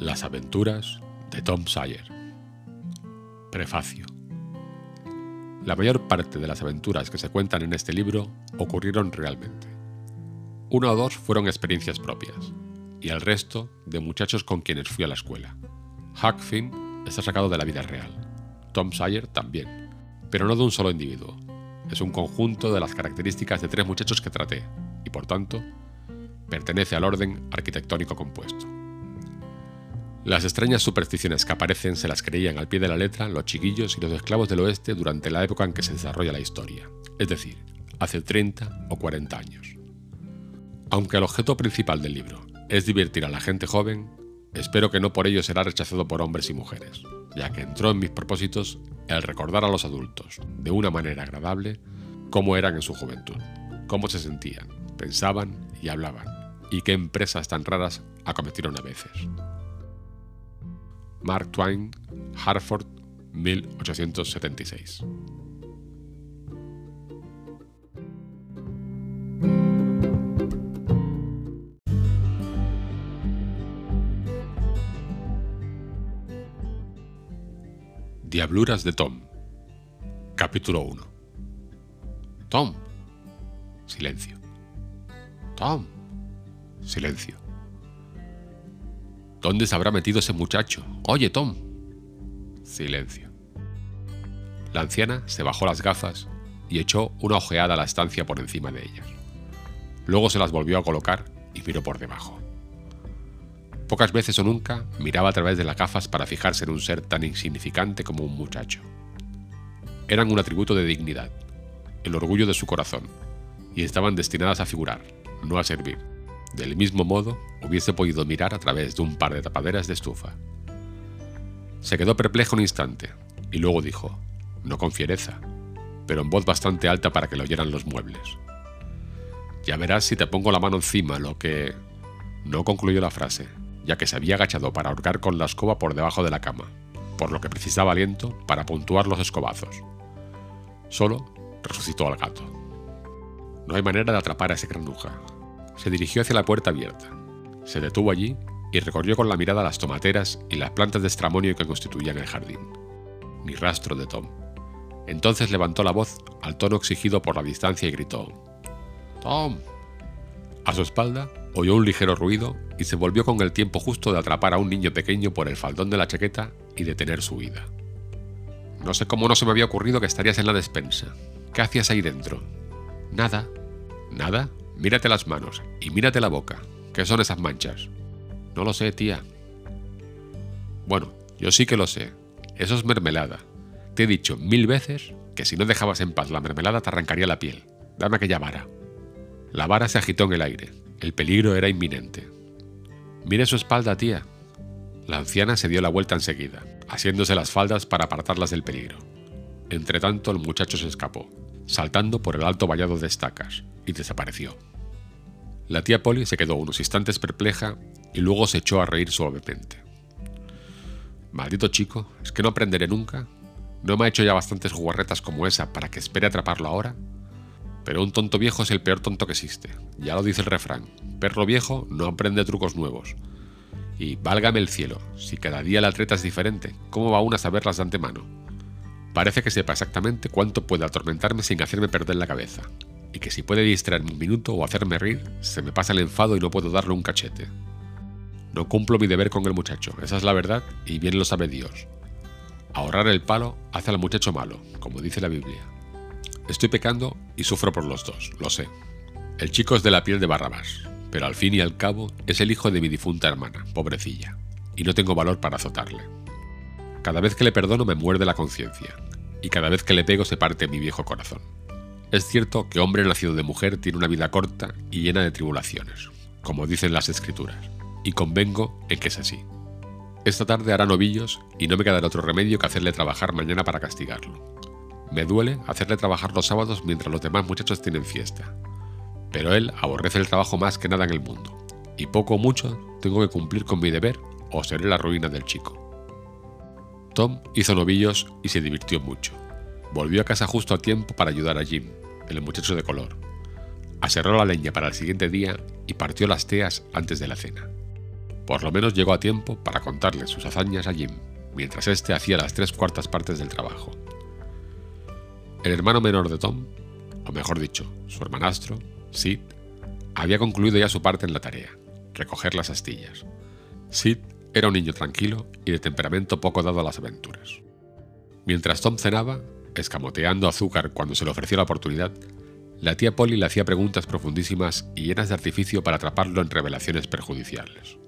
Las aventuras de Tom Sawyer. Prefacio. La mayor parte de las aventuras que se cuentan en este libro ocurrieron realmente. Una o dos fueron experiencias propias, y el resto de muchachos con quienes fui a la escuela. Huck Finn está sacado de la vida real. Tom Sawyer también, pero no de un solo individuo. Es un conjunto de las características de tres muchachos que traté, y por tanto, pertenece al orden arquitectónico compuesto. Las extrañas supersticiones que aparecen se las creían al pie de la letra los chiquillos y los esclavos del oeste durante la época en que se desarrolla la historia, es decir, hace 30 o 40 años. Aunque el objeto principal del libro es divertir a la gente joven, espero que no por ello será rechazado por hombres y mujeres, ya que entró en mis propósitos el recordar a los adultos, de una manera agradable, cómo eran en su juventud, cómo se sentían, pensaban y hablaban, y qué empresas tan raras acometieron a veces. Mark Twain, Hartford, 1876. Diabluras de Tom. Capítulo 1. Tom. Silencio. Tom. Silencio. ¿Dónde se habrá metido ese muchacho? Oye, Tom. Silencio. La anciana se bajó las gafas y echó una ojeada a la estancia por encima de ellas. Luego se las volvió a colocar y miró por debajo. Pocas veces o nunca miraba a través de las gafas para fijarse en un ser tan insignificante como un muchacho. Eran un atributo de dignidad, el orgullo de su corazón, y estaban destinadas a figurar, no a servir. Del mismo modo, hubiese podido mirar a través de un par de tapaderas de estufa. Se quedó perplejo un instante y luego dijo, no con fiereza, pero en voz bastante alta para que lo oyeran los muebles. Ya verás si te pongo la mano encima lo que... No concluyó la frase, ya que se había agachado para ahorcar con la escoba por debajo de la cama, por lo que precisaba aliento para puntuar los escobazos. Solo resucitó al gato. No hay manera de atrapar a ese granuja, se dirigió hacia la puerta abierta. Se detuvo allí y recorrió con la mirada las tomateras y las plantas de estramonio que constituían el jardín. Ni rastro de Tom. Entonces levantó la voz al tono exigido por la distancia y gritó: ¡Tom! A su espalda oyó un ligero ruido y se volvió con el tiempo justo de atrapar a un niño pequeño por el faldón de la chaqueta y detener su huida. No sé cómo no se me había ocurrido que estarías en la despensa. ¿Qué hacías ahí dentro? Nada. ¿Nada? Mírate las manos y mírate la boca. ¿Qué son esas manchas? No lo sé, tía. Bueno, yo sí que lo sé. Eso es mermelada. Te he dicho mil veces que si no dejabas en paz la mermelada te arrancaría la piel. Dame aquella vara. La vara se agitó en el aire. El peligro era inminente. Mire su espalda, tía. La anciana se dio la vuelta enseguida, haciéndose las faldas para apartarlas del peligro. Entretanto, el muchacho se escapó, saltando por el alto vallado de estacas, y desapareció. La tía Polly se quedó unos instantes perpleja y luego se echó a reír suavemente. Maldito chico, ¿es que no aprenderé nunca? ¿No me ha hecho ya bastantes jugarretas como esa para que espere atraparlo ahora? Pero un tonto viejo es el peor tonto que existe. Ya lo dice el refrán. Perro viejo no aprende trucos nuevos. Y válgame el cielo, si cada día la treta es diferente, ¿cómo va una a saberlas de antemano? Parece que sepa exactamente cuánto puede atormentarme sin hacerme perder la cabeza, y que si puede distraerme un minuto o hacerme reír, se me pasa el enfado y no puedo darle un cachete. No cumplo mi deber con el muchacho, esa es la verdad y bien lo sabe Dios. Ahorrar el palo hace al muchacho malo, como dice la Biblia. Estoy pecando y sufro por los dos, lo sé. El chico es de la piel de Barrabás, pero al fin y al cabo es el hijo de mi difunta hermana, pobrecilla, y no tengo valor para azotarle. Cada vez que le perdono me muerde la conciencia, y cada vez que le pego se parte mi viejo corazón. Es cierto que hombre nacido de mujer tiene una vida corta y llena de tribulaciones, como dicen las escrituras, y convengo en que es así. Esta tarde hará novillos y no me quedará otro remedio que hacerle trabajar mañana para castigarlo. Me duele hacerle trabajar los sábados mientras los demás muchachos tienen fiesta. Pero él aborrece el trabajo más que nada en el mundo, y poco o mucho tengo que cumplir con mi deber o seré la ruina del chico. Tom hizo novillos y se divirtió mucho. Volvió a casa justo a tiempo para ayudar a Jim, el muchacho de color. Aserró la leña para el siguiente día y partió las teas antes de la cena. Por lo menos llegó a tiempo para contarle sus hazañas a Jim, mientras éste hacía las tres cuartas partes del trabajo. El hermano menor de Tom, o mejor dicho, su hermanastro, Sid, había concluido ya su parte en la tarea, recoger las astillas. Sid era un niño tranquilo y de temperamento poco dado a las aventuras. Mientras Tom cenaba, escamoteando azúcar cuando se le ofreció la oportunidad, la tía Polly le hacía preguntas profundísimas y llenas de artificio para atraparlo en revelaciones perjudiciales.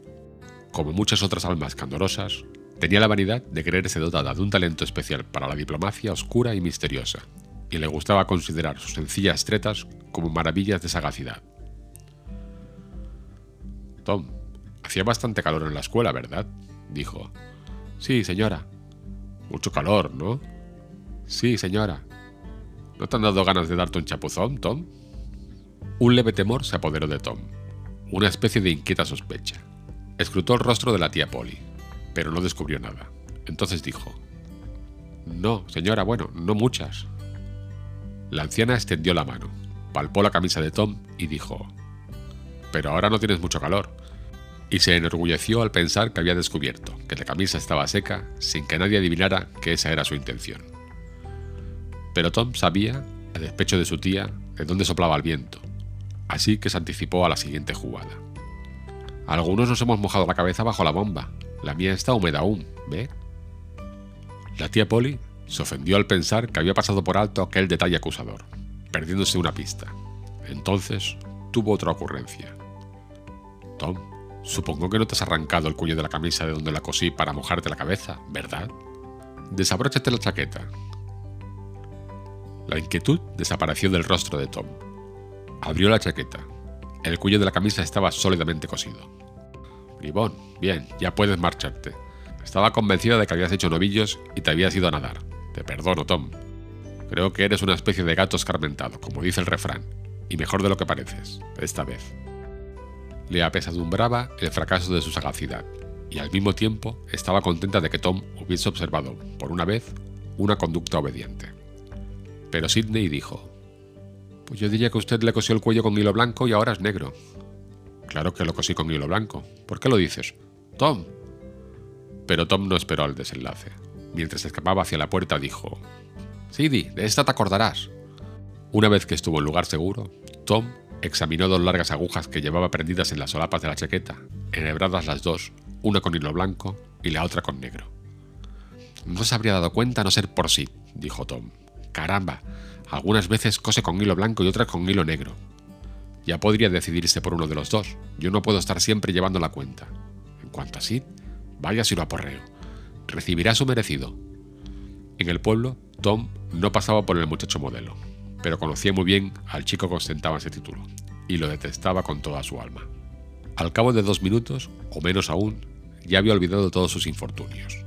Como muchas otras almas candorosas, tenía la vanidad de creerse dotada de un talento especial para la diplomacia oscura y misteriosa, y le gustaba considerar sus sencillas tretas como maravillas de sagacidad. Tom, hacía bastante calor en la escuela, ¿verdad? dijo. Sí, señora. Mucho calor, ¿no? Sí, señora. ¿No te han dado ganas de darte un chapuzón, Tom? Un leve temor se apoderó de Tom, una especie de inquieta sospecha. Escrutó el rostro de la tía Polly, pero no descubrió nada. Entonces dijo, No, señora, bueno, no muchas. La anciana extendió la mano, palpó la camisa de Tom y dijo, Pero ahora no tienes mucho calor. Y se enorgulleció al pensar que había descubierto que la camisa estaba seca sin que nadie adivinara que esa era su intención. Pero Tom sabía, a despecho de su tía, de dónde soplaba el viento, así que se anticipó a la siguiente jugada. Algunos nos hemos mojado la cabeza bajo la bomba, la mía está húmeda aún, ¿ve? La tía Polly se ofendió al pensar que había pasado por alto aquel detalle acusador, perdiéndose una pista. Entonces tuvo otra ocurrencia. Tom, supongo que no te has arrancado el cuello de la camisa de donde la cosí para mojarte la cabeza, ¿verdad? Desabróchate la chaqueta, la inquietud desapareció del rostro de Tom. Abrió la chaqueta. El cuello de la camisa estaba sólidamente cosido. Bribón, bien, ya puedes marcharte. Estaba convencida de que habías hecho novillos y te habías ido a nadar. Te perdono, Tom. Creo que eres una especie de gato escarmentado, como dice el refrán, y mejor de lo que pareces, esta vez. Le apesadumbraba el fracaso de su sagacidad, y al mismo tiempo estaba contenta de que Tom hubiese observado, por una vez, una conducta obediente. Pero Sidney dijo, Pues yo diría que usted le cosió el cuello con hilo blanco y ahora es negro. Claro que lo cosí con hilo blanco. ¿Por qué lo dices? Tom. Pero Tom no esperó al desenlace. Mientras escapaba hacia la puerta dijo, Sidney, de esta te acordarás. Una vez que estuvo en lugar seguro, Tom examinó dos largas agujas que llevaba prendidas en las solapas de la chaqueta, enhebradas las dos, una con hilo blanco y la otra con negro. No se habría dado cuenta a no ser por sí, dijo Tom. Caramba, algunas veces cose con hilo blanco y otras con hilo negro. Ya podría decidirse por uno de los dos. Yo no puedo estar siempre llevando la cuenta. En cuanto a Sid, vaya si lo aporreo. Recibirá su merecido. En el pueblo, Tom no pasaba por el muchacho modelo, pero conocía muy bien al chico que ostentaba ese título, y lo detestaba con toda su alma. Al cabo de dos minutos, o menos aún, ya había olvidado todos sus infortunios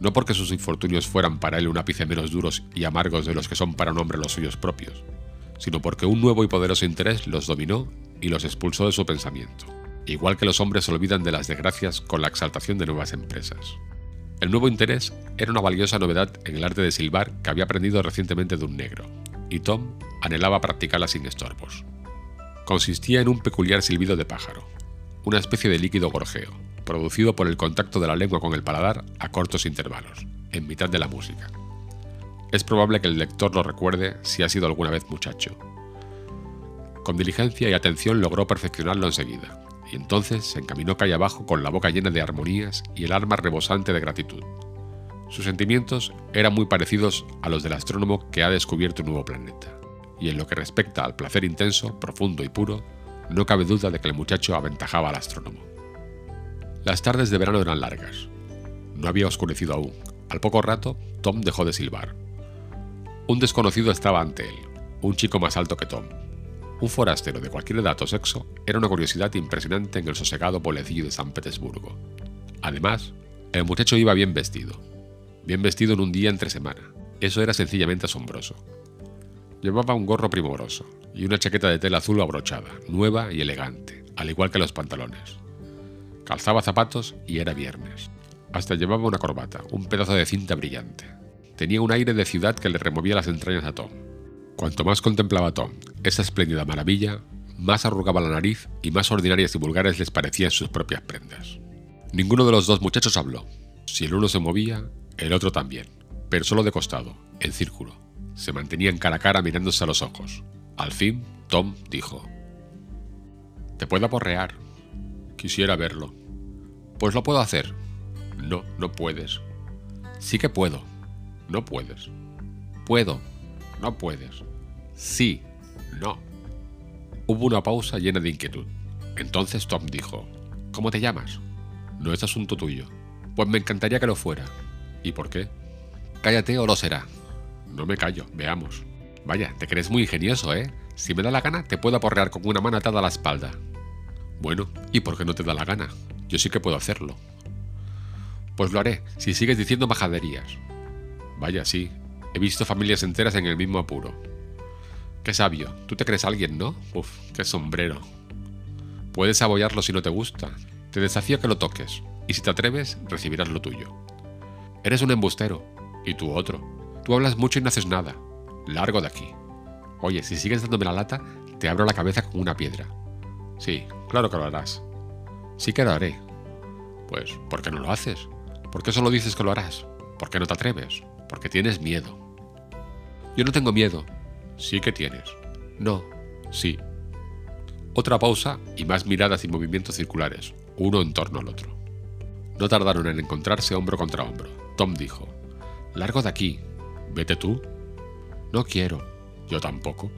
no porque sus infortunios fueran para él un ápice menos duros y amargos de los que son para un hombre los suyos propios, sino porque un nuevo y poderoso interés los dominó y los expulsó de su pensamiento, igual que los hombres se olvidan de las desgracias con la exaltación de nuevas empresas. El nuevo interés era una valiosa novedad en el arte de silbar que había aprendido recientemente de un negro, y Tom anhelaba practicarla sin estorbos. Consistía en un peculiar silbido de pájaro, una especie de líquido gorjeo, producido por el contacto de la lengua con el paladar a cortos intervalos, en mitad de la música. Es probable que el lector lo recuerde si ha sido alguna vez muchacho. Con diligencia y atención logró perfeccionarlo enseguida, y entonces se encaminó calle abajo con la boca llena de armonías y el alma rebosante de gratitud. Sus sentimientos eran muy parecidos a los del astrónomo que ha descubierto un nuevo planeta, y en lo que respecta al placer intenso, profundo y puro, no cabe duda de que el muchacho aventajaba al astrónomo. Las tardes de verano eran largas. No había oscurecido aún. Al poco rato, Tom dejó de silbar. Un desconocido estaba ante él, un chico más alto que Tom. Un forastero de cualquier edad o sexo era una curiosidad impresionante en el sosegado pueblecillo de San Petersburgo. Además, el muchacho iba bien vestido. Bien vestido en un día entre semana. Eso era sencillamente asombroso. Llevaba un gorro primoroso y una chaqueta de tela azul abrochada, nueva y elegante, al igual que los pantalones. Calzaba zapatos y era viernes. Hasta llevaba una corbata, un pedazo de cinta brillante. Tenía un aire de ciudad que le removía las entrañas a Tom. Cuanto más contemplaba Tom esa espléndida maravilla, más arrugaba la nariz y más ordinarias y vulgares les parecían sus propias prendas. Ninguno de los dos muchachos habló. Si el uno se movía, el otro también, pero solo de costado, en círculo. Se mantenían cara a cara mirándose a los ojos. Al fin, Tom dijo, Te puedo aporrear. Quisiera verlo. Pues lo puedo hacer. No, no puedes. Sí que puedo. No puedes. Puedo. No puedes. Sí. No. Hubo una pausa llena de inquietud. Entonces Tom dijo, ¿Cómo te llamas? No es asunto tuyo. Pues me encantaría que lo fuera. ¿Y por qué? Cállate o lo será. No me callo, veamos. Vaya, te crees muy ingenioso, ¿eh? Si me da la gana, te puedo aporrear con una mano atada a la espalda. Bueno, ¿y por qué no te da la gana? Yo sí que puedo hacerlo. Pues lo haré, si sigues diciendo majaderías. Vaya, sí. He visto familias enteras en el mismo apuro. Qué sabio. Tú te crees alguien, ¿no? Uf, qué sombrero. Puedes abollarlo si no te gusta. Te desafío a que lo toques. Y si te atreves, recibirás lo tuyo. Eres un embustero. Y tú otro. Tú hablas mucho y no haces nada. Largo de aquí. Oye, si sigues dándome la lata, te abro la cabeza con una piedra. Sí, claro que lo harás. Sí que lo haré. Pues, ¿por qué no lo haces? ¿Por qué solo dices que lo harás? ¿Por qué no te atreves? Porque tienes miedo. Yo no tengo miedo. Sí que tienes. No. Sí. Otra pausa y más miradas y movimientos circulares, uno en torno al otro. No tardaron en encontrarse hombro contra hombro. Tom dijo, Largo de aquí. Vete tú. No quiero. Yo tampoco.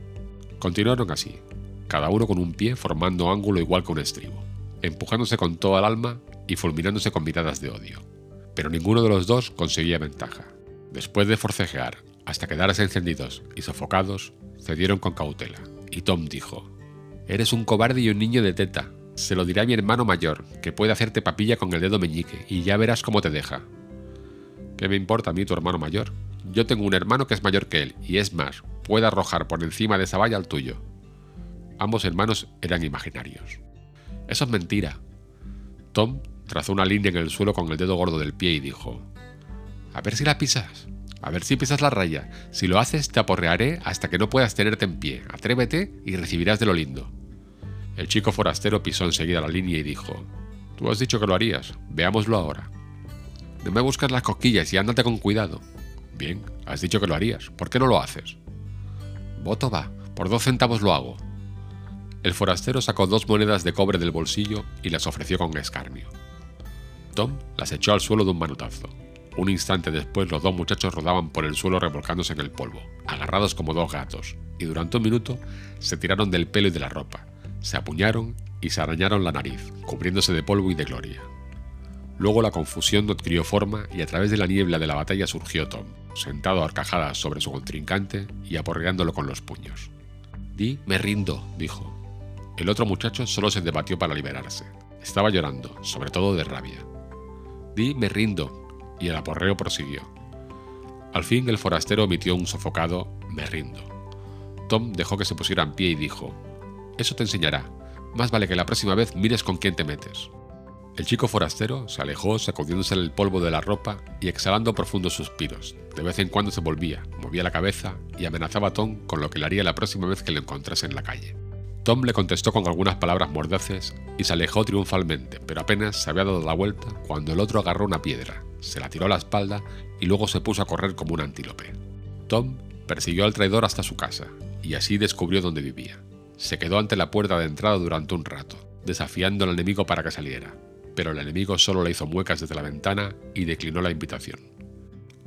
Continuaron así, cada uno con un pie formando ángulo igual que un estribo, empujándose con toda el alma y fulminándose con miradas de odio. Pero ninguno de los dos conseguía ventaja. Después de forcejear hasta quedarse encendidos y sofocados, cedieron con cautela, y Tom dijo, Eres un cobarde y un niño de teta. Se lo diré a mi hermano mayor, que puede hacerte papilla con el dedo meñique, y ya verás cómo te deja. ¿Qué me importa a mí tu hermano mayor? Yo tengo un hermano que es mayor que él, y es más, puede arrojar por encima de esa valla al tuyo. Ambos hermanos eran imaginarios. Eso es mentira. Tom trazó una línea en el suelo con el dedo gordo del pie y dijo, A ver si la pisas. A ver si pisas la raya. Si lo haces, te aporrearé hasta que no puedas tenerte en pie. Atrévete y recibirás de lo lindo. El chico forastero pisó enseguida la línea y dijo, Tú has dicho que lo harías. Veámoslo ahora. No me buscas las cosquillas y ándate con cuidado. Bien, has dicho que lo harías. ¿Por qué no lo haces? Voto va. Por dos centavos lo hago. El forastero sacó dos monedas de cobre del bolsillo y las ofreció con escarnio. Tom las echó al suelo de un manotazo. Un instante después los dos muchachos rodaban por el suelo revolcándose en el polvo, agarrados como dos gatos, y durante un minuto se tiraron del pelo y de la ropa, se apuñaron y se arañaron la nariz, cubriéndose de polvo y de gloria. Luego la confusión adquirió forma y a través de la niebla de la batalla surgió Tom, sentado a arcajadas sobre su contrincante y aporreándolo con los puños. Di, me rindo, dijo. El otro muchacho solo se debatió para liberarse. Estaba llorando, sobre todo de rabia. Di, me rindo, y el aporreo prosiguió. Al fin el forastero emitió un sofocado me rindo. Tom dejó que se pusiera en pie y dijo, Eso te enseñará. Más vale que la próxima vez mires con quién te metes. El chico forastero se alejó sacudiéndose el polvo de la ropa y exhalando profundos suspiros. De vez en cuando se volvía, movía la cabeza y amenazaba a Tom con lo que le haría la próxima vez que lo encontrase en la calle. Tom le contestó con algunas palabras mordaces y se alejó triunfalmente, pero apenas se había dado la vuelta cuando el otro agarró una piedra, se la tiró a la espalda y luego se puso a correr como un antílope. Tom persiguió al traidor hasta su casa y así descubrió dónde vivía. Se quedó ante la puerta de entrada durante un rato, desafiando al enemigo para que saliera, pero el enemigo solo le hizo muecas desde la ventana y declinó la invitación.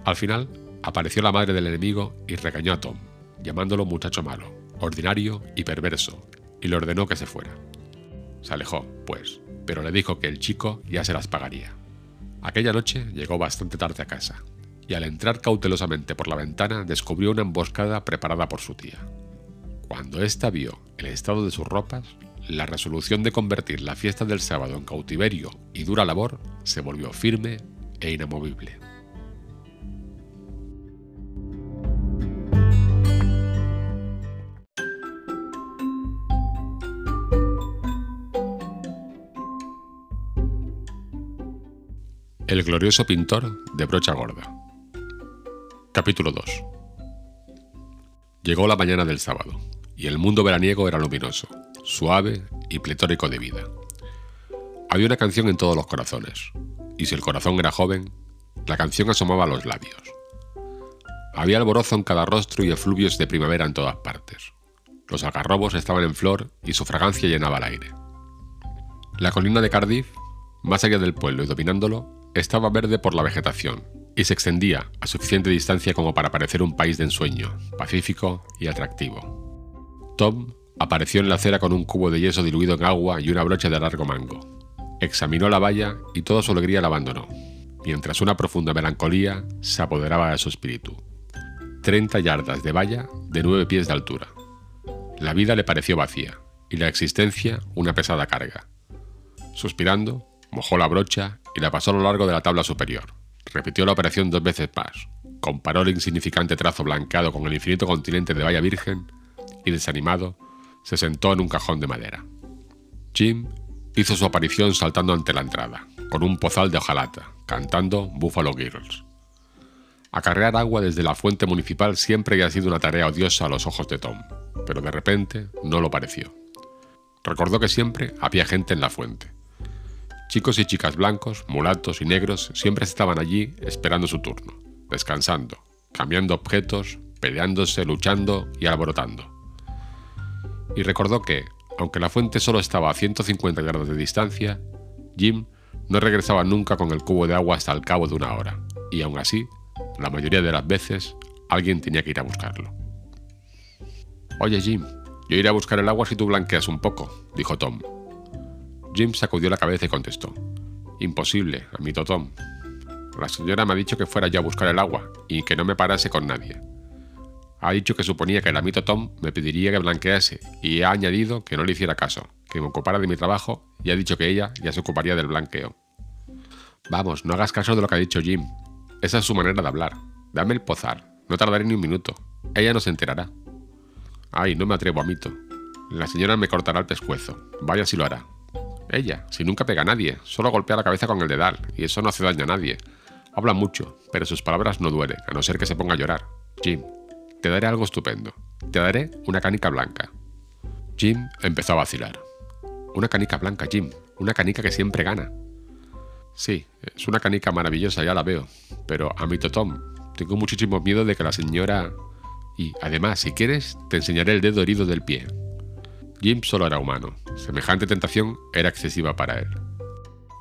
Al final, apareció la madre del enemigo y regañó a Tom, llamándolo muchacho malo, ordinario y perverso, y le ordenó que se fuera. Se alejó, pues, pero le dijo que el chico ya se las pagaría. Aquella noche llegó bastante tarde a casa, y al entrar cautelosamente por la ventana descubrió una emboscada preparada por su tía. Cuando ésta vio el estado de sus ropas, la resolución de convertir la fiesta del sábado en cautiverio y dura labor se volvió firme e inamovible. El glorioso pintor de brocha gorda. Capítulo 2. Llegó la mañana del sábado, y el mundo veraniego era luminoso, suave y pletórico de vida. Había una canción en todos los corazones, y si el corazón era joven, la canción asomaba a los labios. Había alborozo en cada rostro y efluvios de primavera en todas partes. Los algarrobos estaban en flor y su fragancia llenaba el aire. La colina de Cardiff, más allá del pueblo y dominándolo, estaba verde por la vegetación y se extendía a suficiente distancia como para parecer un país de ensueño, pacífico y atractivo. Tom apareció en la acera con un cubo de yeso diluido en agua y una brocha de largo mango. Examinó la valla y toda su alegría la abandonó, mientras una profunda melancolía se apoderaba de su espíritu. Treinta yardas de valla de nueve pies de altura. La vida le pareció vacía y la existencia una pesada carga. Suspirando, mojó la brocha y la pasó a lo largo de la tabla superior. Repitió la operación dos veces más, comparó el insignificante trazo blanqueado con el infinito continente de valla virgen y, desanimado, se sentó en un cajón de madera. Jim hizo su aparición saltando ante la entrada, con un pozal de hojalata, cantando Buffalo Girls. Acarrear agua desde la fuente municipal siempre había sido una tarea odiosa a los ojos de Tom, pero de repente no lo pareció. Recordó que siempre había gente en la fuente. Chicos y chicas blancos, mulatos y negros siempre estaban allí esperando su turno, descansando, cambiando objetos, peleándose, luchando y alborotando. Y recordó que, aunque la fuente solo estaba a 150 grados de distancia, Jim no regresaba nunca con el cubo de agua hasta el cabo de una hora, y aún así, la mayoría de las veces, alguien tenía que ir a buscarlo. Oye Jim, yo iré a buscar el agua si tú blanqueas un poco, dijo Tom. Jim sacudió la cabeza y contestó. Imposible, amito Tom. La señora me ha dicho que fuera yo a buscar el agua y que no me parase con nadie. Ha dicho que suponía que el amito Tom me pediría que blanquease y ha añadido que no le hiciera caso, que me ocupara de mi trabajo y ha dicho que ella ya se ocuparía del blanqueo. Vamos, no hagas caso de lo que ha dicho Jim. Esa es su manera de hablar. Dame el pozar. No tardaré ni un minuto. Ella no se enterará. Ay, no me atrevo, amito. La señora me cortará el pescuezo. Vaya si lo hará. Ella, si nunca pega a nadie, solo golpea la cabeza con el dedal, y eso no hace daño a nadie. Habla mucho, pero sus palabras no duelen, a no ser que se ponga a llorar. Jim, te daré algo estupendo. Te daré una canica blanca. Jim empezó a vacilar. Una canica blanca, Jim. Una canica que siempre gana. Sí, es una canica maravillosa, ya la veo. Pero, amito Tom, tengo muchísimo miedo de que la señora... Y, además, si quieres, te enseñaré el dedo herido del pie. Jim solo era humano. Semejante tentación era excesiva para él.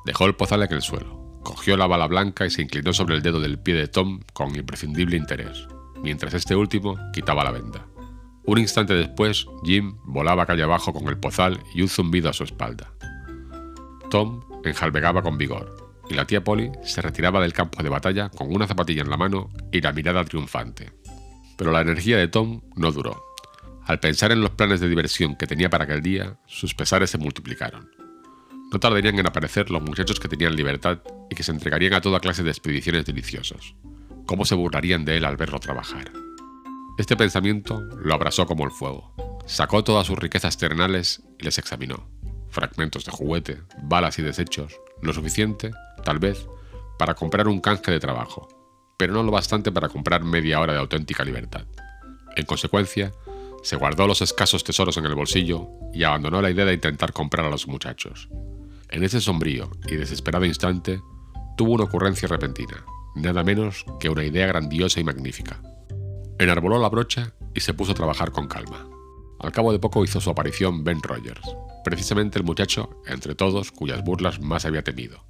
Dejó el pozal en el suelo, cogió la bala blanca y se inclinó sobre el dedo del pie de Tom con imprescindible interés mientras este último quitaba la venda. Un instante después, Jim volaba calle abajo con el pozal y un zumbido a su espalda. Tom enjalbegaba con vigor, y la tía Polly se retiraba del campo de batalla con una zapatilla en la mano y la mirada triunfante. Pero la energía de Tom no duró. Al pensar en los planes de diversión que tenía para aquel día, sus pesares se multiplicaron. No tardarían en aparecer los muchachos que tenían libertad y que se entregarían a toda clase de expediciones deliciosas cómo se burlarían de él al verlo trabajar. Este pensamiento lo abrazó como el fuego. Sacó todas sus riquezas terrenales y les examinó. Fragmentos de juguete, balas y desechos, lo suficiente, tal vez, para comprar un canje de trabajo, pero no lo bastante para comprar media hora de auténtica libertad. En consecuencia, se guardó los escasos tesoros en el bolsillo y abandonó la idea de intentar comprar a los muchachos. En ese sombrío y desesperado instante, tuvo una ocurrencia repentina nada menos que una idea grandiosa y magnífica. Enarboló la brocha y se puso a trabajar con calma. Al cabo de poco hizo su aparición Ben Rogers, precisamente el muchacho, entre todos, cuyas burlas más había temido.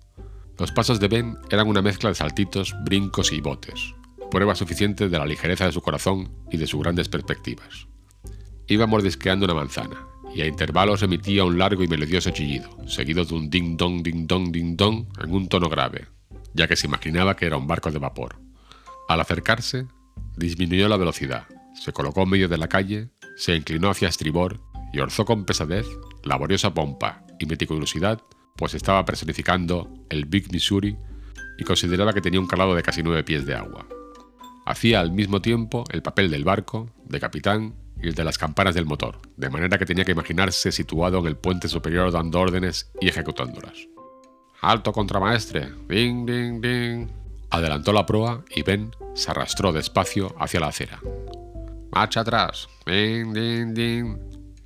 Los pasos de Ben eran una mezcla de saltitos, brincos y botes, prueba suficiente de la ligereza de su corazón y de sus grandes perspectivas. Iba mordisqueando una manzana, y a intervalos emitía un largo y melodioso chillido, seguido de un ding-dong, ding-dong, ding-dong en un tono grave, ya que se imaginaba que era un barco de vapor. Al acercarse, disminuyó la velocidad, se colocó en medio de la calle, se inclinó hacia estribor y orzó con pesadez, laboriosa pompa y meticulosidad, pues estaba personificando el Big Missouri y consideraba que tenía un calado de casi nueve pies de agua. Hacía al mismo tiempo el papel del barco, de capitán el de las campanas del motor, de manera que tenía que imaginarse situado en el puente superior dando órdenes y ejecutándolas. ¡Alto contramaestre! ¡Ding, ding, ding! Adelantó la proa y Ben se arrastró despacio hacia la acera. ¡Marcha atrás! ¡Ding, ding, ding!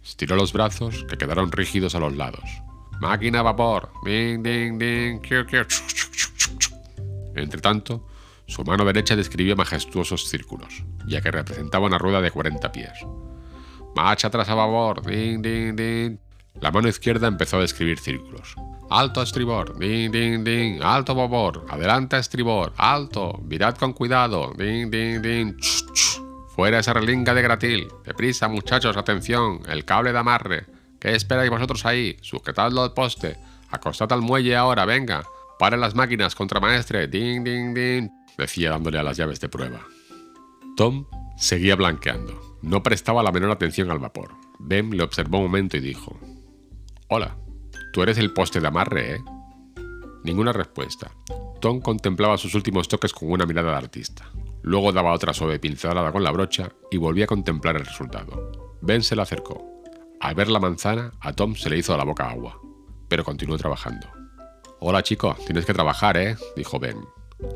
Estiró los brazos, que quedaron rígidos a los lados. máquina a vapor, ding, ding, ding, Entre tanto, su mano derecha describió majestuosos círculos, ya que representaba una rueda de 40 pies. Marcha atrás a vapor, ding, ding, ding. La mano izquierda empezó a describir círculos. Alto estribor, ding, ding, ding. Alto vapor, adelante estribor, alto. Virad con cuidado, ding, ding, ding. Fuera esa relinga de gratil. Deprisa, muchachos, atención. El cable de amarre. ¿Qué esperáis vosotros ahí? Sujetadlo al poste. Acostad al muelle ahora, venga. Paren las máquinas, contramaestre. Ding, ding, ding decía dándole a las llaves de prueba. Tom seguía blanqueando. No prestaba la menor atención al vapor. Ben le observó un momento y dijo: Hola, tú eres el poste de amarre, ¿eh? Ninguna respuesta. Tom contemplaba sus últimos toques con una mirada de artista. Luego daba otra suave pincelada con la brocha y volvía a contemplar el resultado. Ben se le acercó. Al ver la manzana, a Tom se le hizo la boca agua, pero continuó trabajando. Hola chico, tienes que trabajar, ¿eh? dijo Ben.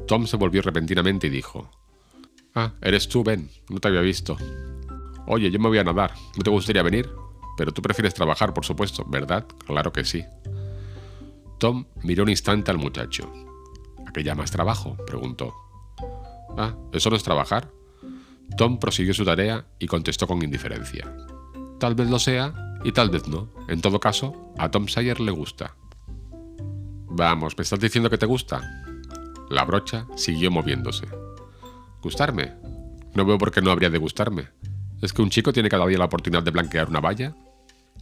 Tom se volvió repentinamente y dijo, Ah, eres tú, Ben, no te había visto. Oye, yo me voy a nadar, ¿no te gustaría venir? Pero tú prefieres trabajar, por supuesto, ¿verdad? Claro que sí. Tom miró un instante al muchacho. ¿A qué llamas trabajo? preguntó. Ah, ¿eso no es trabajar? Tom prosiguió su tarea y contestó con indiferencia. Tal vez lo sea y tal vez no. En todo caso, a Tom Sayer le gusta. Vamos, ¿me estás diciendo que te gusta? La brocha siguió moviéndose. ¿Gustarme? No veo por qué no habría de gustarme. ¿Es que un chico tiene cada día la oportunidad de blanquear una valla?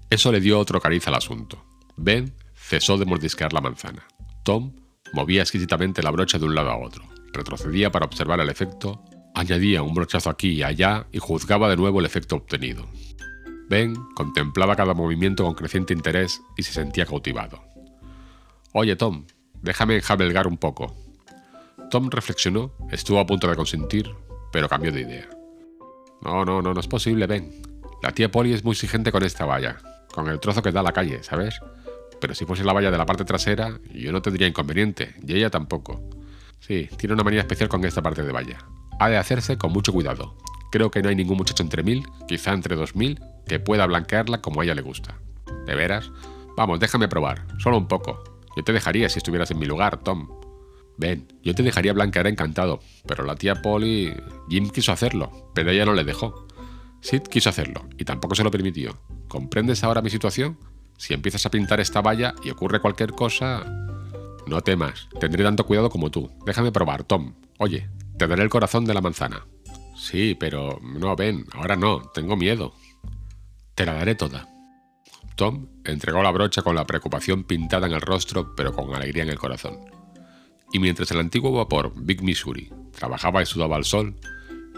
Eso le dio otro cariz al asunto. Ben cesó de mordisquear la manzana. Tom movía exquisitamente la brocha de un lado a otro, retrocedía para observar el efecto, añadía un brochazo aquí y allá y juzgaba de nuevo el efecto obtenido. Ben contemplaba cada movimiento con creciente interés y se sentía cautivado. Oye, Tom, déjame enjabelgar un poco, Tom reflexionó, estuvo a punto de consentir, pero cambió de idea. No, no, no, no es posible, Ben. La tía Polly es muy exigente con esta valla, con el trozo que da a la calle, ¿sabes? Pero si fuese la valla de la parte trasera, yo no tendría inconveniente, y ella tampoco. Sí, tiene una manía especial con esta parte de valla. Ha de hacerse con mucho cuidado. Creo que no hay ningún muchacho entre mil, quizá entre dos mil, que pueda blanquearla como a ella le gusta. ¿De veras? Vamos, déjame probar, solo un poco. Yo te dejaría si estuvieras en mi lugar, Tom. Ven, yo te dejaría blanquear encantado, pero la tía Polly... Jim quiso hacerlo, pero ella no le dejó. Sid quiso hacerlo, y tampoco se lo permitió. ¿Comprendes ahora mi situación? Si empiezas a pintar esta valla y ocurre cualquier cosa... No temas, tendré tanto cuidado como tú. Déjame probar, Tom. Oye, te daré el corazón de la manzana. Sí, pero... No, ven, ahora no, tengo miedo. Te la daré toda. Tom entregó la brocha con la preocupación pintada en el rostro, pero con alegría en el corazón y mientras el antiguo vapor Big Missouri trabajaba y sudaba al sol,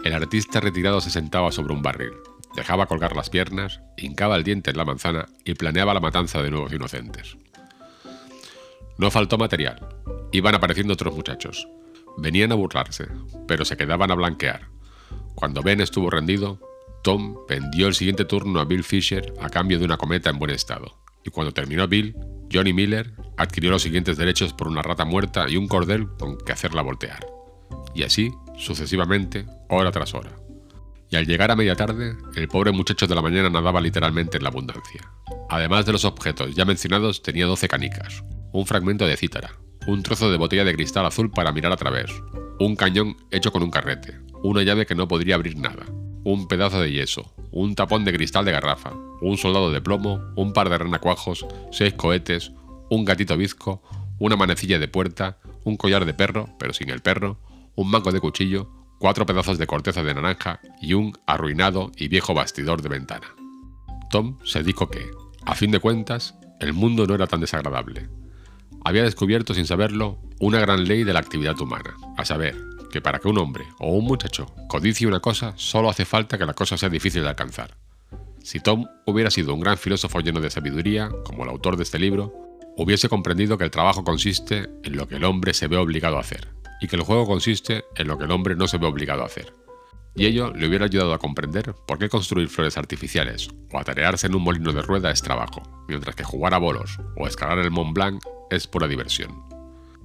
el artista retirado se sentaba sobre un barril, dejaba colgar las piernas, hincaba el diente en la manzana y planeaba la matanza de nuevos inocentes. No faltó material. Iban apareciendo otros muchachos. Venían a burlarse, pero se quedaban a blanquear. Cuando Ben estuvo rendido, Tom vendió el siguiente turno a Bill Fisher a cambio de una cometa en buen estado. Y cuando terminó Bill, Johnny Miller adquirió los siguientes derechos por una rata muerta y un cordel con que hacerla voltear. Y así, sucesivamente, hora tras hora. Y al llegar a media tarde, el pobre muchacho de la mañana nadaba literalmente en la abundancia. Además de los objetos ya mencionados, tenía 12 canicas, un fragmento de cítara, un trozo de botella de cristal azul para mirar a través, un cañón hecho con un carrete, una llave que no podría abrir nada, un pedazo de yeso, un tapón de cristal de garrafa, un soldado de plomo, un par de renacuajos, seis cohetes, un gatito bizco, una manecilla de puerta, un collar de perro, pero sin el perro, un mango de cuchillo, cuatro pedazos de corteza de naranja y un arruinado y viejo bastidor de ventana. Tom se dijo que, a fin de cuentas, el mundo no era tan desagradable. Había descubierto sin saberlo una gran ley de la actividad humana, a saber, que para que un hombre o un muchacho codicie una cosa, solo hace falta que la cosa sea difícil de alcanzar. Si Tom hubiera sido un gran filósofo lleno de sabiduría, como el autor de este libro, hubiese comprendido que el trabajo consiste en lo que el hombre se ve obligado a hacer, y que el juego consiste en lo que el hombre no se ve obligado a hacer. Y ello le hubiera ayudado a comprender por qué construir flores artificiales o atarearse en un molino de rueda es trabajo, mientras que jugar a bolos o escalar el Mont Blanc es pura diversión.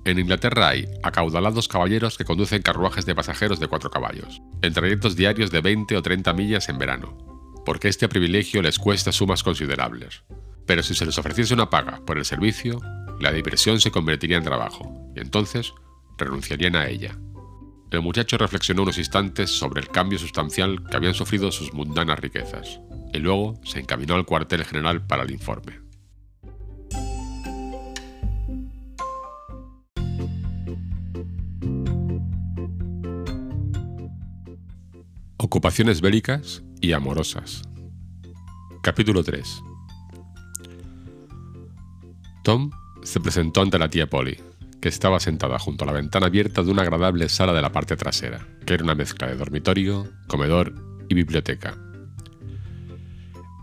En Inglaterra hay acaudalados caballeros que conducen carruajes de pasajeros de cuatro caballos, en trayectos diarios de 20 o 30 millas en verano, porque este privilegio les cuesta sumas considerables. pero si se les ofreciese una paga por el servicio, la diversión se convertiría en trabajo, y entonces renunciarían a ella. El muchacho reflexionó unos instantes sobre el cambio sustancial que habían sufrido sus mundanas riquezas, y luego se encaminó al cuartel general para el informe. Ocupaciones bélicas y amorosas. Capítulo 3 Tom se presentó ante la tía Polly, que estaba sentada junto a la ventana abierta de una agradable sala de la parte trasera, que era una mezcla de dormitorio, comedor y biblioteca.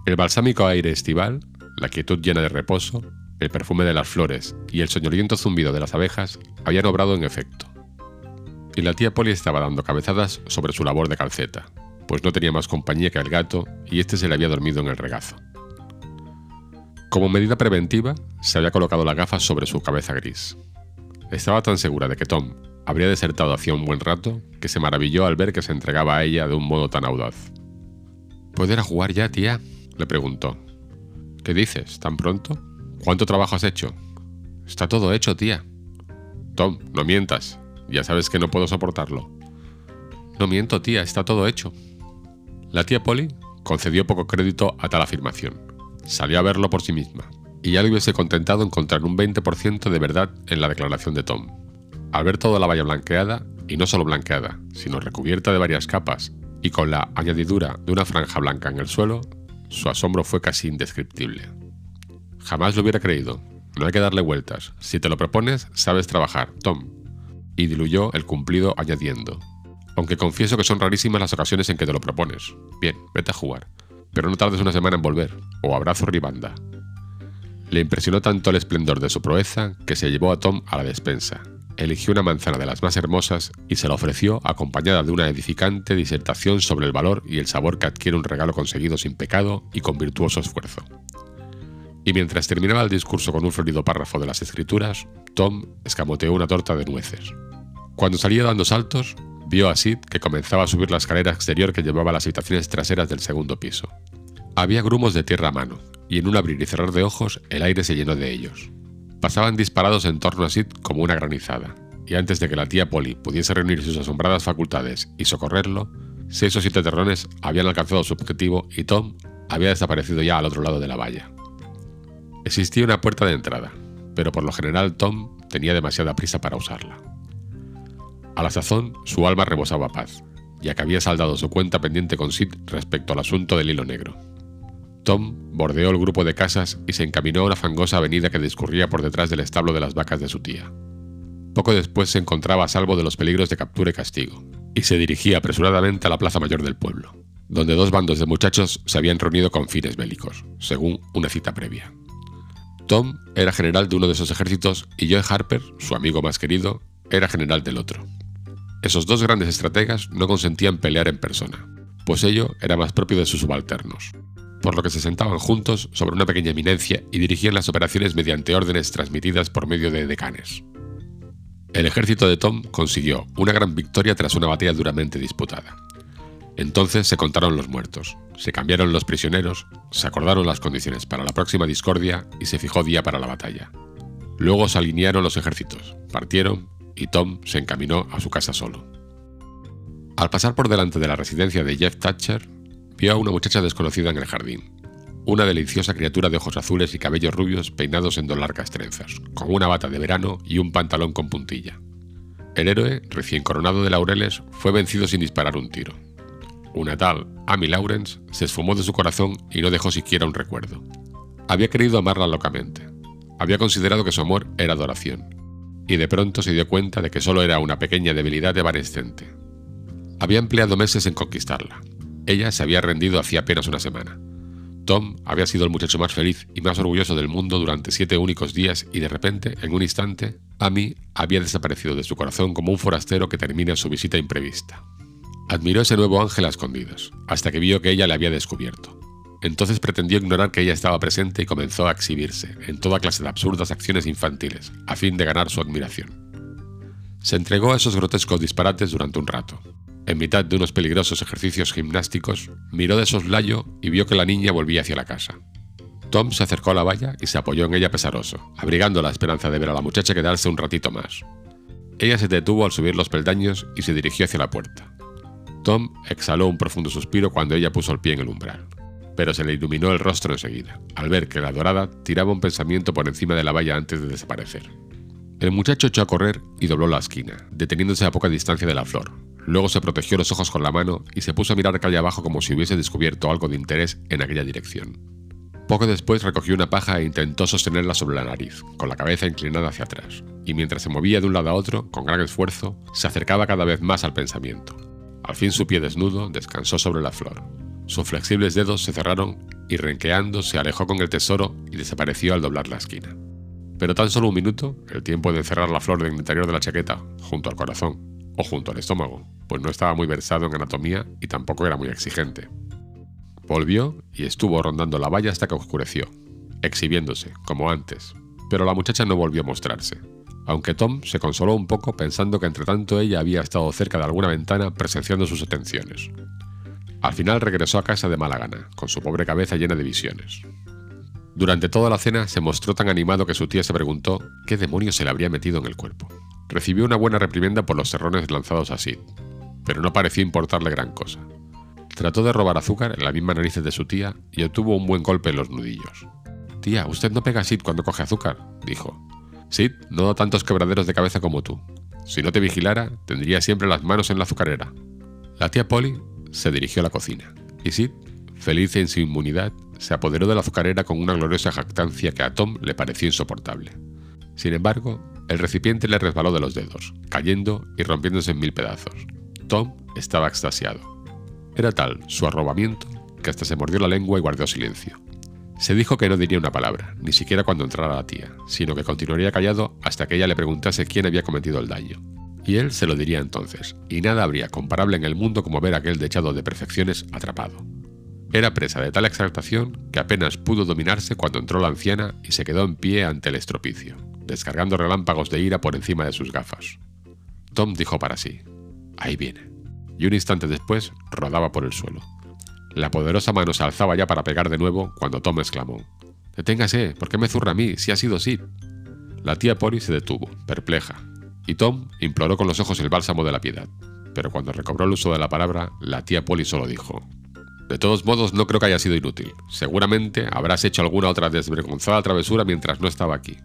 El balsámico aire estival, la quietud llena de reposo, el perfume de las flores y el soñoliento zumbido de las abejas habían obrado en efecto y la tía Polly estaba dando cabezadas sobre su labor de calceta, pues no tenía más compañía que el gato y este se le había dormido en el regazo. Como medida preventiva, se había colocado la gafa sobre su cabeza gris. Estaba tan segura de que Tom habría desertado hacía un buen rato que se maravilló al ver que se entregaba a ella de un modo tan audaz. ¿Puedo jugar ya, tía? le preguntó. ¿Qué dices? ¿Tan pronto? ¿Cuánto trabajo has hecho? Está todo hecho, tía. Tom, no mientas, ya sabes que no puedo soportarlo. No miento, tía, está todo hecho. La tía Polly concedió poco crédito a tal afirmación. Salió a verlo por sí misma, y ya le hubiese contentado encontrar un 20% de verdad en la declaración de Tom. Al ver toda la valla blanqueada, y no solo blanqueada, sino recubierta de varias capas, y con la añadidura de una franja blanca en el suelo, su asombro fue casi indescriptible. Jamás lo hubiera creído. No hay que darle vueltas. Si te lo propones, sabes trabajar, Tom y diluyó el cumplido añadiendo, aunque confieso que son rarísimas las ocasiones en que te lo propones. Bien, vete a jugar, pero no tardes una semana en volver, o abrazo ribanda. Le impresionó tanto el esplendor de su proeza que se llevó a Tom a la despensa, eligió una manzana de las más hermosas y se la ofreció acompañada de una edificante disertación sobre el valor y el sabor que adquiere un regalo conseguido sin pecado y con virtuoso esfuerzo. Y mientras terminaba el discurso con un florido párrafo de las escrituras, Tom escamoteó una torta de nueces. Cuando salía dando saltos, vio a Sid que comenzaba a subir la escalera exterior que llevaba a las habitaciones traseras del segundo piso. Había grumos de tierra a mano, y en un abrir y cerrar de ojos el aire se llenó de ellos. Pasaban disparados en torno a Sid como una granizada, y antes de que la tía Polly pudiese reunir sus asombradas facultades y socorrerlo, seis o siete terrones habían alcanzado su objetivo y Tom había desaparecido ya al otro lado de la valla. Existía una puerta de entrada, pero por lo general Tom tenía demasiada prisa para usarla. A la sazón, su alma rebosaba paz, ya que había saldado su cuenta pendiente con Sid respecto al asunto del hilo negro. Tom bordeó el grupo de casas y se encaminó a una fangosa avenida que discurría por detrás del establo de las vacas de su tía. Poco después se encontraba a salvo de los peligros de captura y castigo, y se dirigía apresuradamente a la plaza mayor del pueblo, donde dos bandos de muchachos se habían reunido con fines bélicos, según una cita previa. Tom era general de uno de esos ejércitos y Joe Harper, su amigo más querido, era general del otro. Esos dos grandes estrategas no consentían pelear en persona, pues ello era más propio de sus subalternos, por lo que se sentaban juntos sobre una pequeña eminencia y dirigían las operaciones mediante órdenes transmitidas por medio de decanes. El ejército de Tom consiguió una gran victoria tras una batalla duramente disputada. Entonces se contaron los muertos, se cambiaron los prisioneros, se acordaron las condiciones para la próxima discordia y se fijó día para la batalla. Luego se alinearon los ejércitos, partieron y Tom se encaminó a su casa solo. Al pasar por delante de la residencia de Jeff Thatcher, vio a una muchacha desconocida en el jardín, una deliciosa criatura de ojos azules y cabellos rubios peinados en dos largas trenzas, con una bata de verano y un pantalón con puntilla. El héroe, recién coronado de laureles, fue vencido sin disparar un tiro. Una tal, Amy Lawrence, se esfumó de su corazón y no dejó siquiera un recuerdo. Había querido amarla locamente. Había considerado que su amor era adoración, y de pronto se dio cuenta de que solo era una pequeña debilidad evanescente. Había empleado meses en conquistarla. Ella se había rendido hacía apenas una semana. Tom había sido el muchacho más feliz y más orgulloso del mundo durante siete únicos días y de repente, en un instante, Amy había desaparecido de su corazón como un forastero que termina su visita imprevista. Admiró ese nuevo ángel a escondidas, hasta que vio que ella le había descubierto. Entonces pretendió ignorar que ella estaba presente y comenzó a exhibirse en toda clase de absurdas acciones infantiles, a fin de ganar su admiración. Se entregó a esos grotescos disparates durante un rato. En mitad de unos peligrosos ejercicios gimnásticos, miró de soslayo y vio que la niña volvía hacia la casa. Tom se acercó a la valla y se apoyó en ella pesaroso, abrigando la esperanza de ver a la muchacha quedarse un ratito más. Ella se detuvo al subir los peldaños y se dirigió hacia la puerta. Tom exhaló un profundo suspiro cuando ella puso el pie en el umbral, pero se le iluminó el rostro enseguida, al ver que la dorada tiraba un pensamiento por encima de la valla antes de desaparecer. El muchacho echó a correr y dobló la esquina, deteniéndose a poca distancia de la flor. Luego se protegió los ojos con la mano y se puso a mirar calle abajo como si hubiese descubierto algo de interés en aquella dirección. Poco después recogió una paja e intentó sostenerla sobre la nariz, con la cabeza inclinada hacia atrás, y mientras se movía de un lado a otro, con gran esfuerzo, se acercaba cada vez más al pensamiento. Al fin su pie desnudo descansó sobre la flor. Sus flexibles dedos se cerraron y renqueando se alejó con el tesoro y desapareció al doblar la esquina. Pero tan solo un minuto, el tiempo de encerrar la flor en el interior de la chaqueta, junto al corazón, o junto al estómago, pues no estaba muy versado en anatomía y tampoco era muy exigente. Volvió y estuvo rondando la valla hasta que oscureció, exhibiéndose, como antes, pero la muchacha no volvió a mostrarse, aunque Tom se consoló un poco pensando que entre tanto ella había estado cerca de alguna ventana presenciando sus atenciones. Al final regresó a casa de mala gana, con su pobre cabeza llena de visiones. Durante toda la cena se mostró tan animado que su tía se preguntó qué demonios se le habría metido en el cuerpo. Recibió una buena reprimenda por los serrones lanzados a Sid, pero no pareció importarle gran cosa. Trató de robar azúcar en la misma narices de su tía y obtuvo un buen golpe en los nudillos. Tía, usted no pega a Sid cuando coge azúcar, dijo. Sid no da tantos quebraderos de cabeza como tú. Si no te vigilara, tendría siempre las manos en la azucarera. La tía Polly se dirigió a la cocina, y Sid, feliz en su inmunidad, se apoderó de la azucarera con una gloriosa jactancia que a Tom le pareció insoportable. Sin embargo, el recipiente le resbaló de los dedos, cayendo y rompiéndose en mil pedazos. Tom estaba extasiado. Era tal su arrobamiento que hasta se mordió la lengua y guardó silencio. Se dijo que no diría una palabra, ni siquiera cuando entrara la tía, sino que continuaría callado hasta que ella le preguntase quién había cometido el daño. Y él se lo diría entonces, y nada habría comparable en el mundo como ver aquel dechado de perfecciones atrapado. Era presa de tal exaltación que apenas pudo dominarse cuando entró la anciana y se quedó en pie ante el estropicio, descargando relámpagos de ira por encima de sus gafas. Tom dijo para sí, ahí viene y un instante después rodaba por el suelo. La poderosa mano se alzaba ya para pegar de nuevo cuando Tom exclamó: Deténgase, ¿por qué me zurra a mí si ha sido Sid? La tía Polly se detuvo, perpleja, y Tom imploró con los ojos el bálsamo de la piedad. Pero cuando recobró el uso de la palabra, la tía Polly solo dijo: De todos modos, no creo que haya sido inútil. Seguramente habrás hecho alguna otra desvergonzada travesura mientras no estaba aquí.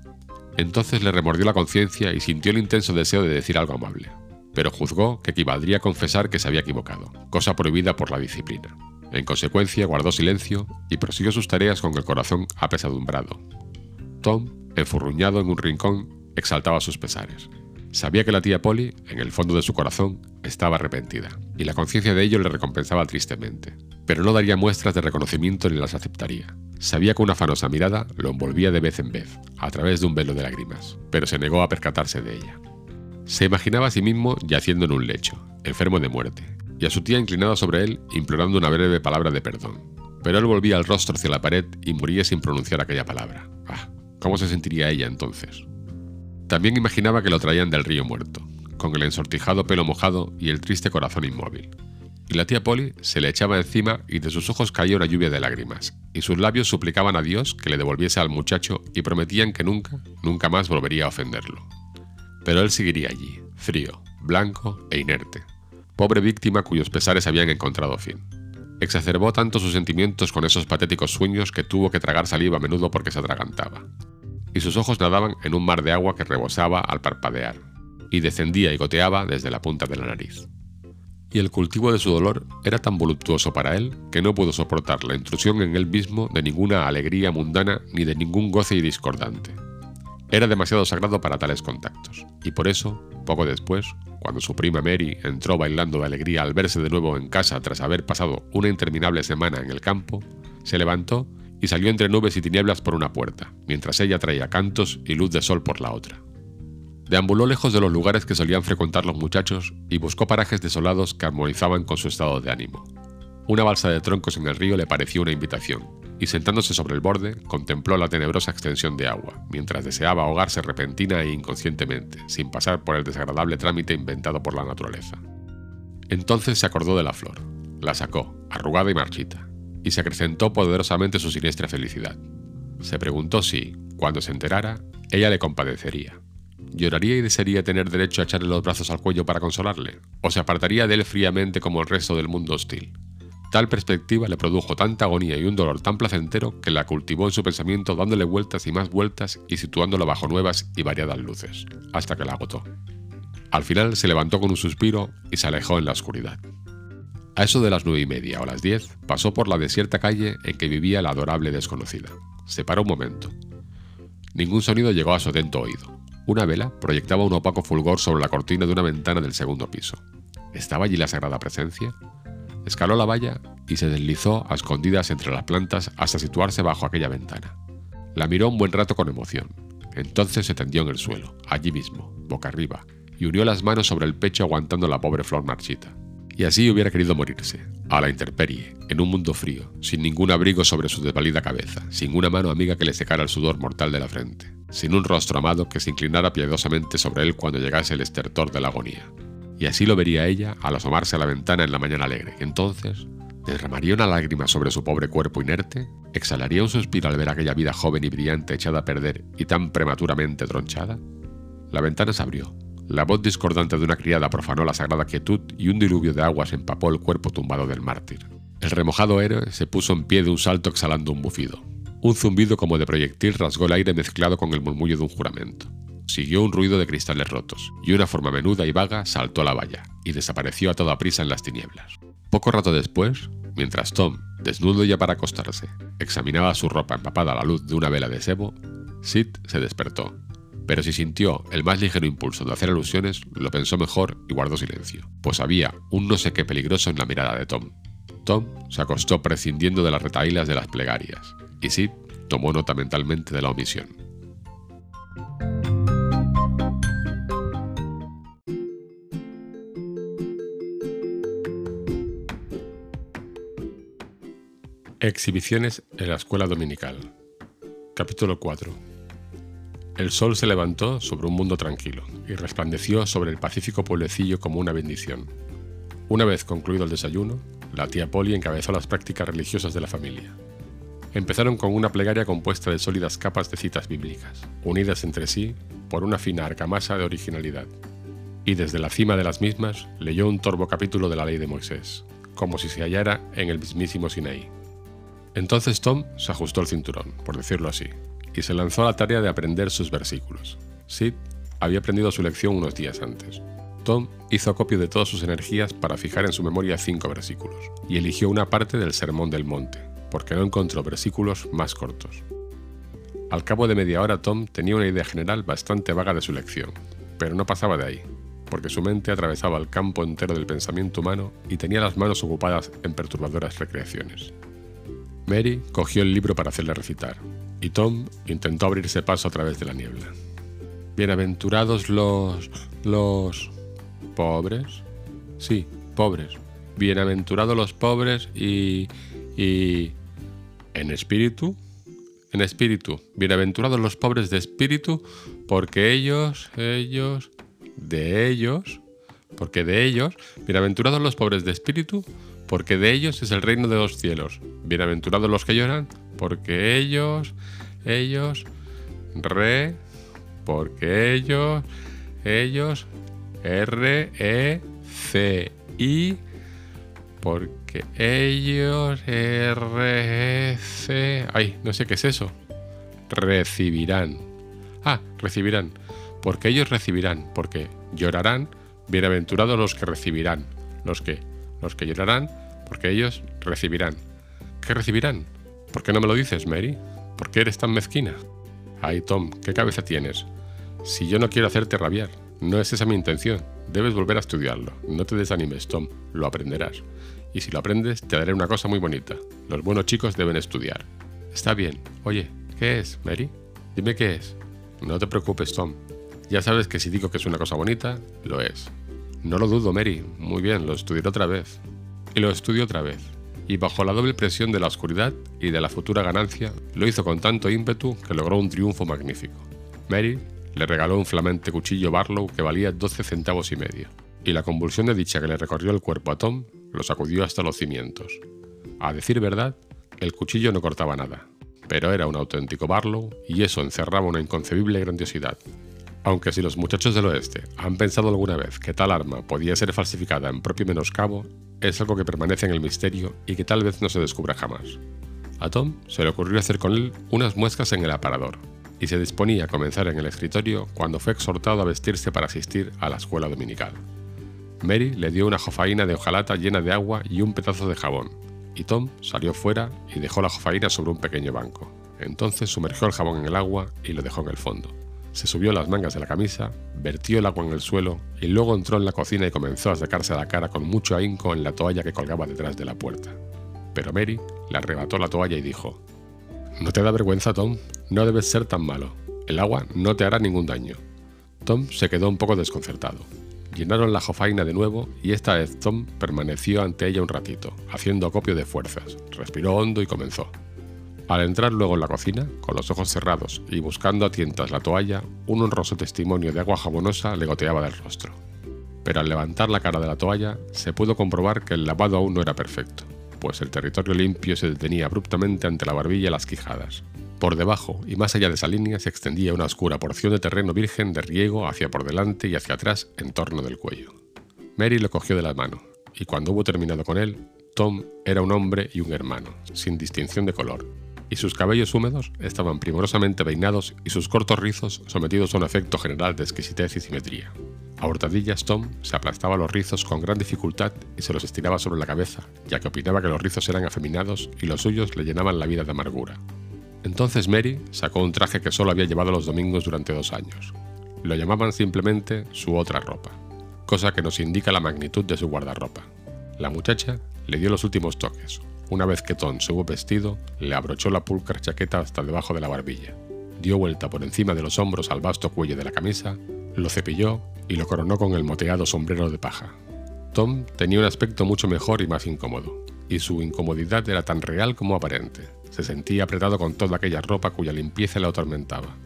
Entonces le remordió la conciencia y sintió el intenso deseo de decir algo amable pero juzgó que equivaldría a confesar que se había equivocado, cosa prohibida por la disciplina. En consecuencia, guardó silencio y prosiguió sus tareas con el corazón apesadumbrado. Tom, enfurruñado en un rincón, exaltaba sus pesares. Sabía que la tía Polly, en el fondo de su corazón, estaba arrepentida, y la conciencia de ello le recompensaba tristemente. Pero no daría muestras de reconocimiento ni las aceptaría. Sabía que una afanosa mirada lo envolvía de vez en vez, a través de un velo de lágrimas, pero se negó a percatarse de ella. Se imaginaba a sí mismo yaciendo en un lecho, enfermo de muerte, y a su tía inclinada sobre él, implorando una breve palabra de perdón. Pero él volvía el rostro hacia la pared y moría sin pronunciar aquella palabra. Ah, ¿cómo se sentiría ella entonces? También imaginaba que lo traían del río muerto, con el ensortijado pelo mojado y el triste corazón inmóvil. Y la tía Polly se le echaba encima y de sus ojos caía una lluvia de lágrimas, y sus labios suplicaban a Dios que le devolviese al muchacho y prometían que nunca, nunca más volvería a ofenderlo. Pero él seguiría allí, frío, blanco e inerte, pobre víctima cuyos pesares habían encontrado fin. Exacerbó tanto sus sentimientos con esos patéticos sueños que tuvo que tragar saliva a menudo porque se atragantaba. Y sus ojos nadaban en un mar de agua que rebosaba al parpadear, y descendía y goteaba desde la punta de la nariz. Y el cultivo de su dolor era tan voluptuoso para él que no pudo soportar la intrusión en él mismo de ninguna alegría mundana ni de ningún goce discordante. Era demasiado sagrado para tales contactos, y por eso, poco después, cuando su prima Mary entró bailando de alegría al verse de nuevo en casa tras haber pasado una interminable semana en el campo, se levantó y salió entre nubes y tinieblas por una puerta, mientras ella traía cantos y luz de sol por la otra. Deambuló lejos de los lugares que solían frecuentar los muchachos y buscó parajes desolados que armonizaban con su estado de ánimo. Una balsa de troncos en el río le pareció una invitación, y sentándose sobre el borde, contempló la tenebrosa extensión de agua, mientras deseaba ahogarse repentina e inconscientemente, sin pasar por el desagradable trámite inventado por la naturaleza. Entonces se acordó de la flor, la sacó, arrugada y marchita, y se acrecentó poderosamente su siniestra felicidad. se preguntó si, cuando se enterara, ella le compadecería. ¿Lloraría y desearía tener derecho a echarle los brazos al cuello para consolarle? ¿O se apartaría de él fríamente como el resto del mundo hostil? Tal perspectiva le produjo tanta agonía y un dolor tan placentero que la cultivó en su pensamiento dándole vueltas y más vueltas y situándola bajo nuevas y variadas luces, hasta que la agotó. Al final se levantó con un suspiro y se alejó en la oscuridad. A eso de las nueve y media o las diez, pasó por la desierta calle en que vivía la adorable desconocida. Se paró un momento. Ningún sonido llegó a su atento oído. Una vela proyectaba un opaco fulgor sobre la cortina de una ventana del segundo piso. ¿Estaba allí la sagrada presencia? Escaló la valla y se deslizó a escondidas entre las plantas hasta situarse bajo aquella ventana. La miró un buen rato con emoción. Entonces se tendió en el suelo, allí mismo, boca arriba, y unió las manos sobre el pecho aguantando la pobre flor marchita. Y así hubiera querido morirse, a la intemperie, en un mundo frío, sin ningún abrigo sobre su desvalida cabeza, sin una mano amiga que le secara el sudor mortal de la frente, sin un rostro amado que se inclinara piadosamente sobre él cuando llegase el estertor de la agonía, y así lo vería ella al asomarse a la ventana en la mañana alegre. Entonces, ¿derramaría una lágrima sobre su pobre cuerpo inerte? ¿Exhalaría un suspiro al ver aquella vida joven y brillante echada a perder y tan prematuramente tronchada? La ventana se abrió. La voz discordante de una criada profanó la sagrada quietud y un diluvio de aguas empapó el cuerpo tumbado del mártir. El remojado héroe se puso en pie de un salto exhalando un bufido. Un zumbido como de proyectil rasgó el aire mezclado con el murmullo de un juramento. Siguió un ruido de cristales rotos, y una forma menuda y vaga saltó a la valla, y desapareció a toda prisa en las tinieblas. Poco rato después, mientras Tom, desnudo ya para acostarse, examinaba su ropa empapada a la luz de una vela de sebo, Sid se despertó. Pero si sintió el más ligero impulso de hacer alusiones, lo pensó mejor y guardó silencio, pues había un no sé qué peligroso en la mirada de Tom. Tom se acostó prescindiendo de las retaílas de las plegarias, y Sid tomó nota mentalmente de la omisión. Exhibiciones en la escuela dominical. Capítulo 4. El sol se levantó sobre un mundo tranquilo y resplandeció sobre el pacífico pueblecillo como una bendición. Una vez concluido el desayuno, la tía Polly encabezó las prácticas religiosas de la familia. Empezaron con una plegaria compuesta de sólidas capas de citas bíblicas, unidas entre sí por una fina arcamasa de originalidad. Y desde la cima de las mismas leyó un torvo capítulo de la ley de Moisés, como si se hallara en el mismísimo Sinaí. Entonces Tom se ajustó el cinturón, por decirlo así, y se lanzó a la tarea de aprender sus versículos. Sid había aprendido su lección unos días antes. Tom hizo acopio de todas sus energías para fijar en su memoria cinco versículos, y eligió una parte del Sermón del Monte, porque no encontró versículos más cortos. Al cabo de media hora Tom tenía una idea general bastante vaga de su lección, pero no pasaba de ahí, porque su mente atravesaba el campo entero del pensamiento humano y tenía las manos ocupadas en perturbadoras recreaciones. Mary cogió el libro para hacerle recitar, y Tom intentó abrirse paso a través de la niebla. Bienaventurados los... los... pobres. Sí, pobres. Bienaventurados los pobres y... y... en espíritu. En espíritu. Bienaventurados los pobres de espíritu, porque ellos, ellos, de ellos, porque de ellos, bienaventurados los pobres de espíritu, porque de ellos es el reino de los cielos. Bienaventurados los que lloran, porque ellos, ellos, re, porque ellos, ellos, R, E, C, I, porque ellos, R, E, C, ay, no sé qué es eso, recibirán. Ah, recibirán, porque ellos recibirán, porque llorarán, bienaventurados los que recibirán, los que, los que llorarán, porque ellos recibirán. ¿Qué recibirán? ¿Por qué no me lo dices, Mary? ¿Por qué eres tan mezquina? Ay, Tom, ¿qué cabeza tienes? Si yo no quiero hacerte rabiar, no es esa mi intención. Debes volver a estudiarlo. No te desanimes, Tom, lo aprenderás. Y si lo aprendes, te daré una cosa muy bonita. Los buenos chicos deben estudiar. Está bien. Oye, ¿qué es, Mary? Dime qué es. No te preocupes, Tom. Ya sabes que si digo que es una cosa bonita, lo es. No lo dudo, Mary. Muy bien, lo estudiaré otra vez y lo estudió otra vez, y bajo la doble presión de la oscuridad y de la futura ganancia, lo hizo con tanto ímpetu que logró un triunfo magnífico. Mary le regaló un flamante cuchillo Barlow que valía 12 centavos y medio, y la convulsión de dicha que le recorrió el cuerpo a Tom lo sacudió hasta los cimientos. A decir verdad, el cuchillo no cortaba nada, pero era un auténtico Barlow y eso encerraba una inconcebible grandiosidad. Aunque si los muchachos del oeste han pensado alguna vez que tal arma podía ser falsificada en propio menoscabo, es algo que permanece en el misterio y que tal vez no se descubra jamás. A Tom se le ocurrió hacer con él unas muescas en el aparador, y se disponía a comenzar en el escritorio cuando fue exhortado a vestirse para asistir a la escuela dominical. Mary le dio una jofaina de hojalata llena de agua y un pedazo de jabón, y Tom salió fuera y dejó la jofaina sobre un pequeño banco. Entonces sumergió el jabón en el agua y lo dejó en el fondo. Se subió las mangas de la camisa, vertió el agua en el suelo y luego entró en la cocina y comenzó a sacarse la cara con mucho ahínco en la toalla que colgaba detrás de la puerta. Pero Mary le arrebató la toalla y dijo, ¿No te da vergüenza, Tom? No debes ser tan malo. El agua no te hará ningún daño. Tom se quedó un poco desconcertado. Llenaron la jofaina de nuevo y esta vez Tom permaneció ante ella un ratito, haciendo acopio de fuerzas. Respiró hondo y comenzó. Al entrar luego en la cocina, con los ojos cerrados y buscando a tientas la toalla, un honroso testimonio de agua jabonosa le goteaba del rostro. Pero al levantar la cara de la toalla, se pudo comprobar que el lavado aún no era perfecto, pues el territorio limpio se detenía abruptamente ante la barbilla y las quijadas. Por debajo y más allá de esa línea se extendía una oscura porción de terreno virgen de riego hacia por delante y hacia atrás en torno del cuello. Mary lo cogió de la mano, y cuando hubo terminado con él, Tom era un hombre y un hermano, sin distinción de color, y sus cabellos húmedos estaban primorosamente peinados y sus cortos rizos sometidos a un efecto general de exquisitez y simetría. A hurtadillas Tom se aplastaba los rizos con gran dificultad y se los estiraba sobre la cabeza, ya que opinaba que los rizos eran afeminados y los suyos le llenaban la vida de amargura. Entonces Mary sacó un traje que solo había llevado los domingos durante dos años. Lo llamaban simplemente su otra ropa, cosa que nos indica la magnitud de su guardarropa. La muchacha le dio los últimos toques. Una vez que Tom se hubo vestido, le abrochó la pulcra chaqueta hasta debajo de la barbilla, dio vuelta por encima de los hombros al vasto cuello de la camisa, lo cepilló y lo coronó con el moteado sombrero de paja. Tom tenía un aspecto mucho mejor y más incómodo, y su incomodidad era tan real como aparente. Se sentía apretado con toda aquella ropa cuya limpieza le atormentaba.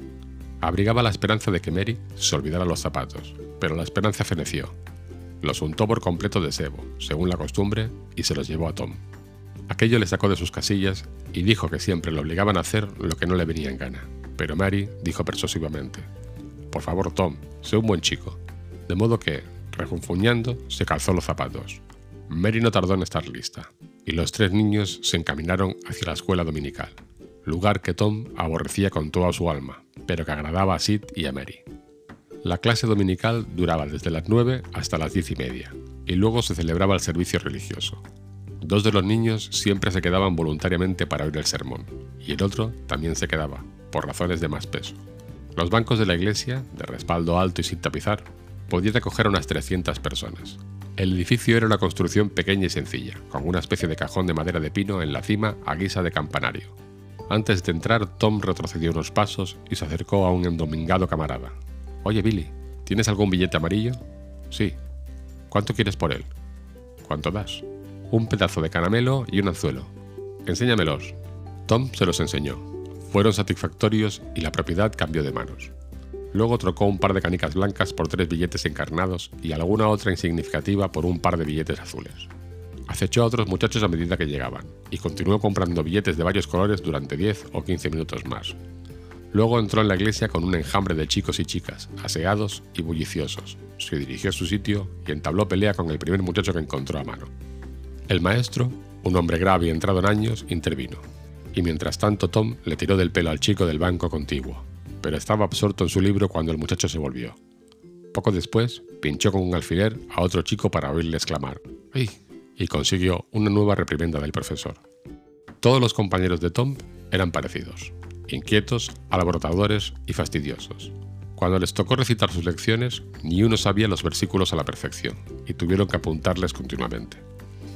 Abrigaba la esperanza de que Mary se olvidara los zapatos, pero la esperanza feneció. Los untó por completo de sebo, según la costumbre, y se los llevó a Tom. Aquello le sacó de sus casillas y dijo que siempre le obligaban a hacer lo que no le venía en gana. Pero Mary dijo persuasivamente, Por favor, Tom, sé un buen chico. De modo que, refunfuñando, se calzó los zapatos. Mary no tardó en estar lista y los tres niños se encaminaron hacia la escuela dominical, lugar que Tom aborrecía con toda su alma, pero que agradaba a Sid y a Mary. La clase dominical duraba desde las 9 hasta las diez y media, y luego se celebraba el servicio religioso. Dos de los niños siempre se quedaban voluntariamente para oír el sermón, y el otro también se quedaba, por razones de más peso. Los bancos de la iglesia, de respaldo alto y sin tapizar, podían acoger unas 300 personas, el edificio era una construcción pequeña y sencilla, con una especie de cajón de madera de pino en la cima a guisa de campanario. Antes de entrar, Tom retrocedió unos pasos y se acercó a un endomingado camarada. Oye, Billy, ¿tienes algún billete amarillo? Sí. ¿Cuánto quieres por él? ¿Cuánto das? Un pedazo de caramelo y un anzuelo. Enséñamelos. Tom se los enseñó. Fueron satisfactorios y la propiedad cambió de manos. Luego trocó un par de canicas blancas por tres billetes encarnados y alguna otra insignificativa por un par de billetes azules. Acechó a otros muchachos a medida que llegaban, y continuó comprando billetes de varios colores durante 10 o 15 minutos más. Luego entró en la iglesia con un enjambre de chicos y chicas, aseados y bulliciosos. Se dirigió a su sitio y entabló pelea con el primer muchacho que encontró a mano. El maestro, un hombre grave y entrado en años, intervino, y mientras tanto Tom le tiró del pelo al chico del banco contiguo, pero estaba absorto en su libro cuando el muchacho se volvió. Poco después, pinchó con un alfiler a otro chico para oírle exclamar ¡Ay! y consiguió una nueva reprimenda del profesor. Todos los compañeros de Tom eran parecidos, inquietos, alborotadores y fastidiosos. Cuando les tocó recitar sus lecciones, ni uno sabía los versículos a la perfección, y tuvieron que apuntarles continuamente.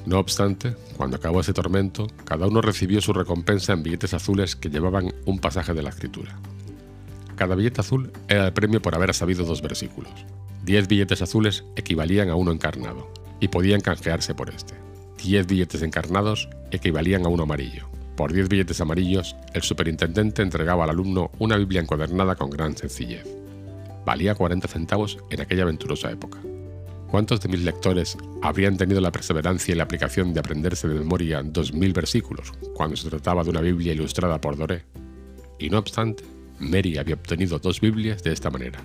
No obstante, cuando acabó ese tormento, cada uno recibió su recompensa en billetes azules que llevaban un pasaje de la escritura. Cada billete azul era el premio por haber sabido dos versículos. Diez billetes azules equivalían a uno encarnado, y podían canjearse por este. Diez billetes encarnados equivalían a uno amarillo. Por diez billetes amarillos, el superintendente entregaba al alumno una Biblia encuadernada con gran sencillez. Valía 40 centavos en aquella aventurosa época. ¿Cuántos de mis lectores habrían tenido la perseverancia y la aplicación de aprenderse de memoria dos mil versículos cuando se trataba de una Biblia ilustrada por Doré? Y no obstante, Mary había obtenido dos Biblias de esta manera.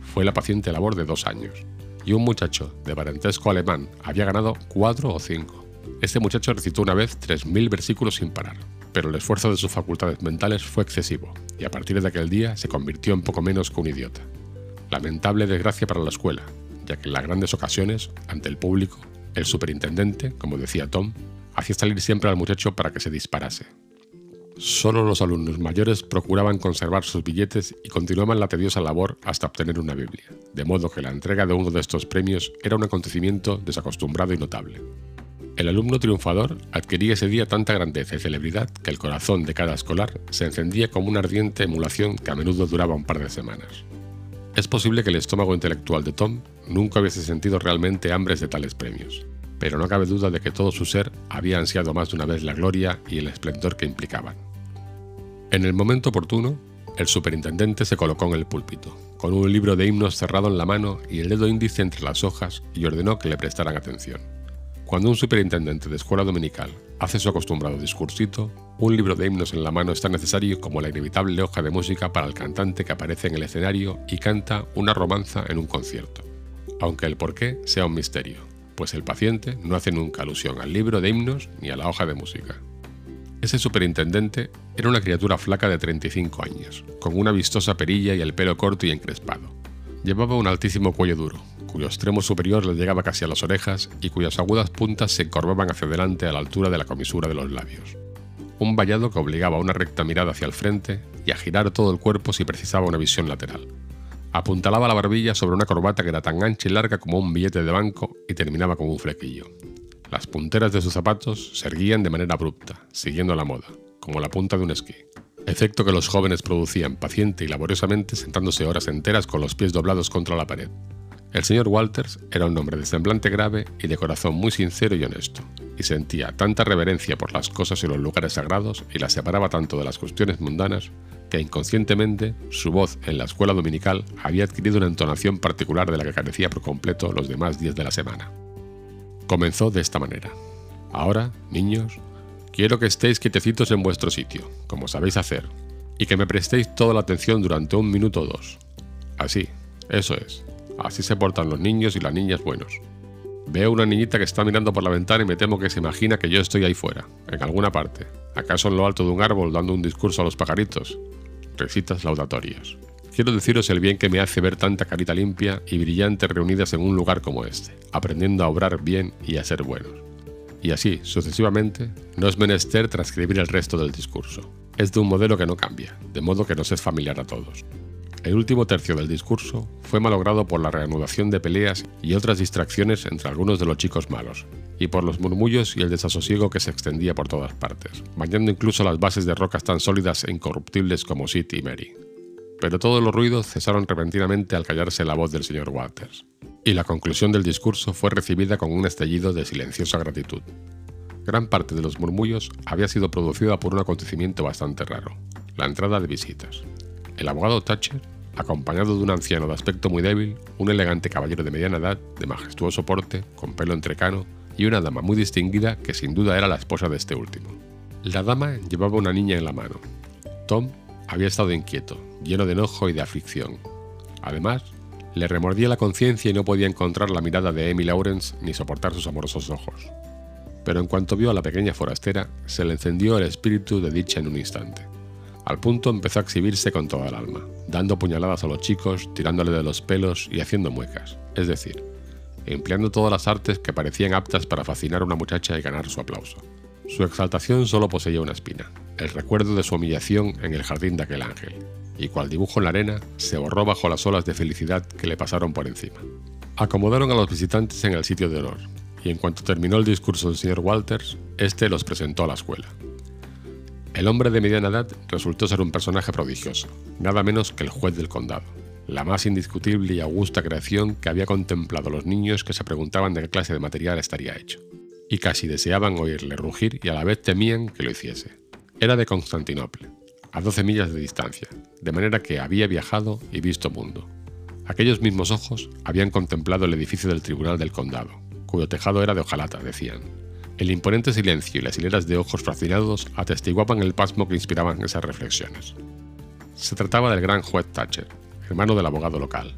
Fue la paciente labor de dos años. Y un muchacho de parentesco alemán había ganado cuatro o cinco. Este muchacho recitó una vez tres mil versículos sin parar, pero el esfuerzo de sus facultades mentales fue excesivo, y a partir de aquel día se convirtió en poco menos que un idiota. Lamentable desgracia para la escuela, ya que en las grandes ocasiones, ante el público, el superintendente, como decía Tom, hacía salir siempre al muchacho para que se disparase. Solo los alumnos mayores procuraban conservar sus billetes y continuaban la tediosa labor hasta obtener una Biblia, de modo que la entrega de uno de estos premios era un acontecimiento desacostumbrado y notable. El alumno triunfador adquiría ese día tanta grandeza y celebridad que el corazón de cada escolar se encendía como una ardiente emulación que a menudo duraba un par de semanas. Es posible que el estómago intelectual de Tom nunca hubiese sentido realmente hambres de tales premios, pero no cabe duda de que todo su ser había ansiado más de una vez la gloria y el esplendor que implicaban. En el momento oportuno, el superintendente se colocó en el púlpito, con un libro de himnos cerrado en la mano y el dedo índice entre las hojas, y ordenó que le prestaran atención. Cuando un superintendente de escuela dominical hace su acostumbrado discursito, un libro de himnos en la mano es tan necesario como la inevitable hoja de música para el cantante que aparece en el escenario y canta una romanza en un concierto, aunque el porqué sea un misterio, pues el paciente no hace nunca alusión al libro de himnos ni a la hoja de música. Ese superintendente era una criatura flaca de 35 años, con una vistosa perilla y el pelo corto y encrespado. Llevaba un altísimo cuello duro, cuyo extremo superior le llegaba casi a las orejas y cuyas agudas puntas se encorvaban hacia adelante a la altura de la comisura de los labios. Un vallado que obligaba a una recta mirada hacia el frente y a girar todo el cuerpo si precisaba una visión lateral. Apuntalaba la barbilla sobre una corbata que era tan ancha y larga como un billete de banco y terminaba con un flequillo. Las punteras de sus zapatos se erguían de manera abrupta, siguiendo la moda, como la punta de un esquí efecto que los jóvenes producían paciente y laboriosamente sentándose horas enteras con los pies doblados contra la pared. El señor Walters era un hombre de semblante grave y de corazón muy sincero y honesto, y sentía tanta reverencia por las cosas y los lugares sagrados y las separaba tanto de las cuestiones mundanas que inconscientemente su voz en la escuela dominical había adquirido una entonación particular de la que carecía por completo los demás días de la semana. Comenzó de esta manera. Ahora, niños, quiero que estéis quietecitos en vuestro sitio, como sabéis hacer, y que me prestéis toda la atención durante un minuto o dos. Así, eso es. Así se portan los niños y las niñas buenos. Veo una niñita que está mirando por la ventana y me temo que se imagina que yo estoy ahí fuera, en alguna parte, acaso en lo alto de un árbol dando un discurso a los pajaritos. Recitas laudatorias. Quiero deciros el bien que me hace ver tanta carita limpia y brillante reunidas en un lugar como este, aprendiendo a obrar bien y a ser buenos. Y así, sucesivamente, no es menester transcribir el resto del discurso. Es de un modelo que no cambia, de modo que nos es familiar a todos. El último tercio del discurso fue malogrado por la reanudación de peleas y otras distracciones entre algunos de los chicos malos, y por los murmullos y el desasosiego que se extendía por todas partes, bañando incluso las bases de rocas tan sólidas e incorruptibles como Sid y Mary. Pero todos los ruidos cesaron repentinamente al callarse la voz del señor Walters, y la conclusión del discurso fue recibida con un estallido de silenciosa gratitud. Gran parte de los murmullos había sido producida por un acontecimiento bastante raro, la entrada de visitas. El abogado Thatcher acompañado de un anciano de aspecto muy débil, un elegante caballero de mediana edad, de majestuoso porte, con pelo entrecano, y una dama muy distinguida que sin duda era la esposa de este último. La dama llevaba una niña en la mano. Tom había estado inquieto, lleno de enojo y de aflicción. Además, le remordía la conciencia y no podía encontrar la mirada de Amy Lawrence ni soportar sus amorosos ojos. Pero en cuanto vio a la pequeña forastera, se le encendió el espíritu de dicha en un instante. Al punto empezó a exhibirse con toda el alma, dando puñaladas a los chicos, tirándole de los pelos y haciendo muecas, es decir, empleando todas las artes que parecían aptas para fascinar a una muchacha y ganar su aplauso. Su exaltación solo poseía una espina, el recuerdo de su humillación en el jardín de aquel ángel, y cual dibujo en la arena, se borró bajo las olas de felicidad que le pasaron por encima. Acomodaron a los visitantes en el sitio de honor, y en cuanto terminó el discurso del señor Walters, este los presentó a la escuela. El hombre de mediana edad resultó ser un personaje prodigioso, nada menos que el juez del condado, la más indiscutible y augusta creación que había contemplado los niños que se preguntaban de qué clase de material estaría hecho, y casi deseaban oírle rugir y a la vez temían que lo hiciese. Era de Constantinopla, a 12 millas de distancia, de manera que había viajado y visto mundo. Aquellos mismos ojos habían contemplado el edificio del Tribunal del Condado, cuyo tejado era de hojalata, decían. El imponente silencio y las hileras de ojos fascinados atestiguaban el pasmo que inspiraban esas reflexiones. Se trataba del gran juez Thatcher, hermano del abogado local.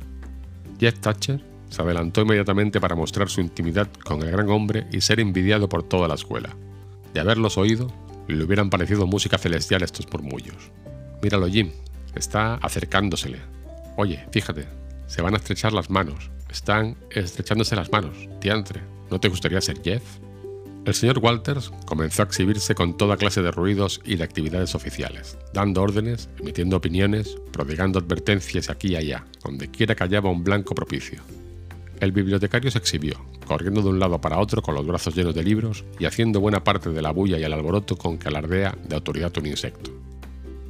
Jeff Thatcher se adelantó inmediatamente para mostrar su intimidad con el gran hombre y ser envidiado por toda la escuela. De haberlos oído, le hubieran parecido música celestial estos murmullos. Míralo, Jim, está acercándosele. Oye, fíjate, se van a estrechar las manos. Están estrechándose las manos. Diantre, ¿no te gustaría ser Jeff? El señor Walters comenzó a exhibirse con toda clase de ruidos y de actividades oficiales, dando órdenes, emitiendo opiniones, prodigando advertencias aquí y allá, donde quiera que hallaba un blanco propicio. El bibliotecario se exhibió, corriendo de un lado para otro con los brazos llenos de libros y haciendo buena parte de la bulla y el alboroto con que alardea de autoridad un insecto.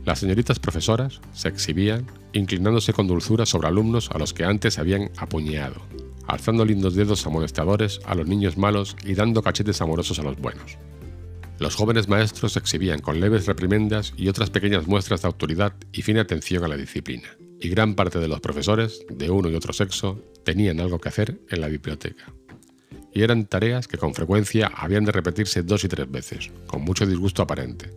Las señoritas profesoras se exhibían, inclinándose con dulzura sobre alumnos a los que antes habían apuñeado, alzando lindos dedos amonestadores a los niños malos y dando cachetes amorosos a los buenos. Los jóvenes maestros exhibían con leves reprimendas y otras pequeñas muestras de autoridad y fina atención a la disciplina, y gran parte de los profesores, de uno y otro sexo, tenían algo que hacer en la biblioteca. Y eran tareas que con frecuencia habían de repetirse dos y tres veces, con mucho disgusto aparente,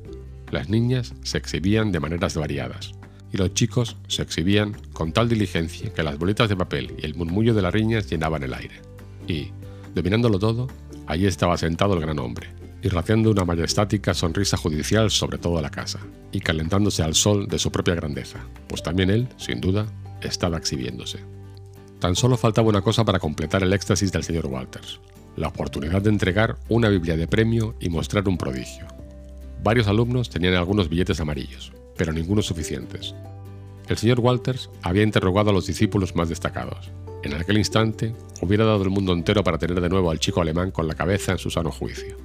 las niñas se exhibían de maneras variadas, y los chicos se exhibían con tal diligencia que las bolitas de papel y el murmullo de las riñas llenaban el aire. Y, dominándolo todo, allí estaba sentado el gran hombre, irradiando una majestática sonrisa judicial sobre toda la casa, y calentándose al sol de su propia grandeza, pues también él, sin duda, estaba exhibiéndose. Tan solo faltaba una cosa para completar el éxtasis del señor Walters, la oportunidad de entregar una Biblia de premio y mostrar un prodigio, Varios alumnos tenían algunos billetes amarillos, pero ninguno suficientes. El señor Walters había interrogado a los discípulos más destacados. En aquel instante hubiera dado el mundo entero para tener de nuevo al chico alemán con la cabeza en su sano juicio.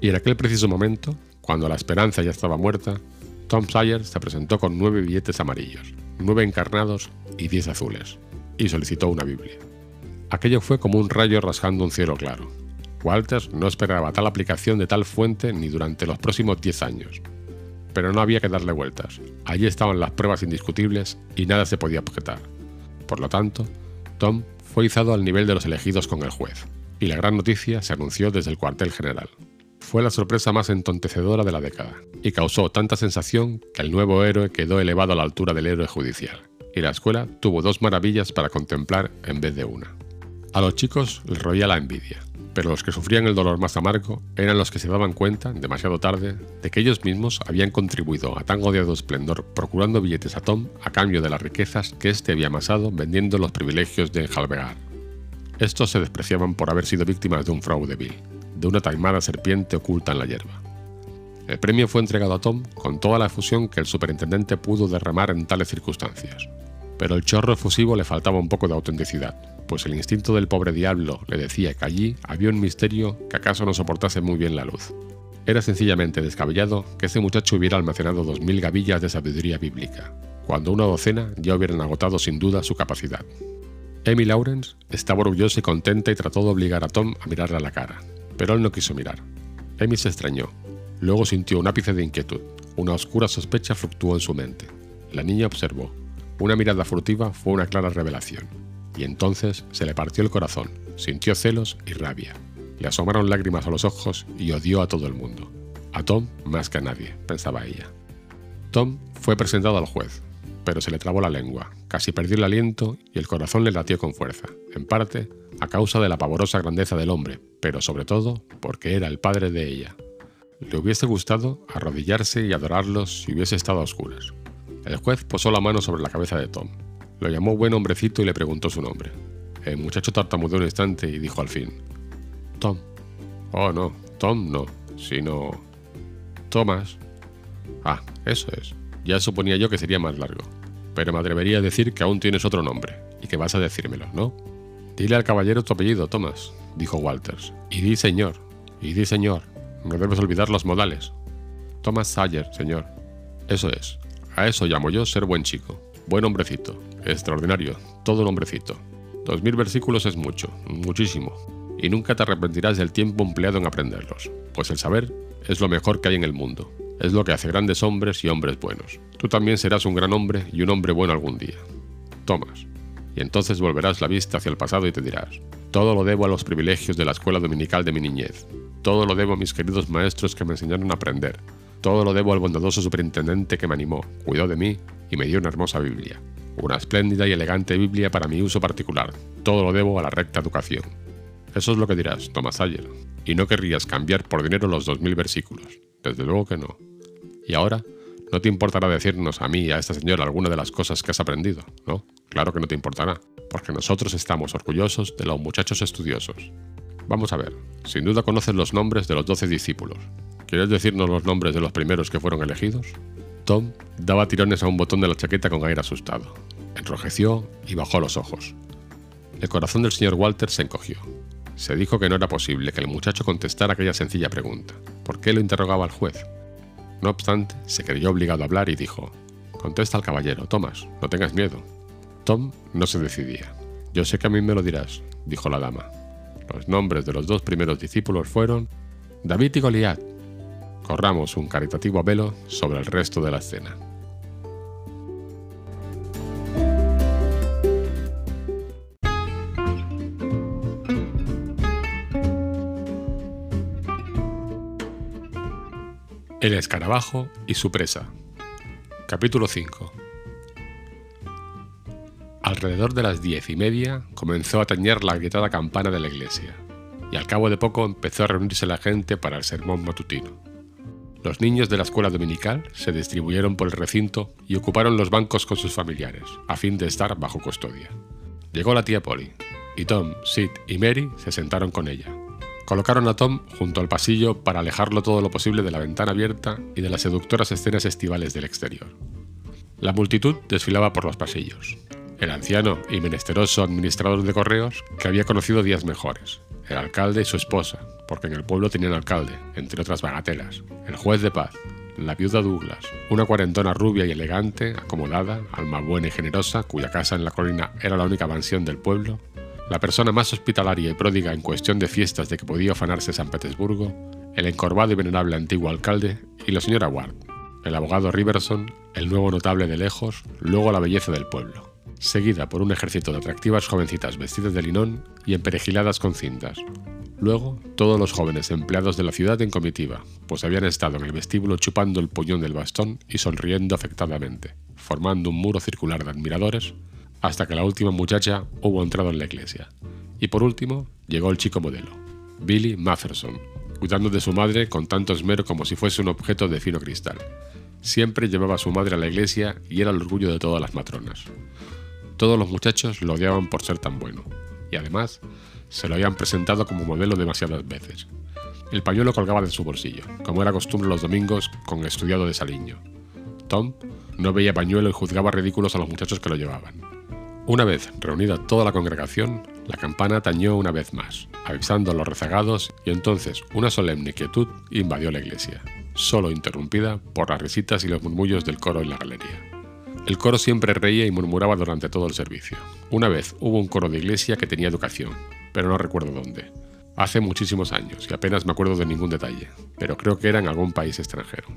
Y en aquel preciso momento, cuando la esperanza ya estaba muerta, Tom Sawyer se presentó con nueve billetes amarillos, nueve encarnados y diez azules, y solicitó una Biblia. Aquello fue como un rayo rasgando un cielo claro. Walters no esperaba tal aplicación de tal fuente ni durante los próximos 10 años. Pero no había que darle vueltas. Allí estaban las pruebas indiscutibles y nada se podía objetar. Por lo tanto, Tom fue izado al nivel de los elegidos con el juez, y la gran noticia se anunció desde el cuartel general. Fue la sorpresa más entontecedora de la década, y causó tanta sensación que el nuevo héroe quedó elevado a la altura del héroe judicial, y la escuela tuvo dos maravillas para contemplar en vez de una. A los chicos les roía la envidia, pero los que sufrían el dolor más amargo eran los que se daban cuenta, demasiado tarde, de que ellos mismos habían contribuido a tan odiado esplendor procurando billetes a Tom a cambio de las riquezas que éste había amasado vendiendo los privilegios de Halbegar. Estos se despreciaban por haber sido víctimas de un fraude vil, de una taimada serpiente oculta en la hierba. El premio fue entregado a Tom con toda la efusión que el superintendente pudo derramar en tales circunstancias, pero el chorro efusivo le faltaba un poco de autenticidad, pues el instinto del pobre diablo le decía que allí había un misterio que acaso no soportase muy bien la luz. Era sencillamente descabellado que ese muchacho hubiera almacenado dos mil gavillas de sabiduría bíblica, cuando una docena ya hubieran agotado sin duda su capacidad. Amy Lawrence estaba orgullosa y contenta y trató de obligar a Tom a mirarle a la cara, pero él no quiso mirar. Amy se extrañó. Luego sintió un ápice de inquietud. Una oscura sospecha fluctuó en su mente. La niña observó. Una mirada furtiva fue una clara revelación y entonces se le partió el corazón, sintió celos y rabia. Le asomaron lágrimas a los ojos y odió a todo el mundo. A Tom más que a nadie, pensaba ella. Tom fue presentado al juez, pero se le trabó la lengua, casi perdió el aliento y el corazón le latió con fuerza, en parte a causa de la pavorosa grandeza del hombre, pero sobre todo porque era el padre de ella. Le hubiese gustado arrodillarse y adorarlos si hubiese estado a oscuras. El juez posó la mano sobre la cabeza de Tom, lo llamó buen hombrecito y le preguntó su nombre. El muchacho tartamudeó un instante y dijo al fin: Tom. Oh, no, Tom no, sino. Thomas. Ah, eso es. Ya suponía yo que sería más largo. Pero me atrevería a decir que aún tienes otro nombre, y que vas a decírmelo, ¿no? Dile al caballero tu apellido, Thomas, dijo Walters. Y di señor, y di señor. No debes olvidar los modales. Thomas Sayer, señor. Eso es. A eso llamo yo ser buen chico. Buen hombrecito. Extraordinario. Todo un hombrecito. Dos mil versículos es mucho, muchísimo. Y nunca te arrepentirás del tiempo empleado en aprenderlos, pues el saber es lo mejor que hay en el mundo. Es lo que hace grandes hombres y hombres buenos. Tú también serás un gran hombre y un hombre bueno algún día. Tomás. Y entonces volverás la vista hacia el pasado y te dirás, todo lo debo a los privilegios de la escuela dominical de mi niñez, todo lo debo a mis queridos maestros que me enseñaron a aprender, todo lo debo al bondadoso superintendente que me animó, cuidó de mí y me dio una hermosa Biblia. Una espléndida y elegante Biblia para mi uso particular. Todo lo debo a la recta educación. Eso es lo que dirás, Thomas Ayer. Y no querrías cambiar por dinero los dos mil versículos. Desde luego que no. Y ahora, no te importará decirnos a mí y a esta señora alguna de las cosas que has aprendido, ¿no? Claro que no te importará, porque nosotros estamos orgullosos de los muchachos estudiosos. Vamos a ver, sin duda conoces los nombres de los doce discípulos, ¿Quieres decirnos los nombres de los primeros que fueron elegidos? Tom daba tirones a un botón de la chaqueta con aire asustado. Enrojeció y bajó los ojos. El corazón del señor Walter se encogió. Se dijo que no era posible que el muchacho contestara aquella sencilla pregunta. ¿Por qué lo interrogaba el juez? No obstante, se creyó obligado a hablar y dijo, Contesta al caballero, Thomas, no tengas miedo. Tom no se decidía. Yo sé que a mí me lo dirás, dijo la dama. Los nombres de los dos primeros discípulos fueron David y Goliat, corramos un caritativo velo sobre el resto de la escena. El escarabajo y su presa. Capítulo 5. Alrededor de las diez y media comenzó a tañer la agrietada campana de la iglesia, y al cabo de poco empezó a reunirse la gente para el sermón matutino. Los niños de la escuela dominical se distribuyeron por el recinto y ocuparon los bancos con sus familiares, a fin de estar bajo custodia. Llegó la tía Polly, y Tom, Sid y Mary se sentaron con ella. Colocaron a Tom junto al pasillo para alejarlo todo lo posible de la ventana abierta y de las seductoras escenas estivales del exterior. La multitud desfilaba por los pasillos. El anciano y menesteroso administrador de correos, que había conocido días mejores, el alcalde y su esposa, porque en el pueblo tenían alcalde, entre otras bagatelas, el juez de paz, la viuda Douglas, una cuarentona rubia y elegante, acomodada, alma buena y generosa, cuya casa en la colina era la única mansión del pueblo, la persona más hospitalaria y pródiga en cuestión de fiestas de que podía afanarse San Petersburgo, el encorvado y venerable antiguo alcalde y la señora Ward, el abogado Riverson, el nuevo notable de lejos, luego la belleza del pueblo seguida por un ejército de atractivas jovencitas vestidas de linón y emperejiladas con cintas. Luego, todos los jóvenes empleados de la ciudad en comitiva, pues habían estado en el vestíbulo chupando el puñón del bastón y sonriendo afectadamente, formando un muro circular de admiradores, hasta que la última muchacha hubo entrado en la iglesia. Y por último, llegó el chico modelo, Billy Matherson, cuidando de su madre con tanto esmero como si fuese un objeto de fino cristal. Siempre llevaba a su madre a la iglesia y era el orgullo de todas las matronas. Todos los muchachos lo odiaban por ser tan bueno, y además se lo habían presentado como modelo demasiadas veces. El pañuelo colgaba de su bolsillo, como era costumbre los domingos con estudiado desaliño. Tom no veía pañuelo y juzgaba ridículos a los muchachos que lo llevaban. Una vez reunida toda la congregación, la campana tañó una vez más, avisando a los rezagados y entonces una solemne quietud invadió la iglesia, solo interrumpida por las risitas y los murmullos del coro en la galería. El coro siempre reía y murmuraba durante todo el servicio. Una vez hubo un coro de iglesia que tenía educación, pero no recuerdo dónde. Hace muchísimos años y apenas me acuerdo de ningún detalle, pero creo que era en algún país extranjero.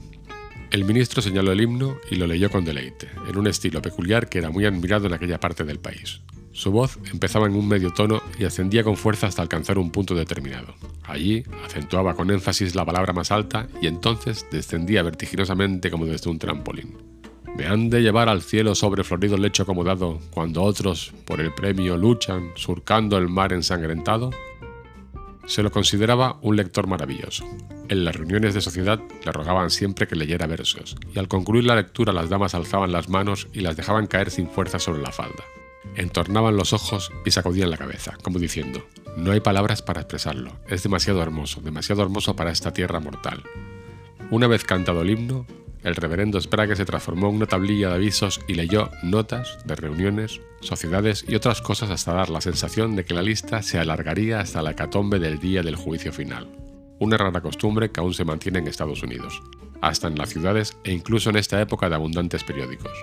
El ministro señaló el himno y lo leyó con deleite, en un estilo peculiar que era muy admirado en aquella parte del país. Su voz empezaba en un medio tono y ascendía con fuerza hasta alcanzar un punto determinado. Allí acentuaba con énfasis la palabra más alta y entonces descendía vertiginosamente como desde un trampolín. ¿Me han de llevar al cielo sobre florido lecho acomodado cuando otros, por el premio, luchan surcando el mar ensangrentado? Se lo consideraba un lector maravilloso. En las reuniones de sociedad le rogaban siempre que leyera versos, y al concluir la lectura las damas alzaban las manos y las dejaban caer sin fuerza sobre la falda. Entornaban los ojos y sacudían la cabeza, como diciendo, no hay palabras para expresarlo, es demasiado hermoso, demasiado hermoso para esta tierra mortal. Una vez cantado el himno, el reverendo Sprague se transformó en una tablilla de avisos y leyó notas de reuniones, sociedades y otras cosas hasta dar la sensación de que la lista se alargaría hasta la hecatombe del día del juicio final. Una rara costumbre que aún se mantiene en Estados Unidos, hasta en las ciudades e incluso en esta época de abundantes periódicos.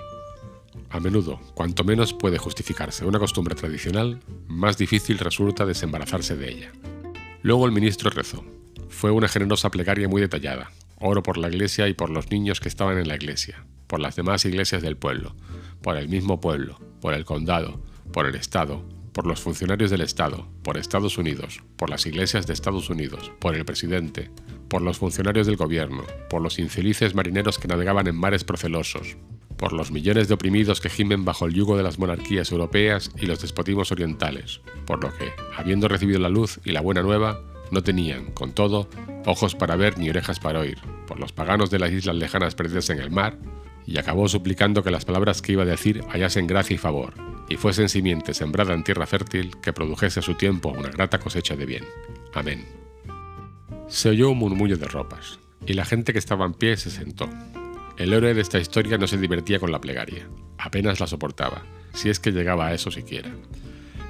A menudo, cuanto menos puede justificarse una costumbre tradicional, más difícil resulta desembarazarse de ella. Luego el ministro rezó. Fue una generosa plegaria muy detallada, oro por la iglesia y por los niños que estaban en la iglesia, por las demás iglesias del pueblo, por el mismo pueblo, por el condado, por el Estado, por los funcionarios del Estado, por Estados Unidos, por las iglesias de Estados Unidos, por el presidente, por los funcionarios del gobierno, por los infelices marineros que navegaban en mares procelosos, por los millones de oprimidos que gimen bajo el yugo de las monarquías europeas y los despotismos orientales, por lo que, habiendo recibido la luz y la buena nueva, no tenían, con todo, ojos para ver ni orejas para oír, por los paganos de las islas lejanas perdidas en el mar, y acabó suplicando que las palabras que iba a decir hallasen gracia y favor, y fuesen simiente sembrada en tierra fértil que produjese a su tiempo una grata cosecha de bien. Amén. Se oyó un murmullo de ropas, y la gente que estaba en pie se sentó. El héroe de esta historia no se divertía con la plegaria, apenas la soportaba, si es que llegaba a eso siquiera.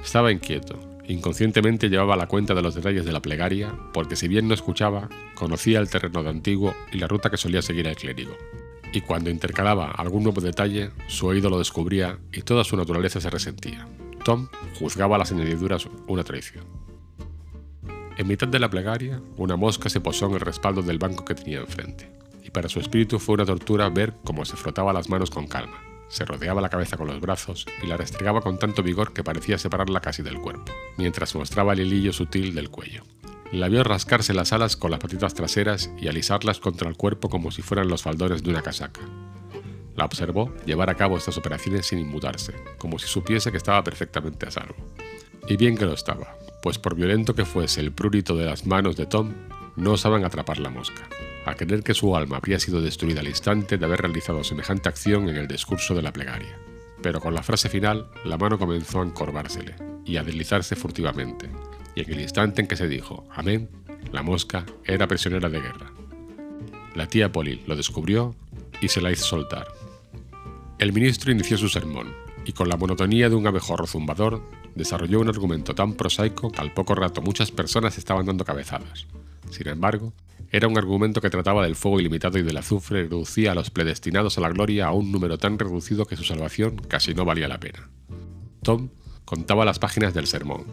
Estaba inquieto, inconscientemente llevaba la cuenta de los detalles de la plegaria, porque si bien no escuchaba, conocía el terreno de antiguo y la ruta que solía seguir el clérigo y cuando intercalaba algún nuevo detalle, su oído lo descubría y toda su naturaleza se resentía. Tom juzgaba las añadiduras una traición. En mitad de la plegaria, una mosca se posó en el respaldo del banco que tenía enfrente, y para su espíritu fue una tortura ver cómo se frotaba las manos con calma, se rodeaba la cabeza con los brazos y la restregaba con tanto vigor que parecía separarla casi del cuerpo, mientras mostraba el hilillo sutil del cuello. La vio rascarse las alas con las patitas traseras y alisarlas contra el cuerpo como si fueran los faldones de una casaca. La observó llevar a cabo estas operaciones sin inmutarse, como si supiese que estaba perfectamente a salvo. Y bien que lo estaba, pues por violento que fuese el prurito de las manos de Tom, no osaban atrapar la mosca, a creer que su alma habría sido destruida al instante de haber realizado semejante acción en el discurso de la plegaria. Pero con la frase final, la mano comenzó a encorvársele y a deslizarse furtivamente, y en el instante en que se dijo Amén, la mosca era prisionera de guerra. La tía Polly lo descubrió y se la hizo soltar. El ministro inició su sermón, y con la monotonía de un abejorro zumbador, desarrolló un argumento tan prosaico que al poco rato muchas personas estaban dando cabezadas. Sin embargo, era un argumento que trataba del fuego ilimitado y del azufre reducía a los predestinados a la gloria a un número tan reducido que su salvación casi no valía la pena. Tom contaba las páginas del sermón,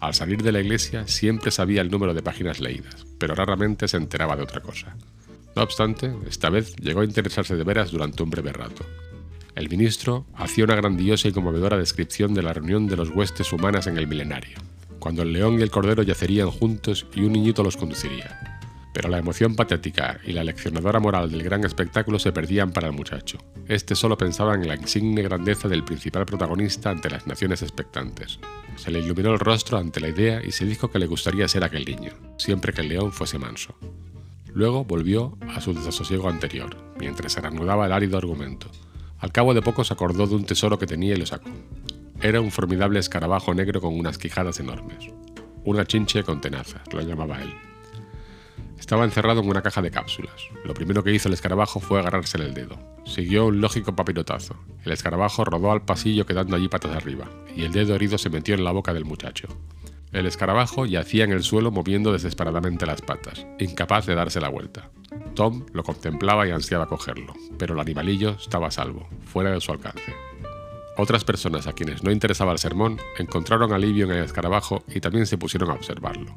al salir de la iglesia siempre sabía el número de páginas leídas, pero raramente se enteraba de otra cosa. No obstante, esta vez llegó a interesarse de veras durante un breve rato. El ministro hacía una grandiosa y conmovedora descripción de la reunión de los huestes humanas en el milenario, cuando el león y el cordero yacerían juntos y un niñito los conduciría pero la emoción patética y la leccionadora moral del gran espectáculo se perdían para el muchacho. Este solo pensaba en la insigne grandeza del principal protagonista ante las naciones expectantes. Se le iluminó el rostro ante la idea y se dijo que le gustaría ser aquel niño, siempre que el león fuese manso. Luego volvió a su desasosiego anterior, mientras se reanudaba el árido argumento. Al cabo de poco se acordó de un tesoro que tenía y lo sacó. Era un formidable escarabajo negro con unas quijadas enormes. Una chinche con tenaza, lo llamaba él. Estaba encerrado en una caja de cápsulas. Lo primero que hizo el escarabajo fue agarrársele el dedo. Siguió un lógico papirotazo. El escarabajo rodó al pasillo quedando allí patas arriba, y el dedo herido se metió en la boca del muchacho. El escarabajo yacía en el suelo moviendo desesperadamente las patas, incapaz de darse la vuelta. Tom lo contemplaba y ansiaba cogerlo, pero el animalillo estaba a salvo, fuera de su alcance. Otras personas a quienes no interesaba el sermón encontraron alivio en el escarabajo y también se pusieron a observarlo.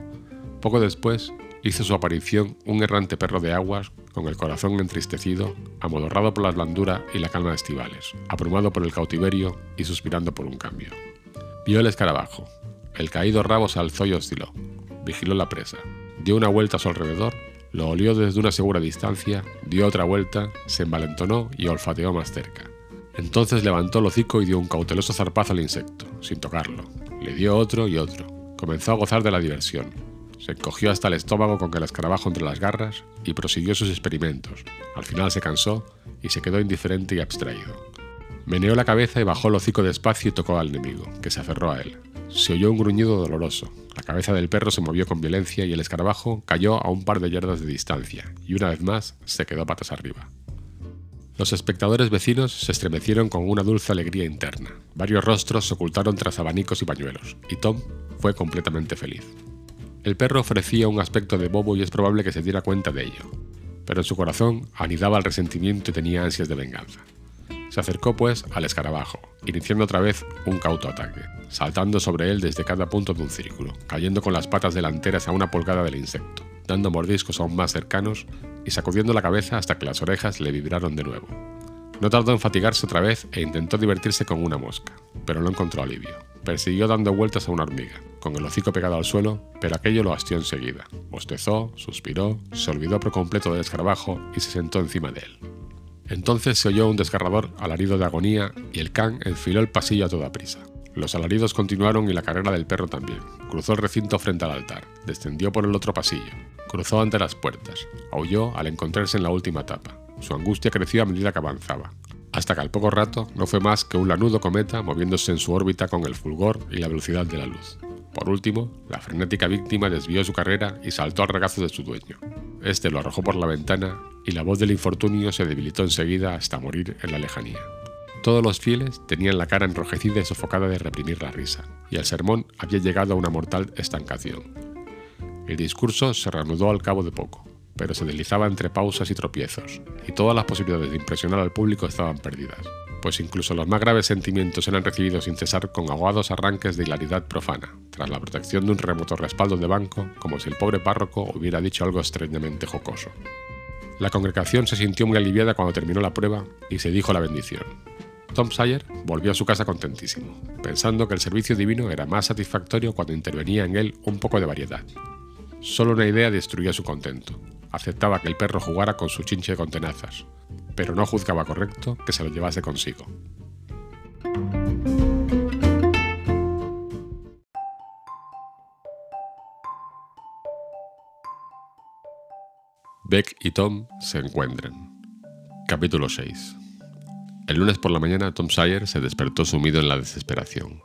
Poco después, hizo su aparición un errante perro de aguas con el corazón entristecido, amodorrado por la blandura y la calma estivales, abrumado por el cautiverio y suspirando por un cambio. Vio el escarabajo. El caído rabo se alzó y osciló. Vigiló la presa. Dio una vuelta a su alrededor, lo olió desde una segura distancia, dio otra vuelta, se envalentonó y olfateó más cerca. Entonces levantó el hocico y dio un cauteloso zarpazo al insecto, sin tocarlo. Le dio otro y otro. Comenzó a gozar de la diversión, se encogió hasta el estómago con el escarabajo entre las garras y prosiguió sus experimentos. Al final se cansó y se quedó indiferente y abstraído. Meneó la cabeza y bajó el hocico despacio y tocó al enemigo, que se aferró a él. Se oyó un gruñido doloroso. La cabeza del perro se movió con violencia y el escarabajo cayó a un par de yardas de distancia, y una vez más se quedó patas arriba. Los espectadores vecinos se estremecieron con una dulce alegría interna. Varios rostros se ocultaron tras abanicos y pañuelos, y Tom fue completamente feliz. El perro ofrecía un aspecto de bobo y es probable que se diera cuenta de ello, pero en su corazón anidaba el resentimiento y tenía ansias de venganza. Se acercó pues al escarabajo, iniciando otra vez un cauto ataque, saltando sobre él desde cada punto de un círculo, cayendo con las patas delanteras a una pulgada del insecto, dando mordiscos aún más cercanos y sacudiendo la cabeza hasta que las orejas le vibraron de nuevo. No tardó en fatigarse otra vez e intentó divertirse con una mosca, pero no encontró alivio persiguió dando vueltas a una hormiga, con el hocico pegado al suelo, pero aquello lo hastió enseguida. Bostezó, suspiró, se olvidó por completo del escarabajo y se sentó encima de él. Entonces se oyó un desgarrador alarido de agonía y el can enfiló el pasillo a toda prisa. Los alaridos continuaron y la carrera del perro también. Cruzó el recinto frente al altar, descendió por el otro pasillo, cruzó ante las puertas, aulló al encontrarse en la última etapa. Su angustia creció a medida que avanzaba, hasta que al poco rato no fue más que un lanudo cometa moviéndose en su órbita con el fulgor y la velocidad de la luz. Por último, la frenética víctima desvió su carrera y saltó al regazo de su dueño. Este lo arrojó por la ventana y la voz del infortunio se debilitó enseguida hasta morir en la lejanía. Todos los fieles tenían la cara enrojecida y sofocada de reprimir la risa, y el sermón había llegado a una mortal estancación. El discurso se reanudó al cabo de poco, pero se deslizaba entre pausas y tropiezos, y todas las posibilidades de impresionar al público estaban perdidas, pues incluso los más graves sentimientos eran recibidos sin cesar con ahogados arranques de hilaridad profana, tras la protección de un remoto respaldo de banco, como si el pobre párroco hubiera dicho algo extrañamente jocoso. La congregación se sintió muy aliviada cuando terminó la prueba y se dijo la bendición. Tom Sawyer volvió a su casa contentísimo, pensando que el servicio divino era más satisfactorio cuando intervenía en él un poco de variedad. Solo una idea destruía su contento, aceptaba que el perro jugara con su chinche con tenazas, pero no juzgaba correcto que se lo llevase consigo. Beck y Tom se encuentran. Capítulo 6 El lunes por la mañana Tom Sawyer se despertó sumido en la desesperación.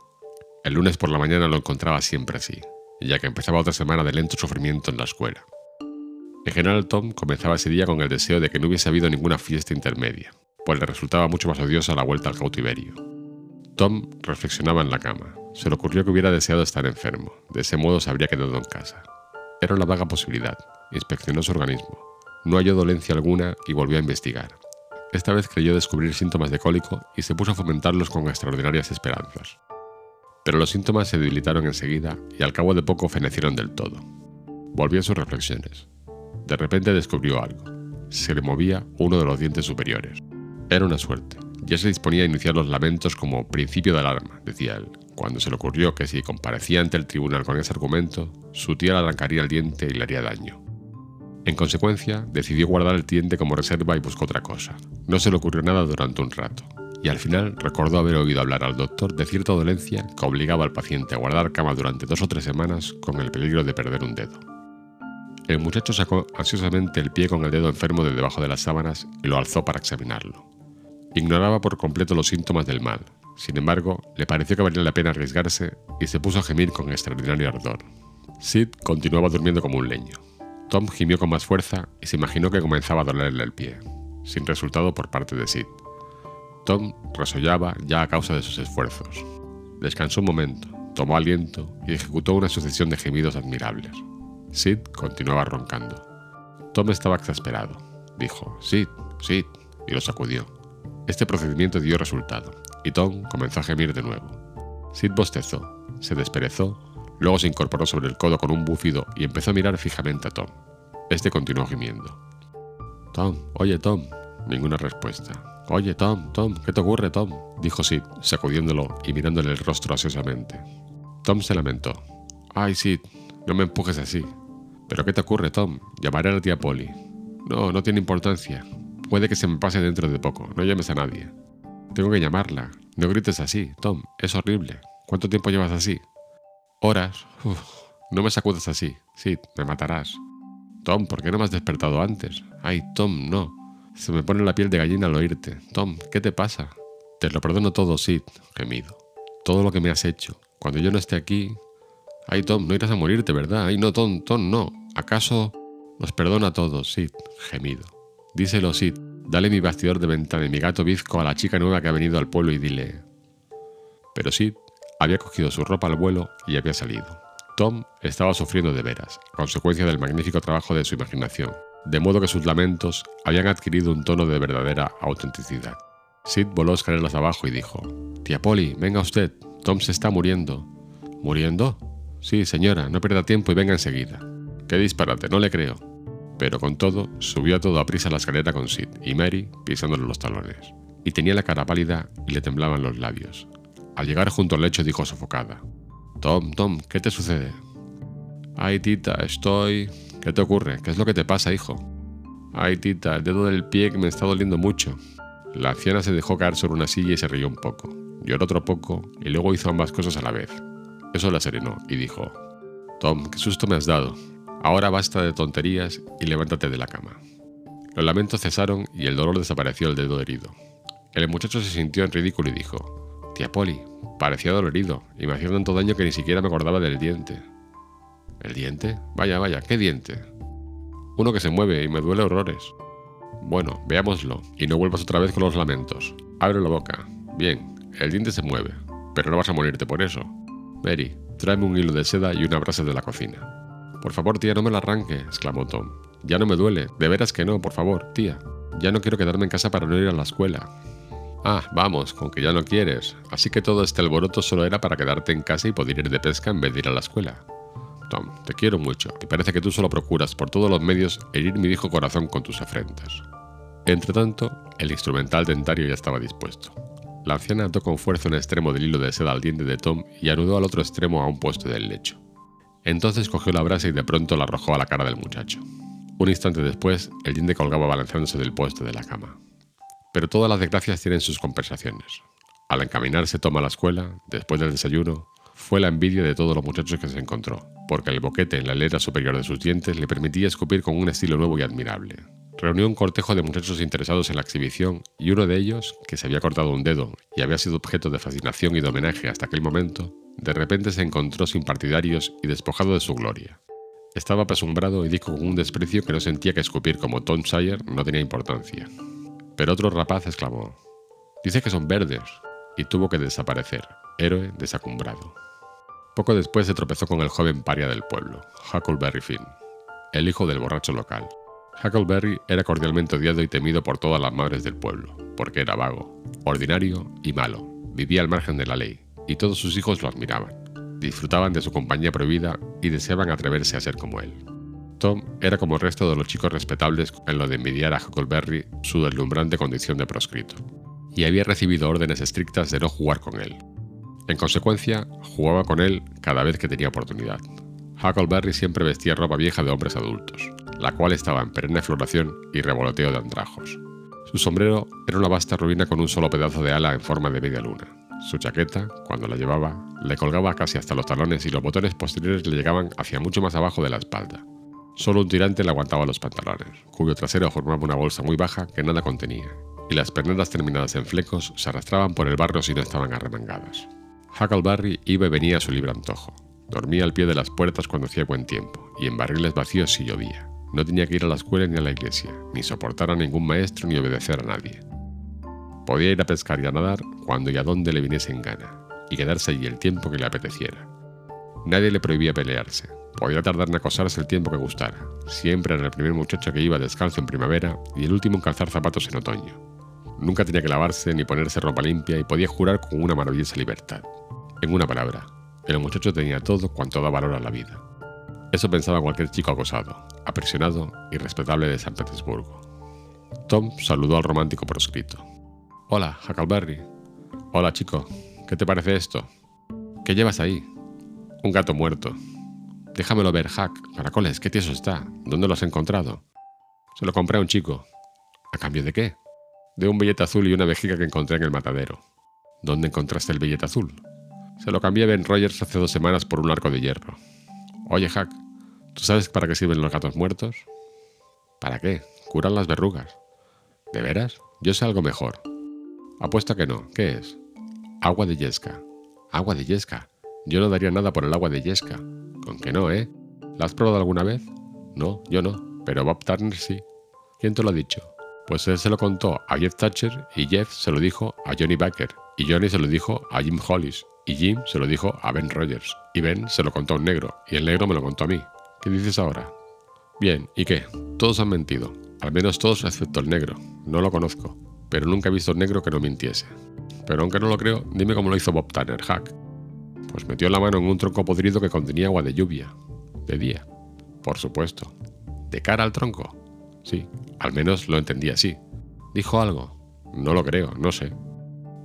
El lunes por la mañana lo encontraba siempre así, ya que empezaba otra semana de lento sufrimiento en la escuela. En general, Tom comenzaba ese día con el deseo de que no hubiese habido ninguna fiesta intermedia, pues le resultaba mucho más odiosa la vuelta al cautiverio. Tom reflexionaba en la cama. Se le ocurrió que hubiera deseado estar enfermo, de ese modo se habría quedado en casa. Era una vaga posibilidad. Inspeccionó su organismo. No halló dolencia alguna y volvió a investigar. Esta vez creyó descubrir síntomas de cólico y se puso a fomentarlos con extraordinarias esperanzas. Pero los síntomas se debilitaron enseguida y al cabo de poco fenecieron del todo. Volvió a sus reflexiones. De repente descubrió algo. Se le movía uno de los dientes superiores. Era una suerte. Ya se disponía a iniciar los lamentos como principio de alarma, decía él, cuando se le ocurrió que si comparecía ante el tribunal con ese argumento, su tía le arrancaría el diente y le haría daño. En consecuencia, decidió guardar el diente como reserva y buscó otra cosa. No se le ocurrió nada durante un rato, y al final recordó haber oído hablar al doctor de cierta dolencia que obligaba al paciente a guardar cama durante dos o tres semanas con el peligro de perder un dedo. El muchacho sacó ansiosamente el pie con el dedo enfermo de debajo de las sábanas y lo alzó para examinarlo. Ignoraba por completo los síntomas del mal, sin embargo, le pareció que valía la pena arriesgarse y se puso a gemir con extraordinario ardor. Sid continuaba durmiendo como un leño. Tom gimió con más fuerza y se imaginó que comenzaba a dolerle el pie, sin resultado por parte de Sid. Tom resollaba ya a causa de sus esfuerzos. Descansó un momento, tomó aliento y ejecutó una sucesión de gemidos admirables. Sid continuaba roncando. Tom estaba exasperado. Dijo, Sid, Sid, y lo sacudió. Este procedimiento dio resultado, y Tom comenzó a gemir de nuevo. Sid bostezó, se desperezó, luego se incorporó sobre el codo con un bufido y empezó a mirar fijamente a Tom. Este continuó gimiendo. Tom, oye Tom. Ninguna respuesta. Oye Tom, Tom, ¿qué te ocurre Tom? dijo Sid, sacudiéndolo y mirándole el rostro ansiosamente. Tom se lamentó. Ay Sid, no me empujes así. ¿Pero qué te ocurre, Tom? Llamaré a la tía Polly. No, no tiene importancia. Puede que se me pase dentro de poco. No llames a nadie. Tengo que llamarla. No grites así, Tom. Es horrible. ¿Cuánto tiempo llevas así? Horas. no me sacudas así. Sí, me matarás. Tom, ¿por qué no me has despertado antes? Ay, Tom, no. Se me pone la piel de gallina al oírte. Tom, ¿qué te pasa? Te lo perdono todo, Sid, gemido. Todo lo que me has hecho. Cuando yo no esté aquí, Ay, Tom, no irás a morirte, ¿verdad? Ay, no, Tom, Tom, no. ¿Acaso nos perdona a todos, Sid? Gemido. Díselo, Sid. Dale mi bastidor de ventana y mi gato bizco a la chica nueva que ha venido al pueblo y dile. Pero Sid había cogido su ropa al vuelo y había salido. Tom estaba sufriendo de veras, consecuencia del magnífico trabajo de su imaginación, de modo que sus lamentos habían adquirido un tono de verdadera autenticidad. Sid voló escaleras abajo y dijo: Tía Polly, venga usted, Tom se está muriendo. ¿Muriendo? Sí, señora, no pierda tiempo y venga enseguida. Qué disparate, no le creo. Pero con todo, subió a todo a prisa la escalera con Sid y Mary pisándole los talones. Y tenía la cara pálida y le temblaban los labios. Al llegar junto al lecho dijo sofocada. Tom, Tom, ¿qué te sucede? Ay, tita, estoy... ¿Qué te ocurre? ¿Qué es lo que te pasa, hijo? Ay, tita, el dedo del pie que me está doliendo mucho. La anciana se dejó caer sobre una silla y se rió un poco. Lloró otro poco y luego hizo ambas cosas a la vez. Eso la serenó y dijo, Tom, qué susto me has dado. Ahora basta de tonterías y levántate de la cama. Los lamentos cesaron y el dolor desapareció del dedo herido. El muchacho se sintió en ridículo y dijo, Tía Polly, parecía dolorido y me hacía tanto daño que ni siquiera me acordaba del diente. ¿El diente? Vaya, vaya, ¿qué diente? Uno que se mueve y me duele horrores. Bueno, veámoslo, y no vuelvas otra vez con los lamentos. Abre la boca. Bien, el diente se mueve, pero no vas a morirte por eso. Mary, tráeme un hilo de seda y una brasa de la cocina. Por favor, tía, no me la arranque, exclamó Tom. Ya no me duele, de veras que no, por favor, tía. Ya no quiero quedarme en casa para no ir a la escuela. Ah, vamos, con que ya no quieres. Así que todo este alboroto solo era para quedarte en casa y poder ir de pesca en vez de ir a la escuela. Tom, te quiero mucho, y parece que tú solo procuras por todos los medios herir mi viejo corazón con tus afrentas. Entretanto, el instrumental dentario ya estaba dispuesto. La anciana ató con fuerza un extremo del hilo de seda al diente de Tom y anudó al otro extremo a un puesto del lecho. Entonces cogió la brasa y de pronto la arrojó a la cara del muchacho. Un instante después, el diente colgaba balanceándose del puesto de la cama. Pero todas las desgracias tienen sus compensaciones. Al encaminarse Tom a la escuela, después del desayuno, fue la envidia de todos los muchachos que se encontró, porque el boquete en la hilera superior de sus dientes le permitía escupir con un estilo nuevo y admirable. Reunió un cortejo de muchachos interesados en la exhibición y uno de ellos, que se había cortado un dedo y había sido objeto de fascinación y de homenaje hasta aquel momento, de repente se encontró sin partidarios y despojado de su gloria. Estaba apesumbrado y dijo con un desprecio que no sentía que escupir como Tom Sawyer no tenía importancia. Pero otro rapaz exclamó, Dice que son verdes, y tuvo que desaparecer, héroe desacumbrado. Poco después se tropezó con el joven paria del pueblo, Huckleberry Finn, el hijo del borracho local. Huckleberry era cordialmente odiado y temido por todas las madres del pueblo, porque era vago, ordinario y malo, vivía al margen de la ley, y todos sus hijos lo admiraban, disfrutaban de su compañía prohibida y deseaban atreverse a ser como él. Tom era como el resto de los chicos respetables en lo de envidiar a Huckleberry su deslumbrante condición de proscrito, y había recibido órdenes estrictas de no jugar con él, en consecuencia, jugaba con él cada vez que tenía oportunidad. Huckleberry siempre vestía ropa vieja de hombres adultos, la cual estaba en perenne floración y revoloteo de andrajos. Su sombrero era una vasta ruina con un solo pedazo de ala en forma de media luna. Su chaqueta, cuando la llevaba, le colgaba casi hasta los talones y los botones posteriores le llegaban hacia mucho más abajo de la espalda. Solo un tirante le aguantaba los pantalones, cuyo trasero formaba una bolsa muy baja que nada contenía, y las perneras terminadas en flecos se arrastraban por el barro si no estaban arremangadas. Huckleberry iba y venía a su libre antojo. Dormía al pie de las puertas cuando hacía buen tiempo, y en barriles vacíos si llovía. No tenía que ir a la escuela ni a la iglesia, ni soportar a ningún maestro ni obedecer a nadie. Podía ir a pescar y a nadar cuando y a donde le viniese en gana, y quedarse allí el tiempo que le apeteciera. Nadie le prohibía pelearse. Podía tardar en acosarse el tiempo que gustara. Siempre era el primer muchacho que iba descalzo en primavera y el último en calzar zapatos en otoño. Nunca tenía que lavarse ni ponerse ropa limpia y podía jurar con una maravillosa libertad. En una palabra, el muchacho tenía todo cuanto da valor a la vida. Eso pensaba cualquier chico acosado, apresionado y respetable de San Petersburgo. Tom saludó al romántico proscrito. Hola, Huckleberry. Hola, chico. ¿Qué te parece esto? ¿Qué llevas ahí? Un gato muerto. Déjamelo ver, Huck. Caracoles, qué tieso está. ¿Dónde lo has encontrado? Se lo compré a un chico. ¿A cambio de qué? De un billete azul y una vejiga que encontré en el matadero. ¿Dónde encontraste el billete azul? Se lo cambié a Ben Rogers hace dos semanas por un arco de hierro. Oye, Hack, ¿tú sabes para qué sirven los gatos muertos? ¿Para qué? Curan las verrugas. ¿De veras? Yo sé algo mejor. Apuesta que no. ¿Qué es? Agua de yesca. ¿Agua de yesca? Yo no daría nada por el agua de yesca. Con que no, ¿eh? ¿La has probado alguna vez? No, yo no. Pero Bob Turner sí. ¿Quién te lo ha dicho? Pues él se lo contó a Jeff Thatcher y Jeff se lo dijo a Johnny Baker y Johnny se lo dijo a Jim Hollis y Jim se lo dijo a Ben Rogers. Y Ben se lo contó a un negro. Y el negro me lo contó a mí. ¿Qué dices ahora? Bien, ¿y qué? Todos han mentido. Al menos todos excepto el negro. No lo conozco. Pero nunca he visto un negro que no mintiese. Pero aunque no lo creo, dime cómo lo hizo Bob Tanner, Hack. Pues metió la mano en un tronco podrido que contenía agua de lluvia. De día. Por supuesto. ¿De cara al tronco? Sí, al menos lo entendí así. ¿Dijo algo? No lo creo, no sé.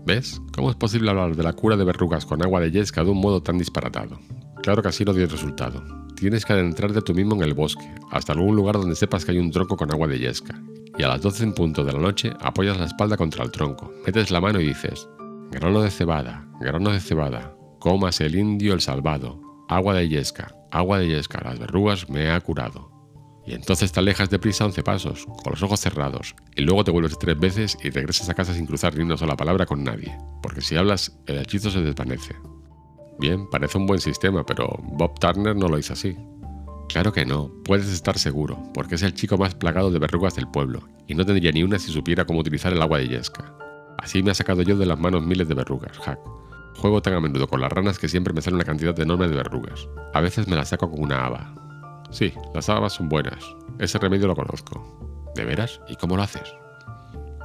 ¿Ves? ¿Cómo es posible hablar de la cura de verrugas con agua de yesca de un modo tan disparatado? Claro que así no dio resultado. Tienes que adentrarte tú mismo en el bosque, hasta algún lugar donde sepas que hay un tronco con agua de yesca, y a las 12 en punto de la noche apoyas la espalda contra el tronco, metes la mano y dices, grano de cebada, grano de cebada, comas el indio el salvado, agua de yesca, agua de yesca, las verrugas me ha curado. Y entonces te alejas deprisa 11 pasos, con los ojos cerrados, y luego te vuelves tres veces y regresas a casa sin cruzar ni una sola palabra con nadie, porque si hablas, el hechizo se desvanece. Bien, parece un buen sistema, pero Bob Turner no lo hizo así. Claro que no, puedes estar seguro, porque es el chico más plagado de verrugas del pueblo, y no tendría ni una si supiera cómo utilizar el agua de yesca. Así me ha sacado yo de las manos miles de verrugas, Hack. Juego tan a menudo con las ranas que siempre me sale una cantidad enorme de verrugas. A veces me las saco con una haba. Sí, las habas son buenas. Ese remedio lo conozco. ¿De veras? ¿Y cómo lo haces?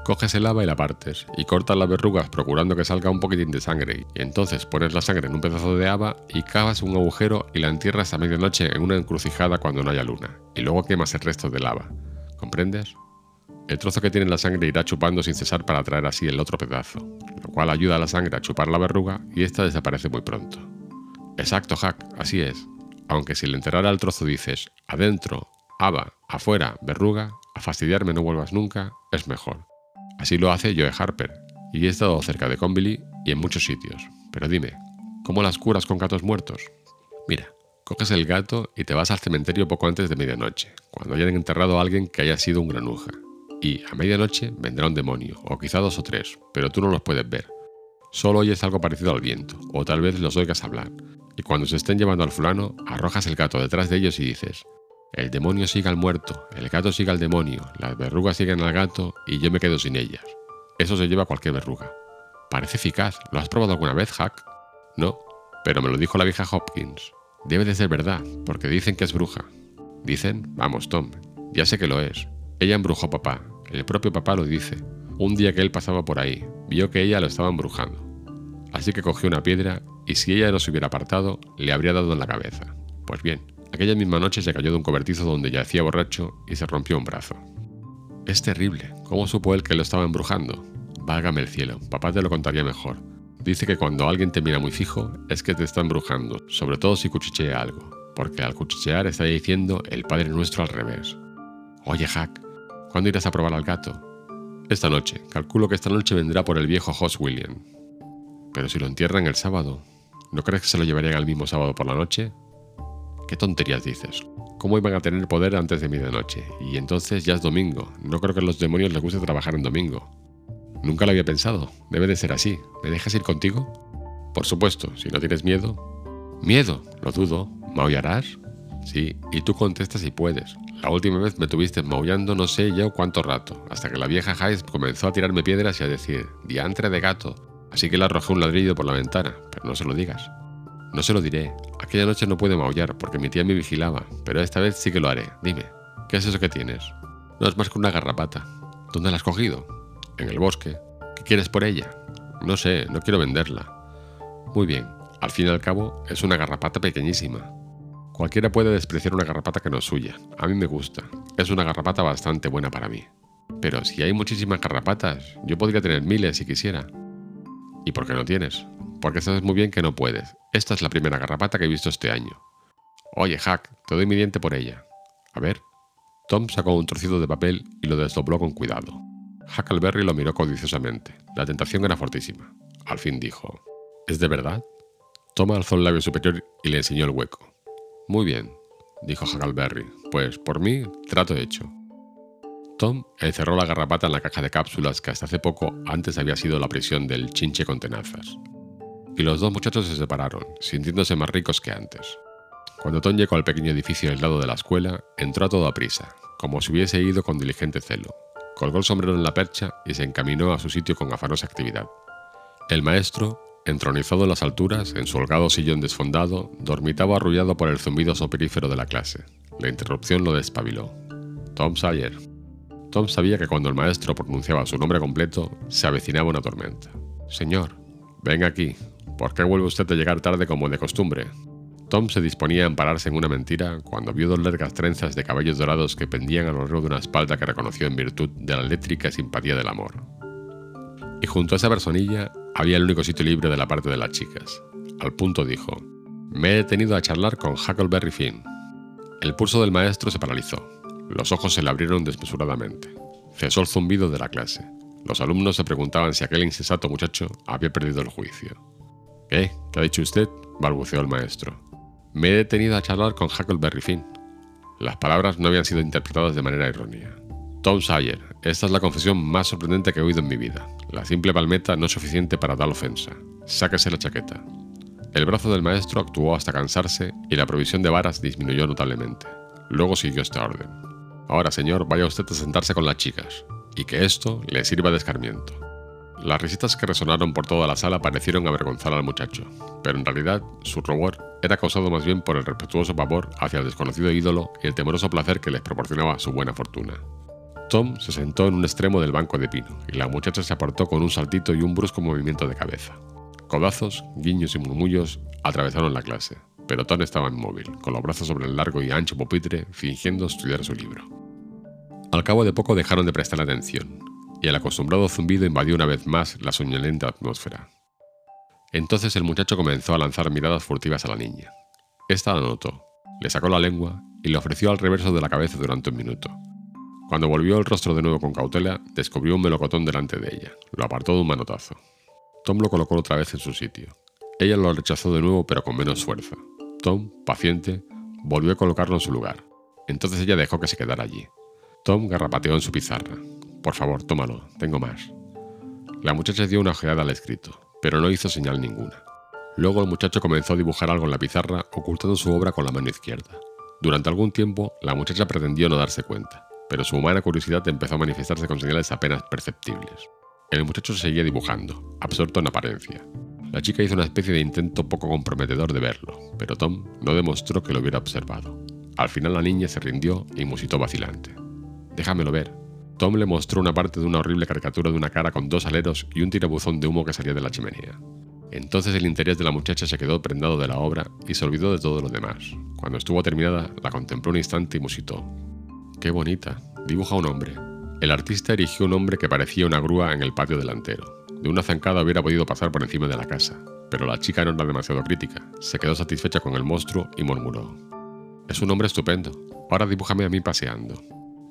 Coges el haba y la partes, y cortas las verrugas procurando que salga un poquitín de sangre, y entonces pones la sangre en un pedazo de haba y cavas un agujero y la entierras a medianoche en una encrucijada cuando no haya luna, y luego quemas el resto del haba. ¿Comprendes? El trozo que tiene la sangre irá chupando sin cesar para traer así el otro pedazo, lo cual ayuda a la sangre a chupar la verruga y esta desaparece muy pronto. Exacto, Hack, así es. Aunque si le enterrara el trozo dices, adentro, haba, afuera, verruga, a fastidiarme no vuelvas nunca, es mejor. Así lo hace Joe Harper, y he estado cerca de Conbilly y en muchos sitios. Pero dime, ¿cómo las curas con gatos muertos? Mira, coges el gato y te vas al cementerio poco antes de medianoche, cuando hayan enterrado a alguien que haya sido un granuja. Y a medianoche vendrá un demonio, o quizá dos o tres, pero tú no los puedes ver. Solo oyes algo parecido al viento, o tal vez los oigas hablar. Y cuando se estén llevando al fulano, arrojas el gato detrás de ellos y dices, el demonio sigue al muerto, el gato sigue al demonio, las verrugas siguen al gato y yo me quedo sin ellas. Eso se lleva cualquier verruga. Parece eficaz. ¿Lo has probado alguna vez, Hack? No, pero me lo dijo la vieja Hopkins. Debe de ser verdad, porque dicen que es bruja. ¿Dicen? Vamos, Tom, ya sé que lo es. Ella embrujó a papá, el propio papá lo dice. Un día que él pasaba por ahí, vio que ella lo estaba embrujando. Así que cogió una piedra y si ella no se hubiera apartado, le habría dado en la cabeza. Pues bien, Aquella misma noche se cayó de un cobertizo donde yacía borracho y se rompió un brazo. Es terrible. ¿Cómo supo él que lo estaba embrujando? Válgame el cielo, papá te lo contaría mejor. Dice que cuando alguien te mira muy fijo es que te está embrujando, sobre todo si cuchichea algo, porque al cuchichear está diciendo el Padre Nuestro al revés. Oye, Hack, ¿cuándo irás a probar al gato? Esta noche. Calculo que esta noche vendrá por el viejo Hoss William. Pero si lo entierran el sábado, ¿no crees que se lo llevarían al mismo sábado por la noche? ¿Qué tonterías dices? ¿Cómo iban a tener poder antes de medianoche? Y entonces ya es domingo. No creo que a los demonios les guste trabajar en domingo. Nunca lo había pensado. Debe de ser así. ¿Me dejas ir contigo? Por supuesto, si no tienes miedo. ¿Miedo? Lo dudo. ¿Maullarás? Sí, y tú contestas si puedes. La última vez me tuviste maullando no sé ya cuánto rato, hasta que la vieja Hayes comenzó a tirarme piedras y a decir, diantre de gato. Así que le arrojé un ladrillo por la ventana, pero no se lo digas. No se lo diré. Aquella noche no pude maullar porque mi tía me vigilaba, pero esta vez sí que lo haré. Dime, ¿qué es eso que tienes? No es más que una garrapata. ¿Dónde la has cogido? En el bosque. ¿Qué quieres por ella? No sé, no quiero venderla. Muy bien, al fin y al cabo es una garrapata pequeñísima. Cualquiera puede despreciar una garrapata que no es suya. A mí me gusta. Es una garrapata bastante buena para mí. Pero si hay muchísimas garrapatas, yo podría tener miles si quisiera. ¿Y por qué no tienes? porque sabes muy bien que no puedes. Esta es la primera garrapata que he visto este año. Oye, Hack, te doy mi diente por ella. A ver. Tom sacó un trocito de papel y lo desdobló con cuidado. Huckleberry lo miró codiciosamente. La tentación era fortísima. Al fin dijo: ¿Es de verdad? Tom alzó el labio superior y le enseñó el hueco. Muy bien, dijo Huckleberry. Pues por mí, trato hecho. Tom encerró la garrapata en la caja de cápsulas que hasta hace poco antes había sido la prisión del chinche con tenazas y los dos muchachos se separaron, sintiéndose más ricos que antes. Cuando Tom llegó al pequeño edificio lado de la escuela, entró a toda prisa, como si hubiese ido con diligente celo. Colgó el sombrero en la percha y se encaminó a su sitio con afanosa actividad. El maestro, entronizado en las alturas, en su holgado sillón desfondado, dormitaba arrullado por el zumbido soperífero de la clase. La interrupción lo despabiló. Tom Sawyer. Tom sabía que cuando el maestro pronunciaba su nombre completo, se avecinaba una tormenta. Señor, ven aquí, ¿Por qué vuelve usted a llegar tarde como de costumbre? Tom se disponía a ampararse en una mentira cuando vio dos largas trenzas de cabellos dorados que pendían a lo largo de una espalda que reconoció en virtud de la eléctrica simpatía del amor. y junto a esa personilla había el único sitio libre de la parte de las chicas. Al punto dijo, me he detenido a charlar con Huckleberry Finn. El pulso del maestro se paralizó. Los ojos se le abrieron desmesuradamente. Cesó el zumbido de la clase. Los alumnos se preguntaban si aquel insensato muchacho había perdido el juicio. ¿Qué? ¿Qué ha dicho usted? balbuceó el maestro. Me he detenido a charlar con Huckleberry Finn. Las palabras no habían sido interpretadas de manera errónea. Tom Sawyer, esta es la confesión más sorprendente que he oído en mi vida. La simple palmeta no es suficiente para tal ofensa. Sáquese la chaqueta. El brazo del maestro actuó hasta cansarse y la provisión de varas disminuyó notablemente. Luego siguió esta orden. Ahora, señor, vaya usted a sentarse con las chicas, y que esto le sirva de escarmiento. Las risitas que resonaron por toda la sala parecieron avergonzar al muchacho, pero en realidad su rubor era causado más bien por el respetuoso pavor hacia el desconocido ídolo y el temeroso placer que les proporcionaba su buena fortuna. Tom se sentó en un extremo del banco de pino y la muchacha se apartó con un saltito y un brusco movimiento de cabeza. Codazos, guiños y murmullos atravesaron la clase, pero Tom estaba inmóvil, con los brazos sobre el largo y ancho pupitre, fingiendo estudiar su libro. Al cabo de poco dejaron de prestar atención, y el acostumbrado zumbido invadió una vez más la soñolenta atmósfera. Entonces el muchacho comenzó a lanzar miradas furtivas a la niña. Esta la notó, le sacó la lengua y le ofreció al reverso de la cabeza durante un minuto. Cuando volvió el rostro de nuevo con cautela, descubrió un melocotón delante de ella. Lo apartó de un manotazo. Tom lo colocó otra vez en su sitio. Ella lo rechazó de nuevo, pero con menos fuerza. Tom, paciente, volvió a colocarlo en su lugar. Entonces ella dejó que se quedara allí. Tom garrapateó en su pizarra. Por favor, tómalo, tengo más. La muchacha dio una ojeada al escrito, pero no hizo señal ninguna. Luego el muchacho comenzó a dibujar algo en la pizarra, ocultando su obra con la mano izquierda. Durante algún tiempo, la muchacha pretendió no darse cuenta, pero su humana curiosidad empezó a manifestarse con señales apenas perceptibles. El muchacho seguía dibujando, absorto en apariencia. La chica hizo una especie de intento poco comprometedor de verlo, pero Tom no demostró que lo hubiera observado. Al final la niña se rindió y musitó vacilante. Déjamelo ver. Tom le mostró una parte de una horrible caricatura de una cara con dos aleros y un tirabuzón de humo que salía de la chimenea. Entonces el interés de la muchacha se quedó prendado de la obra y se olvidó de todo lo demás. Cuando estuvo terminada, la contempló un instante y musitó. ¡Qué bonita! Dibuja un hombre. El artista erigió un hombre que parecía una grúa en el patio delantero. De una zancada hubiera podido pasar por encima de la casa, pero la chica no era demasiado crítica. Se quedó satisfecha con el monstruo y murmuró. Es un hombre estupendo. Ahora dibújame a mí paseando.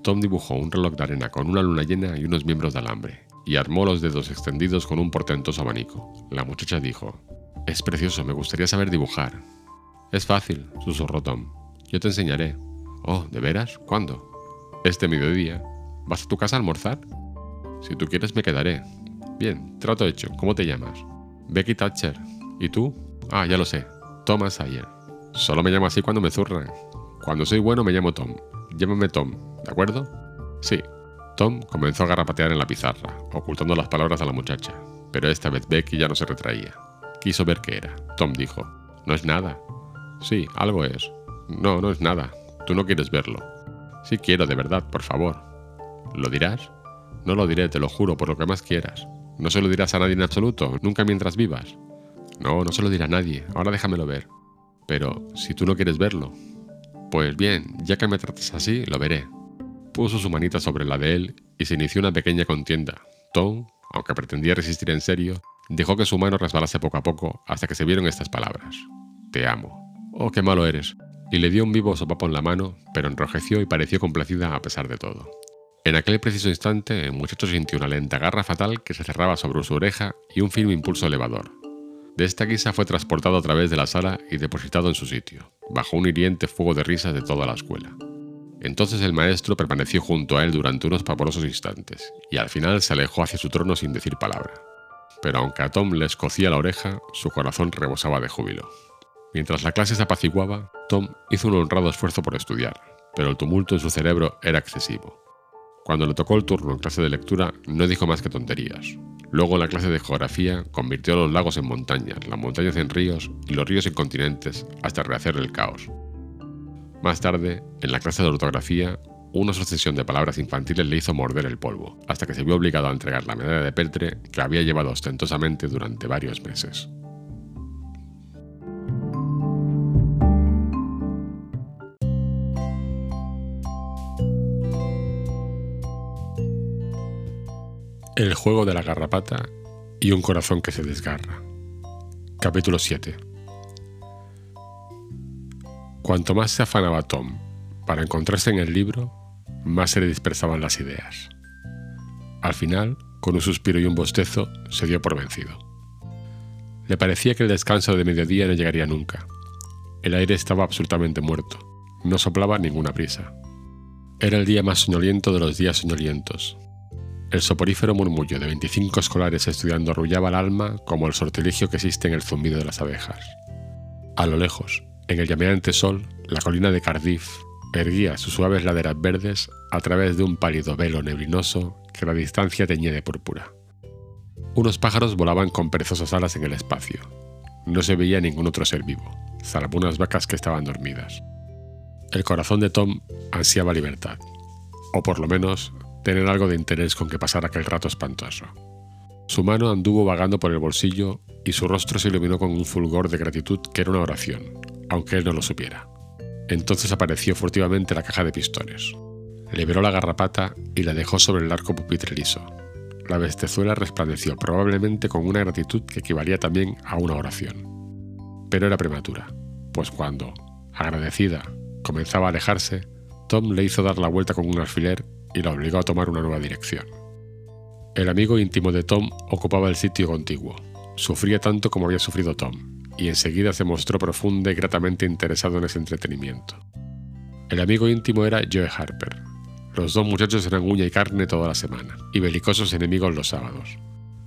Tom dibujó un reloj de arena con una luna llena y unos miembros de alambre, y armó los dedos extendidos con un portentoso abanico. La muchacha dijo, Es precioso, me gustaría saber dibujar. Es fácil, susurró Tom. Yo te enseñaré. Oh, ¿de veras? ¿Cuándo? Este mediodía. ¿Vas a tu casa a almorzar? Si tú quieres me quedaré. Bien, trato hecho. ¿Cómo te llamas? Becky Thatcher. ¿Y tú? Ah, ya lo sé. Thomas Ayer. Solo me llamo así cuando me zurran. Cuando soy bueno me llamo Tom. Llámame Tom, ¿de acuerdo? Sí. Tom comenzó a garrapatear en la pizarra, ocultando las palabras a la muchacha, pero esta vez Becky ya no se retraía. Quiso ver qué era. Tom dijo, No es nada. Sí, algo es. No, no es nada. Tú no quieres verlo. Sí quiero, de verdad, por favor. ¿Lo dirás? No lo diré, te lo juro, por lo que más quieras. No se lo dirás a nadie en absoluto, nunca mientras vivas. No, no se lo dirá a nadie, ahora déjamelo ver. Pero, si tú no quieres verlo. Pues bien, ya que me tratas así, lo veré. Puso su manita sobre la de él y se inició una pequeña contienda. Tom, aunque pretendía resistir en serio, dejó que su mano resbalase poco a poco hasta que se vieron estas palabras. Te amo. Oh, qué malo eres y le dio un vivo sopapo en la mano, pero enrojeció y pareció complacida a pesar de todo. En aquel preciso instante, el muchacho sintió una lenta garra fatal que se cerraba sobre su oreja y un firme impulso elevador. De esta guisa fue transportado a través de la sala y depositado en su sitio, bajo un hiriente fuego de risas de toda la escuela. Entonces el maestro permaneció junto a él durante unos pavorosos instantes, y al final se alejó hacia su trono sin decir palabra. Pero aunque a Tom le escocía la oreja, su corazón rebosaba de júbilo. Mientras la clase se apaciguaba, Tom hizo un honrado esfuerzo por estudiar, pero el tumulto en su cerebro era excesivo. Cuando le tocó el turno en clase de lectura, no dijo más que tonterías. Luego en la clase de geografía convirtió los lagos en montañas, las montañas en ríos y los ríos en continentes, hasta rehacer el caos. Más tarde, en la clase de ortografía, una sucesión de palabras infantiles le hizo morder el polvo, hasta que se vio obligado a entregar la medalla de Peltre que había llevado ostentosamente durante varios meses. El juego de la garrapata y un corazón que se desgarra. Capítulo 7 Cuanto más se afanaba Tom para encontrarse en el libro, más se le dispersaban las ideas. Al final, con un suspiro y un bostezo, se dio por vencido. Le parecía que el descanso de mediodía no llegaría nunca. El aire estaba absolutamente muerto. No soplaba ninguna prisa. Era el día más soñoliento de los días soñolientos. El soporífero murmullo de 25 escolares estudiando arrullaba el alma como el sortilegio que existe en el zumbido de las abejas. A lo lejos, en el llameante sol, la colina de Cardiff erguía sus suaves laderas verdes a través de un pálido velo neblinoso que la distancia teñía de púrpura. Unos pájaros volaban con perezosas alas en el espacio. No se veía ningún otro ser vivo, salvo unas vacas que estaban dormidas. El corazón de Tom ansiaba libertad, o por lo menos tener algo de interés con que pasara aquel rato espantoso. Su mano anduvo vagando por el bolsillo y su rostro se iluminó con un fulgor de gratitud que era una oración, aunque él no lo supiera. Entonces apareció furtivamente la caja de pistones. Liberó la garrapata y la dejó sobre el arco pupitre liso. La bestezuela resplandeció probablemente con una gratitud que equivalía también a una oración. Pero era prematura, pues cuando, agradecida, comenzaba a alejarse, Tom le hizo dar la vuelta con un alfiler y la obligó a tomar una nueva dirección. El amigo íntimo de Tom ocupaba el sitio contiguo. Sufría tanto como había sufrido Tom, y enseguida se mostró profundo y gratamente interesado en ese entretenimiento. El amigo íntimo era Joe Harper. Los dos muchachos eran uña y carne toda la semana, y belicosos enemigos los sábados.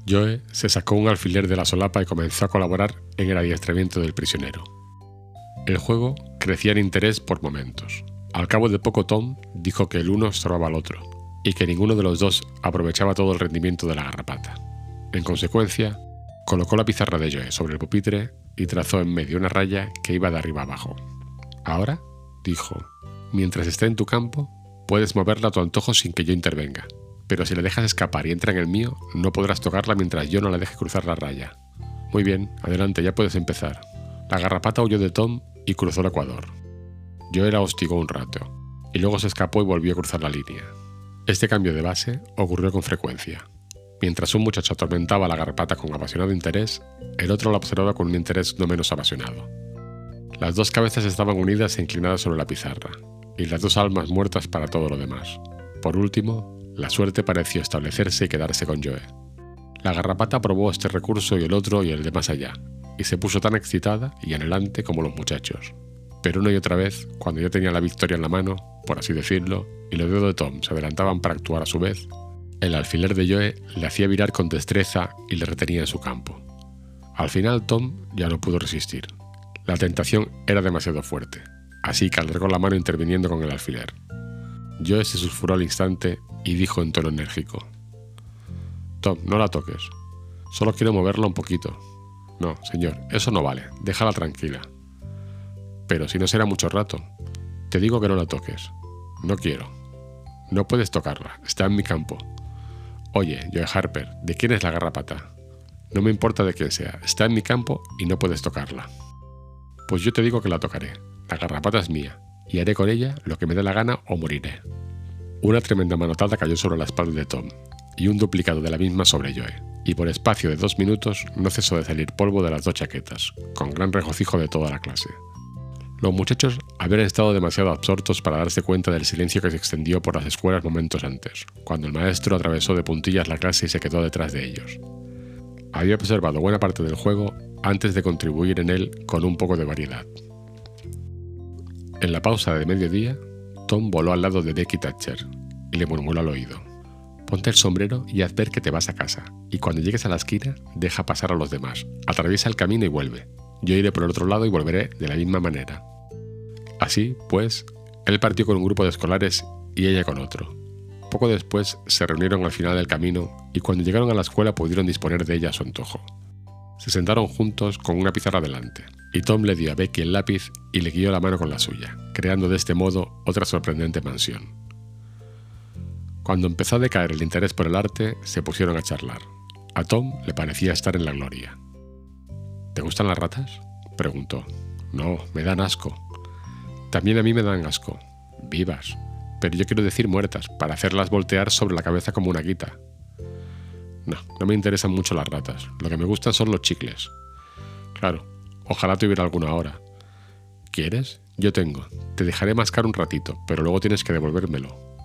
Joe se sacó un alfiler de la solapa y comenzó a colaborar en el adiestramiento del prisionero. El juego crecía en interés por momentos. Al cabo de poco Tom dijo que el uno estorbaba al otro, y que ninguno de los dos aprovechaba todo el rendimiento de la garrapata. En consecuencia, colocó la pizarra de Joe sobre el pupitre y trazó en medio una raya que iba de arriba abajo. Ahora, dijo, mientras esté en tu campo, puedes moverla a tu antojo sin que yo intervenga, pero si la dejas escapar y entra en el mío, no podrás tocarla mientras yo no la deje cruzar la raya. Muy bien, adelante, ya puedes empezar. La garrapata huyó de Tom y cruzó el Ecuador. Yo era hostigó un rato, y luego se escapó y volvió a cruzar la línea. Este cambio de base ocurrió con frecuencia. Mientras un muchacho atormentaba la garrapata con apasionado interés, el otro la observaba con un interés no menos apasionado. Las dos cabezas estaban unidas e inclinadas sobre la pizarra, y las dos almas muertas para todo lo demás. Por último, la suerte pareció establecerse y quedarse con Joe. La garrapata probó este recurso y el otro y el de más allá, y se puso tan excitada y anhelante como los muchachos. Pero una y otra vez, cuando ya tenía la victoria en la mano, por así decirlo, y los dedos de Tom se adelantaban para actuar a su vez, el alfiler de Joe le hacía virar con destreza y le retenía en su campo. Al final Tom ya no pudo resistir. La tentación era demasiado fuerte, así que alargó la mano interviniendo con el alfiler. Joe se sulfuró al instante y dijo en tono enérgico: Tom, no la toques. Solo quiero moverla un poquito. No, señor, eso no vale. Déjala tranquila. Pero si no será mucho rato. Te digo que no la toques. No quiero. No puedes tocarla. Está en mi campo. Oye, Joe Harper, ¿de quién es la garrapata? No me importa de quién sea, está en mi campo y no puedes tocarla. Pues yo te digo que la tocaré. La garrapata es mía, y haré con ella lo que me dé la gana o moriré. Una tremenda manotada cayó sobre la espalda de Tom, y un duplicado de la misma sobre Joe, y por espacio de dos minutos no cesó de salir polvo de las dos chaquetas, con gran regocijo de toda la clase. Los muchachos habían estado demasiado absortos para darse cuenta del silencio que se extendió por las escuelas momentos antes, cuando el maestro atravesó de puntillas la clase y se quedó detrás de ellos había observado buena parte del juego antes de contribuir en él con un poco de variedad. En la pausa de mediodía, Tom voló al lado de Becky Thatcher y le murmuró al oído. Ponte el sombrero y haz ver que te vas a casa, y cuando llegues a la esquina, deja pasar a los demás, atraviesa el camino y vuelve. Yo iré por el otro lado y volveré de la misma manera. Así, pues, él partió con un grupo de escolares y ella con otro, poco después se reunieron al final del camino y cuando llegaron a la escuela pudieron disponer de ella a su antojo. Se sentaron juntos con una pizarra delante, y Tom le dio a Becky el lápiz y le guió la mano con la suya, creando de este modo otra sorprendente mansión. Cuando empezó a decaer el interés por el arte, se pusieron a charlar. A Tom le parecía estar en la gloria. ¿Te gustan las ratas? preguntó. No, me dan asco. También a mí me dan asco. Vivas, pero yo quiero decir muertas, para hacerlas voltear sobre la cabeza como una guita. No, no me interesan mucho las ratas. Lo que me gustan son los chicles. Claro, ojalá tuviera alguna ahora. ¿Quieres? Yo tengo. Te dejaré mascar un ratito, pero luego tienes que devolvérmelo.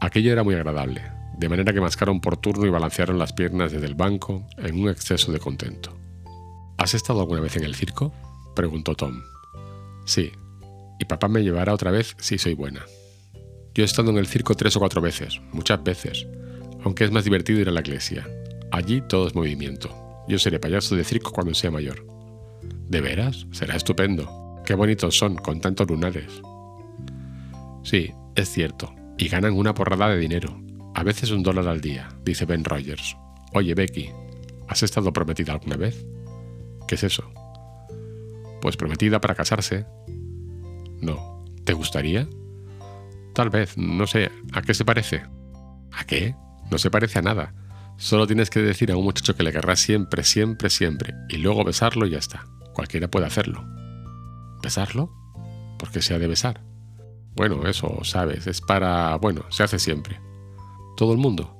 Aquello era muy agradable, de manera que mascaron por turno y balancearon las piernas desde el banco en un exceso de contento. ¿Has estado alguna vez en el circo? preguntó Tom. Sí, y papá me llevará otra vez si soy buena. Yo he estado en el circo tres o cuatro veces, muchas veces, aunque es más divertido ir a la iglesia. Allí todo es movimiento. Yo seré payaso de circo cuando sea mayor. ¿De veras? Será estupendo. Qué bonitos son, con tantos lunares. Sí, es cierto, y ganan una porrada de dinero, a veces un dólar al día, dice Ben Rogers. Oye, Becky, ¿has estado prometida alguna vez? ¿Qué es eso? Pues prometida para casarse. No. ¿Te gustaría? Tal vez, no sé, ¿a qué se parece? ¿A qué? No se parece a nada. Solo tienes que decir a un muchacho que le querrás siempre, siempre, siempre, y luego besarlo y ya está. Cualquiera puede hacerlo. ¿Besarlo? ¿Por qué se ha de besar? Bueno, eso, sabes, es para... bueno, se hace siempre. ¿Todo el mundo?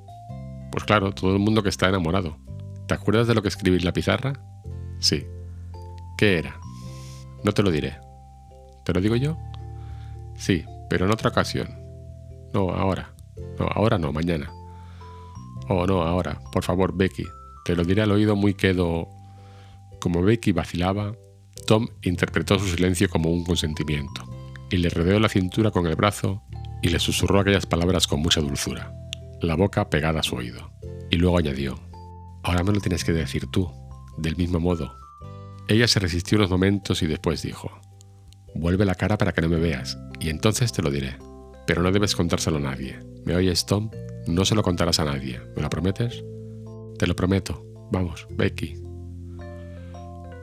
Pues claro, todo el mundo que está enamorado. ¿Te acuerdas de lo que escribí en la pizarra? Sí. ¿Qué era? No te lo diré. ¿Te lo digo yo? Sí, pero en otra ocasión. No, ahora. No, ahora no, mañana. Oh, no, ahora. Por favor, Becky. Te lo diré al oído muy quedo. Como Becky vacilaba, Tom interpretó su silencio como un consentimiento, y le rodeó la cintura con el brazo y le susurró aquellas palabras con mucha dulzura la boca pegada a su oído. Y luego añadió, Ahora me lo tienes que decir tú, del mismo modo. Ella se resistió unos momentos y después dijo, Vuelve la cara para que no me veas, y entonces te lo diré. Pero no debes contárselo a nadie. ¿Me oyes, Tom? No se lo contarás a nadie. ¿Me lo prometes? Te lo prometo. Vamos, Becky.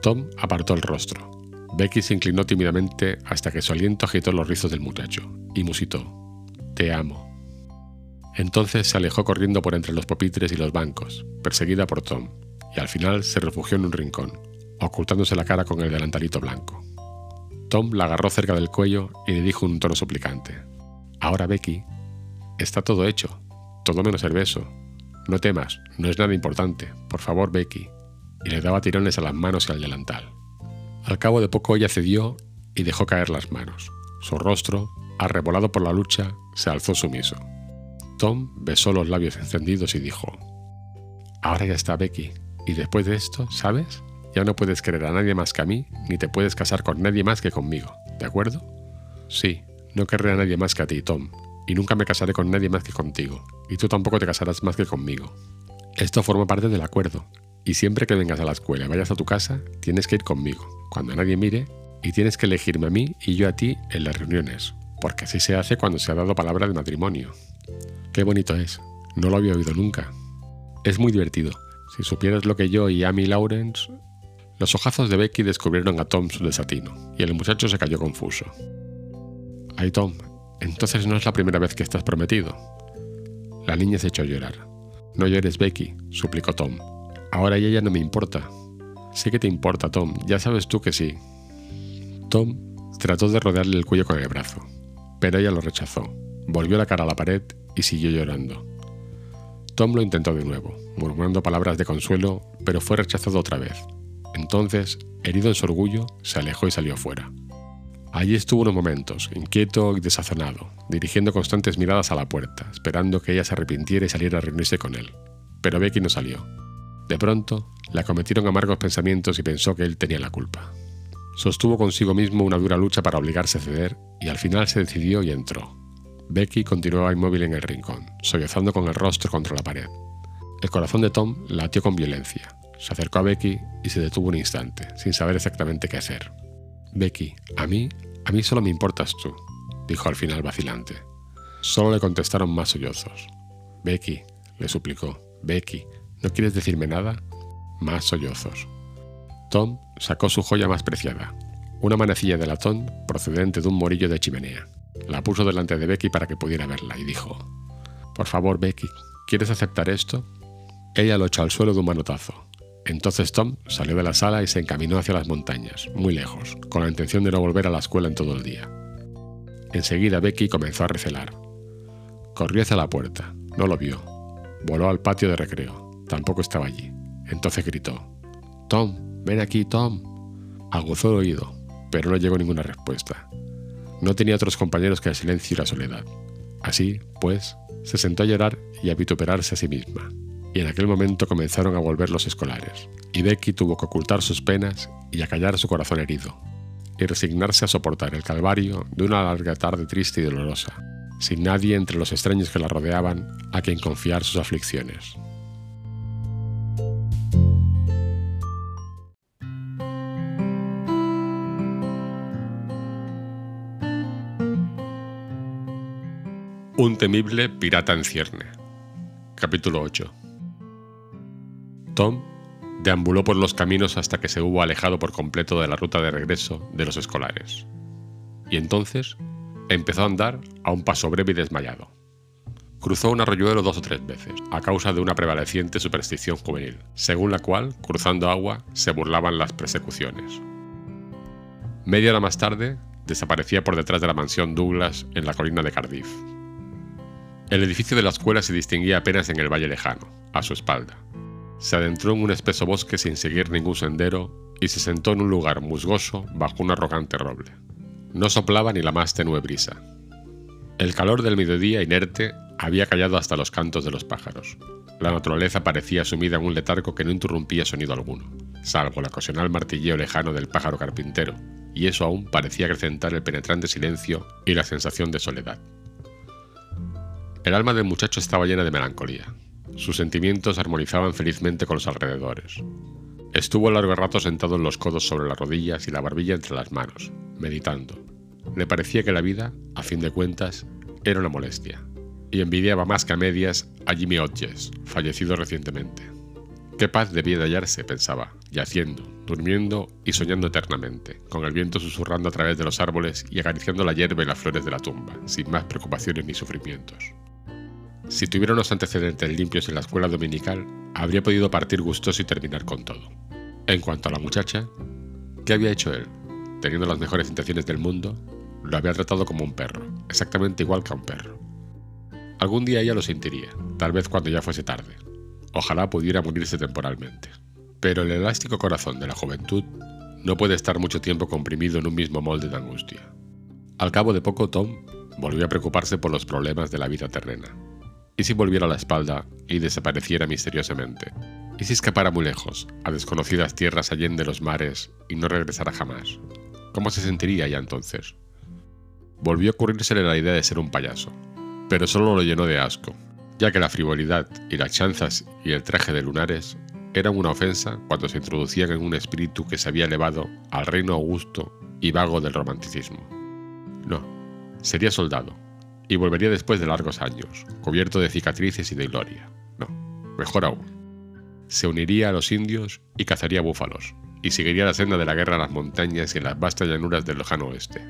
Tom apartó el rostro. Becky se inclinó tímidamente hasta que su aliento agitó los rizos del muchacho y musitó. Te amo. Entonces se alejó corriendo por entre los pupitres y los bancos, perseguida por Tom, y al final se refugió en un rincón, ocultándose la cara con el delantalito blanco. Tom la agarró cerca del cuello y le dijo en un tono suplicante: Ahora, Becky, está todo hecho, todo menos el beso. No temas, no es nada importante, por favor, Becky. Y le daba tirones a las manos y al delantal. Al cabo de poco ella cedió y dejó caer las manos. Su rostro, arrebolado por la lucha, se alzó sumiso. Tom besó los labios encendidos y dijo, Ahora ya está Becky, y después de esto, ¿sabes? Ya no puedes querer a nadie más que a mí, ni te puedes casar con nadie más que conmigo, ¿de acuerdo? Sí, no querré a nadie más que a ti, Tom, y nunca me casaré con nadie más que contigo, y tú tampoco te casarás más que conmigo. Esto forma parte del acuerdo, y siempre que vengas a la escuela y vayas a tu casa, tienes que ir conmigo, cuando nadie mire, y tienes que elegirme a mí y yo a ti en las reuniones, porque así se hace cuando se ha dado palabra de matrimonio. Qué bonito es. No lo había oído nunca. Es muy divertido. Si supieras lo que yo y Amy Lawrence... Los ojazos de Becky descubrieron a Tom su desatino, y el muchacho se cayó confuso. Ay, Tom, entonces no es la primera vez que estás prometido. La niña se echó a llorar. No llores, Becky, suplicó Tom. Ahora ella no me importa. Sé que te importa, Tom, ya sabes tú que sí. Tom trató de rodearle el cuello con el brazo, pero ella lo rechazó. Volvió la cara a la pared y siguió llorando. Tom lo intentó de nuevo, murmurando palabras de consuelo, pero fue rechazado otra vez. Entonces, herido en su orgullo, se alejó y salió fuera. Allí estuvo unos momentos, inquieto y desazonado, dirigiendo constantes miradas a la puerta, esperando que ella se arrepintiera y saliera a reunirse con él. Pero Becky no salió. De pronto, le acometieron amargos pensamientos y pensó que él tenía la culpa. Sostuvo consigo mismo una dura lucha para obligarse a ceder y al final se decidió y entró. Becky continuaba inmóvil en el rincón, sollozando con el rostro contra la pared. El corazón de Tom latió con violencia. Se acercó a Becky y se detuvo un instante, sin saber exactamente qué hacer. Becky, a mí, a mí solo me importas tú, dijo al final vacilante. Solo le contestaron más sollozos. Becky, le suplicó, Becky, ¿no quieres decirme nada? Más sollozos. Tom sacó su joya más preciada, una manecilla de latón procedente de un morillo de chimenea. La puso delante de Becky para que pudiera verla y dijo, Por favor, Becky, ¿quieres aceptar esto? Ella lo echó al suelo de un manotazo. Entonces Tom salió de la sala y se encaminó hacia las montañas, muy lejos, con la intención de no volver a la escuela en todo el día. Enseguida Becky comenzó a recelar. Corrió hacia la puerta, no lo vio. Voló al patio de recreo. tampoco estaba allí. Entonces gritó, Tom, ven aquí, Tom. Aguzó el oído, pero no llegó ninguna respuesta. No tenía otros compañeros que el silencio y la soledad. Así, pues, se sentó a llorar y a vituperarse a sí misma. Y en aquel momento comenzaron a volver los escolares, y Becky tuvo que ocultar sus penas y acallar su corazón herido, y resignarse a soportar el calvario de una larga tarde triste y dolorosa, sin nadie entre los extraños que la rodeaban a quien confiar sus aflicciones. Un temible pirata en cierne. Capítulo 8. Tom deambuló por los caminos hasta que se hubo alejado por completo de la ruta de regreso de los escolares. Y entonces empezó a andar a un paso breve y desmayado. Cruzó un arroyuelo dos o tres veces, a causa de una prevaleciente superstición juvenil, según la cual, cruzando agua, se burlaban las persecuciones. Media hora más tarde, desaparecía por detrás de la mansión Douglas en la colina de Cardiff. El edificio de la escuela se distinguía apenas en el valle lejano, a su espalda. Se adentró en un espeso bosque sin seguir ningún sendero y se sentó en un lugar musgoso bajo un arrogante roble. No soplaba ni la más tenue brisa. El calor del mediodía inerte había callado hasta los cantos de los pájaros. La naturaleza parecía sumida en un letargo que no interrumpía sonido alguno, salvo el ocasional martilleo lejano del pájaro carpintero, y eso aún parecía acrecentar el penetrante silencio y la sensación de soledad. El alma del muchacho estaba llena de melancolía. Sus sentimientos armonizaban felizmente con los alrededores. Estuvo largo rato sentado en los codos sobre las rodillas y la barbilla entre las manos, meditando. Le parecía que la vida, a fin de cuentas, era una molestia, y envidiaba más que a medias a Jimmy Hodges, fallecido recientemente. Qué paz debía de hallarse, pensaba, yaciendo, durmiendo y soñando eternamente, con el viento susurrando a través de los árboles y acariciando la hierba y las flores de la tumba, sin más preocupaciones ni sufrimientos. Si tuviera unos antecedentes limpios en la escuela dominical, habría podido partir gustoso y terminar con todo. En cuanto a la muchacha, ¿qué había hecho él? Teniendo las mejores intenciones del mundo, lo había tratado como un perro, exactamente igual que a un perro. Algún día ella lo sentiría, tal vez cuando ya fuese tarde. Ojalá pudiera morirse temporalmente. Pero el elástico corazón de la juventud no puede estar mucho tiempo comprimido en un mismo molde de angustia. Al cabo de poco, Tom volvió a preocuparse por los problemas de la vida terrena. ¿Y si volviera la espalda y desapareciera misteriosamente? ¿Y si escapara muy lejos, a desconocidas tierras allende los mares, y no regresara jamás? ¿Cómo se sentiría ya entonces? Volvió a ocurrírsele la idea de ser un payaso, pero solo lo llenó de asco, ya que la frivolidad y las chanzas y el traje de lunares eran una ofensa cuando se introducían en un espíritu que se había elevado al reino augusto y vago del romanticismo. No, sería soldado, y volvería después de largos años, cubierto de cicatrices y de gloria. No, mejor aún. Se uniría a los indios y cazaría búfalos, y seguiría la senda de la guerra en las montañas y en las vastas llanuras del lejano oeste.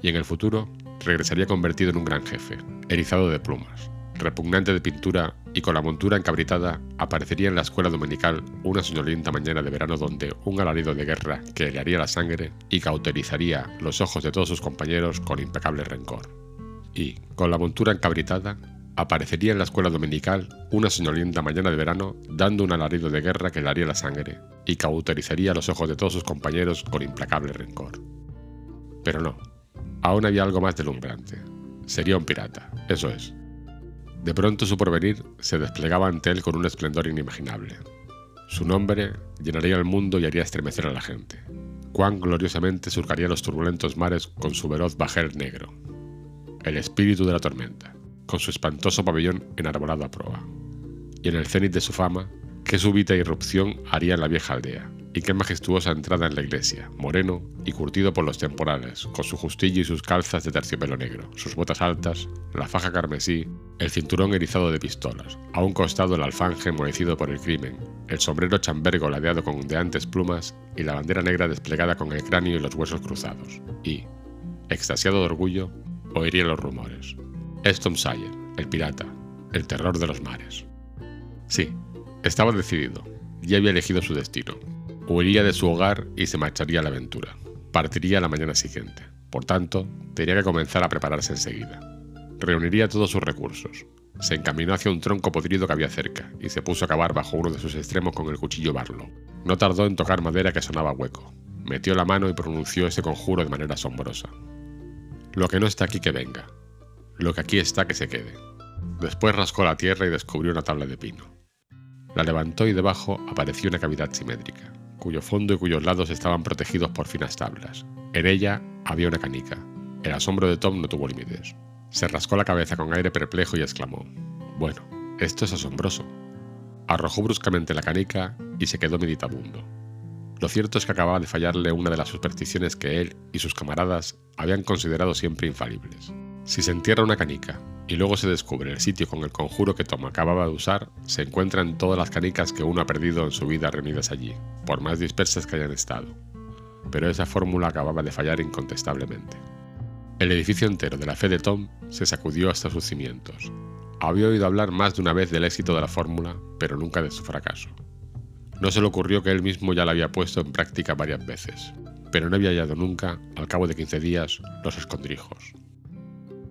Y en el futuro regresaría convertido en un gran jefe, erizado de plumas, repugnante de pintura y con la montura encabritada, aparecería en la escuela dominical una soñolienta mañana de verano donde un alarido de guerra que le haría la sangre y cauterizaría los ojos de todos sus compañeros con impecable rencor y, con la montura encabritada, aparecería en la escuela dominical una soñolienta mañana de verano dando un alarido de guerra que le haría la sangre y cauterizaría los ojos de todos sus compañeros con implacable rencor. Pero no, aún había algo más delumbrante. Sería un pirata, eso es. De pronto su porvenir se desplegaba ante él con un esplendor inimaginable. Su nombre llenaría el mundo y haría estremecer a la gente. Cuán gloriosamente surcaría los turbulentos mares con su veloz bajel negro, el espíritu de la tormenta, con su espantoso pabellón enarbolado a proa. Y en el cenit de su fama, qué súbita irrupción haría en la vieja aldea, y qué majestuosa entrada en la iglesia, moreno y curtido por los temporales, con su justillo y sus calzas de terciopelo negro, sus botas altas, la faja carmesí, el cinturón erizado de pistolas, a un costado el alfanje enmohecido por el crimen, el sombrero chambergo ladeado con ondeantes plumas y la bandera negra desplegada con el cráneo y los huesos cruzados, y, extasiado de orgullo, oiría los rumores. Es Tom Sawyer, el pirata, el terror de los mares. Sí, estaba decidido, ya había elegido su destino. Huiría de su hogar y se marcharía a la aventura. Partiría la mañana siguiente. Por tanto, tenía que comenzar a prepararse enseguida. Reuniría todos sus recursos. se encaminó hacia un tronco podrido que había cerca y se puso a cavar bajo uno de sus extremos con el cuchillo Barlow. No tardó en tocar madera que sonaba hueco. Metió la mano y pronunció ese conjuro de manera asombrosa. Lo que no está aquí que venga. Lo que aquí está que se quede. Después rascó la tierra y descubrió una tabla de pino. La levantó y debajo apareció una cavidad simétrica, cuyo fondo y cuyos lados estaban protegidos por finas tablas. En ella había una canica. El asombro de Tom no tuvo límites. Se rascó la cabeza con aire perplejo y exclamó, Bueno, esto es asombroso. Arrojó bruscamente la canica y se quedó meditabundo. Lo cierto es que acababa de fallarle una de las supersticiones que él y sus camaradas habían considerado siempre infalibles. Si se entierra una canica y luego se descubre el sitio con el conjuro que Tom acababa de usar, se encuentran todas las canicas que uno ha perdido en su vida reunidas allí, por más dispersas que hayan estado. Pero esa fórmula acababa de fallar incontestablemente. El edificio entero de la fe de Tom se sacudió hasta sus cimientos. Había oído hablar más de una vez del éxito de la fórmula, pero nunca de su fracaso. No se le ocurrió que él mismo ya la había puesto en práctica varias veces, pero no había hallado nunca, al cabo de 15 días, los escondrijos.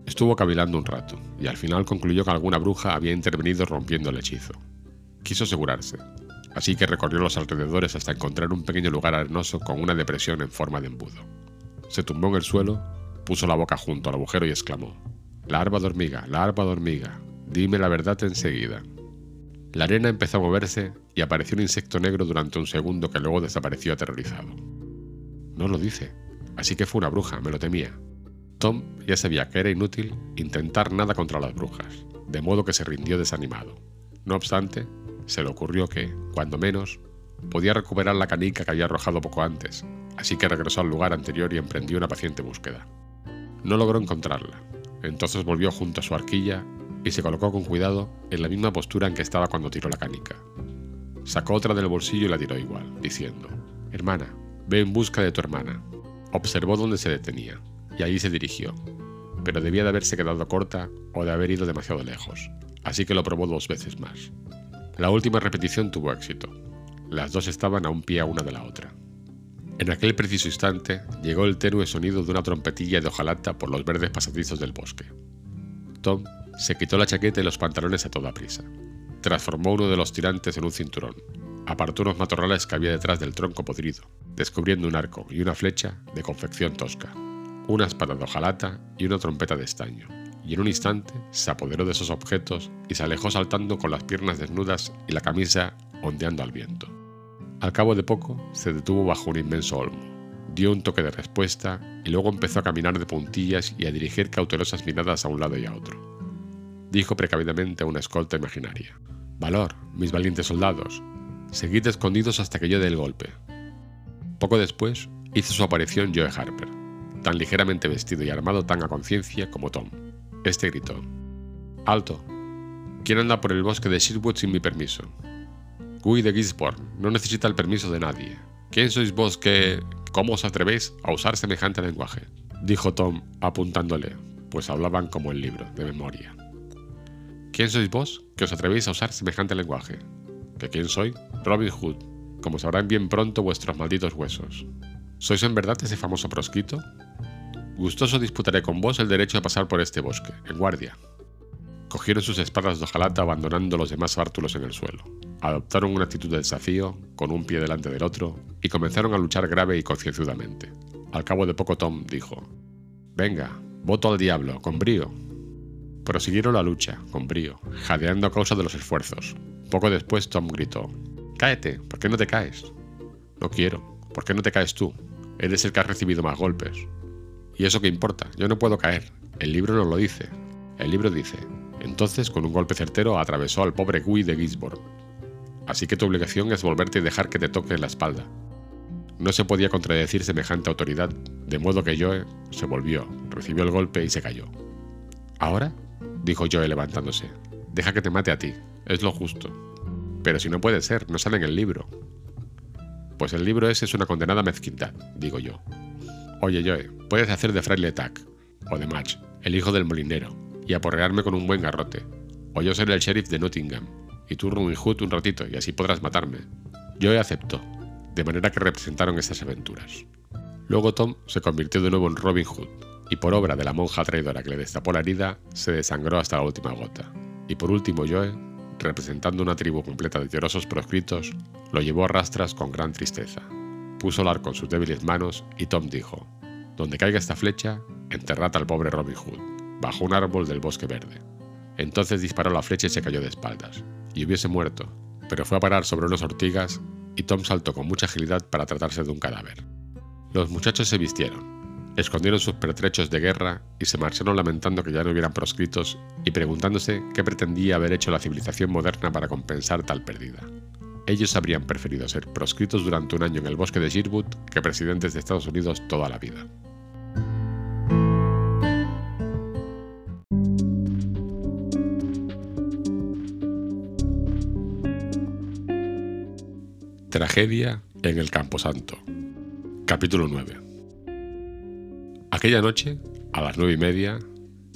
Estuvo cavilando un rato, y al final concluyó que alguna bruja había intervenido rompiendo el hechizo. Quiso asegurarse, así que recorrió los alrededores hasta encontrar un pequeño lugar arenoso con una depresión en forma de embudo. Se tumbó en el suelo puso la boca junto al agujero y exclamó, Larva de hormiga, larva de hormiga, dime la verdad enseguida. La arena empezó a moverse y apareció un insecto negro durante un segundo que luego desapareció aterrorizado. No lo dice, así que fue una bruja, me lo temía. Tom ya sabía que era inútil intentar nada contra las brujas, de modo que se rindió desanimado. No obstante, se le ocurrió que, cuando menos, podía recuperar la canica que había arrojado poco antes, así que regresó al lugar anterior y emprendió una paciente búsqueda. No logró encontrarla. Entonces volvió junto a su arquilla y se colocó con cuidado en la misma postura en que estaba cuando tiró la canica. Sacó otra del bolsillo y la tiró igual, diciendo, Hermana, ve en busca de tu hermana. Observó dónde se detenía, y allí se dirigió, pero debía de haberse quedado corta o de haber ido demasiado lejos, así que lo probó dos veces más. La última repetición tuvo éxito. Las dos estaban a un pie una de la otra. En aquel preciso instante llegó el tenue sonido de una trompetilla de hojalata por los verdes pasadizos del bosque. Tom se quitó la chaqueta y los pantalones a toda prisa. Transformó uno de los tirantes en un cinturón. Apartó unos matorrales que había detrás del tronco podrido, descubriendo un arco y una flecha de confección tosca, una espada de hojalata y una trompeta de estaño. Y en un instante se apoderó de esos objetos y se alejó saltando con las piernas desnudas y la camisa ondeando al viento. Al cabo de poco, se detuvo bajo un inmenso olmo, dio un toque de respuesta y luego empezó a caminar de puntillas y a dirigir cautelosas miradas a un lado y a otro. Dijo precavidamente a una escolta imaginaria: Valor, mis valientes soldados, seguid escondidos hasta que yo dé el golpe. Poco después, hizo su aparición Joe Harper, tan ligeramente vestido y armado tan a conciencia como Tom. Este gritó: Alto. ¿Quién anda por el bosque de Sherwood sin mi permiso? Guy de Gisborne no necesita el permiso de nadie. ¿Quién sois vos que... ¿Cómo os atrevéis a usar semejante lenguaje? Dijo Tom apuntándole, pues hablaban como el libro, de memoria. ¿Quién sois vos que os atrevéis a usar semejante lenguaje? ¿Que quién soy? Robin Hood, como sabrán bien pronto vuestros malditos huesos. ¿Sois en verdad ese famoso prosquito? Gustoso disputaré con vos el derecho a pasar por este bosque, en guardia. Cogieron sus espadas de hojalata abandonando los demás bártulos en el suelo adoptaron una actitud de desafío, con un pie delante del otro, y comenzaron a luchar grave y concienzudamente. Al cabo de poco Tom dijo, Venga, voto al diablo, con brío. Prosiguieron la lucha, con brío, jadeando a causa de los esfuerzos. Poco después Tom gritó, Cáete, ¿por qué no te caes? No quiero, ¿por qué no te caes tú? Eres el que ha recibido más golpes. ¿Y eso qué importa? Yo no puedo caer. El libro no lo dice. El libro dice, entonces con un golpe certero atravesó al pobre Guy de Gisborne, así que tu obligación es volverte y dejar que te toque la espalda. No se podía contradecir semejante autoridad, de modo que Joe se volvió, recibió el golpe y se cayó. ¿Ahora? Dijo Joe levantándose. Deja que te mate a ti, es lo justo. Pero si no puede ser, no sale en el libro. Pues el libro ese es una condenada mezquindad, digo yo. Oye, Joe, puedes hacer de fraile Tack, o de Match, el hijo del molinero, y aporrearme con un buen garrote. O yo seré el sheriff de Nottingham, y tú Robin Hood un ratito y así podrás matarme. Yo aceptó, de manera que representaron estas aventuras. Luego Tom se convirtió de nuevo en Robin Hood, y por obra de la monja traidora que le destapó la herida, se desangró hasta la última gota. y por último Joe, representando una tribu completa de llorosos proscritos, lo llevó a rastras con gran tristeza. Puso el arco en sus débiles manos y Tom dijo, Donde caiga esta flecha, enterrad al pobre Robin Hood, bajo un árbol del bosque verde. Entonces disparó la flecha y se cayó de espaldas, y hubiese muerto, pero fue a parar sobre unas ortigas y Tom saltó con mucha agilidad para tratarse de un cadáver. Los muchachos se vistieron, escondieron sus pertrechos de guerra y se marcharon lamentando que ya no hubieran proscritos y preguntándose qué pretendía haber hecho la civilización moderna para compensar tal pérdida. Ellos habrían preferido ser proscritos durante un año en el bosque de Sherwood que presidentes de Estados Unidos toda la vida. Tragedia en el Camposanto. Capítulo 9. Aquella noche, a las nueve y media,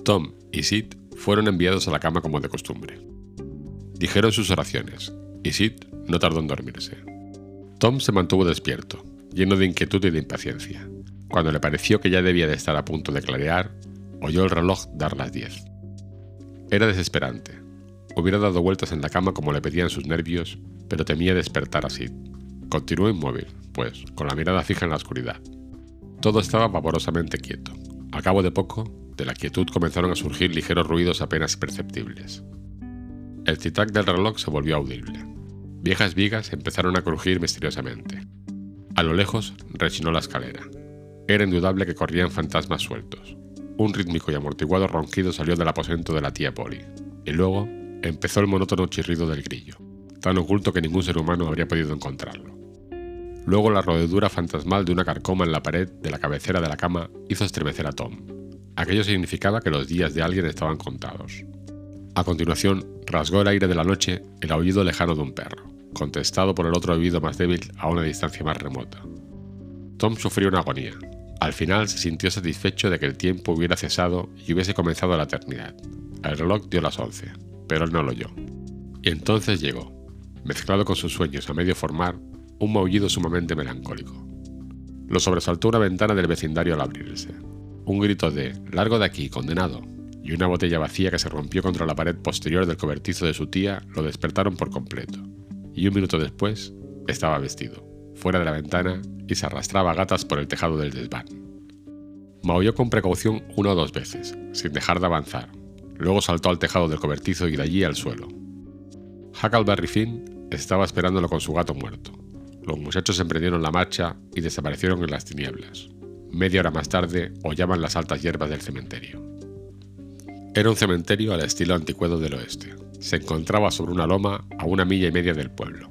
Tom y Sid fueron enviados a la cama como de costumbre. Dijeron sus oraciones, y Sid no tardó en dormirse. Tom se mantuvo despierto, lleno de inquietud y de impaciencia. Cuando le pareció que ya debía de estar a punto de clarear, oyó el reloj dar las diez. Era desesperante. Hubiera dado vueltas en la cama como le pedían sus nervios, pero temía despertar a Sid. Continuó inmóvil, pues, con la mirada fija en la oscuridad. Todo estaba pavorosamente quieto. Al cabo de poco, de la quietud comenzaron a surgir ligeros ruidos apenas perceptibles. El tic-tac del reloj se volvió audible. Viejas vigas empezaron a crujir misteriosamente. A lo lejos rechinó la escalera. Era indudable que corrían fantasmas sueltos. Un rítmico y amortiguado ronquido salió del aposento de la tía Polly, y luego empezó el monótono chirrido del grillo, tan oculto que ningún ser humano habría podido encontrarlo. Luego la rodedura fantasmal de una carcoma en la pared de la cabecera de la cama hizo estremecer a Tom. Aquello significaba que los días de alguien estaban contados. A continuación, rasgó el aire de la noche el aullido lejano de un perro, contestado por el otro oído más débil a una distancia más remota. Tom sufrió una agonía. Al final se sintió satisfecho de que el tiempo hubiera cesado y hubiese comenzado la eternidad. El reloj dio las once, pero él no lo oyó. Y entonces llegó, mezclado con sus sueños a medio formar, un maullido sumamente melancólico. Lo sobresaltó una ventana del vecindario al abrirse. Un grito de ¡Largo de aquí, condenado! y una botella vacía que se rompió contra la pared posterior del cobertizo de su tía lo despertaron por completo. Y un minuto después, estaba vestido, fuera de la ventana y se arrastraba a gatas por el tejado del desván. Maulló con precaución una o dos veces, sin dejar de avanzar. Luego saltó al tejado del cobertizo y de allí al suelo. Huckleberry Finn estaba esperándolo con su gato muerto. Los muchachos emprendieron la marcha y desaparecieron en las tinieblas. Media hora más tarde hollaban las altas hierbas del cementerio. Era un cementerio al estilo anticuado del oeste. Se encontraba sobre una loma a una milla y media del pueblo.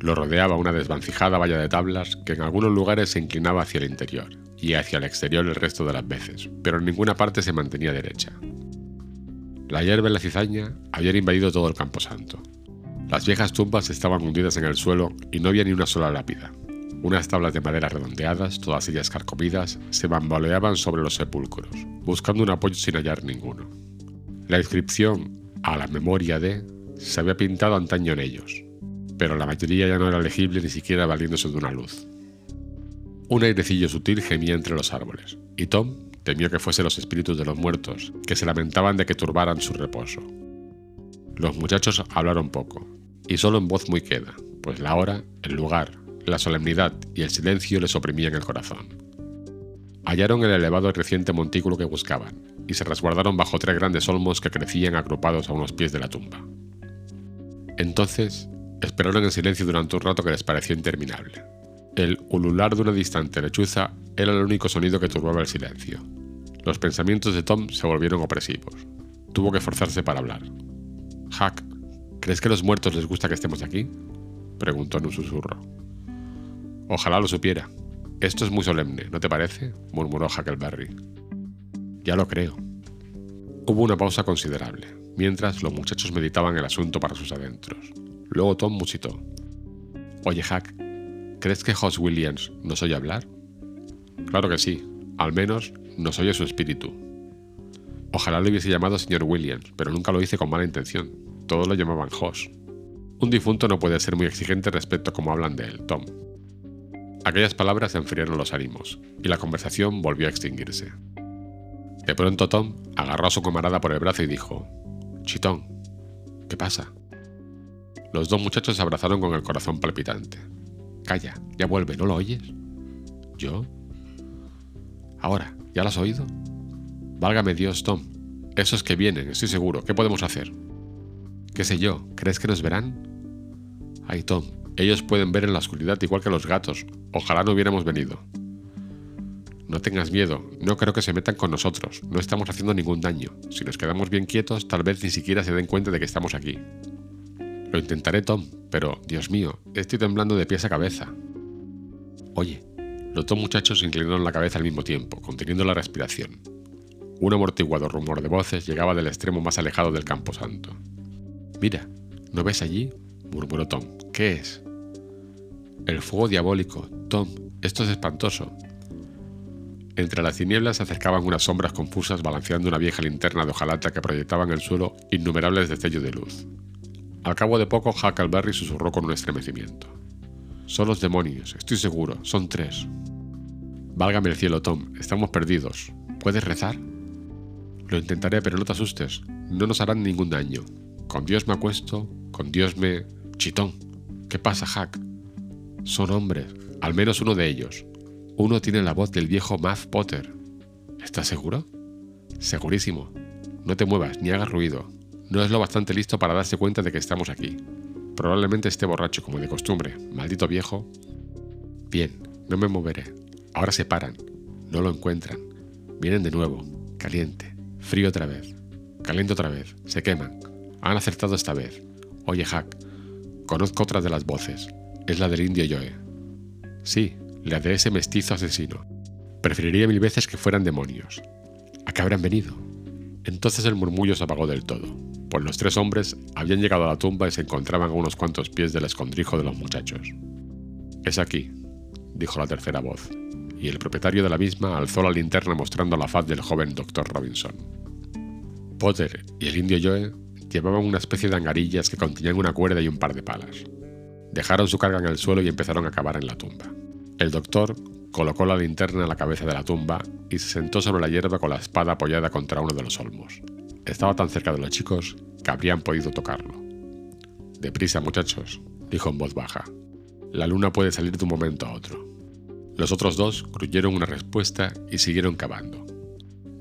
Lo rodeaba una desvancijada valla de tablas que en algunos lugares se inclinaba hacia el interior y hacia el exterior el resto de las veces, pero en ninguna parte se mantenía derecha. La hierba y la cizaña habían invadido todo el camposanto, las viejas tumbas estaban hundidas en el suelo y no había ni una sola lápida. Unas tablas de madera redondeadas, todas ellas carcomidas, se bamboleaban sobre los sepulcros, buscando un apoyo sin hallar ninguno. La inscripción a la memoria de se había pintado antaño en ellos, pero la mayoría ya no era legible ni siquiera valiéndose de una luz. Un airecillo sutil gemía entre los árboles, y Tom temió que fuesen los espíritus de los muertos, que se lamentaban de que turbaran su reposo. Los muchachos hablaron poco, y solo en voz muy queda, pues la hora, el lugar, la solemnidad y el silencio les oprimían el corazón. Hallaron el elevado y reciente montículo que buscaban, y se resguardaron bajo tres grandes olmos que crecían agrupados a unos pies de la tumba. Entonces, esperaron en silencio durante un rato que les pareció interminable. El ulular de una distante lechuza era el único sonido que turbaba el silencio. Los pensamientos de Tom se volvieron opresivos. Tuvo que forzarse para hablar. Hack ¿Crees que a los muertos les gusta que estemos aquí? preguntó en un susurro. Ojalá lo supiera. Esto es muy solemne, ¿no te parece? murmuró Huckleberry. Ya lo creo. Hubo una pausa considerable, mientras los muchachos meditaban el asunto para sus adentros. Luego Tom musitó. Oye, Hack, ¿crees que Hoss Williams nos oye hablar? Claro que sí, al menos nos oye su espíritu. Ojalá le hubiese llamado señor Williams, pero nunca lo hice con mala intención. Todos lo llamaban Hoss. Un difunto no puede ser muy exigente respecto a cómo hablan de él, Tom. Aquellas palabras enfriaron los ánimos, y la conversación volvió a extinguirse. De pronto Tom agarró a su camarada por el brazo y dijo, Chitón, ¿Qué pasa? Los dos muchachos se abrazaron con el corazón palpitante. Calla, ya vuelve, ¿no lo oyes? ¿Yo? Ahora, ¿ya lo has oído? Válgame Dios, Tom. Esos que vienen, estoy seguro. ¿Qué podemos hacer? ¿Qué sé yo? ¿Crees que nos verán? Ay, Tom, ellos pueden ver en la oscuridad igual que los gatos. Ojalá no hubiéramos venido. No tengas miedo, no creo que se metan con nosotros, no estamos haciendo ningún daño. Si nos quedamos bien quietos, tal vez ni siquiera se den cuenta de que estamos aquí. Lo intentaré, Tom, pero, Dios mío, estoy temblando de pies a cabeza. Oye, los dos muchachos inclinaron la cabeza al mismo tiempo, conteniendo la respiración. Un amortiguado rumor de voces llegaba del extremo más alejado del camposanto. Mira, ¿no ves allí? murmuró Tom. ¿Qué es? El fuego diabólico. Tom, esto es espantoso. Entre las tinieblas se acercaban unas sombras confusas balanceando una vieja linterna de hojalata que proyectaba en el suelo innumerables destellos de luz. Al cabo de poco, Huckleberry susurró con un estremecimiento. Son los demonios, estoy seguro, son tres. Válgame el cielo, Tom, estamos perdidos. ¿Puedes rezar? Lo intentaré, pero no te asustes, no nos harán ningún daño. Con Dios me acuesto, con Dios me... Chitón. ¿Qué pasa, Hack? Son hombres, al menos uno de ellos. Uno tiene la voz del viejo Math Potter. ¿Estás seguro? Segurísimo. No te muevas ni hagas ruido. No es lo bastante listo para darse cuenta de que estamos aquí. Probablemente esté borracho como de costumbre. Maldito viejo. Bien, no me moveré. Ahora se paran. No lo encuentran. Vienen de nuevo. Caliente. Frío otra vez. Caliente otra vez. Se queman. Han acertado esta vez. Oye, Hack. Conozco otra de las voces. Es la del indio Joe. Sí, la de ese mestizo asesino. Preferiría mil veces que fueran demonios. ¿A qué habrán venido? Entonces el murmullo se apagó del todo, pues los tres hombres habían llegado a la tumba y se encontraban a unos cuantos pies del escondrijo de los muchachos. Es aquí, dijo la tercera voz, y el propietario de la misma alzó la linterna mostrando la faz del joven doctor Robinson. Potter y el indio Joe llevaban una especie de angarillas que contenían una cuerda y un par de palas. Dejaron su carga en el suelo y empezaron a cavar en la tumba. El doctor colocó la linterna en la cabeza de la tumba y se sentó sobre la hierba con la espada apoyada contra uno de los olmos. Estaba tan cerca de los chicos que habrían podido tocarlo. Deprisa, muchachos, dijo en voz baja. La luna puede salir de un momento a otro. Los otros dos gruyeron una respuesta y siguieron cavando.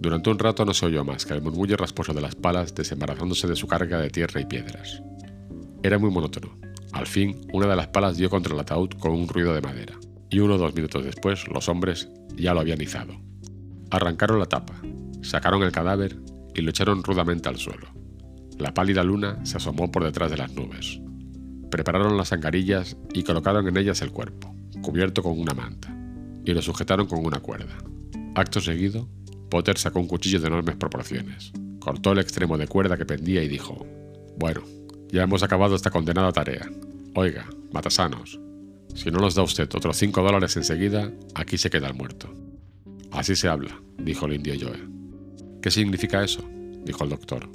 Durante un rato no se oyó más que el murmullo rasposo de las palas desembarazándose de su carga de tierra y piedras. Era muy monótono. Al fin, una de las palas dio contra el ataúd con un ruido de madera y uno o dos minutos después los hombres ya lo habían izado. Arrancaron la tapa, sacaron el cadáver y lo echaron rudamente al suelo. La pálida luna se asomó por detrás de las nubes. Prepararon las angarillas y colocaron en ellas el cuerpo, cubierto con una manta, y lo sujetaron con una cuerda. Acto seguido, Potter sacó un cuchillo de enormes proporciones, cortó el extremo de cuerda que pendía y dijo, Bueno, ya hemos acabado esta condenada tarea. Oiga, matasanos, si no nos da usted otros cinco dólares enseguida, aquí se queda el muerto. Así se habla, dijo el indio Joe. ¿Qué significa eso? dijo el doctor.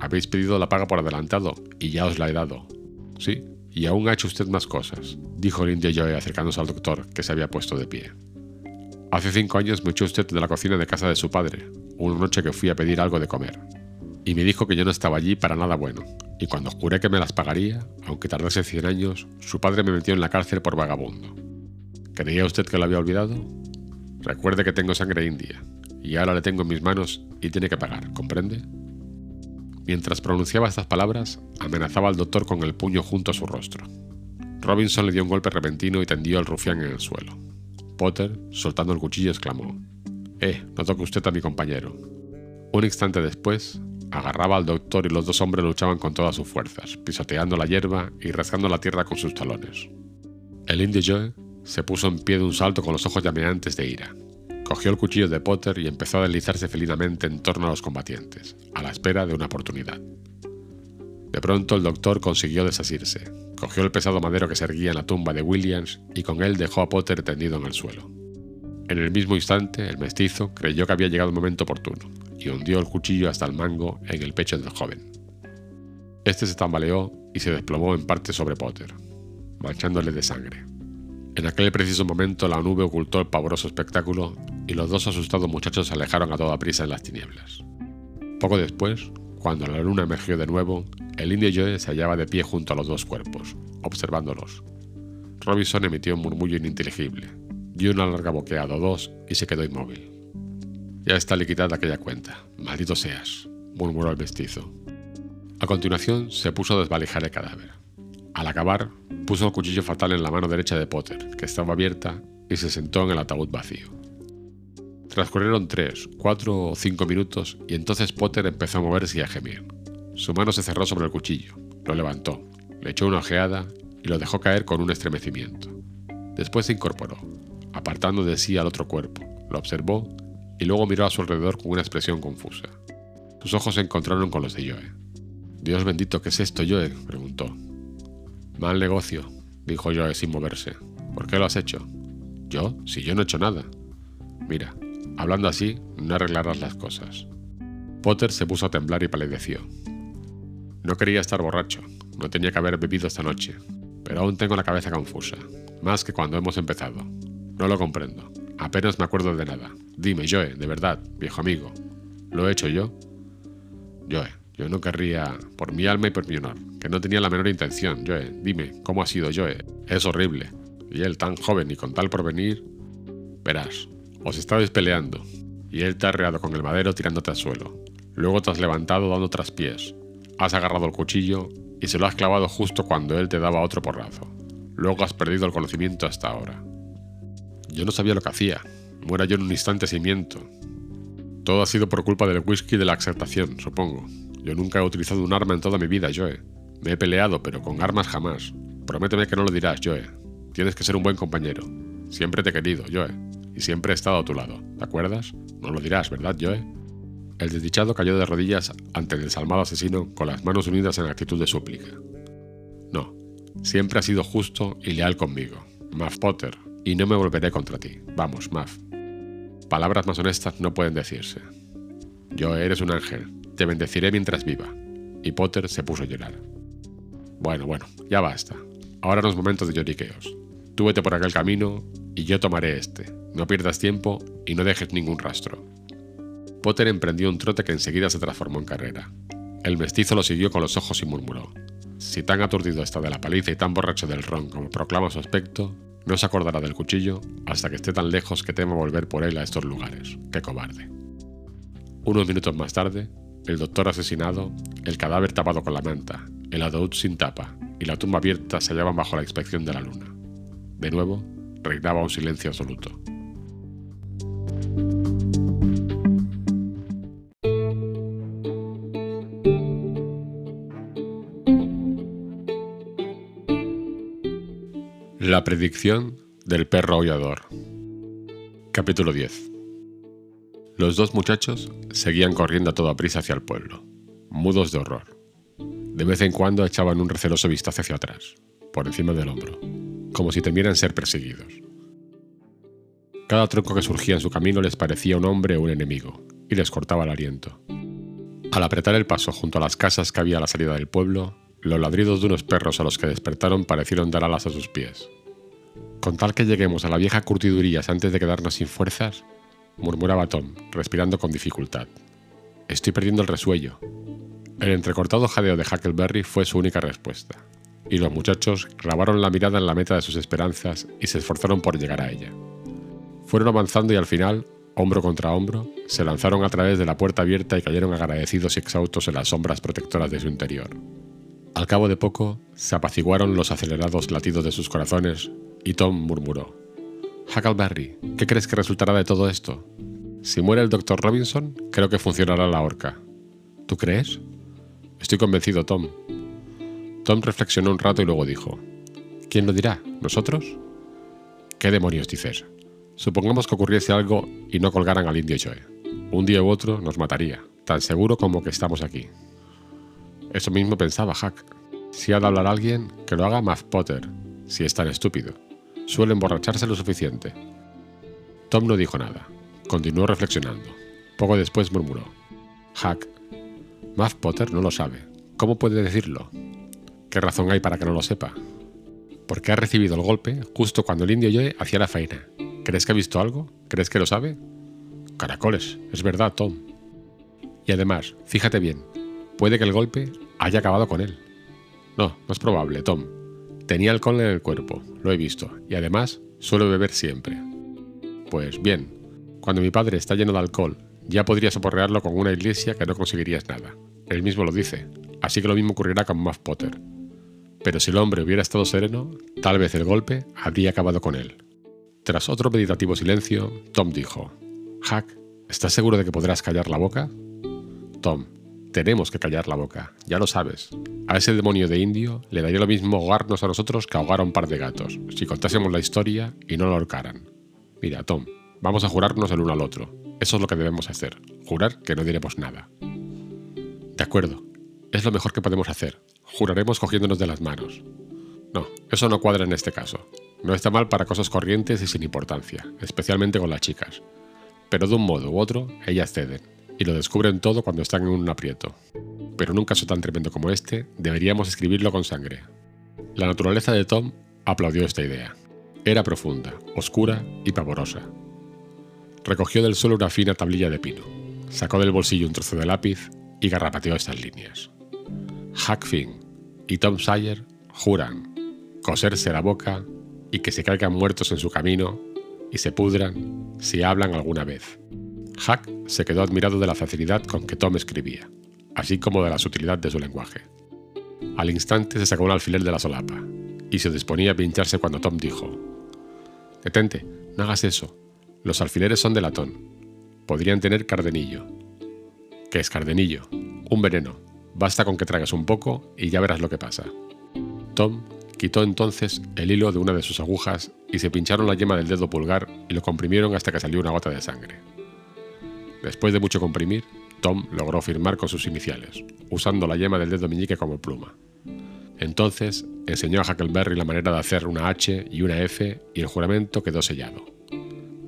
Habéis pedido la paga por adelantado y ya os la he dado. Sí, y aún ha hecho usted más cosas, dijo el indio Joe acercándose al doctor, que se había puesto de pie. Hace cinco años me echó usted de la cocina de casa de su padre, una noche que fui a pedir algo de comer. Y me dijo que yo no estaba allí para nada bueno, y cuando juré que me las pagaría, aunque tardase 100 años, su padre me metió en la cárcel por vagabundo. ¿Creía usted que lo había olvidado? Recuerde que tengo sangre india, y ahora le tengo en mis manos y tiene que pagar, ¿comprende? Mientras pronunciaba estas palabras, amenazaba al doctor con el puño junto a su rostro. Robinson le dio un golpe repentino y tendió al rufián en el suelo. Potter, soltando el cuchillo, exclamó: Eh, no toque usted a mi compañero. Un instante después, Agarraba al doctor y los dos hombres luchaban con todas sus fuerzas, pisoteando la hierba y rasgando la tierra con sus talones. El indio Joe se puso en pie de un salto con los ojos llameantes de ira. Cogió el cuchillo de Potter y empezó a deslizarse felinamente en torno a los combatientes, a la espera de una oportunidad. De pronto el doctor consiguió desasirse, cogió el pesado madero que se erguía en la tumba de Williams y con él dejó a Potter tendido en el suelo. En el mismo instante, el mestizo creyó que había llegado el momento oportuno y hundió el cuchillo hasta el mango en el pecho del joven. Este se tambaleó y se desplomó en parte sobre Potter, manchándole de sangre. En aquel preciso momento la nube ocultó el pavoroso espectáculo y los dos asustados muchachos se alejaron a toda prisa en las tinieblas. Poco después, cuando la luna emergió de nuevo, El indio Joe se hallaba de pie junto a los dos cuerpos, observándolos. Robinson emitió un murmullo ininteligible, dio una larga boqueada o dos y se quedó inmóvil. Ya está liquidada aquella cuenta, maldito seas, murmuró el mestizo. A continuación se puso a desvalijar el cadáver. Al acabar, puso el cuchillo fatal en la mano derecha de Potter, que estaba abierta, y se sentó en el ataúd vacío. Transcurrieron tres, cuatro o cinco minutos y entonces Potter empezó a moverse y a gemir. Su mano se cerró sobre el cuchillo, lo levantó, le echó una ojeada y lo dejó caer con un estremecimiento. Después se incorporó, apartando de sí al otro cuerpo, lo observó y luego miró a su alrededor con una expresión confusa. Sus ojos se encontraron con los de Joe. Dios bendito, ¿qué es esto, Joe? preguntó. Mal negocio, dijo Joe sin moverse. ¿Por qué lo has hecho? ¿Yo? Si yo no he hecho nada. Mira, hablando así, no arreglarás las cosas. Potter se puso a temblar y palideció. No quería estar borracho, no tenía que haber bebido esta noche, pero aún tengo la cabeza confusa, más que cuando hemos empezado. No lo comprendo, apenas me acuerdo de nada. Dime, Joe, de verdad, viejo amigo, ¿lo he hecho yo? Joe, yo no querría, por mi alma y por mi honor, que no tenía la menor intención, Joe. Dime, ¿cómo ha sido, Joe? Es horrible. Y él tan joven y con tal porvenir. Verás, os estabais peleando, y él te ha arreado con el madero tirándote al suelo. Luego te has levantado dando traspiés. Has agarrado el cuchillo y se lo has clavado justo cuando él te daba otro porrazo. Luego has perdido el conocimiento hasta ahora. Yo no sabía lo que hacía. Muera yo en un instante sin miento. Todo ha sido por culpa del whisky y de la exaltación, supongo. Yo nunca he utilizado un arma en toda mi vida, Joe. Me he peleado, pero con armas jamás. Prométeme que no lo dirás, Joe. Tienes que ser un buen compañero. Siempre te he querido, Joe. Y siempre he estado a tu lado. ¿Te acuerdas? No lo dirás, ¿verdad, Joe? El desdichado cayó de rodillas ante el desalmado asesino con las manos unidas en actitud de súplica. No, siempre has sido justo y leal conmigo, Muff Potter, y no me volveré contra ti. Vamos, Muff. Palabras más honestas no pueden decirse. Joe, eres un ángel, te bendeciré mientras viva. Y Potter se puso a llorar. Bueno, bueno, ya basta. Ahora no es momento de lloriqueos. Tú vete por aquel camino y yo tomaré este. No pierdas tiempo y no dejes ningún rastro. Potter emprendió un trote que enseguida se transformó en carrera. El mestizo lo siguió con los ojos y murmuró. Si tan aturdido está de la paliza y tan borracho del ron como proclama su aspecto, no se acordará del cuchillo hasta que esté tan lejos que temo volver por él a estos lugares. ¡Qué cobarde! Unos minutos más tarde, el doctor asesinado, el cadáver tapado con la manta, el ataúd sin tapa y la tumba abierta se hallaban bajo la inspección de la luna. De nuevo, reinaba un silencio absoluto. La predicción del perro aullador. Capítulo 10. Los dos muchachos seguían corriendo a toda prisa hacia el pueblo, mudos de horror. De vez en cuando echaban un receloso vistazo hacia atrás, por encima del hombro, como si temieran ser perseguidos. Cada tronco que surgía en su camino les parecía un hombre o un enemigo, y les cortaba el aliento. Al apretar el paso junto a las casas que había a la salida del pueblo, los ladridos de unos perros a los que despertaron parecieron dar alas a sus pies. Con tal que lleguemos a la vieja curtidurías antes de quedarnos sin fuerzas, murmuraba Tom, respirando con dificultad. Estoy perdiendo el resuello. El entrecortado jadeo de Huckleberry fue su única respuesta, y los muchachos clavaron la mirada en la meta de sus esperanzas y se esforzaron por llegar a ella. Fueron avanzando y al final, hombro contra hombro, se lanzaron a través de la puerta abierta y cayeron agradecidos y exhaustos en las sombras protectoras de su interior. Al cabo de poco, se apaciguaron los acelerados latidos de sus corazones y Tom murmuró. Huckleberry, ¿qué crees que resultará de todo esto? Si muere el Dr. Robinson, creo que funcionará la horca. ¿Tú crees? Estoy convencido, Tom. Tom reflexionó un rato y luego dijo, ¿Quién lo dirá? ¿Nosotros? ¿Qué demonios dices? Supongamos que ocurriese algo y no colgaran al indio Joe. Un día u otro nos mataría, tan seguro como que estamos aquí. Eso mismo pensaba Huck. Si ha de hablar alguien, que lo haga Muff Potter, si es tan estúpido suele emborracharse lo suficiente. Tom no dijo nada. Continuó reflexionando. Poco después murmuró. Hack. Muff Potter no lo sabe. ¿Cómo puede decirlo? ¿Qué razón hay para que no lo sepa? Porque ha recibido el golpe justo cuando el indio Joe hacía la faena. ¿Crees que ha visto algo? ¿Crees que lo sabe? Caracoles, es verdad, Tom. Y además, fíjate bien, puede que el golpe haya acabado con él. No, no es probable, Tom. Tenía alcohol en el cuerpo, lo he visto, y además suelo beber siempre. Pues bien, cuando mi padre está lleno de alcohol, ya podrías soporrearlo con una iglesia que no conseguirías nada. Él mismo lo dice, así que lo mismo ocurrirá con Muff Potter. Pero si el hombre hubiera estado sereno, tal vez el golpe habría acabado con él. Tras otro meditativo silencio, Tom dijo, Hack, ¿estás seguro de que podrás callar la boca? Tom, tenemos que callar la boca, ya lo sabes. A ese demonio de indio le daría lo mismo ahogarnos a nosotros que ahogar a un par de gatos, si contásemos la historia y no lo ahorcaran. Mira, Tom, vamos a jurarnos el uno al otro. Eso es lo que debemos hacer, jurar que no diremos nada. De acuerdo, es lo mejor que podemos hacer. Juraremos cogiéndonos de las manos. No, eso no cuadra en este caso. No está mal para cosas corrientes y sin importancia, especialmente con las chicas. Pero de un modo u otro, ellas ceden, y lo descubren todo cuando están en un aprieto. Pero en un caso tan tremendo como este, deberíamos escribirlo con sangre. La naturaleza de Tom aplaudió esta idea. Era profunda, oscura y pavorosa. Recogió del suelo una fina tablilla de pino, sacó del bolsillo un trozo de lápiz y garrapateó estas líneas. Huck Finn y Tom Sawyer juran coserse la boca y que se caigan muertos en su camino y se pudran si hablan alguna vez. Huck se quedó admirado de la facilidad con que Tom escribía, así como de la sutilidad de su lenguaje. Al instante se sacó un alfiler de la solapa y se disponía a pincharse cuando Tom dijo: Detente, no hagas eso. Los alfileres son de latón. Podrían tener cardenillo. ¿Qué es cardenillo? Un veneno. Basta con que tragues un poco y ya verás lo que pasa. Tom quitó entonces el hilo de una de sus agujas y se pincharon la yema del dedo pulgar y lo comprimieron hasta que salió una gota de sangre. Después de mucho comprimir, Tom logró firmar con sus iniciales, usando la yema del dedo meñique como pluma. Entonces enseñó a Huckleberry la manera de hacer una H y una F y el juramento quedó sellado.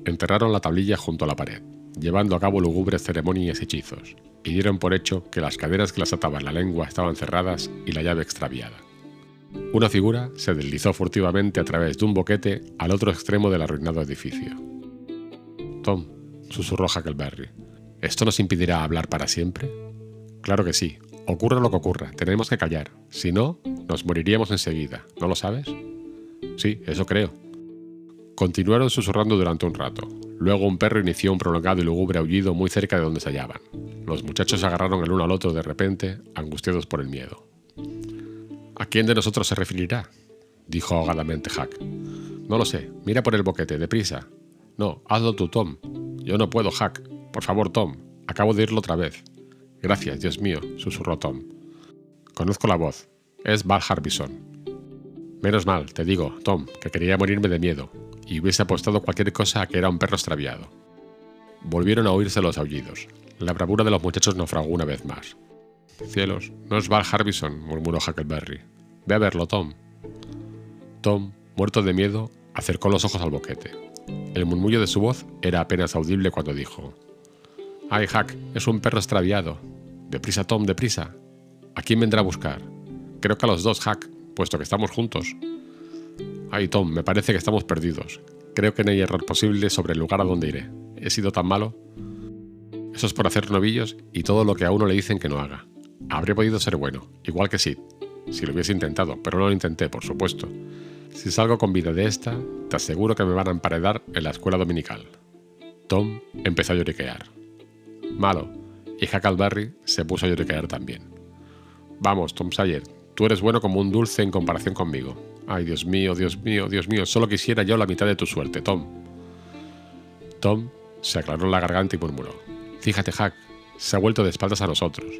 Enterraron la tablilla junto a la pared, llevando a cabo lugubres ceremonias y hechizos, y dieron por hecho que las cadenas que las ataban la lengua estaban cerradas y la llave extraviada. Una figura se deslizó furtivamente a través de un boquete al otro extremo del arruinado edificio. Tom, susurró Huckleberry, ¿esto nos impedirá hablar para siempre? Claro que sí, ocurra lo que ocurra, tenemos que callar, si no, nos moriríamos enseguida, ¿no lo sabes? Sí, eso creo. Continuaron susurrando durante un rato. Luego un perro inició un prolongado y lúgubre aullido muy cerca de donde se hallaban. Los muchachos se agarraron el uno al otro de repente, angustiados por el miedo. ¿A quién de nosotros se referirá? dijo ahogadamente Hack. No lo sé. Mira por el boquete, deprisa. No, hazlo tú, Tom. Yo no puedo, Hack. Por favor, Tom. Acabo de irlo otra vez. Gracias, Dios mío, susurró Tom. Conozco la voz. Es Val Harbison. Menos mal, te digo, Tom, que quería morirme de miedo, y hubiese apostado cualquier cosa a que era un perro extraviado. Volvieron a oírse los aullidos. La bravura de los muchachos naufragó una vez más. Cielos, no es Val Harbison, murmuró Huckleberry. Ve a verlo, Tom. Tom, muerto de miedo, acercó los ojos al boquete. El murmullo de su voz era apenas audible cuando dijo: ¡Ay, Hack! Es un perro extraviado. Deprisa, Tom, deprisa. ¿A quién vendrá a buscar? Creo que a los dos, Hack, puesto que estamos juntos. Ay, Tom, me parece que estamos perdidos. Creo que no hay error posible sobre el lugar a donde iré. ¿He sido tan malo? Eso es por hacer novillos y todo lo que a uno le dicen que no haga. Habría podido ser bueno, igual que Sid, si lo hubiese intentado, pero no lo intenté, por supuesto. Si salgo con vida de esta, te aseguro que me van a emparedar en la escuela dominical. Tom empezó a lloriquear. Malo, y Huckleberry se puso a lloriquear también. Vamos, Tom Sawyer, tú eres bueno como un dulce en comparación conmigo. Ay, Dios mío, Dios mío, Dios mío, solo quisiera yo la mitad de tu suerte, Tom. Tom se aclaró la garganta y murmuró. Fíjate, Hack, se ha vuelto de espaldas a nosotros.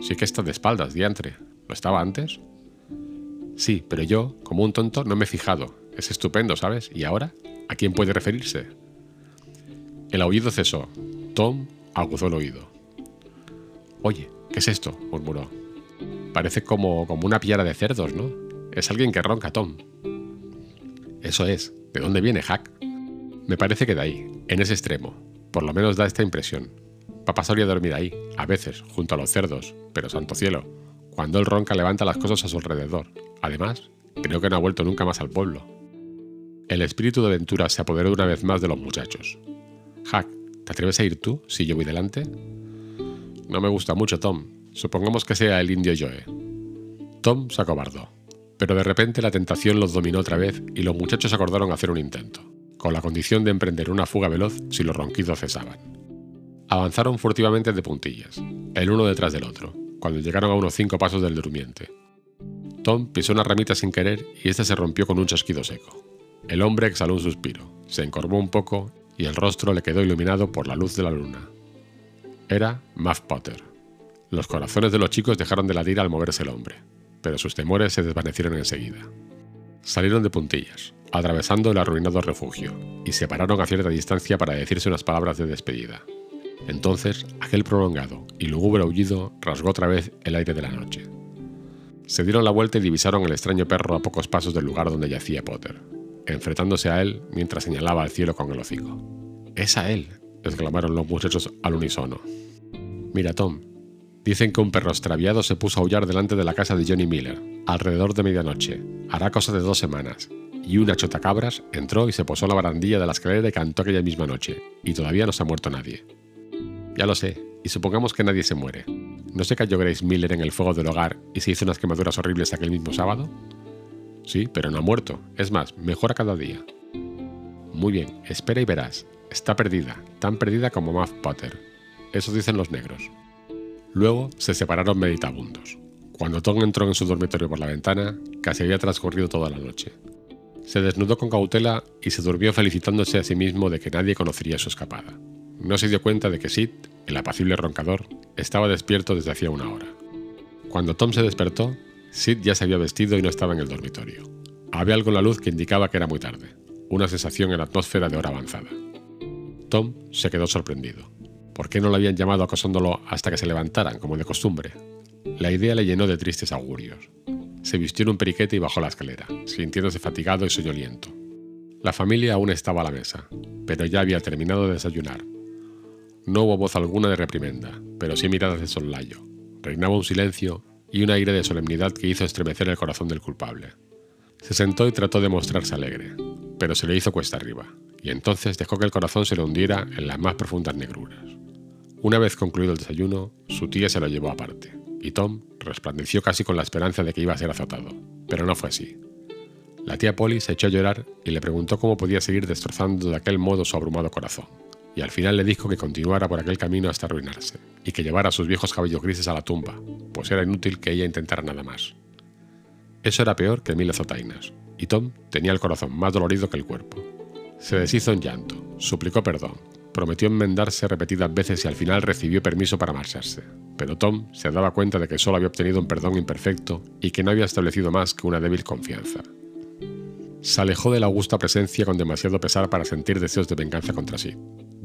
Sí que está de espaldas, diantre. ¿Lo estaba antes? Sí, pero yo, como un tonto, no me he fijado. Es estupendo, ¿sabes? ¿Y ahora? ¿A quién puede referirse? El aullido cesó. Tom aguzó el oído. Oye, ¿qué es esto? murmuró. Parece como, como una piara de cerdos, ¿no? Es alguien que ronca, Tom. Eso es. ¿De dónde viene Hack? Me parece que de ahí, en ese extremo. Por lo menos da esta impresión. Papá solía dormir ahí, a veces, junto a los cerdos, pero santo cielo, cuando él ronca levanta las cosas a su alrededor. Además, creo que no ha vuelto nunca más al pueblo. El espíritu de aventura se apoderó una vez más de los muchachos. Hack, ¿te atreves a ir tú si yo voy delante? No me gusta mucho, Tom. Supongamos que sea el indio Joe. Tom se acobardó, pero de repente la tentación los dominó otra vez y los muchachos acordaron hacer un intento, con la condición de emprender una fuga veloz si los ronquidos cesaban. Avanzaron furtivamente de puntillas, el uno detrás del otro, cuando llegaron a unos cinco pasos del durmiente. Tom pisó una ramita sin querer y ésta se rompió con un chasquido seco. El hombre exhaló un suspiro, se encorvó un poco y el rostro le quedó iluminado por la luz de la luna. Era Muff Potter. Los corazones de los chicos dejaron de latir al moverse el hombre, pero sus temores se desvanecieron enseguida. Salieron de puntillas, atravesando el arruinado refugio, y se pararon a cierta distancia para decirse unas palabras de despedida. Entonces, aquel prolongado y lúgubre aullido rasgó otra vez el aire de la noche. Se dieron la vuelta y divisaron el extraño perro a pocos pasos del lugar donde yacía Potter, enfrentándose a él mientras señalaba al cielo con el hocico. Es a él, exclamaron los muchachos al unísono. Mira, Tom, dicen que un perro extraviado se puso a aullar delante de la casa de Johnny Miller, alrededor de medianoche, hará cosa de dos semanas, y una chotacabras entró y se posó en la barandilla de la escalera y cantó aquella misma noche, y todavía no se ha muerto nadie. Ya lo sé, y supongamos que nadie se muere. ¿No se cayó Grace Miller en el fuego del hogar y se hizo unas quemaduras horribles aquel mismo sábado? Sí, pero no ha muerto. Es más, mejora cada día. Muy bien, espera y verás. Está perdida, tan perdida como Muff Potter. Eso dicen los negros. Luego se separaron meditabundos. Cuando Tom entró en su dormitorio por la ventana, casi había transcurrido toda la noche. Se desnudó con cautela y se durmió felicitándose a sí mismo de que nadie conocería su escapada. No se dio cuenta de que Sid, el apacible roncador, estaba despierto desde hacía una hora. Cuando Tom se despertó, Sid ya se había vestido y no estaba en el dormitorio. Había algo en la luz que indicaba que era muy tarde, una sensación en la atmósfera de hora avanzada. Tom se quedó sorprendido. ¿Por qué no lo habían llamado acosándolo hasta que se levantaran, como de costumbre? La idea le llenó de tristes augurios. Se vistió en un periquete y bajó la escalera, sintiéndose fatigado y soñoliento. La familia aún estaba a la mesa, pero ya había terminado de desayunar no hubo voz alguna de reprimenda, pero sí miradas de soslayo. Reinaba un silencio y un aire de solemnidad que hizo estremecer el corazón del culpable. Se sentó y trató de mostrarse alegre, pero se le hizo cuesta arriba, y entonces dejó que el corazón se le hundiera en las más profundas negruras. Una vez concluido el desayuno, su tía se lo llevó aparte, y Tom resplandeció casi con la esperanza de que iba a ser azotado, pero no fue así. La tía Polly se echó a llorar y le preguntó cómo podía seguir destrozando de aquel modo su abrumado corazón y al final le dijo que continuara por aquel camino hasta arruinarse, y que llevara sus viejos cabellos grises a la tumba, pues era inútil que ella intentara nada más. Eso era peor que mil azotainas, y Tom tenía el corazón más dolorido que el cuerpo. Se deshizo en llanto, suplicó perdón, prometió enmendarse repetidas veces y al final recibió permiso para marcharse. Pero Tom se daba cuenta de que solo había obtenido un perdón imperfecto y que no había establecido más que una débil confianza. Se alejó de la augusta presencia con demasiado pesar para sentir deseos de venganza contra sí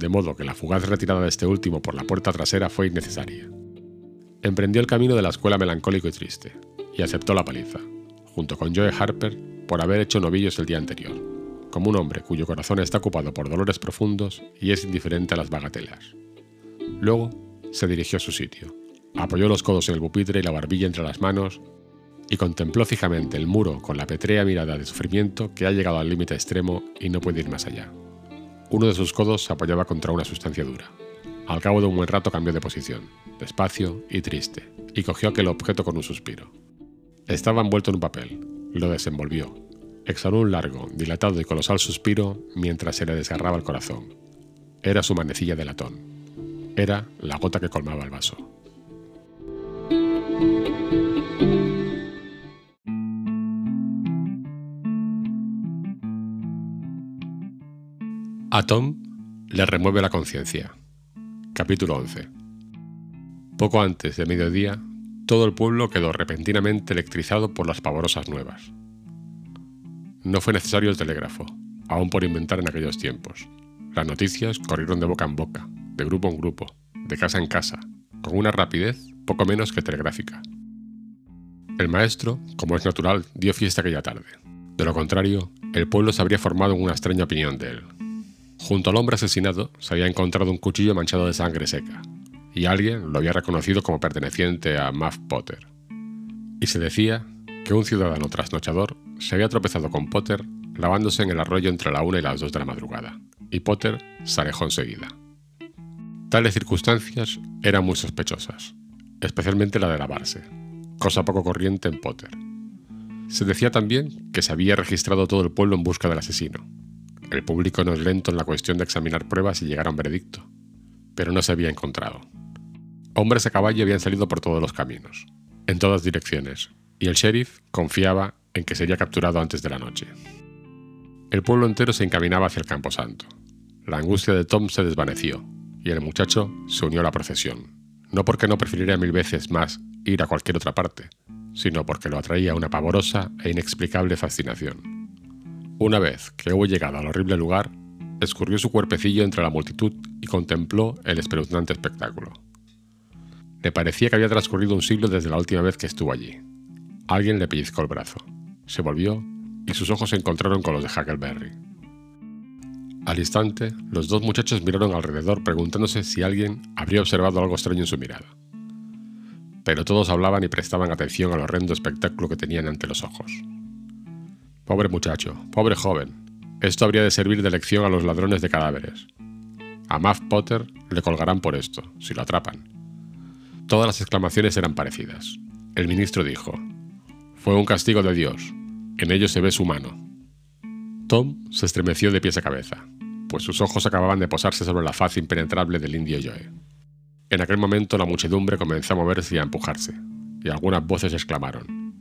de modo que la fugaz retirada de este último por la puerta trasera fue innecesaria. Emprendió el camino de la escuela melancólico y triste, y aceptó la paliza, junto con Joe Harper, por haber hecho novillos el día anterior, como un hombre cuyo corazón está ocupado por dolores profundos y es indiferente a las bagatelas. Luego se dirigió a su sitio, apoyó los codos en el pupitre y la barbilla entre las manos y contempló fijamente el muro con la petrea mirada de sufrimiento que ha llegado al límite extremo y no puede ir más allá. Uno de sus codos se apoyaba contra una sustancia dura. Al cabo de un buen rato cambió de posición, despacio y triste, y cogió aquel objeto con un suspiro. Estaba envuelto en un papel. Lo desenvolvió. Exhaló un largo, dilatado y colosal suspiro mientras se le desgarraba el corazón. Era su manecilla de latón. Era la gota que colmaba el vaso. A Tom le remueve la conciencia. Capítulo 11. Poco antes de mediodía, todo el pueblo quedó repentinamente electrizado por las pavorosas nuevas. No fue necesario el telégrafo, aún por inventar en aquellos tiempos. Las noticias corrieron de boca en boca, de grupo en grupo, de casa en casa, con una rapidez poco menos que telegráfica. El maestro, como es natural, dio fiesta aquella tarde. De lo contrario, el pueblo se habría formado en una extraña opinión de él. Junto al hombre asesinado se había encontrado un cuchillo manchado de sangre seca, y alguien lo había reconocido como perteneciente a Muff Potter. Y se decía que un ciudadano trasnochador se había tropezado con Potter lavándose en el arroyo entre la una y las dos de la madrugada, y Potter se alejó enseguida. Tales circunstancias eran muy sospechosas, especialmente la de lavarse, cosa poco corriente en Potter. Se decía también que se había registrado todo el pueblo en busca del asesino. El público no es lento en la cuestión de examinar pruebas y llegar a un veredicto, pero no se había encontrado. Hombres a caballo habían salido por todos los caminos, en todas direcciones, y el sheriff confiaba en que sería capturado antes de la noche. El pueblo entero se encaminaba hacia el camposanto. La angustia de Tom se desvaneció, y el muchacho se unió a la procesión, no porque no preferiría mil veces más ir a cualquier otra parte, sino porque lo atraía una pavorosa e inexplicable fascinación. Una vez que hubo llegado al horrible lugar, escurrió su cuerpecillo entre la multitud y contempló el espeluznante espectáculo. Le parecía que había transcurrido un siglo desde la última vez que estuvo allí. Alguien le pellizcó el brazo. Se volvió y sus ojos se encontraron con los de Huckleberry. Al instante, los dos muchachos miraron alrededor preguntándose si alguien habría observado algo extraño en su mirada. Pero todos hablaban y prestaban atención al horrendo espectáculo que tenían ante los ojos. Pobre muchacho, pobre joven, esto habría de servir de lección a los ladrones de cadáveres. A Muff Potter le colgarán por esto, si lo atrapan. Todas las exclamaciones eran parecidas. El ministro dijo, Fue un castigo de Dios. En ello se ve su mano. Tom se estremeció de pies a cabeza, pues sus ojos acababan de posarse sobre la faz impenetrable del indio Joe. En aquel momento la muchedumbre comenzó a moverse y a empujarse, y algunas voces exclamaron,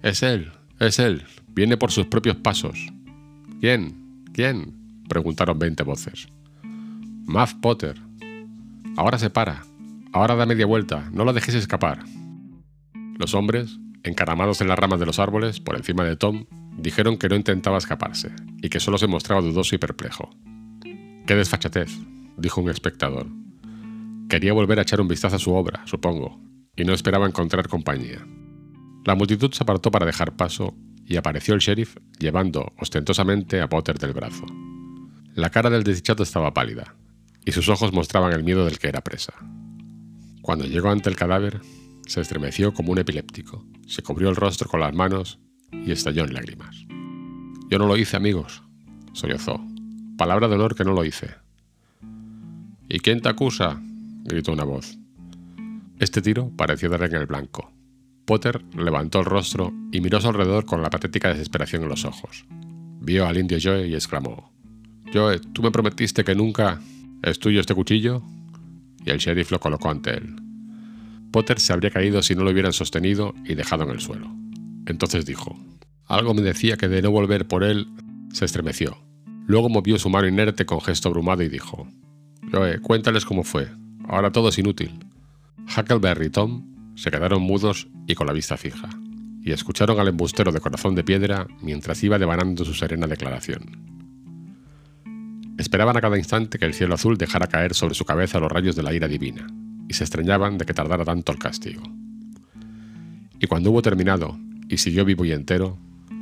Es él, es él, viene por sus propios pasos. ¿Quién? ¿Quién? preguntaron veinte voces. Muff Potter. Ahora se para. Ahora da media vuelta. No lo dejes escapar. Los hombres, encaramados en las ramas de los árboles, por encima de Tom, dijeron que no intentaba escaparse y que solo se mostraba dudoso y perplejo. ¡Qué desfachatez! dijo un espectador. Quería volver a echar un vistazo a su obra, supongo, y no esperaba encontrar compañía. La multitud se apartó para dejar paso y apareció el sheriff llevando ostentosamente a Potter del brazo. La cara del desdichado estaba pálida, y sus ojos mostraban el miedo del que era presa. Cuando llegó ante el cadáver, se estremeció como un epiléptico, se cubrió el rostro con las manos y estalló en lágrimas. Yo no lo hice, amigos, sollozó. Palabra de honor que no lo hice. ¿Y quién te acusa? gritó una voz. Este tiro pareció dar en el blanco. Potter levantó el rostro y miró a su alrededor con la patética desesperación en los ojos. Vio al indio Joe y exclamó: Joe, tú me prometiste que nunca. ¿Es tuyo este cuchillo? Y el sheriff lo colocó ante él. Potter se habría caído si no lo hubieran sostenido y dejado en el suelo. Entonces dijo: Algo me decía que de no volver por él. Se estremeció. Luego movió su mano inerte con gesto abrumado y dijo: Joe, cuéntales cómo fue. Ahora todo es inútil. Huckleberry y Tom se quedaron mudos y con la vista fija, y escucharon al embustero de corazón de piedra mientras iba devanando su serena declaración. Esperaban a cada instante que el cielo azul dejara caer sobre su cabeza los rayos de la ira divina, y se extrañaban de que tardara tanto el castigo. Y cuando hubo terminado, y siguió vivo y entero,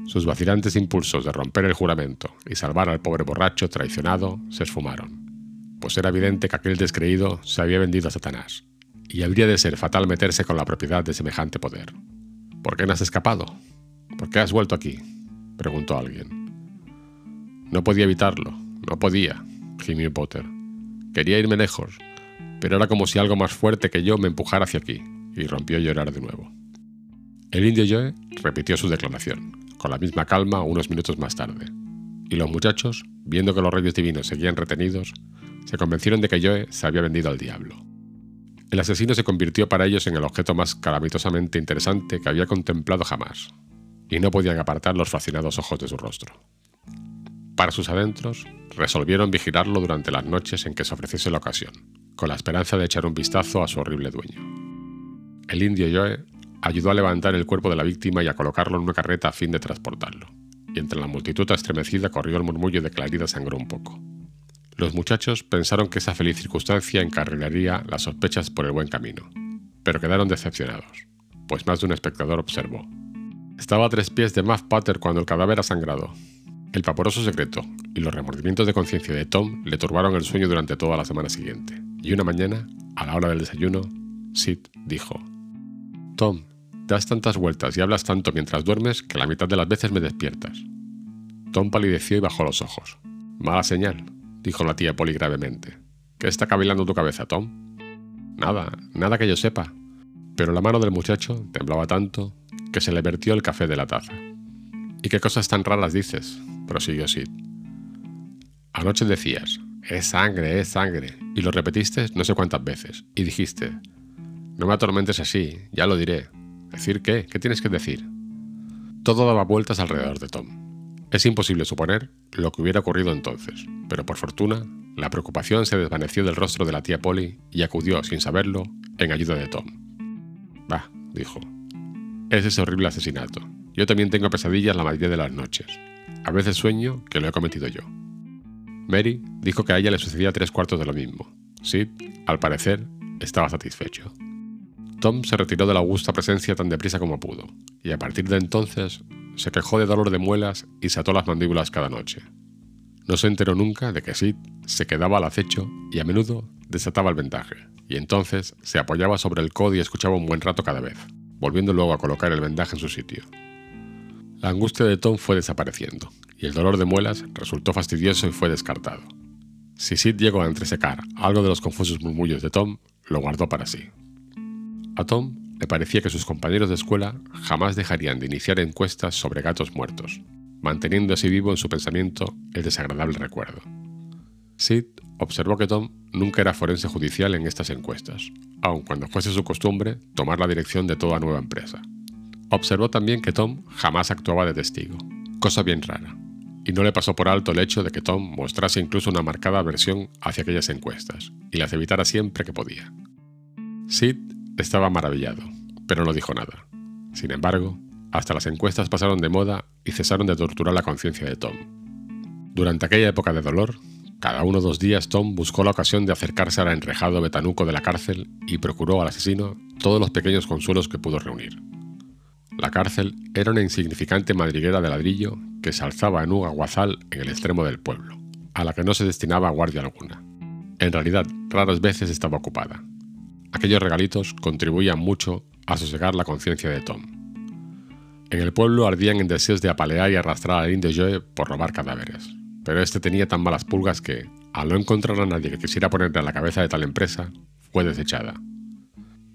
sus vacilantes impulsos de romper el juramento y salvar al pobre borracho traicionado se esfumaron, pues era evidente que aquel descreído se había vendido a Satanás, y habría de ser fatal meterse con la propiedad de semejante poder. ¿Por qué no has escapado? ¿Por qué has vuelto aquí? preguntó alguien. No podía evitarlo, no podía, gimió Potter. Quería irme lejos, pero era como si algo más fuerte que yo me empujara hacia aquí, y rompió a llorar de nuevo. El indio Joe repitió su declaración, con la misma calma unos minutos más tarde, y los muchachos, viendo que los reyes divinos seguían retenidos, se convencieron de que Joe se había vendido al diablo. El asesino se convirtió para ellos en el objeto más calamitosamente interesante que había contemplado jamás, y no podían apartar los fascinados ojos de su rostro. Para sus adentros, resolvieron vigilarlo durante las noches en que se ofreciese la ocasión, con la esperanza de echar un vistazo a su horrible dueño. El indio Joe ayudó a levantar el cuerpo de la víctima y a colocarlo en una carreta a fin de transportarlo, y entre la multitud estremecida corrió el murmullo de que la sangró un poco. Los muchachos pensaron que esa feliz circunstancia encarrilaría las sospechas por el buen camino, pero quedaron decepcionados, pues más de un espectador observó. Estaba a tres pies de Muff Potter cuando el cadáver ha sangrado. El vaporoso secreto y los remordimientos de conciencia de Tom le turbaron el sueño durante toda la semana siguiente, y una mañana, a la hora del desayuno, Sid dijo, Tom, das tantas vueltas y hablas tanto mientras duermes que la mitad de las veces me despiertas. Tom palideció y bajó los ojos. Mala señal, dijo la tía Polly gravemente. ¿Qué está cavilando tu cabeza, Tom? Nada, nada que yo sepa. pero la mano del muchacho temblaba tanto que se le vertió el café de la taza. ¿Y qué cosas tan raras dices? prosiguió Sid. Anoche decías, es sangre, es sangre, y lo repetiste no sé cuántas veces, y dijiste, no me atormentes así, ya lo diré. ¿Decir qué? ¿Qué tienes que decir? Todo daba vueltas alrededor de Tom. Es imposible suponer lo que hubiera ocurrido entonces, pero por fortuna, la preocupación se desvaneció del rostro de la tía Polly y acudió, sin saberlo, en ayuda de Tom. Bah, dijo. Es ese horrible asesinato. Yo también tengo pesadillas la mayoría de las noches. A veces sueño que lo he cometido yo. Mary dijo que a ella le sucedía tres cuartos de lo mismo. Sid, al parecer, estaba satisfecho. Tom se retiró de la augusta presencia tan deprisa como pudo, y a partir de entonces se quejó de dolor de muelas y se ató las mandíbulas cada noche. No se enteró nunca de que Sid se quedaba al acecho y a menudo desataba el vendaje, y entonces se apoyaba sobre el codo y escuchaba un buen rato cada vez, volviendo luego a colocar el vendaje en su sitio. La angustia de Tom fue desapareciendo, y el dolor de muelas resultó fastidioso y fue descartado. Si Sid llegó a entresecar algo de los confusos murmullos de Tom, lo guardó para sí. A Tom le parecía que sus compañeros de escuela jamás dejarían de iniciar encuestas sobre gatos muertos, manteniendo así vivo en su pensamiento el desagradable recuerdo. Sid observó que Tom nunca era forense judicial en estas encuestas, aun cuando fuese su costumbre tomar la dirección de toda nueva empresa. Observó también que Tom jamás actuaba de testigo, cosa bien rara, y no le pasó por alto el hecho de que Tom mostrase incluso una marcada aversión hacia aquellas encuestas, y las evitara siempre que podía. Sid estaba maravillado, pero no dijo nada. Sin embargo, hasta las encuestas pasaron de moda y cesaron de torturar la conciencia de Tom. Durante aquella época de dolor, cada uno o dos días Tom buscó la ocasión de acercarse al enrejado betanuco de la cárcel y procuró al asesino todos los pequeños consuelos que pudo reunir. La cárcel era una insignificante madriguera de ladrillo que se alzaba en un aguazal en el extremo del pueblo, a la que no se destinaba guardia alguna. En realidad, raras veces estaba ocupada. Aquellos regalitos contribuían mucho a sosegar la conciencia de Tom. En el pueblo ardían en deseos de apalear y arrastrar al indio Joe por robar cadáveres, pero este tenía tan malas pulgas que, al no encontrar a nadie que quisiera ponerle a la cabeza de tal empresa, fue desechada.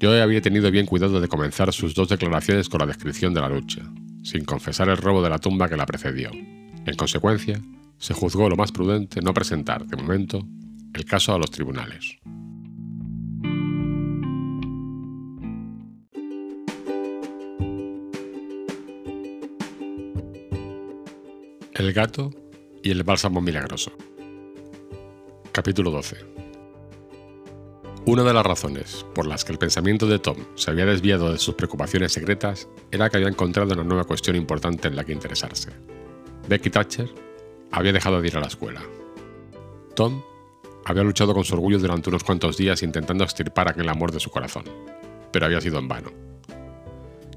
Joe había tenido bien cuidado de comenzar sus dos declaraciones con la descripción de la lucha, sin confesar el robo de la tumba que la precedió. En consecuencia, se juzgó lo más prudente no presentar, de momento, el caso a los tribunales. El gato y el bálsamo milagroso. Capítulo 12. Una de las razones por las que el pensamiento de Tom se había desviado de sus preocupaciones secretas era que había encontrado una nueva cuestión importante en la que interesarse. Becky Thatcher había dejado de ir a la escuela. Tom había luchado con su orgullo durante unos cuantos días intentando extirpar aquel amor de su corazón, pero había sido en vano.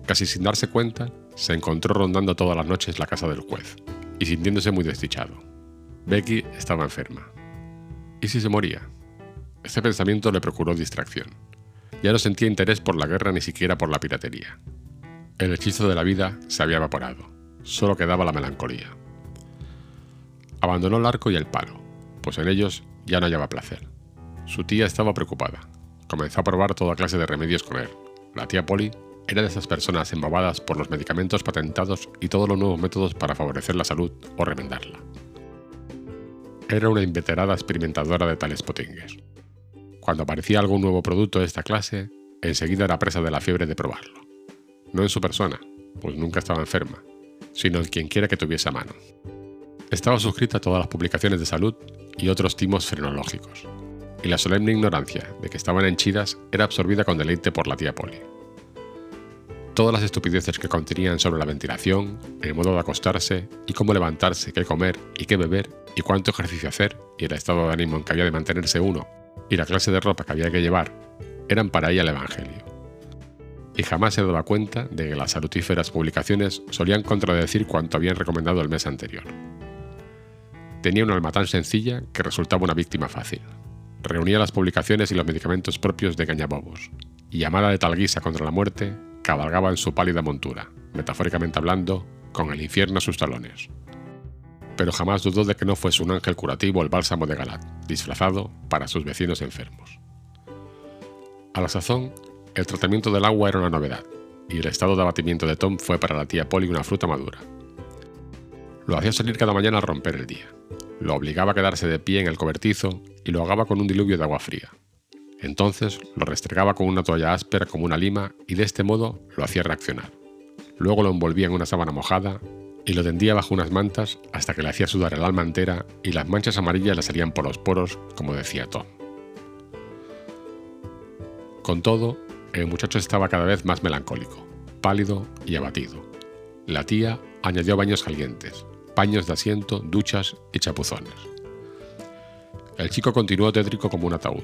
Casi sin darse cuenta, se encontró rondando todas las noches la casa del juez y sintiéndose muy desdichado. Becky estaba enferma. ¿Y si se moría? Este pensamiento le procuró distracción. Ya no sentía interés por la guerra ni siquiera por la piratería. El hechizo de la vida se había evaporado, solo quedaba la melancolía. Abandonó el arco y el palo, pues en ellos ya no hallaba placer. Su tía estaba preocupada. Comenzó a probar toda clase de remedios con él. La tía Polly era de esas personas embabadas por los medicamentos patentados y todos los nuevos métodos para favorecer la salud o remendarla. Era una inveterada experimentadora de tales potingues. Cuando aparecía algún nuevo producto de esta clase, enseguida era presa de la fiebre de probarlo. No en su persona, pues nunca estaba enferma, sino en quien quiera que tuviese a mano. Estaba suscrita a todas las publicaciones de salud y otros timos frenológicos, y la solemne ignorancia de que estaban henchidas era absorbida con deleite por la tía Polly. Todas las estupideces que contenían sobre la ventilación, el modo de acostarse, y cómo levantarse, qué comer y qué beber, y cuánto ejercicio hacer, y el estado de ánimo en que había de mantenerse uno y la clase de ropa que había que llevar eran para ella el Evangelio. Y jamás se daba cuenta de que las salutíferas publicaciones solían contradecir cuanto habían recomendado el mes anterior. Tenía un alma tan sencilla que resultaba una víctima fácil. Reunía las publicaciones y los medicamentos propios de Gañabobos, y llamada de tal guisa contra la muerte, cabalgaba en su pálida montura, metafóricamente hablando, con el infierno a sus talones pero jamás dudó de que no fuese un ángel curativo el bálsamo de Galat, disfrazado para sus vecinos enfermos. A la sazón, el tratamiento del agua era una novedad, y el estado de abatimiento de Tom fue para la tía Polly una fruta madura. Lo hacía salir cada mañana al romper el día. Lo obligaba a quedarse de pie en el cobertizo y lo ahogaba con un diluvio de agua fría. Entonces lo restregaba con una toalla áspera como una lima y de este modo lo hacía reaccionar. Luego lo envolvía en una sábana mojada y lo tendía bajo unas mantas hasta que le hacía sudar el alma entera y las manchas amarillas le salían por los poros, como decía Tom. Con todo, el muchacho estaba cada vez más melancólico, pálido y abatido. La tía añadió baños calientes, paños de asiento, duchas y chapuzones. El chico continuó tétrico como un ataúd.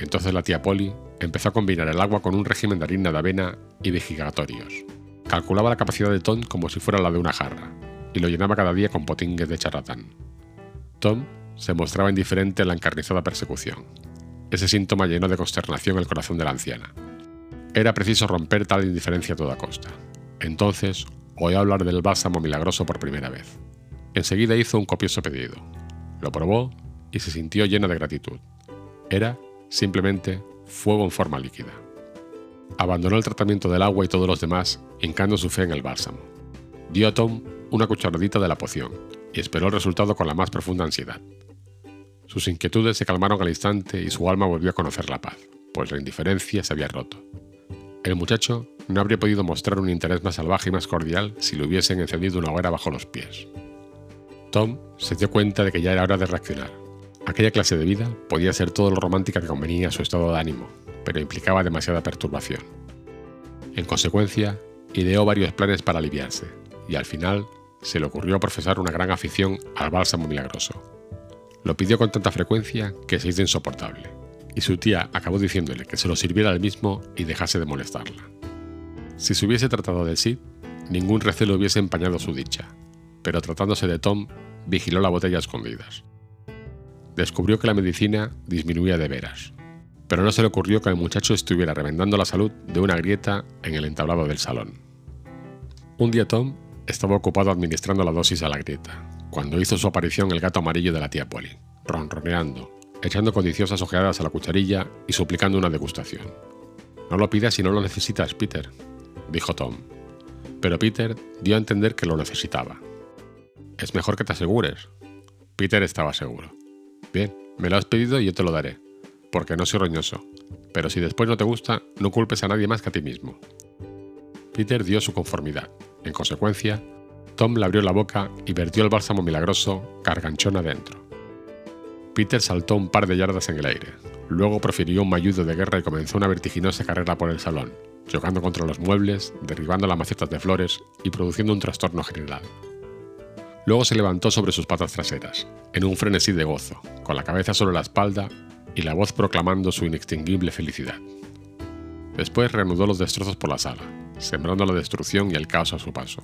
Entonces la tía Polly empezó a combinar el agua con un régimen de harina de avena y vejigatorios. Calculaba la capacidad de Tom como si fuera la de una jarra, y lo llenaba cada día con potingues de charlatán. Tom se mostraba indiferente en la encarnizada persecución. Ese síntoma llenó de consternación el corazón de la anciana. Era preciso romper tal indiferencia a toda costa. Entonces oyó hablar del bálsamo milagroso por primera vez. Enseguida hizo un copioso pedido. Lo probó y se sintió lleno de gratitud. Era, simplemente, fuego en forma líquida. Abandonó el tratamiento del agua y todos los demás, hincando su fe en el bálsamo. Dio a Tom una cucharadita de la poción y esperó el resultado con la más profunda ansiedad. Sus inquietudes se calmaron al instante y su alma volvió a conocer la paz, pues la indiferencia se había roto. El muchacho no habría podido mostrar un interés más salvaje y más cordial si le hubiesen encendido una hoguera bajo los pies. Tom se dio cuenta de que ya era hora de reaccionar. Aquella clase de vida podía ser todo lo romántica que convenía a su estado de ánimo, pero implicaba demasiada perturbación. En consecuencia, ideó varios planes para aliviarse, y al final se le ocurrió profesar una gran afición al bálsamo milagroso. Lo pidió con tanta frecuencia que se hizo insoportable y su tía acabó diciéndole que se lo sirviera al mismo y dejase de molestarla. Si se hubiese tratado de sí, ningún recelo hubiese empañado su dicha, pero tratándose de Tom, vigiló la botella a escondidas. Descubrió que la medicina disminuía de veras, pero no se le ocurrió que el muchacho estuviera remendando la salud de una grieta en el entablado del salón. Un día Tom estaba ocupado administrando la dosis a la grieta, cuando hizo su aparición el gato amarillo de la tía Polly, ronroneando, echando codiciosas ojeadas a la cucharilla y suplicando una degustación. No lo pidas si no lo necesitas, Peter, dijo Tom. Pero Peter dio a entender que lo necesitaba. Es mejor que te asegures. Peter estaba seguro. Bien, me lo has pedido y yo te lo daré, porque no soy roñoso. Pero si después no te gusta, no culpes a nadie más que a ti mismo. Peter dio su conformidad. En consecuencia, Tom le abrió la boca y vertió el bálsamo milagroso carganchón adentro. Peter saltó un par de yardas en el aire. Luego profirió un mayudo de guerra y comenzó una vertiginosa carrera por el salón, chocando contra los muebles, derribando las macetas de flores y produciendo un trastorno general. Luego se levantó sobre sus patas traseras, en un frenesí de gozo, con la cabeza sobre la espalda y la voz proclamando su inextinguible felicidad. Después reanudó los destrozos por la sala, sembrando la destrucción y el caos a su paso.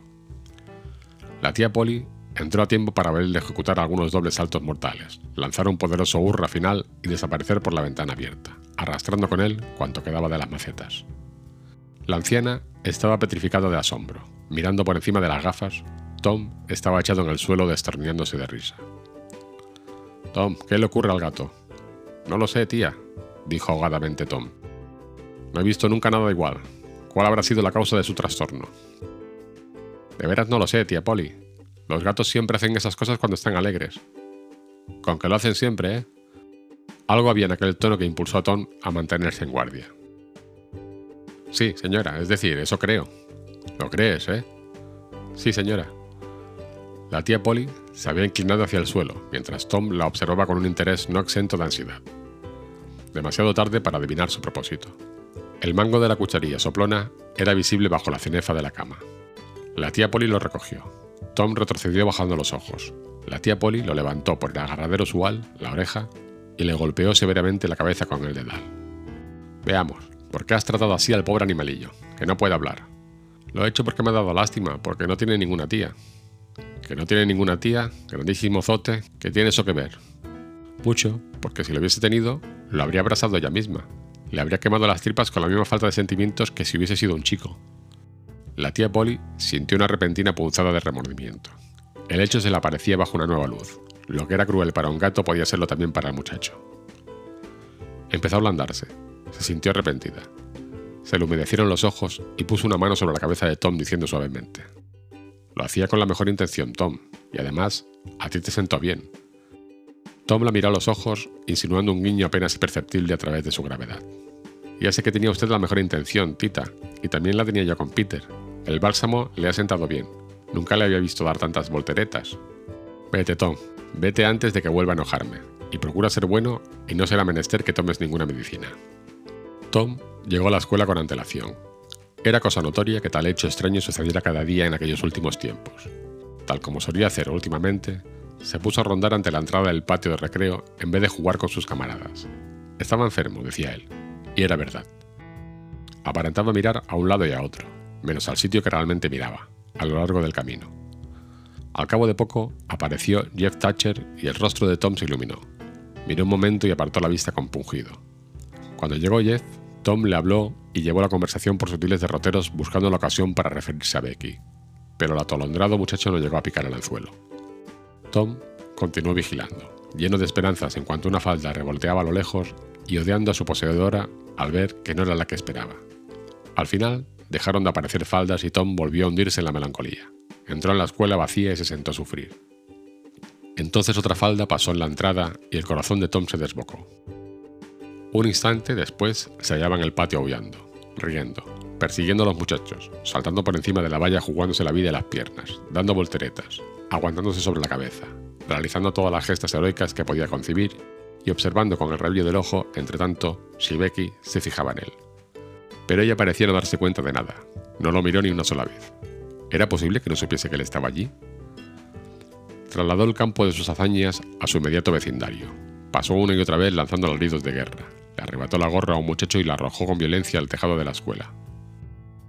La tía Polly Entró a tiempo para verle ejecutar algunos dobles saltos mortales, lanzar un poderoso hurra final y desaparecer por la ventana abierta, arrastrando con él cuanto quedaba de las macetas. La anciana estaba petrificada de asombro. Mirando por encima de las gafas, Tom estaba echado en el suelo desterniándose de risa. Tom, ¿qué le ocurre al gato? No lo sé, tía, dijo ahogadamente Tom. No he visto nunca nada igual. ¿Cuál habrá sido la causa de su trastorno? De veras no lo sé, tía Polly, los gatos siempre hacen esas cosas cuando están alegres. Con que lo hacen siempre, ¿eh? Algo había en aquel tono que impulsó a Tom a mantenerse en guardia. Sí, señora, es decir, eso creo. ¿Lo crees, eh? Sí, señora. La tía Polly se había inclinado hacia el suelo, mientras Tom la observaba con un interés no exento de ansiedad. Demasiado tarde para adivinar su propósito. El mango de la cucharilla soplona era visible bajo la cenefa de la cama. La tía Polly lo recogió, Tom retrocedió bajando los ojos. La tía Polly lo levantó por el agarradero usual, la oreja, y le golpeó severamente la cabeza con el dedal. Veamos, ¿por qué has tratado así al pobre animalillo, que no puede hablar? Lo he hecho porque me ha dado lástima, porque no tiene ninguna tía. Que no tiene ninguna tía, grandísimo zote, que tiene eso que ver. Mucho, porque si lo hubiese tenido, lo habría abrazado ella misma. Le habría quemado las tripas con la misma falta de sentimientos que si hubiese sido un chico. La tía Polly sintió una repentina punzada de remordimiento. El hecho se le aparecía bajo una nueva luz. Lo que era cruel para un gato podía serlo también para el muchacho. Empezó a ablandarse. Se sintió arrepentida. se le humedecieron los ojos y puso una mano sobre la cabeza de Tom diciendo suavemente, Lo hacía con la mejor intención, Tom, y además, a ti te sentó bien. Tom la miró a los ojos, insinuando un guiño apenas perceptible a través de su gravedad. Ya sé que tenía usted la mejor intención, Tita, y también la tenía yo con Peter. El bálsamo le ha sentado bien. Nunca le había visto dar tantas volteretas. Vete, Tom, vete antes de que vuelva a enojarme, y procura ser bueno y no será menester que tomes ninguna medicina. Tom llegó a la escuela con antelación. Era cosa notoria que tal hecho extraño sucediera cada día en aquellos últimos tiempos. Tal como solía hacer últimamente, se puso a rondar ante la entrada del patio de recreo en vez de jugar con sus camaradas. Estaba enfermo, decía él, y era verdad. Aparentaba mirar a un lado y a otro, menos al sitio que realmente miraba, a lo largo del camino. Al cabo de poco apareció Jeff Thatcher y el rostro de Tom se iluminó. Miró un momento y apartó la vista compungido. Cuando llegó Jeff, Tom le habló y llevó la conversación por sutiles derroteros buscando la ocasión para referirse a Becky, pero el atolondrado muchacho no llegó a picar el anzuelo. Tom continuó vigilando, lleno de esperanzas en cuanto una falda revolteaba a lo lejos y odiando a su poseedora al ver que no era la que esperaba. Al final, dejaron de aparecer faldas y Tom volvió a hundirse en la melancolía. Entró en la escuela vacía y se sentó a sufrir. Entonces otra falda pasó en la entrada y el corazón de Tom se desbocó. Un instante después se hallaba en el patio aullando, riendo, persiguiendo a los muchachos, saltando por encima de la valla jugándose la vida en las piernas, dando volteretas, aguantándose sobre la cabeza, realizando todas las gestas heroicas que podía concebir y observando con el rabillo del ojo, entre tanto, si Becky se fijaba en él. Pero ella parecía no darse cuenta de nada, no lo miró ni una sola vez. ¿Era posible que no supiese que él estaba allí? Trasladó el campo de sus hazañas a su inmediato vecindario. Pasó una y otra vez lanzando alaridos de guerra, le arrebató la gorra a un muchacho y la arrojó con violencia al tejado de la escuela.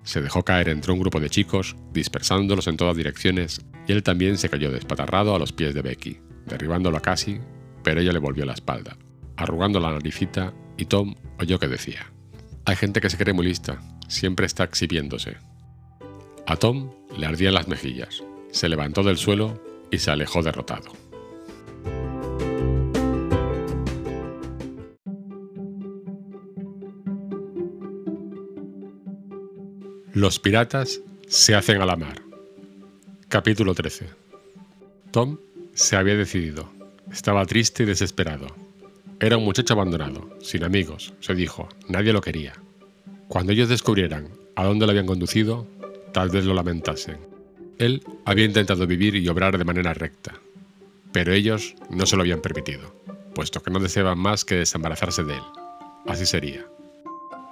Se dejó caer entre un grupo de chicos, dispersándolos en todas direcciones, y él también se cayó despatarrado a los pies de Becky, derribándola casi, pero ella le volvió la espalda, arrugando la naricita, y Tom oyó que decía: Hay gente que se cree muy lista, siempre está exhibiéndose. A Tom le ardían las mejillas, se levantó del suelo y se alejó derrotado. Los piratas se hacen a la mar. Capítulo 13. Tom se había decidido. Estaba triste y desesperado. Era un muchacho abandonado, sin amigos, se dijo. Nadie lo quería. Cuando ellos descubrieran a dónde lo habían conducido, tal vez lo lamentasen. Él había intentado vivir y obrar de manera recta, pero ellos no se lo habían permitido, puesto que no deseaban más que desembarazarse de él. Así sería.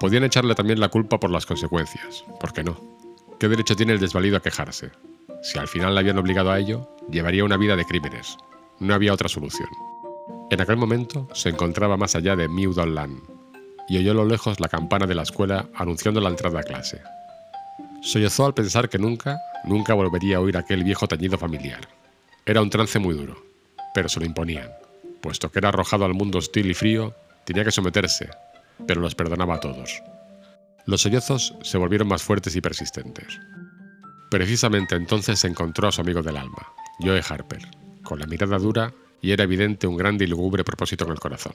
Podían echarle también la culpa por las consecuencias, ¿por qué no? ¿Qué derecho tiene el desvalido a quejarse? Si al final le habían obligado a ello, llevaría una vida de crímenes. No había otra solución. En aquel momento se encontraba más allá de Meudon y oyó a lo lejos la campana de la escuela anunciando la entrada a clase. Sollozó al pensar que nunca, nunca volvería a oír aquel viejo tañido familiar. Era un trance muy duro, pero se lo imponían. Puesto que era arrojado al mundo hostil y frío, tenía que someterse, pero los perdonaba a todos. Los sollozos se volvieron más fuertes y persistentes. Precisamente entonces se encontró a su amigo del alma, Joe Harper, con la mirada dura y era evidente un grande y lúgubre propósito en el corazón.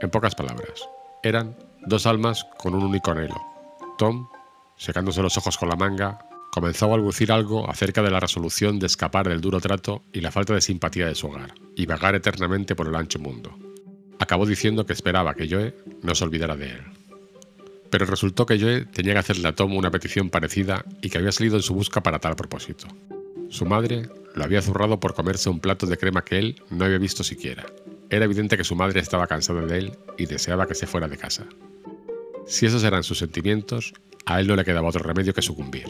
En pocas palabras, eran dos almas con un único anhelo. Tom, secándose los ojos con la manga, comenzó a balbucir algo acerca de la resolución de escapar del duro trato y la falta de simpatía de su hogar, y vagar eternamente por el ancho mundo acabó diciendo que esperaba que Joe no se olvidara de él. Pero resultó que Joe tenía que hacerle a Tom una petición parecida y que había salido en su busca para tal propósito. Su madre lo había zurrado por comerse un plato de crema que él no había visto siquiera. Era evidente que su madre estaba cansada de él y deseaba que se fuera de casa. Si esos eran sus sentimientos, a él no le quedaba otro remedio que sucumbir.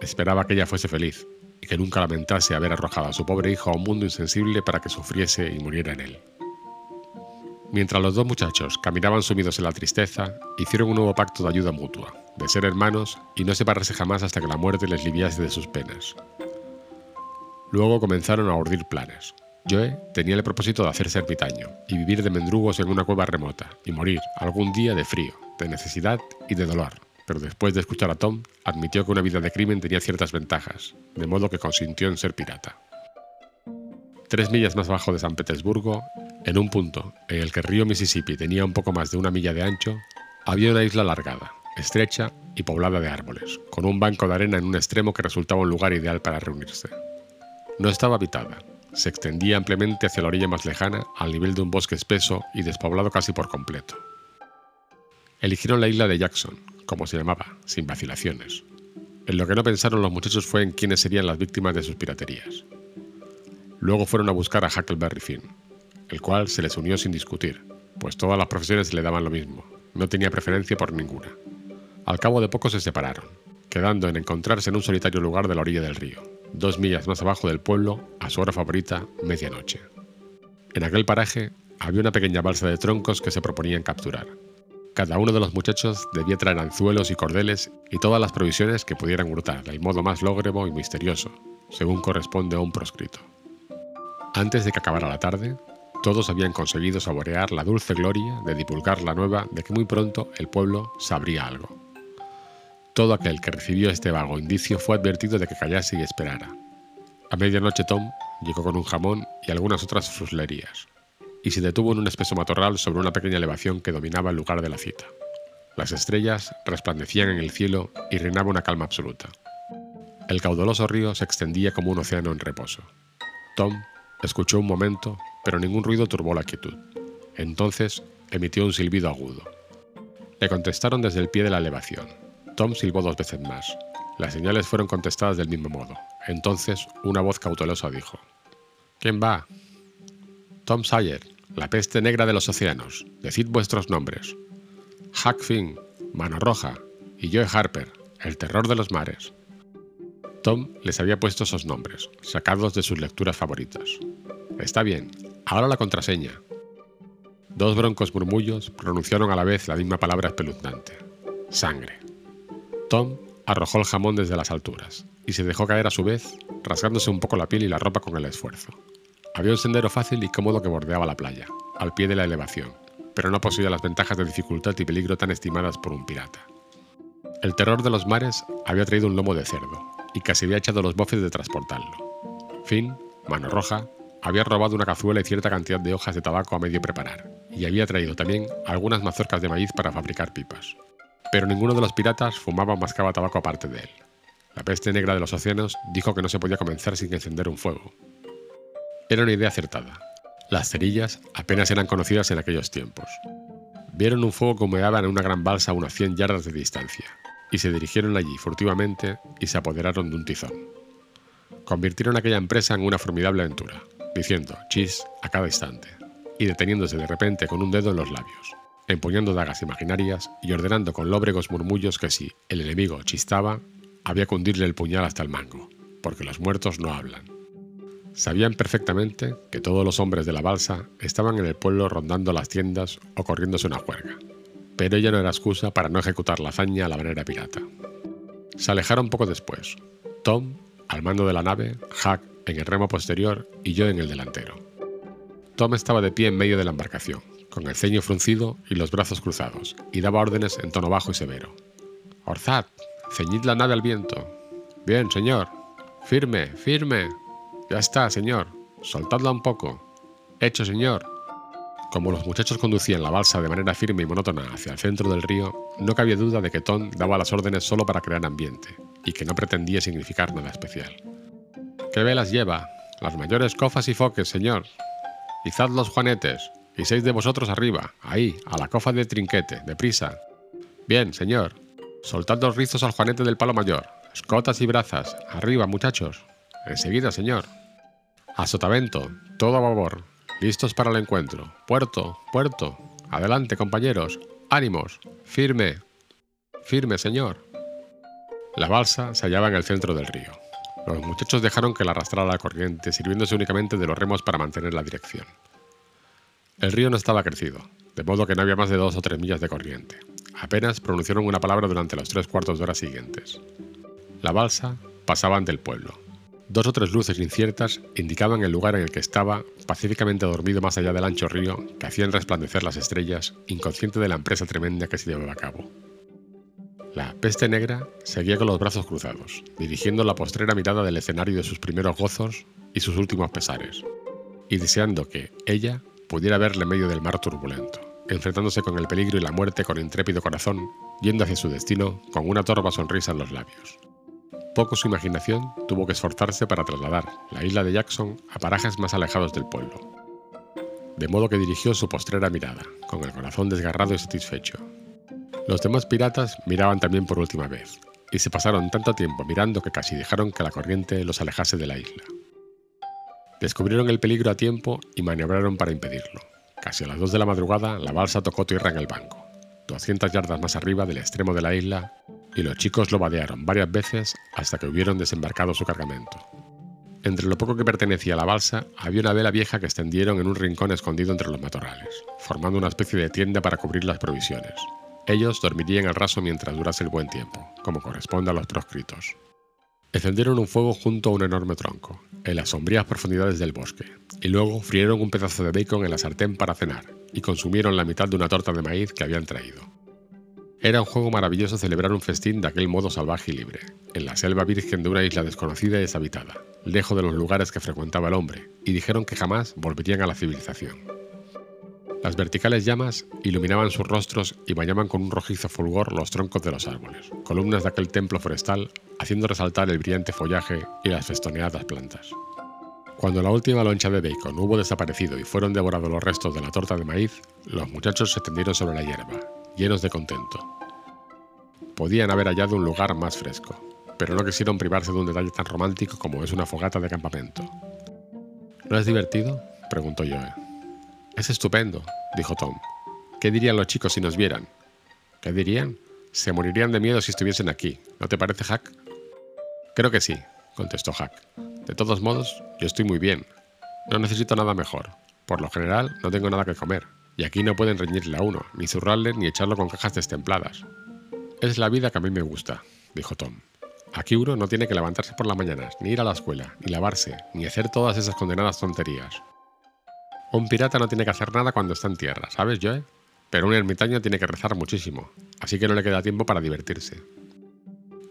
Esperaba que ella fuese feliz y que nunca lamentase haber arrojado a su pobre hijo a un mundo insensible para que sufriese y muriera en él. Mientras los dos muchachos caminaban sumidos en la tristeza, hicieron un nuevo pacto de ayuda mutua, de ser hermanos y no separarse jamás hasta que la muerte les liviase de sus penas. Luego comenzaron a urdir planes. Joe tenía el propósito de hacerse ermitaño y vivir de mendrugos en una cueva remota y morir algún día de frío, de necesidad y de dolor. Pero después de escuchar a Tom, admitió que una vida de crimen tenía ciertas ventajas, de modo que consintió en ser pirata. Tres millas más abajo de San Petersburgo, en un punto en el que el río Mississippi tenía un poco más de una milla de ancho, había una isla alargada, estrecha y poblada de árboles, con un banco de arena en un extremo que resultaba un lugar ideal para reunirse. No estaba habitada, se extendía ampliamente hacia la orilla más lejana, al nivel de un bosque espeso y despoblado casi por completo. Eligieron la isla de Jackson, como se llamaba, sin vacilaciones. En lo que no pensaron los muchachos fue en quiénes serían las víctimas de sus piraterías. Luego fueron a buscar a Huckleberry Finn, el cual se les unió sin discutir, pues todas las profesiones le daban lo mismo, no tenía preferencia por ninguna. Al cabo de poco se separaron, quedando en encontrarse en un solitario lugar de la orilla del río, dos millas más abajo del pueblo, a su hora favorita, medianoche. En aquel paraje había una pequeña balsa de troncos que se proponían capturar. Cada uno de los muchachos debía traer anzuelos y cordeles y todas las provisiones que pudieran hurtar del modo más lógrebo y misterioso, según corresponde a un proscrito. Antes de que acabara la tarde, todos habían conseguido saborear la dulce gloria de divulgar la nueva de que muy pronto el pueblo sabría algo. Todo aquel que recibió este vago indicio fue advertido de que callase y esperara. A medianoche Tom llegó con un jamón y algunas otras fruslerías, y se detuvo en un espeso matorral sobre una pequeña elevación que dominaba el lugar de la cita. Las estrellas resplandecían en el cielo y reinaba una calma absoluta. El caudaloso río se extendía como un océano en reposo. Tom escuchó un momento pero ningún ruido turbó la quietud. Entonces emitió un silbido agudo. Le contestaron desde el pie de la elevación. Tom silbó dos veces más. Las señales fueron contestadas del mismo modo. Entonces una voz cautelosa dijo: ¿Quién va? Tom Sawyer, la peste negra de los océanos. Decid vuestros nombres. Huck Finn, Mano Roja, y Joe Harper, el terror de los mares. Tom les había puesto esos nombres, sacados de sus lecturas favoritas. Está bien, Ahora la contraseña. Dos broncos murmullos pronunciaron a la vez la misma palabra espeluznante. Sangre. Tom arrojó el jamón desde las alturas y se dejó caer a su vez, rasgándose un poco la piel y la ropa con el esfuerzo. Había un sendero fácil y cómodo que bordeaba la playa, al pie de la elevación, pero no poseía las ventajas de dificultad y peligro tan estimadas por un pirata. El terror de los mares había traído un lomo de cerdo, y casi había echado los bofes de transportarlo. Finn, mano roja, había robado una cazuela y cierta cantidad de hojas de tabaco a medio preparar, y había traído también algunas mazorcas de maíz para fabricar pipas. Pero ninguno de los piratas fumaba o mascaba tabaco aparte de él. La peste negra de los océanos dijo que no se podía comenzar sin encender un fuego. Era una idea acertada. Las cerillas apenas eran conocidas en aquellos tiempos. Vieron un fuego que humeaba en una gran balsa a unas 100 yardas de distancia, y se dirigieron allí furtivamente y se apoderaron de un tizón. Convirtieron aquella empresa en una formidable aventura diciendo chis a cada instante, y deteniéndose de repente con un dedo en los labios, empuñando dagas imaginarias y ordenando con lóbregos murmullos que si el enemigo chistaba, había que hundirle el puñal hasta el mango, porque los muertos no hablan. Sabían perfectamente que todos los hombres de la balsa estaban en el pueblo rondando las tiendas o corriéndose una juerga, pero ella no era excusa para no ejecutar la hazaña a la manera pirata. Se alejaron poco después. Tom, al mando de la nave, Huck en el remo posterior y yo en el delantero. Tom estaba de pie en medio de la embarcación, con el ceño fruncido y los brazos cruzados, y daba órdenes en tono bajo y severo. Orzad, ceñid la nave al viento. Bien, señor. Firme, firme. Ya está, señor. Soltadla un poco. Hecho, señor. Como los muchachos conducían la balsa de manera firme y monótona hacia el centro del río, no cabía duda de que Tom daba las órdenes solo para crear ambiente, y que no pretendía significar nada especial. ¿Qué velas lleva? Las mayores cofas y foques, señor. Izad los juanetes, y seis de vosotros arriba, ahí, a la cofa de trinquete, deprisa. Bien, señor. Soltad los rizos al juanete del palo mayor, escotas y brazas, arriba, muchachos. Enseguida, señor. A sotavento, todo a babor, listos para el encuentro. Puerto, puerto. Adelante, compañeros. Ánimos. Firme. Firme, señor. La balsa se hallaba en el centro del río. Los muchachos dejaron que la arrastrara la corriente, sirviéndose únicamente de los remos para mantener la dirección. El río no estaba crecido, de modo que no había más de dos o tres millas de corriente. Apenas pronunciaron una palabra durante los tres cuartos de hora siguientes. La balsa pasaba ante el pueblo. Dos o tres luces inciertas indicaban el lugar en el que estaba, pacíficamente dormido más allá del ancho río, que hacían resplandecer las estrellas, inconsciente de la empresa tremenda que se llevaba a cabo. La peste negra seguía con los brazos cruzados, dirigiendo la postrera mirada del escenario de sus primeros gozos y sus últimos pesares, y deseando que ella pudiera verle en medio del mar turbulento, enfrentándose con el peligro y la muerte con intrépido corazón, yendo hacia su destino con una torva sonrisa en los labios. Poco su imaginación tuvo que esforzarse para trasladar la isla de Jackson a parajes más alejados del pueblo. De modo que dirigió su postrera mirada, con el corazón desgarrado y satisfecho. Los demás piratas miraban también por última vez, y se pasaron tanto tiempo mirando que casi dejaron que la corriente los alejase de la isla. Descubrieron el peligro a tiempo y maniobraron para impedirlo. Casi a las 2 de la madrugada, la balsa tocó tierra en el banco, 200 yardas más arriba del extremo de la isla, y los chicos lo vadearon varias veces hasta que hubieron desembarcado su cargamento. Entre lo poco que pertenecía a la balsa había una vela vieja que extendieron en un rincón escondido entre los matorrales, formando una especie de tienda para cubrir las provisiones. Ellos dormirían al raso mientras durase el buen tiempo, como corresponde a los proscritos. Encendieron un fuego junto a un enorme tronco, en las sombrías profundidades del bosque, y luego frieron un pedazo de bacon en la sartén para cenar, y consumieron la mitad de una torta de maíz que habían traído. Era un juego maravilloso celebrar un festín de aquel modo salvaje y libre, en la selva virgen de una isla desconocida y deshabitada, lejos de los lugares que frecuentaba el hombre, y dijeron que jamás volverían a la civilización. Las verticales llamas iluminaban sus rostros y bañaban con un rojizo fulgor los troncos de los árboles, columnas de aquel templo forestal, haciendo resaltar el brillante follaje y las festoneadas plantas. Cuando la última loncha de bacon hubo desaparecido y fueron devorados los restos de la torta de maíz, los muchachos se tendieron sobre la hierba, llenos de contento. Podían haber hallado un lugar más fresco, pero no quisieron privarse de un detalle tan romántico como es una fogata de campamento. ¿No es divertido? preguntó Joe. Es estupendo, dijo Tom. ¿Qué dirían los chicos si nos vieran? ¿Qué dirían? Se morirían de miedo si estuviesen aquí, ¿no te parece, Hack? Creo que sí, contestó Hack. De todos modos, yo estoy muy bien. No necesito nada mejor. Por lo general, no tengo nada que comer. Y aquí no pueden reñirle a uno, ni zurrarle, ni echarlo con cajas destempladas. Es la vida que a mí me gusta, dijo Tom. Aquí uno no tiene que levantarse por las mañanas, ni ir a la escuela, ni lavarse, ni hacer todas esas condenadas tonterías. Un pirata no tiene que hacer nada cuando está en tierra, ¿sabes, Joe? Pero un ermitaño tiene que rezar muchísimo, así que no le queda tiempo para divertirse.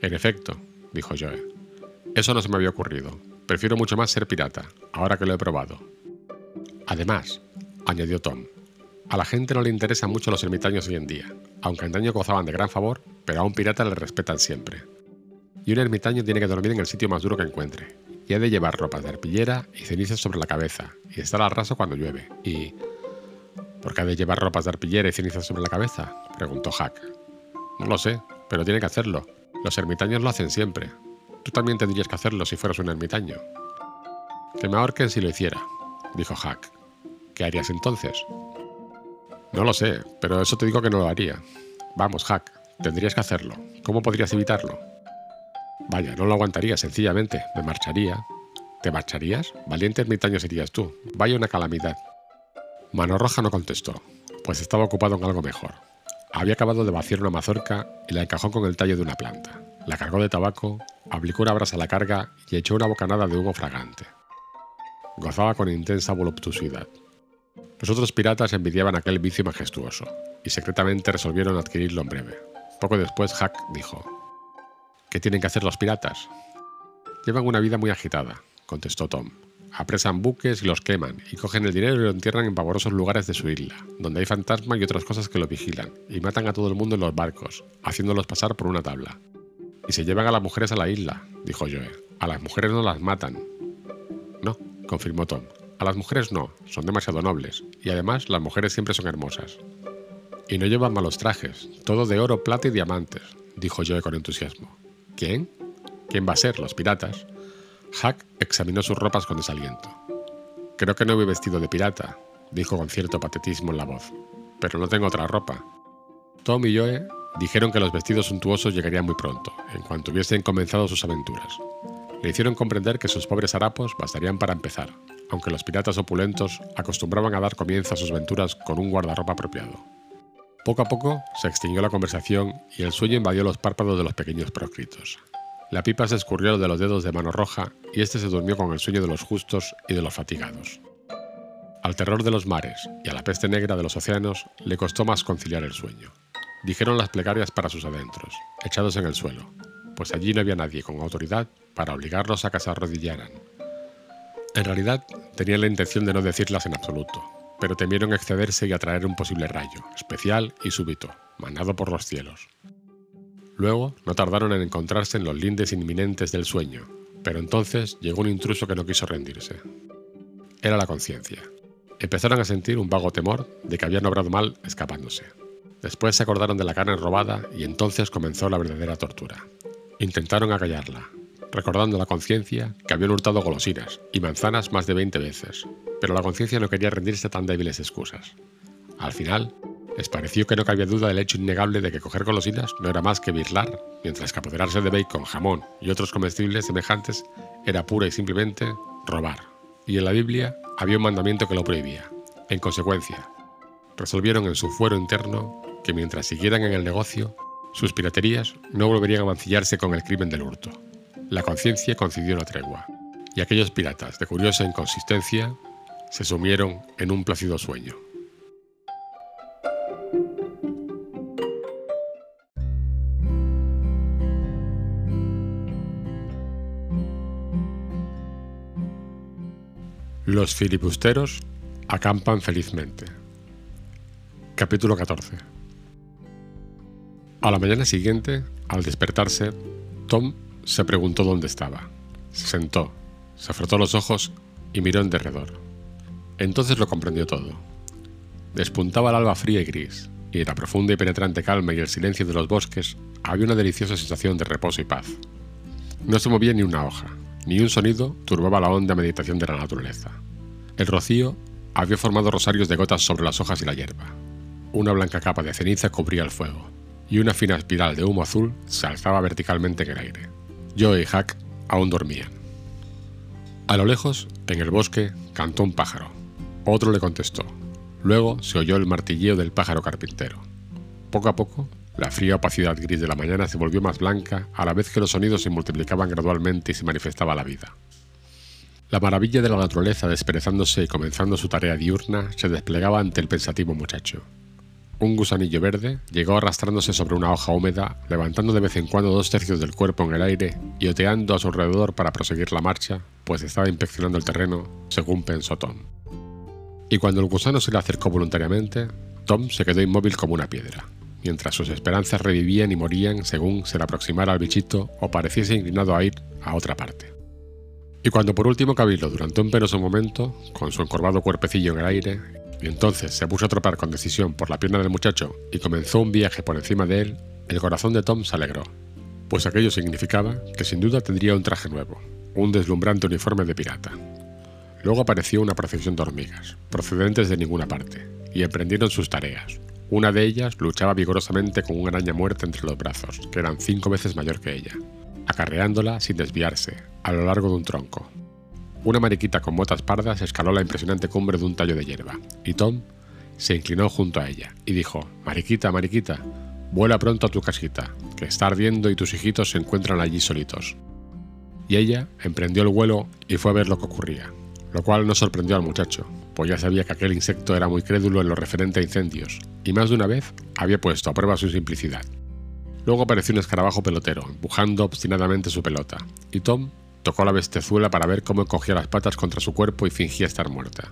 En efecto, dijo Joe. Eso no se me había ocurrido. Prefiero mucho más ser pirata, ahora que lo he probado. Además, añadió Tom, a la gente no le interesan mucho los ermitaños hoy en día, aunque antaño gozaban de gran favor, pero a un pirata le respetan siempre. Y un ermitaño tiene que dormir en el sitio más duro que encuentre, y ha de llevar ropas de arpillera y cenizas sobre la cabeza, y estar al raso cuando llueve. Y... ¿Por qué ha de llevar ropas de arpillera y cenizas sobre la cabeza? preguntó Hack. No lo sé, pero tiene que hacerlo. Los ermitaños lo hacen siempre. Tú también tendrías que hacerlo si fueras un ermitaño. Que me ahorquen si lo hiciera, dijo Hack. ¿Qué harías entonces? No lo sé, pero eso te digo que no lo haría. Vamos, Hack, tendrías que hacerlo. ¿Cómo podrías evitarlo? Vaya, no lo aguantaría, sencillamente. Me marcharía. ¿Te marcharías? Valiente ermitaño serías tú. Vaya una calamidad. Mano Roja no contestó, pues estaba ocupado en algo mejor. Había acabado de vaciar una mazorca y la encajó con el tallo de una planta. La cargó de tabaco, aplicó una brasa a la carga y echó una bocanada de humo fragante. Gozaba con intensa voluptuosidad. Los otros piratas envidiaban aquel vicio majestuoso y secretamente resolvieron adquirirlo en breve. Poco después Hack dijo, ¿Qué tienen que hacer los piratas? Llevan una vida muy agitada, contestó Tom. Apresan buques y los queman, y cogen el dinero y lo entierran en pavorosos lugares de su isla, donde hay fantasmas y otras cosas que lo vigilan, y matan a todo el mundo en los barcos, haciéndolos pasar por una tabla. Y se llevan a las mujeres a la isla, dijo Joe. A las mujeres no las matan. No, confirmó Tom. A las mujeres no, son demasiado nobles, y además las mujeres siempre son hermosas. Y no llevan malos trajes, todo de oro, plata y diamantes, dijo Joe con entusiasmo. ¿Quién? ¿Quién va a ser? ¿Los piratas? Hack examinó sus ropas con desaliento. Creo que no voy vestido de pirata, dijo con cierto patetismo en la voz, pero no tengo otra ropa. Tom y Joe dijeron que los vestidos suntuosos llegarían muy pronto, en cuanto hubiesen comenzado sus aventuras. Le hicieron comprender que sus pobres harapos bastarían para empezar, aunque los piratas opulentos acostumbraban a dar comienzo a sus aventuras con un guardarropa apropiado. Poco a poco se extinguió la conversación y el sueño invadió los párpados de los pequeños proscritos. La pipa se escurrió de los dedos de mano roja y éste se durmió con el sueño de los justos y de los fatigados. Al terror de los mares y a la peste negra de los océanos le costó más conciliar el sueño. Dijeron las plegarias para sus adentros, echados en el suelo, pues allí no había nadie con autoridad para obligarlos a que se. En realidad, tenían la intención de no decirlas en absoluto, pero temieron excederse y atraer un posible rayo, especial y súbito, mandado por los cielos. Luego, no tardaron en encontrarse en los lindes inminentes del sueño, pero entonces llegó un intruso que no quiso rendirse. Era la conciencia. Empezaron a sentir un vago temor de que habían obrado mal escapándose. Después se acordaron de la carne robada y entonces comenzó la verdadera tortura. Intentaron acallarla, recordando a la conciencia que habían hurtado golosinas y manzanas más de 20 veces, pero la conciencia no quería rendirse a tan débiles excusas. Al final, les pareció que no cabía duda del hecho innegable de que coger golosinas no era más que birlar, mientras que apoderarse de bacon, jamón y otros comestibles semejantes era pura y simplemente robar. Y en la Biblia había un mandamiento que lo prohibía. En consecuencia, resolvieron en su fuero interno que mientras siguieran en el negocio, sus piraterías no volverían a mancillarse con el crimen del hurto. La conciencia concedió una tregua, y aquellos piratas de curiosa inconsistencia se sumieron en un plácido sueño. Los filibusteros acampan felizmente. Capítulo 14. A la mañana siguiente, al despertarse, Tom se preguntó dónde estaba. Se sentó, se frotó los ojos y miró en derredor. Entonces lo comprendió todo. Despuntaba el alba fría y gris, y en la profunda y penetrante calma y el silencio de los bosques había una deliciosa sensación de reposo y paz. No se movía ni una hoja, ni un sonido turbaba la honda meditación de la naturaleza. El rocío había formado rosarios de gotas sobre las hojas y la hierba. Una blanca capa de ceniza cubría el fuego, y una fina espiral de humo azul se alzaba verticalmente en el aire. Joe y Hack aún dormían. A lo lejos, en el bosque, cantó un pájaro. Otro le contestó. Luego se oyó el martilleo del pájaro carpintero. Poco a poco, la fría opacidad gris de la mañana se volvió más blanca a la vez que los sonidos se multiplicaban gradualmente y se manifestaba la vida. La maravilla de la naturaleza desperezándose y comenzando su tarea diurna se desplegaba ante el pensativo muchacho. Un gusanillo verde llegó arrastrándose sobre una hoja húmeda, levantando de vez en cuando dos tercios del cuerpo en el aire y oteando a su alrededor para proseguir la marcha, pues estaba inspeccionando el terreno, según pensó Tom. Y cuando el gusano se le acercó voluntariamente, Tom se quedó inmóvil como una piedra, mientras sus esperanzas revivían y morían según se le aproximara al bichito o pareciese inclinado a ir a otra parte. Y cuando por último cabiló durante un penoso momento, con su encorvado cuerpecillo en el aire, y entonces se puso a tropar con decisión por la pierna del muchacho y comenzó un viaje por encima de él, el corazón de Tom se alegró, pues aquello significaba que sin duda tendría un traje nuevo, un deslumbrante uniforme de pirata. Luego apareció una procesión de hormigas, procedentes de ninguna parte, y emprendieron sus tareas. Una de ellas luchaba vigorosamente con una araña muerta entre los brazos, que eran cinco veces mayor que ella, acarreándola sin desviarse, a lo largo de un tronco. Una mariquita con botas pardas escaló la impresionante cumbre de un tallo de hierba, y Tom se inclinó junto a ella y dijo, Mariquita, Mariquita, vuela pronto a tu casita, que está ardiendo y tus hijitos se encuentran allí solitos. Y ella emprendió el vuelo y fue a ver lo que ocurría, lo cual no sorprendió al muchacho, pues ya sabía que aquel insecto era muy crédulo en lo referente a incendios, y más de una vez había puesto a prueba su simplicidad. Luego apareció un escarabajo pelotero, empujando obstinadamente su pelota, y Tom tocó la bestezuela para ver cómo encogía las patas contra su cuerpo y fingía estar muerta.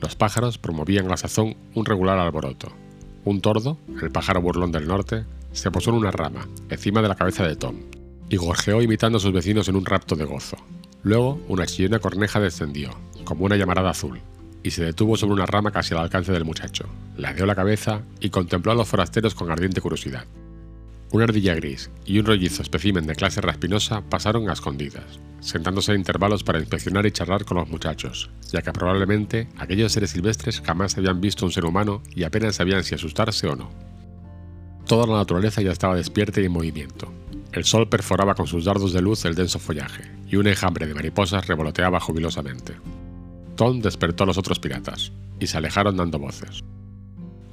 Los pájaros promovían a la sazón un regular alboroto. Un tordo, el pájaro burlón del norte, se posó en una rama, encima de la cabeza de Tom, y gorjeó imitando a sus vecinos en un rapto de gozo. Luego, una chillona corneja descendió, como una llamarada azul, y se detuvo sobre una rama casi al alcance del muchacho. Ladeó la cabeza y contempló a los forasteros con ardiente curiosidad. Una ardilla gris y un rollizo espécimen de clase raspinosa pasaron a escondidas, sentándose a intervalos para inspeccionar y charlar con los muchachos, ya que probablemente aquellos seres silvestres jamás habían visto un ser humano y apenas sabían si asustarse o no. Toda la naturaleza ya estaba despierta y en movimiento. El sol perforaba con sus dardos de luz el denso follaje, y un enjambre de mariposas revoloteaba jubilosamente. Tom despertó a los otros piratas, y se alejaron dando voces.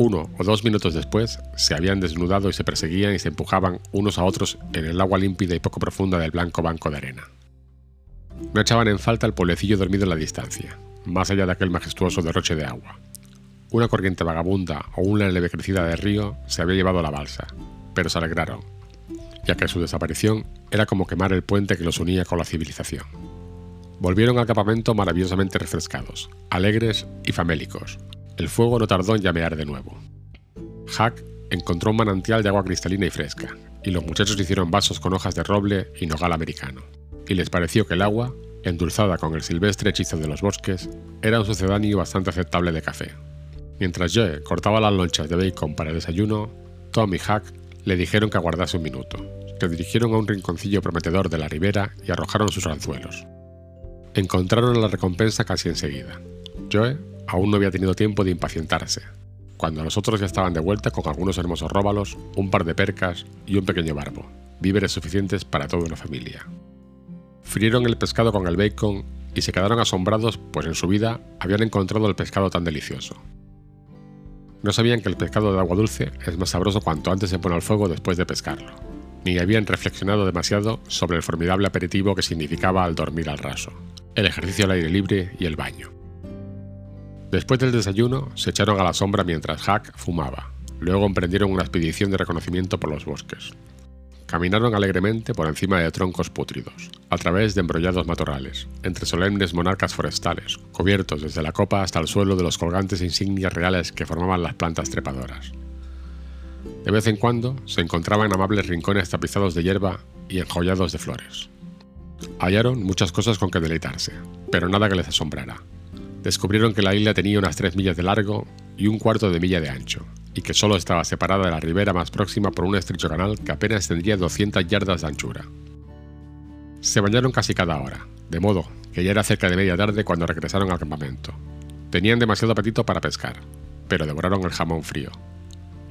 Uno o dos minutos después, se habían desnudado y se perseguían y se empujaban unos a otros en el agua límpida y poco profunda del blanco banco de arena. No echaban en falta el pueblecillo dormido en la distancia, más allá de aquel majestuoso derroche de agua. Una corriente vagabunda o una leve crecida de río se había llevado a la balsa, pero se alegraron, ya que su desaparición era como quemar el puente que los unía con la civilización. Volvieron al campamento maravillosamente refrescados, alegres y famélicos. El fuego no tardó en llamear de nuevo. Hack encontró un manantial de agua cristalina y fresca, y los muchachos hicieron vasos con hojas de roble y nogal americano. Y les pareció que el agua, endulzada con el silvestre hechizo de los bosques, era un sucedáneo bastante aceptable de café. Mientras Joe cortaba las lonchas de bacon para el desayuno, Tom y Hack le dijeron que aguardase un minuto. Se dirigieron a un rinconcillo prometedor de la ribera y arrojaron sus anzuelos. Encontraron la recompensa casi enseguida. Joe aún no había tenido tiempo de impacientarse, cuando los otros ya estaban de vuelta con algunos hermosos róbalos, un par de percas y un pequeño barbo, víveres suficientes para toda una familia. Frieron el pescado con el bacon y se quedaron asombrados pues en su vida habían encontrado el pescado tan delicioso. No sabían que el pescado de agua dulce es más sabroso cuanto antes se pone al fuego después de pescarlo, ni habían reflexionado demasiado sobre el formidable aperitivo que significaba al dormir al raso, el ejercicio al aire libre y el baño. Después del desayuno, se echaron a la sombra mientras Hack fumaba. Luego emprendieron una expedición de reconocimiento por los bosques. Caminaron alegremente por encima de troncos pútridos, a través de embrollados matorrales, entre solemnes monarcas forestales, cubiertos desde la copa hasta el suelo de los colgantes insignias reales que formaban las plantas trepadoras. De vez en cuando se encontraban amables rincones tapizados de hierba y enjollados de flores. Hallaron muchas cosas con que deleitarse, pero nada que les asombrara. Descubrieron que la isla tenía unas tres millas de largo y un cuarto de milla de ancho, y que solo estaba separada de la ribera más próxima por un estrecho canal que apenas tendría 200 yardas de anchura. Se bañaron casi cada hora, de modo que ya era cerca de media tarde cuando regresaron al campamento. Tenían demasiado apetito para pescar, pero devoraron el jamón frío.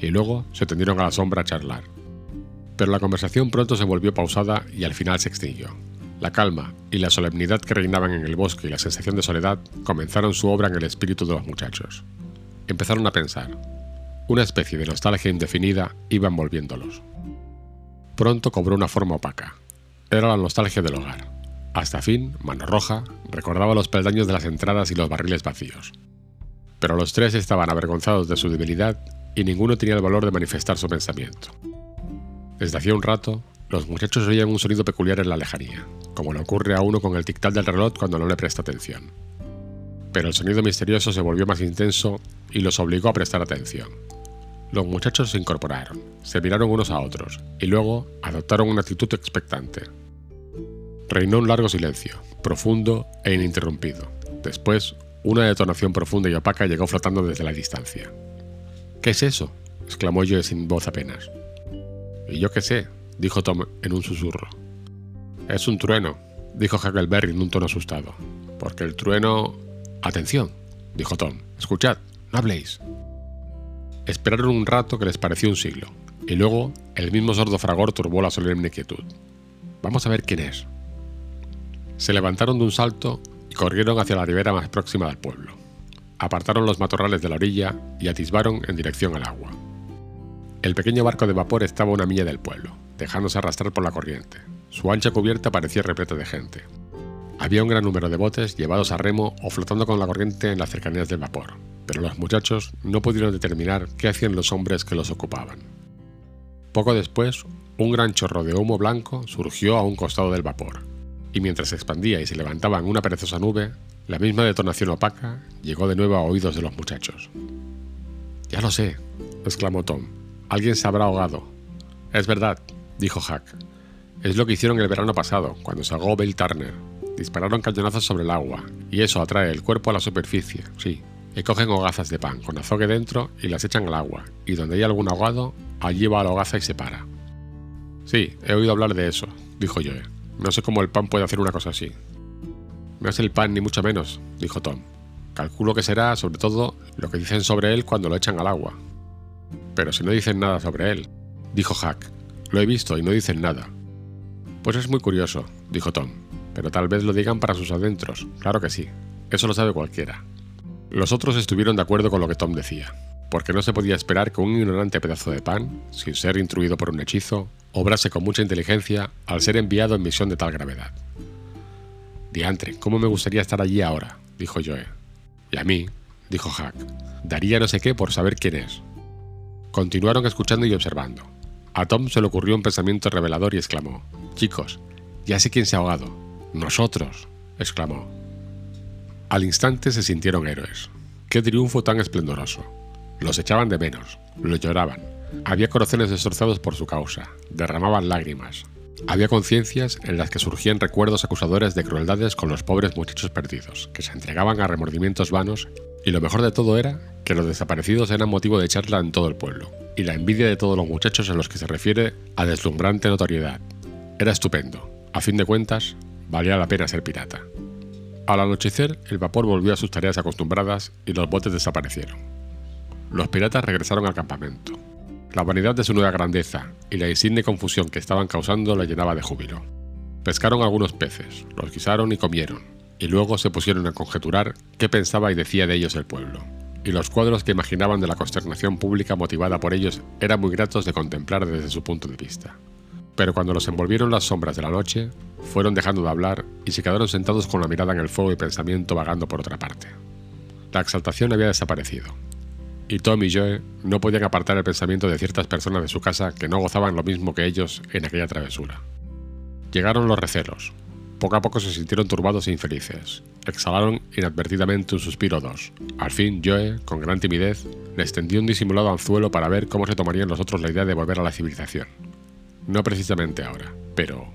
Y luego se tendieron a la sombra a charlar. Pero la conversación pronto se volvió pausada y al final se extinguió. La calma y la solemnidad que reinaban en el bosque y la sensación de soledad comenzaron su obra en el espíritu de los muchachos. Empezaron a pensar, una especie de nostalgia indefinida iba envolviéndolos. Pronto cobró una forma opaca. Era la nostalgia del hogar. Hasta fin, Mano Roja recordaba los peldaños de las entradas y los barriles vacíos. Pero los tres estaban avergonzados de su debilidad y ninguno tenía el valor de manifestar su pensamiento. Desde hacía un rato, los muchachos oían un sonido peculiar en la lejanía, como le ocurre a uno con el tic-tac del reloj cuando no le presta atención. Pero el sonido misterioso se volvió más intenso y los obligó a prestar atención. Los muchachos se incorporaron, se miraron unos a otros y luego adoptaron una actitud expectante. Reinó un largo silencio, profundo e ininterrumpido. Después, una detonación profunda y opaca llegó flotando desde la distancia. ¿Qué es eso? exclamó yo sin voz apenas. ¿Y yo qué sé? Dijo Tom en un susurro. Es un trueno, dijo Huckleberry en un tono asustado. Porque el trueno... Atención, dijo Tom. Escuchad, no habléis. Esperaron un rato que les pareció un siglo, y luego el mismo sordo fragor turbó la solemne quietud. Vamos a ver quién es. Se levantaron de un salto y corrieron hacia la ribera más próxima del pueblo. Apartaron los matorrales de la orilla y atisbaron en dirección al agua. El pequeño barco de vapor estaba a una milla del pueblo, dejándose arrastrar por la corriente. Su ancha cubierta parecía repleta de gente. Había un gran número de botes llevados a remo o flotando con la corriente en las cercanías del vapor, pero los muchachos no pudieron determinar qué hacían los hombres que los ocupaban. Poco después, un gran chorro de humo blanco surgió a un costado del vapor, y mientras se expandía y se levantaba en una perezosa nube, la misma detonación opaca llegó de nuevo a oídos de los muchachos. Ya lo sé, exclamó Tom. Alguien se habrá ahogado. Es verdad, dijo Hack. Es lo que hicieron el verano pasado, cuando se ahogó Bill Turner. Dispararon cañonazos sobre el agua, y eso atrae el cuerpo a la superficie, sí, y cogen hogazas de pan con azogue dentro y las echan al agua, y donde hay algún ahogado, allí va la hogaza y se para. Sí, he oído hablar de eso, dijo Joe. No sé cómo el pan puede hacer una cosa así. No es el pan ni mucho menos, dijo Tom. Calculo que será, sobre todo, lo que dicen sobre él cuando lo echan al agua. Pero si no dicen nada sobre él, dijo Hack. Lo he visto y no dicen nada. Pues es muy curioso, dijo Tom. Pero tal vez lo digan para sus adentros. Claro que sí. Eso lo sabe cualquiera. Los otros estuvieron de acuerdo con lo que Tom decía, porque no se podía esperar que un ignorante pedazo de pan, sin ser instruido por un hechizo, obrase con mucha inteligencia al ser enviado en misión de tal gravedad. Diantre, ¿cómo me gustaría estar allí ahora? dijo Joe. Y a mí, dijo Hack, daría no sé qué por saber quién es. Continuaron escuchando y observando. A Tom se le ocurrió un pensamiento revelador y exclamó, Chicos, ya sé quién se ha ahogado. Nosotros. exclamó. Al instante se sintieron héroes. ¡Qué triunfo tan esplendoroso! Los echaban de menos, los lloraban. Había corazones destrozados por su causa, derramaban lágrimas. Había conciencias en las que surgían recuerdos acusadores de crueldades con los pobres muchachos perdidos, que se entregaban a remordimientos vanos, y lo mejor de todo era que los desaparecidos eran motivo de charla en todo el pueblo, y la envidia de todos los muchachos en los que se refiere a deslumbrante notoriedad. Era estupendo. A fin de cuentas, valía la pena ser pirata. Al anochecer, el vapor volvió a sus tareas acostumbradas y los botes desaparecieron. Los piratas regresaron al campamento. La vanidad de su nueva grandeza y la insigne confusión que estaban causando la llenaba de júbilo. Pescaron algunos peces, los guisaron y comieron, y luego se pusieron a conjeturar qué pensaba y decía de ellos el pueblo. Y los cuadros que imaginaban de la consternación pública motivada por ellos eran muy gratos de contemplar desde su punto de vista. Pero cuando los envolvieron las sombras de la noche, fueron dejando de hablar y se quedaron sentados con la mirada en el fuego y pensamiento vagando por otra parte. La exaltación había desaparecido, y Tom y Joe no podían apartar el pensamiento de ciertas personas de su casa que no gozaban lo mismo que ellos en aquella travesura. Llegaron los recelos. Poco a poco se sintieron turbados e infelices. Exhalaron inadvertidamente un suspiro o dos. Al fin, Joe, con gran timidez, le extendió un disimulado anzuelo para ver cómo se tomarían los otros la idea de volver a la civilización. No precisamente ahora, pero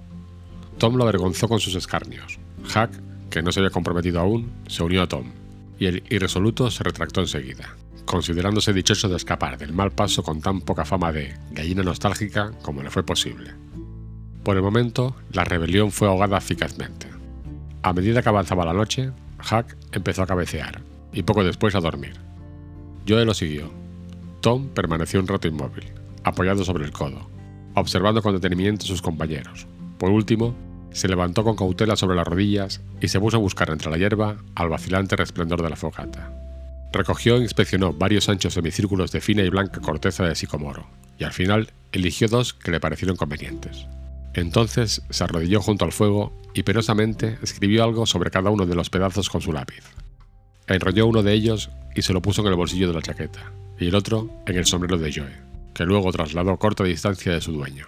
Tom lo avergonzó con sus escarnios. Hack, que no se había comprometido aún, se unió a Tom, y el irresoluto se retractó enseguida, considerándose dichoso de escapar del mal paso con tan poca fama de gallina nostálgica como le fue posible. Por el momento, la rebelión fue ahogada eficazmente. A medida que avanzaba la noche, Hack empezó a cabecear, y poco después a dormir. Joe lo siguió. Tom permaneció un rato inmóvil, apoyado sobre el codo, observando con detenimiento a sus compañeros. Por último, se levantó con cautela sobre las rodillas y se puso a buscar entre la hierba al vacilante resplendor de la fogata. Recogió e inspeccionó varios anchos semicírculos de fina y blanca corteza de sicomoro, y al final eligió dos que le parecieron convenientes. Entonces se arrodilló junto al fuego y penosamente escribió algo sobre cada uno de los pedazos con su lápiz. Enrolló uno de ellos y se lo puso en el bolsillo de la chaqueta, y el otro en el sombrero de Joe, que luego trasladó a corta distancia de su dueño.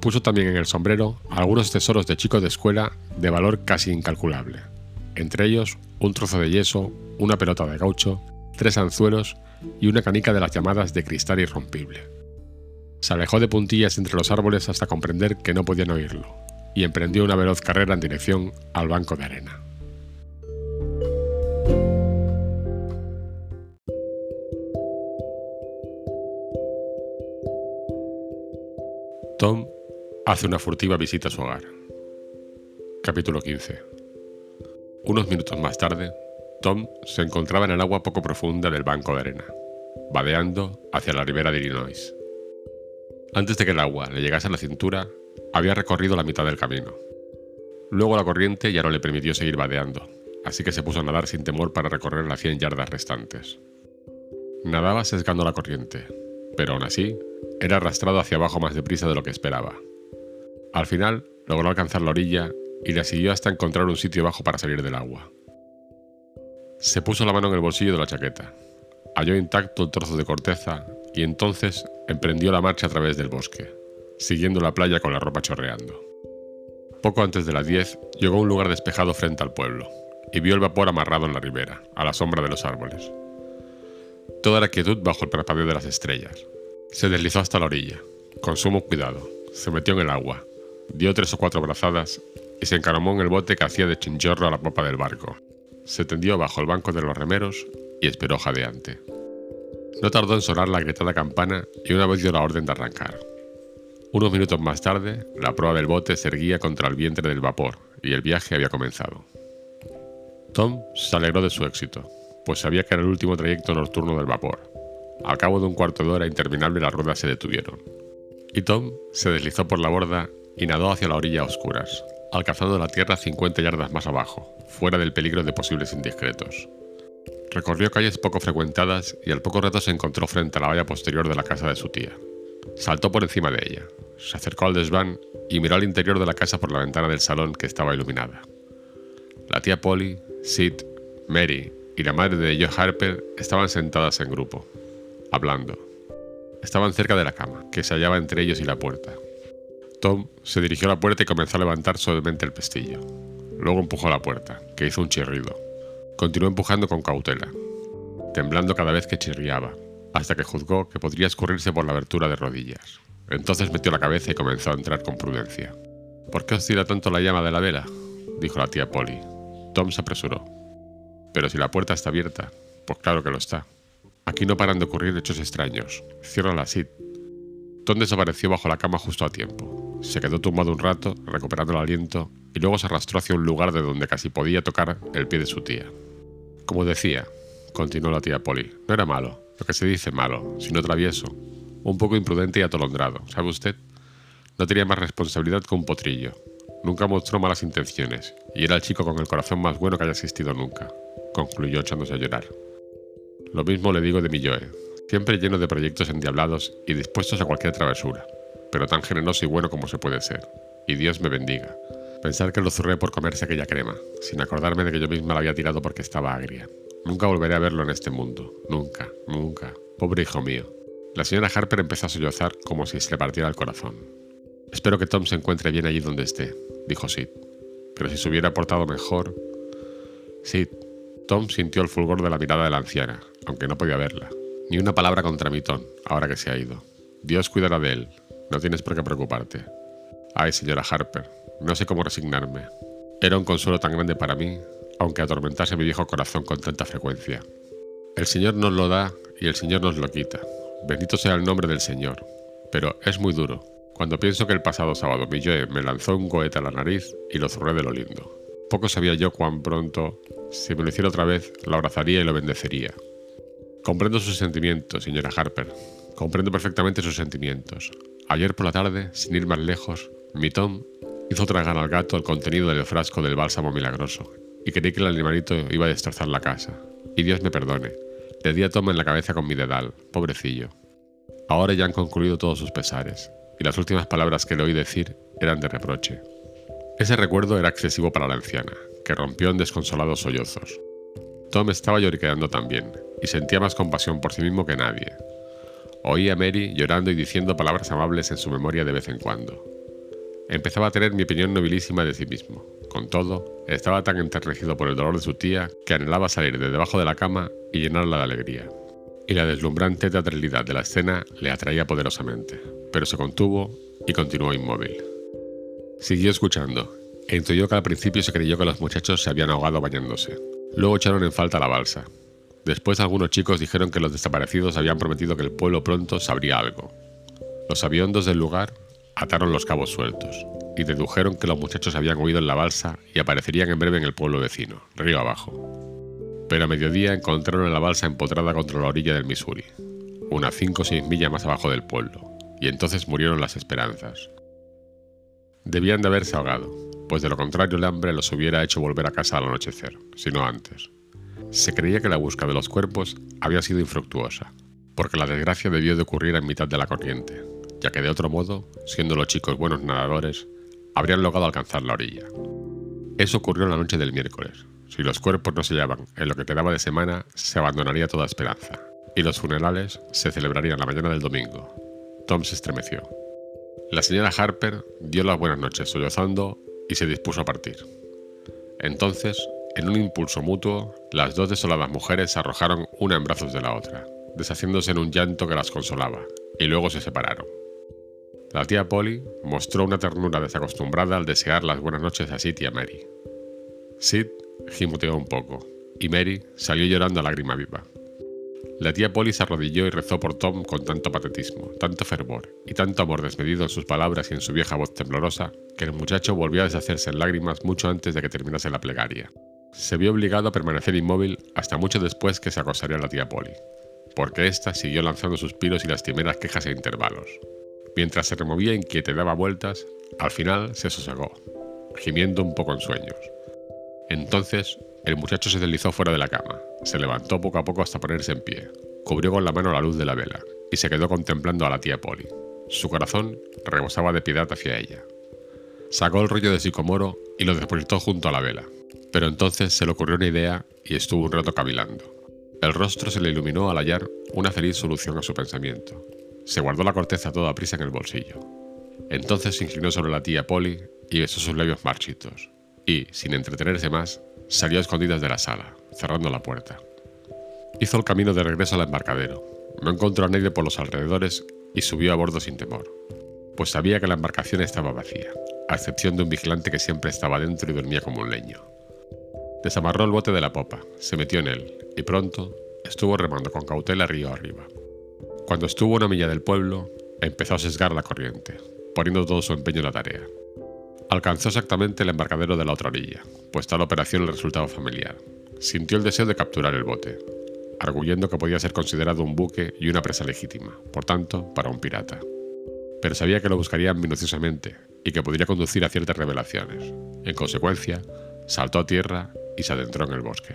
Puso también en el sombrero algunos tesoros de chicos de escuela de valor casi incalculable, entre ellos un trozo de yeso, una pelota de gaucho, tres anzuelos y una canica de las llamadas de cristal irrompible. Se alejó de puntillas entre los árboles hasta comprender que no podían oírlo, y emprendió una veloz carrera en dirección al banco de arena. Tom hace una furtiva visita a su hogar. Capítulo 15. Unos minutos más tarde, Tom se encontraba en el agua poco profunda del banco de arena, vadeando hacia la ribera de Illinois. Antes de que el agua le llegase a la cintura, había recorrido la mitad del camino. Luego la corriente ya no le permitió seguir vadeando, así que se puso a nadar sin temor para recorrer las 100 yardas restantes. Nadaba sesgando la corriente, pero aún así, era arrastrado hacia abajo más deprisa de lo que esperaba. Al final, logró alcanzar la orilla y la siguió hasta encontrar un sitio bajo para salir del agua. Se puso la mano en el bolsillo de la chaqueta, halló intacto el trozo de corteza y entonces emprendió la marcha a través del bosque, siguiendo la playa con la ropa chorreando. Poco antes de las 10 llegó a un lugar despejado frente al pueblo y vio el vapor amarrado en la ribera, a la sombra de los árboles. Toda la quietud bajo el parpadeo de las estrellas. Se deslizó hasta la orilla, con sumo cuidado, se metió en el agua dio tres o cuatro brazadas y se encaramó en el bote que hacía de chinchorro a la popa del barco. Se tendió bajo el banco de los remeros y esperó jadeante. No tardó en sonar la agrietada campana y una vez dio la orden de arrancar. Unos minutos más tarde, la proa del bote se erguía contra el vientre del vapor y el viaje había comenzado. Tom se alegró de su éxito, pues sabía que era el último trayecto nocturno del vapor. Al cabo de un cuarto de hora interminable las ruedas se detuvieron, y Tom se deslizó por la borda y nadó hacia la orilla a oscuras, alcanzando la tierra 50 yardas más abajo, fuera del peligro de posibles indiscretos. Recorrió calles poco frecuentadas y al poco rato se encontró frente a la valla posterior de la casa de su tía. Saltó por encima de ella, se acercó al desván y miró al interior de la casa por la ventana del salón que estaba iluminada. La tía Polly, Sid, Mary y la madre de Joe Harper estaban sentadas en grupo, hablando. Estaban cerca de la cama, que se hallaba entre ellos y la puerta, Tom se dirigió a la puerta y comenzó a levantar suavemente el pestillo. luego empujó la puerta, que hizo un chirrido. Continuó empujando con cautela, temblando cada vez que chirriaba, hasta que juzgó que podría escurrirse por la abertura de rodillas. Entonces metió la cabeza y comenzó a entrar con prudencia. ¿Por qué oscila tanto la llama de la vela? dijo la tía Polly. Tom se apresuró. Pero si la puerta está abierta, pues claro que lo está. Aquí no paran de ocurrir hechos extraños. Cierra la Sid. Tom desapareció bajo la cama justo a tiempo. Se quedó tumbado un rato, recuperando el aliento, y luego se arrastró hacia un lugar de donde casi podía tocar el pie de su tía. Como decía, continuó la tía Polly, no era malo, lo que se dice malo, sino travieso, un poco imprudente y atolondrado, ¿sabe usted? No tenía más responsabilidad que un potrillo. Nunca mostró malas intenciones, y era el chico con el corazón más bueno que haya existido nunca, concluyó echándose a llorar. Lo mismo le digo de mi Joe, siempre lleno de proyectos endiablados y dispuestos a cualquier travesura, pero tan generoso y bueno como se puede ser. Y Dios me bendiga. Pensar que lo zurré por comerse aquella crema, sin acordarme de que yo misma la había tirado porque estaba agria. Nunca volveré a verlo en este mundo. Nunca, nunca. Pobre hijo mío. La señora Harper empezó a sollozar como si se le partiera el corazón. Espero que Tom se encuentre bien allí donde esté, dijo Sid. Pero si se hubiera portado mejor... Sid. Tom sintió el fulgor de la mirada de la anciana, aunque no podía verla. Ni una palabra contra mi Tom, ahora que se ha ido. Dios cuidará de él. No tienes por qué preocuparte. Ay, señora Harper, no sé cómo resignarme. Era un consuelo tan grande para mí, aunque atormentase mi viejo corazón con tanta frecuencia. El Señor nos lo da y el Señor nos lo quita. Bendito sea el nombre del Señor. Pero es muy duro. Cuando pienso que el pasado sábado mi Joe me lanzó un cohete a la nariz y lo zurré de lo lindo. Poco sabía yo cuán pronto, si me lo hiciera otra vez, lo abrazaría y lo bendecería. Comprendo sus sentimientos, señora Harper. Comprendo perfectamente sus sentimientos. Ayer por la tarde, sin ir más lejos, mi Tom hizo tragar al gato el contenido del frasco del bálsamo milagroso, y creí que el animalito iba a destrozar la casa. Y Dios me perdone. Le di a Tom en la cabeza con mi dedal, pobrecillo. Ahora ya han concluido todos sus pesares, y las últimas palabras que le oí decir eran de reproche. Ese recuerdo era excesivo para la anciana, que rompió en desconsolados sollozos. Tom estaba lloriqueando también, y sentía más compasión por sí mismo que nadie. Oía a Mary llorando y diciendo palabras amables en su memoria de vez en cuando. Empezaba a tener mi opinión nobilísima de sí mismo. Con todo, estaba tan enternecido por el dolor de su tía que anhelaba salir de debajo de la cama y llenarla de alegría. Y la deslumbrante teatralidad de la escena le atraía poderosamente, pero se contuvo y continuó inmóvil. Siguió escuchando, e intuyó que al principio se creyó que los muchachos se habían ahogado bañándose. Luego echaron en falta la balsa. Después algunos chicos dijeron que los desaparecidos habían prometido que el pueblo pronto sabría algo. Los aviondos del lugar ataron los cabos sueltos y dedujeron que los muchachos habían huido en la balsa y aparecerían en breve en el pueblo vecino, río abajo. Pero a mediodía encontraron la balsa empotrada contra la orilla del Missouri, unas 5 o 6 millas más abajo del pueblo, y entonces murieron las esperanzas. Debían de haberse ahogado, pues de lo contrario el hambre los hubiera hecho volver a casa al anochecer, si no antes. Se creía que la búsqueda de los cuerpos había sido infructuosa, porque la desgracia debió de ocurrir en mitad de la corriente, ya que de otro modo, siendo los chicos buenos nadadores, habrían logrado alcanzar la orilla. Eso ocurrió la noche del miércoles. Si los cuerpos no se hallaban en lo que quedaba de semana, se abandonaría toda esperanza, y los funerales se celebrarían la mañana del domingo. Tom se estremeció. La señora Harper dio las buenas noches sollozando y se dispuso a partir. Entonces, en un impulso mutuo, las dos desoladas mujeres se arrojaron una en brazos de la otra, deshaciéndose en un llanto que las consolaba, y luego se separaron. La tía Polly mostró una ternura desacostumbrada al desear las buenas noches a Sid y a Mary. Sid gimoteó un poco, y Mary salió llorando a lágrima viva. La tía Polly se arrodilló y rezó por Tom con tanto patetismo, tanto fervor y tanto amor desmedido en sus palabras y en su vieja voz temblorosa, que el muchacho volvió a deshacerse en lágrimas mucho antes de que terminase la plegaria. Se vio obligado a permanecer inmóvil hasta mucho después que se acosaría la tía Polly, porque ésta siguió lanzando suspiros y lastimeras quejas a intervalos. Mientras se removía inquieta y daba vueltas, al final se sosegó, gimiendo un poco en sueños. Entonces, el muchacho se deslizó fuera de la cama, se levantó poco a poco hasta ponerse en pie, cubrió con la mano la luz de la vela y se quedó contemplando a la tía Polly. Su corazón rebosaba de piedad hacia ella. Sacó el rollo de sicomoro y lo depositó junto a la vela, pero entonces se le ocurrió una idea y estuvo un rato cavilando. El rostro se le iluminó al hallar una feliz solución a su pensamiento, se guardó la corteza toda prisa en el bolsillo. Entonces se inclinó sobre la tía Polly y besó sus labios marchitos. y, sin entretenerse más, salió a escondidas de la sala, cerrando la puerta. Hizo el camino de regreso al embarcadero, no encontró a nadie por los alrededores y subió a bordo sin temor, pues sabía que la embarcación estaba vacía, a excepción de un vigilante que siempre estaba dentro y dormía como un leño. Desamarró el bote de la popa, se metió en él y pronto estuvo remando con cautela río arriba. Cuando estuvo una milla del pueblo, empezó a sesgar la corriente, poniendo todo su empeño en la tarea. Alcanzó exactamente el embarcadero de la otra orilla, pues tal operación le resultaba familiar. Sintió el deseo de capturar el bote, arguyendo que podía ser considerado un buque y una presa legítima, por tanto, para un pirata. Pero sabía que lo buscarían minuciosamente y que podría conducir a ciertas revelaciones. En consecuencia, saltó a tierra y se adentró en el bosque.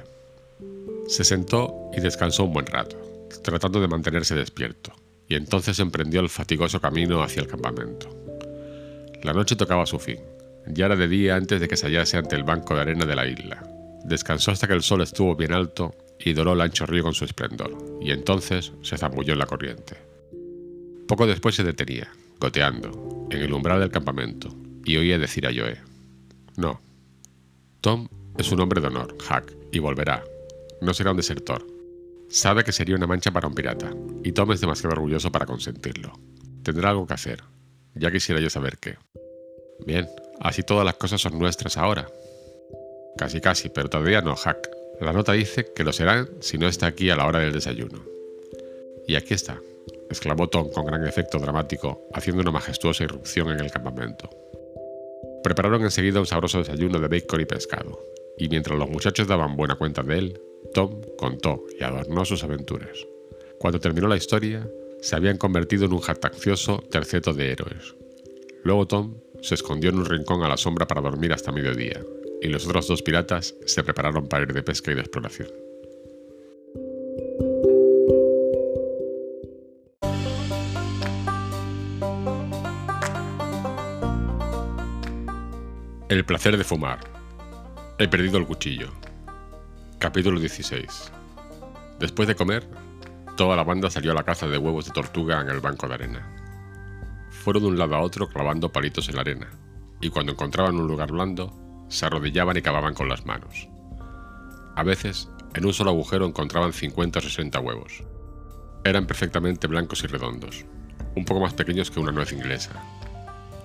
Se sentó y descansó un buen rato, tratando de mantenerse despierto, y entonces emprendió el fatigoso camino hacia el campamento. La noche tocaba su fin. Ya era de día antes de que se hallase ante el banco de arena de la isla. Descansó hasta que el sol estuvo bien alto y doró el ancho río con su esplendor, y entonces se zambulló en la corriente. Poco después se detenía, goteando, en el umbral del campamento, y oía decir a Joe, No, Tom es un hombre de honor, Hack, y volverá. No será un desertor. Sabe que sería una mancha para un pirata, y Tom es demasiado orgulloso para consentirlo. Tendrá algo que hacer. Ya quisiera yo saber qué. Bien, así todas las cosas son nuestras ahora. Casi casi, pero todavía no, Hack. La nota dice que lo serán si no está aquí a la hora del desayuno. Y aquí está, exclamó Tom con gran efecto dramático, haciendo una majestuosa irrupción en el campamento. Prepararon enseguida un sabroso desayuno de bacon y pescado, y mientras los muchachos daban buena cuenta de él, Tom contó y adornó sus aventuras. Cuando terminó la historia, se habían convertido en un jactancioso terceto de héroes. Luego Tom se escondió en un rincón a la sombra para dormir hasta mediodía, y los otros dos piratas se prepararon para ir de pesca y de exploración. El placer de fumar. He perdido el cuchillo. Capítulo 16. Después de comer, toda la banda salió a la caza de huevos de tortuga en el banco de arena. Fueron de un lado a otro clavando palitos en la arena, y cuando encontraban un lugar blando, se arrodillaban y cavaban con las manos. A veces, en un solo agujero encontraban 50 o 60 huevos. Eran perfectamente blancos y redondos, un poco más pequeños que una nuez inglesa.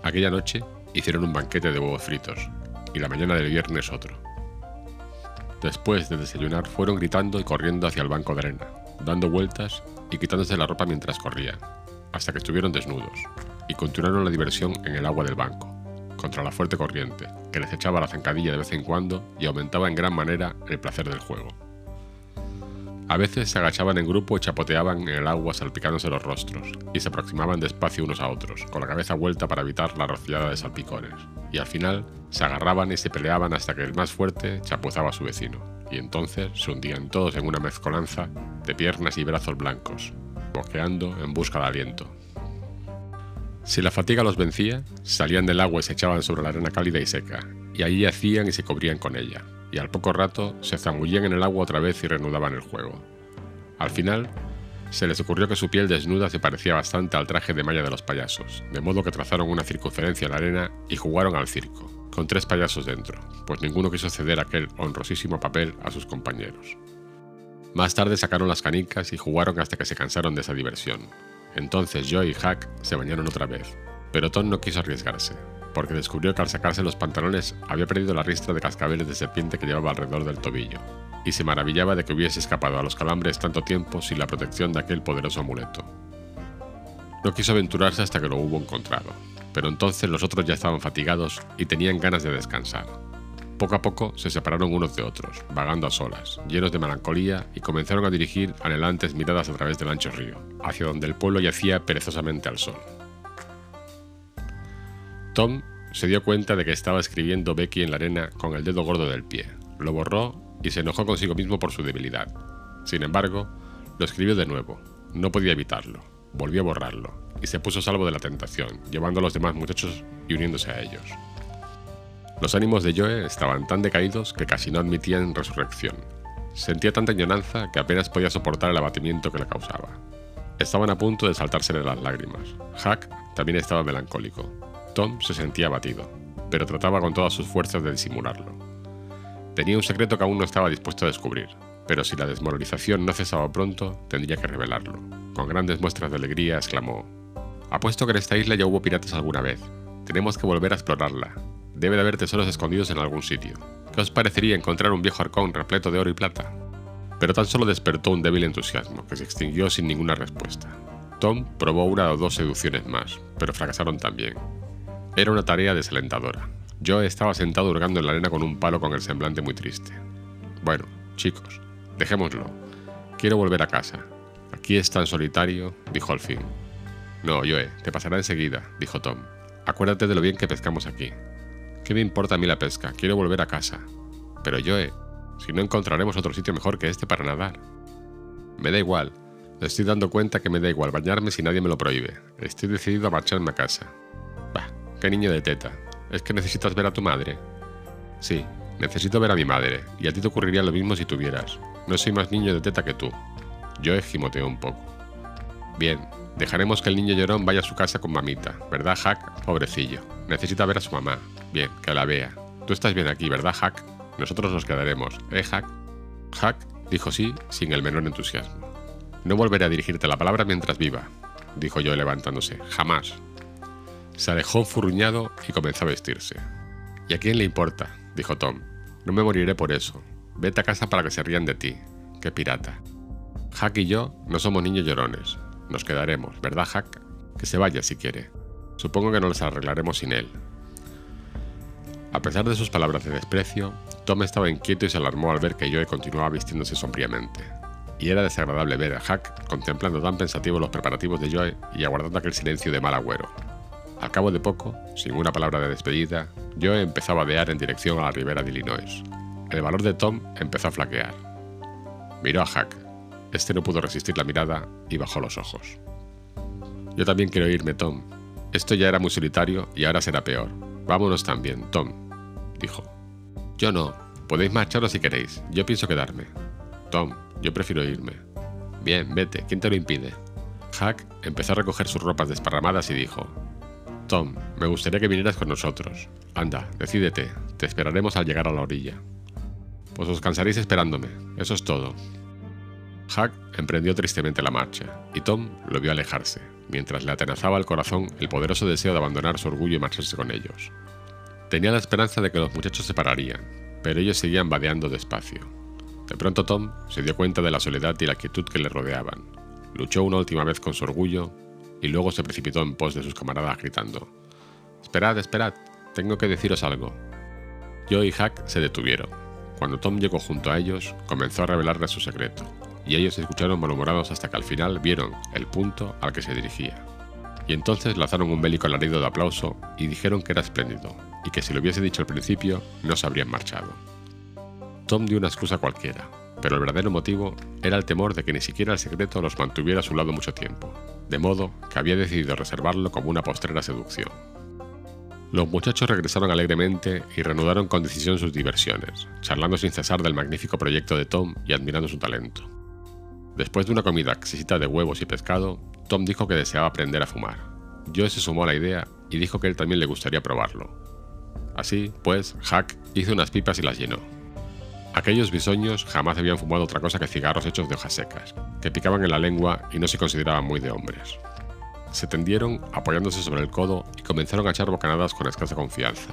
Aquella noche hicieron un banquete de huevos fritos, y la mañana del viernes otro. Después de desayunar fueron gritando y corriendo hacia el banco de arena, dando vueltas y quitándose la ropa mientras corrían, hasta que estuvieron desnudos, y continuaron la diversión en el agua del banco, contra la fuerte corriente, que les echaba la zancadilla de vez en cuando y aumentaba en gran manera el placer del juego. A veces se agachaban en grupo y chapoteaban en el agua salpicándose los rostros, y se aproximaban despacio unos a otros, con la cabeza vuelta para evitar la rociada de salpicones, y al final se agarraban y se peleaban hasta que el más fuerte chapuzaba a su vecino, y entonces se hundían todos en una mezcolanza de piernas y brazos blancos, boqueando en busca de aliento. Si la fatiga los vencía, salían del agua y se echaban sobre la arena cálida y seca, y allí hacían y se cubrían con ella, y al poco rato se zambullían en el agua otra vez y reanudaban el juego. Al final, se les ocurrió que su piel desnuda se parecía bastante al traje de malla de los payasos, de modo que trazaron una circunferencia en la arena y jugaron al circo, con tres payasos dentro, pues ninguno quiso ceder aquel honrosísimo papel a sus compañeros. Más tarde sacaron las canicas y jugaron hasta que se cansaron de esa diversión, entonces Joe y Hack se bañaron otra vez, pero Tom no quiso arriesgarse, porque descubrió que al sacarse los pantalones había perdido la ristra de cascabeles de serpiente que llevaba alrededor del tobillo, y se maravillaba de que hubiese escapado a los calambres tanto tiempo sin la protección de aquel poderoso amuleto. No quiso aventurarse hasta que lo hubo encontrado, pero entonces los otros ya estaban fatigados y tenían ganas de descansar. Poco a poco se separaron unos de otros, vagando a solas, llenos de melancolía, y comenzaron a dirigir anhelantes miradas a través del ancho río, hacia donde el pueblo yacía perezosamente al sol. Tom se dio cuenta de que estaba escribiendo Becky en la arena con el dedo gordo del pie. Lo borró y se enojó consigo mismo por su debilidad. Sin embargo, lo escribió de nuevo. No podía evitarlo. Volvió a borrarlo y se puso a salvo de la tentación, llevando a los demás muchachos y uniéndose a ellos. Los ánimos de Joe estaban tan decaídos que casi no admitían resurrección. Sentía tanta añoranza que apenas podía soportar el abatimiento que le causaba. Estaban a punto de saltársele las lágrimas. Hack también estaba melancólico. Tom se sentía abatido. pero trataba con todas sus fuerzas de disimularlo. Tenía un secreto que aún no estaba dispuesto a descubrir, pero si la desmoralización no cesaba pronto, tendría que revelarlo. Con grandes muestras de alegría exclamó, Apuesto que en esta isla ya hubo piratas alguna vez. Tenemos que volver a explorarla. Debe de haber tesoros escondidos en algún sitio. ¿Qué os parecería encontrar un viejo arcón repleto de oro y plata? Pero tan solo despertó un débil entusiasmo, que se extinguió sin ninguna respuesta. Tom probó una o dos seducciones más, pero fracasaron también. Era una tarea desalentadora. Yo estaba sentado hurgando en la arena con un palo con el semblante muy triste. Bueno, chicos, dejémoslo. Quiero volver a casa. Aquí es tan solitario, dijo al fin. No, Joe, te pasará enseguida, dijo Tom. Acuérdate de lo bien que pescamos aquí. ¿Qué me importa a mí la pesca? Quiero volver a casa. Pero Joe, si no encontraremos otro sitio mejor que este para nadar. Me da igual. Le estoy dando cuenta que me da igual bañarme si nadie me lo prohíbe. Estoy decidido a marcharme a casa. Bah, qué niño de teta. ¿Es que necesitas ver a tu madre? Sí, necesito ver a mi madre, y a ti te ocurriría lo mismo si tuvieras. No soy más niño de teta que tú. Joe gimoteó un poco. Bien, Dejaremos que el niño llorón vaya a su casa con mamita, ¿verdad, Hack? Pobrecillo. Necesita ver a su mamá. Bien, que la vea. Tú estás bien aquí, ¿verdad, Hack? Nosotros nos quedaremos, ¿eh, Hack? Hack dijo sí sin el menor entusiasmo. No volveré a dirigirte la palabra mientras viva, dijo yo levantándose. Jamás. Se alejó furruñado y comenzó a vestirse. ¿Y a quién le importa? dijo Tom. No me moriré por eso. Vete a casa para que se rían de ti. Qué pirata. Hack y yo no somos niños llorones. Nos quedaremos, ¿verdad, Hack? Que se vaya si quiere. Supongo que no les arreglaremos sin él. A pesar de sus palabras de desprecio, Tom estaba inquieto y se alarmó al ver que Joe continuaba vistiéndose sombríamente. Y era desagradable ver a Hack contemplando tan pensativo los preparativos de Joe y aguardando aquel silencio de mal agüero. Al cabo de poco, sin una palabra de despedida, Joe empezó a vadear en dirección a la ribera de Illinois. El valor de Tom empezó a flaquear. Miró a Hack, este no pudo resistir la mirada y bajó los ojos. Yo también quiero irme, Tom. Esto ya era muy solitario y ahora será peor. Vámonos también, Tom, dijo. Yo no. Podéis marcharos si queréis. Yo pienso quedarme. Tom, yo prefiero irme. Bien, vete. ¿Quién te lo impide? Hack empezó a recoger sus ropas desparramadas y dijo, Tom, me gustaría que vinieras con nosotros. Anda, decídete. Te esperaremos al llegar a la orilla. Pues os cansaréis esperándome. Eso es todo. Huck emprendió tristemente la marcha, y Tom lo vio alejarse, mientras le atenazaba al corazón el poderoso deseo de abandonar su orgullo y marcharse con ellos. Tenía la esperanza de que los muchachos se pararían, pero ellos seguían vadeando despacio. De pronto Tom se dio cuenta de la soledad y la quietud que le rodeaban. Luchó una última vez con su orgullo y luego se precipitó en pos de sus camaradas gritando: Esperad, esperad, tengo que deciros algo. Joe y Huck se detuvieron. Cuando Tom llegó junto a ellos, comenzó a revelarles su secreto, y ellos escucharon malhumorados hasta que al final vieron el punto al que se dirigía. Y entonces lanzaron un bélico alarido de aplauso y dijeron que era espléndido, y que si lo hubiese dicho al principio, no se habrían marchado. Tom dio una excusa cualquiera, pero el verdadero motivo era el temor de que ni siquiera el secreto los mantuviera a su lado mucho tiempo, de modo que había decidido reservarlo como una postrera seducción. Los muchachos regresaron alegremente y reanudaron con decisión sus diversiones, charlando sin cesar del magnífico proyecto de Tom y admirando su talento. Después de una comida exquisita de huevos y pescado, Tom dijo que deseaba aprender a fumar. Joe se sumó a la idea y dijo que él también le gustaría probarlo. Así, pues, Hack hizo unas pipas y las llenó. Aquellos bisoños jamás habían fumado otra cosa que cigarros hechos de hojas secas, que picaban en la lengua y no se consideraban muy de hombres. Se tendieron, apoyándose sobre el codo, y comenzaron a echar bocanadas con escasa confianza.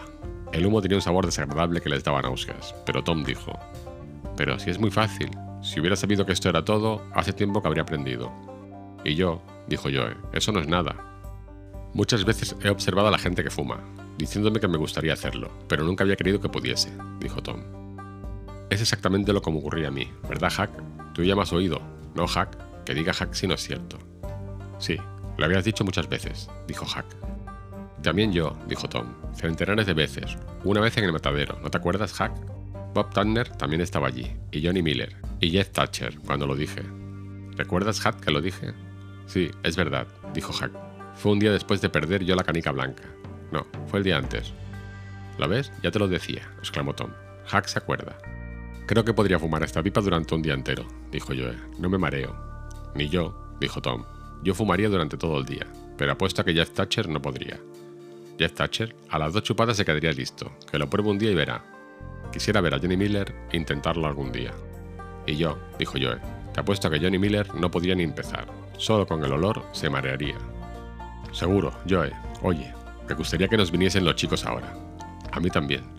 El humo tenía un sabor desagradable que les daba náuseas, pero Tom dijo, Pero si es muy fácil, si hubiera sabido que esto era todo, hace tiempo que habría aprendido. Y yo, dijo Joe, eso no es nada. Muchas veces he observado a la gente que fuma, diciéndome que me gustaría hacerlo, pero nunca había creído que pudiese, dijo Tom. Es exactamente lo que me ocurría a mí, ¿verdad, Hack? Tú ya me has oído, ¿no, Hack? Que diga Hack si no es cierto. Sí, lo habías dicho muchas veces, dijo Hack. También yo, dijo Tom, centenares de veces, una vez en el matadero, ¿no te acuerdas, Hack? Bob Tanner también estaba allí, y Johnny Miller, y Jeff Thatcher, cuando lo dije. ¿Recuerdas, Hack, que lo dije? Sí, es verdad, dijo Hack. Fue un día después de perder yo la canica blanca. No, fue el día antes. ¿Lo ves? Ya te lo decía, exclamó Tom. Hack se acuerda. Creo que podría fumar esta pipa durante un día entero, dijo Joe. No me mareo. Ni yo, dijo Tom. Yo fumaría durante todo el día, pero apuesto a que Jeff Thatcher no podría. Jeff Thatcher, a las dos chupadas se quedaría listo, que lo pruebe un día y verá. Quisiera ver a Johnny Miller e intentarlo algún día. Y yo, dijo Joe, te apuesto a que Johnny Miller no podría ni empezar. Solo con el olor se marearía. Seguro, Joe. Oye, me gustaría que nos viniesen los chicos ahora. A mí también.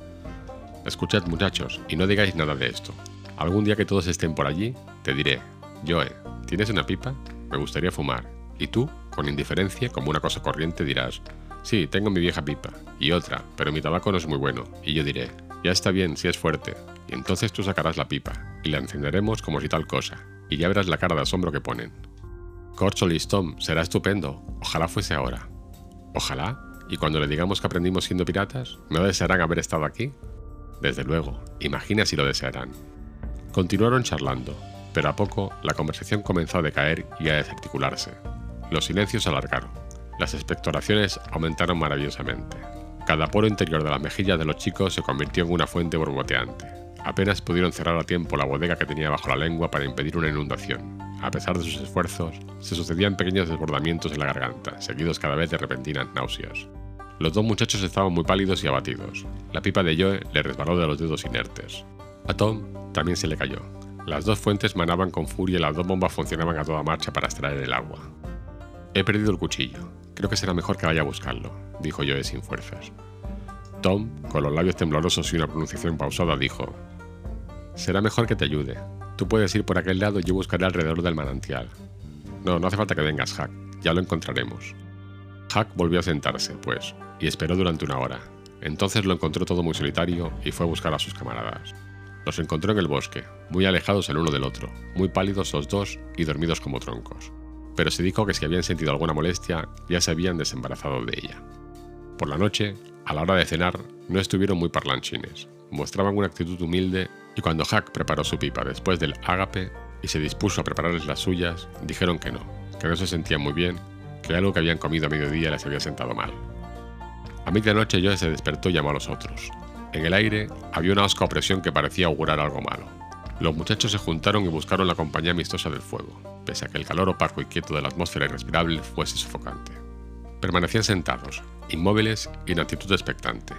Escuchad muchachos, y no digáis nada de esto. Algún día que todos estén por allí, te diré, Joe, ¿tienes una pipa? Me gustaría fumar. Y tú, con indiferencia, como una cosa corriente, dirás, sí, tengo mi vieja pipa. Y otra, pero mi tabaco no es muy bueno. Y yo diré, ya está bien, si es fuerte. Y entonces tú sacarás la pipa, y la encenderemos como si tal cosa. Y ya verás la cara de asombro que ponen. Corcholis Tom, será estupendo. Ojalá fuese ahora. Ojalá. Y cuando le digamos que aprendimos siendo piratas, ¿no desearán haber estado aquí? Desde luego, imagina si lo desearán. Continuaron charlando, pero a poco la conversación comenzó a decaer y a desarticularse. Los silencios se alargaron. Las expectoraciones aumentaron maravillosamente. Cada poro interior de las mejillas de los chicos se convirtió en una fuente borboteante. Apenas pudieron cerrar a tiempo la bodega que tenía bajo la lengua para impedir una inundación. A pesar de sus esfuerzos, se sucedían pequeños desbordamientos en la garganta, seguidos cada vez de repentinas náuseas. Los dos muchachos estaban muy pálidos y abatidos. La pipa de Joe le resbaló de los dedos inertes. A Tom también se le cayó. Las dos fuentes manaban con furia y las dos bombas funcionaban a toda marcha para extraer el agua. He perdido el cuchillo. Creo que será mejor que vaya a buscarlo, dijo Joe sin fuerzas. Tom, con los labios temblorosos y una pronunciación pausada, dijo, Será mejor que te ayude. Tú puedes ir por aquel lado y yo buscaré alrededor del manantial. No, no hace falta que vengas, Hack. Ya lo encontraremos. Hack volvió a sentarse, pues, y esperó durante una hora. Entonces lo encontró todo muy solitario y fue a buscar a sus camaradas. Los encontró en el bosque, muy alejados el uno del otro, muy pálidos los dos y dormidos como troncos. Pero se dijo que si habían sentido alguna molestia, ya se habían desembarazado de ella. Por la noche, a la hora de cenar, no estuvieron muy parlanchines. Mostraban una actitud humilde y cuando Hack preparó su pipa después del ágape y se dispuso a prepararles las suyas, dijeron que no, que no se sentían muy bien, que algo que habían comido a mediodía les había sentado mal. A medianoche Joe se despertó y llamó a los otros. En el aire había una osca opresión que parecía augurar algo malo. Los muchachos se juntaron y buscaron la compañía amistosa del fuego, pese a que el calor opaco y quieto de la atmósfera irrespirable fuese sofocante. Permanecían sentados, inmóviles y en actitud expectante.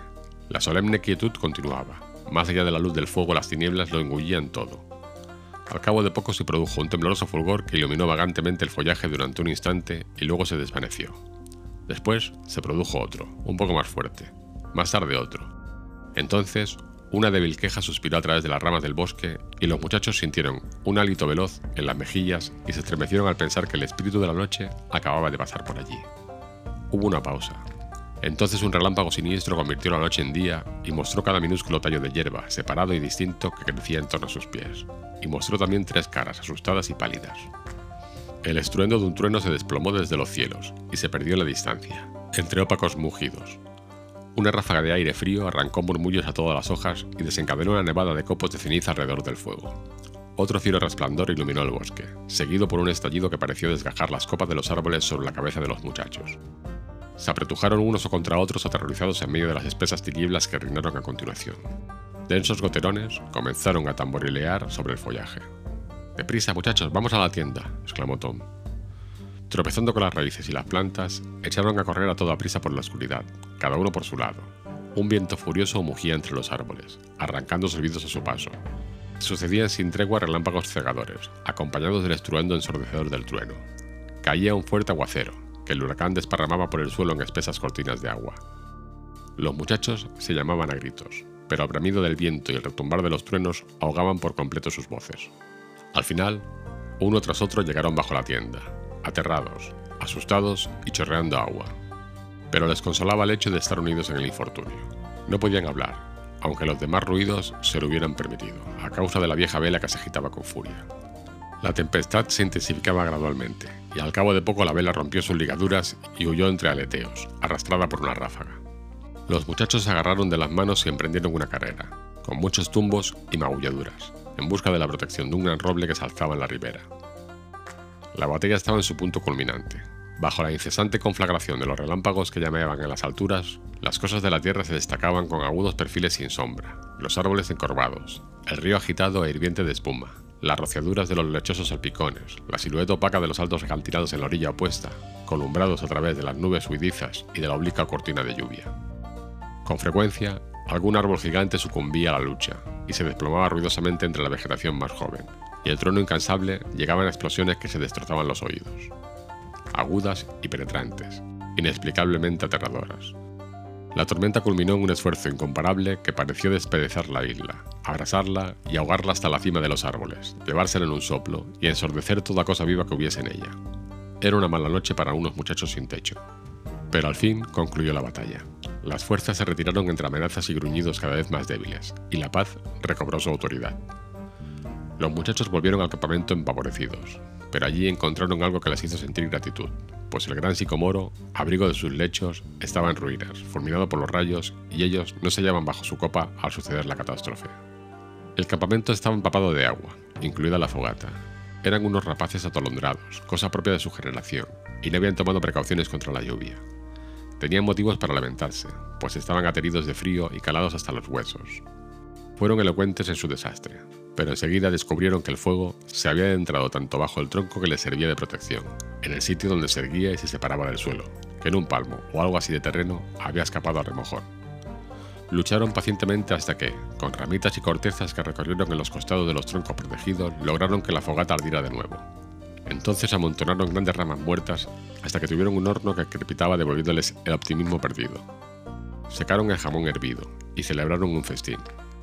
La solemne quietud continuaba. Más allá de la luz del fuego, las tinieblas lo engullían todo. Al cabo de poco se produjo un tembloroso fulgor que iluminó vagantemente el follaje durante un instante y luego se desvaneció. Después se produjo otro, un poco más fuerte. Más tarde otro. Entonces, una débil queja suspiró a través de las ramas del bosque y los muchachos sintieron un hálito veloz en las mejillas y se estremecieron al pensar que el espíritu de la noche acababa de pasar por allí. Hubo una pausa. Entonces un relámpago siniestro convirtió la noche en día y mostró cada minúsculo tallo de hierba, separado y distinto, que crecía en torno a sus pies. Y mostró también tres caras, asustadas y pálidas. El estruendo de un trueno se desplomó desde los cielos y se perdió en la distancia, entre ópacos mugidos. Una ráfaga de aire frío arrancó murmullos a todas las hojas y desencadenó una nevada de copos de ceniza alrededor del fuego. Otro cielo resplandor iluminó el bosque, seguido por un estallido que pareció desgajar las copas de los árboles sobre la cabeza de los muchachos. Se apretujaron unos contra otros aterrorizados en medio de las espesas tinieblas que reinaron a continuación. Densos goterones comenzaron a tamborilear sobre el follaje. Deprisa, muchachos, vamos a la tienda, exclamó Tom. Tropezando con las raíces y las plantas, echaron a correr a toda prisa por la oscuridad, cada uno por su lado. Un viento furioso mugía entre los árboles, arrancando servidos a su paso. Sucedían sin tregua relámpagos cegadores, acompañados del estruendo ensordecedor del trueno. Caía un fuerte aguacero, que el huracán desparramaba por el suelo en espesas cortinas de agua. Los muchachos se llamaban a gritos, pero el bramido del viento y el retumbar de los truenos ahogaban por completo sus voces. Al final, uno tras otro llegaron bajo la tienda, aterrados, asustados y chorreando agua. Pero les consolaba el hecho de estar unidos en el infortunio. No podían hablar, aunque los demás ruidos se lo hubieran permitido, a causa de la vieja vela que se agitaba con furia. La tempestad se intensificaba gradualmente, y al cabo de poco la vela rompió sus ligaduras y huyó entre aleteos, arrastrada por una ráfaga. Los muchachos se agarraron de las manos y emprendieron una carrera, con muchos tumbos y magulladuras en busca de la protección de un gran roble que se alzaba en la ribera. La batalla estaba en su punto culminante. Bajo la incesante conflagración de los relámpagos que llameaban en las alturas, las cosas de la tierra se destacaban con agudos perfiles sin sombra, los árboles encorvados, el río agitado e hirviente de espuma, las rociaduras de los lechosos salpicones, la silueta opaca de los altos acantilados en la orilla opuesta, columbrados a través de las nubes huidizas y de la obliqua cortina de lluvia. Con frecuencia, algún árbol gigante sucumbía a la lucha y se desplomaba ruidosamente entre la vegetación más joven, y el trono incansable llegaba en explosiones que se destrozaban los oídos, agudas y penetrantes, inexplicablemente aterradoras. La tormenta culminó en un esfuerzo incomparable que pareció despedezar la isla, abrasarla y ahogarla hasta la cima de los árboles, llevársela en un soplo y ensordecer toda cosa viva que hubiese en ella. Era una mala noche para unos muchachos sin techo. Pero al fin concluyó la batalla. Las fuerzas se retiraron entre amenazas y gruñidos cada vez más débiles, y la paz recobró su autoridad. Los muchachos volvieron al campamento empavorecidos, pero allí encontraron algo que les hizo sentir gratitud, pues el gran sicomoro, abrigo de sus lechos, estaba en ruinas, fulminado por los rayos, y ellos no se hallaban bajo su copa al suceder la catástrofe. El campamento estaba empapado de agua, incluida la fogata. Eran unos rapaces atolondrados, cosa propia de su generación, y no habían tomado precauciones contra la lluvia. Tenían motivos para lamentarse, pues estaban ateridos de frío y calados hasta los huesos. Fueron elocuentes en su desastre, pero enseguida descubrieron que el fuego se había entrado tanto bajo el tronco que les servía de protección, en el sitio donde se erguía y se separaba del suelo, que en un palmo o algo así de terreno había escapado a remojón. Lucharon pacientemente hasta que, con ramitas y cortezas que recorrieron en los costados de los troncos protegidos, lograron que la fogata ardiera de nuevo. Entonces amontonaron grandes ramas muertas hasta que tuvieron un horno que crepitaba devolviéndoles el optimismo perdido. Secaron el jamón hervido y celebraron un festín,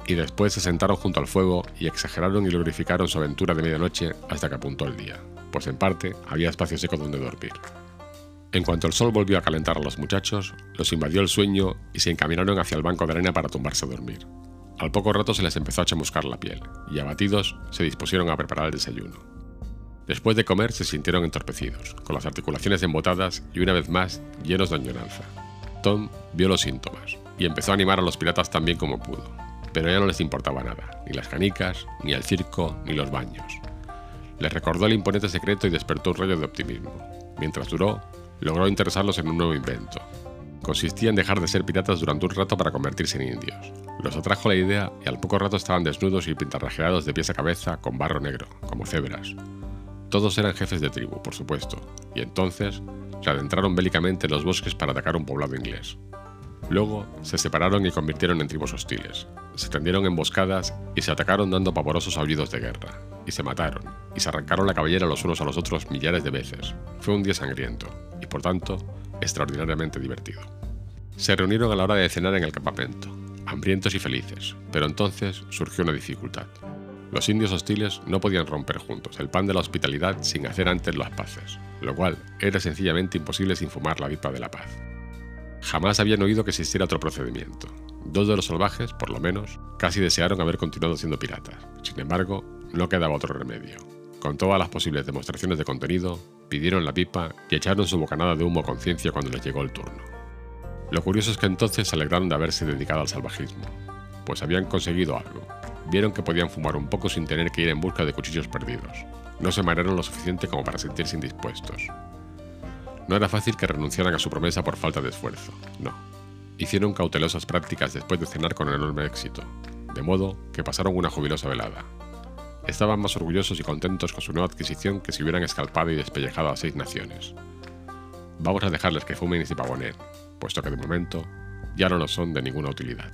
y después se sentaron junto al fuego y exageraron y glorificaron su aventura de medianoche hasta que apuntó el día, pues en parte había espacio seco donde dormir. En cuanto el sol volvió a calentar a los muchachos, los invadió el sueño y se encaminaron hacia el banco de arena para tumbarse a dormir. Al poco rato se les empezó a chamuscar la piel, y abatidos se dispusieron a preparar el desayuno. Después de comer se sintieron entorpecidos, con las articulaciones embotadas y una vez más llenos de añoranza. Tom vio los síntomas, y empezó a animar a los piratas tan bien como pudo, pero ya no les importaba nada, ni las canicas, ni el circo, ni los baños. Les recordó el imponente secreto y despertó un rayo de optimismo. Mientras duró, logró interesarlos en un nuevo invento. Consistía en dejar de ser piratas durante un rato para convertirse en indios. Los atrajo la idea y al poco rato estaban desnudos y pintarrajeados de pies a cabeza con barro negro, como cebras. Todos eran jefes de tribu, por supuesto, y entonces se adentraron bélicamente en los bosques para atacar un poblado inglés. Luego se separaron y convirtieron en tribus hostiles. Se tendieron emboscadas y se atacaron dando pavorosos aullidos de guerra. Y se mataron, y se arrancaron la cabellera los unos a los otros millares de veces. Fue un día sangriento, y por tanto, extraordinariamente divertido. Se reunieron a la hora de cenar en el campamento, hambrientos y felices, pero entonces surgió una dificultad. Los indios hostiles no podían romper juntos el pan de la hospitalidad sin hacer antes las paces, lo cual era sencillamente imposible sin fumar la pipa de la paz. Jamás habían oído que existiera otro procedimiento. Dos de los salvajes, por lo menos, casi desearon haber continuado siendo piratas. Sin embargo, no quedaba otro remedio. Con todas las posibles demostraciones de contenido, pidieron la pipa y echaron su bocanada de humo a conciencia cuando les llegó el turno. Lo curioso es que entonces se alegraron de haberse dedicado al salvajismo, pues habían conseguido algo. Vieron que podían fumar un poco sin tener que ir en busca de cuchillos perdidos. No se marearon lo suficiente como para sentirse indispuestos. No era fácil que renunciaran a su promesa por falta de esfuerzo, no. Hicieron cautelosas prácticas después de cenar con enorme éxito, de modo que pasaron una jubilosa velada. Estaban más orgullosos y contentos con su nueva adquisición que si hubieran escalpado y despellejado a seis naciones. Vamos a dejarles que fumen y se pavoneen, puesto que de momento ya no nos son de ninguna utilidad.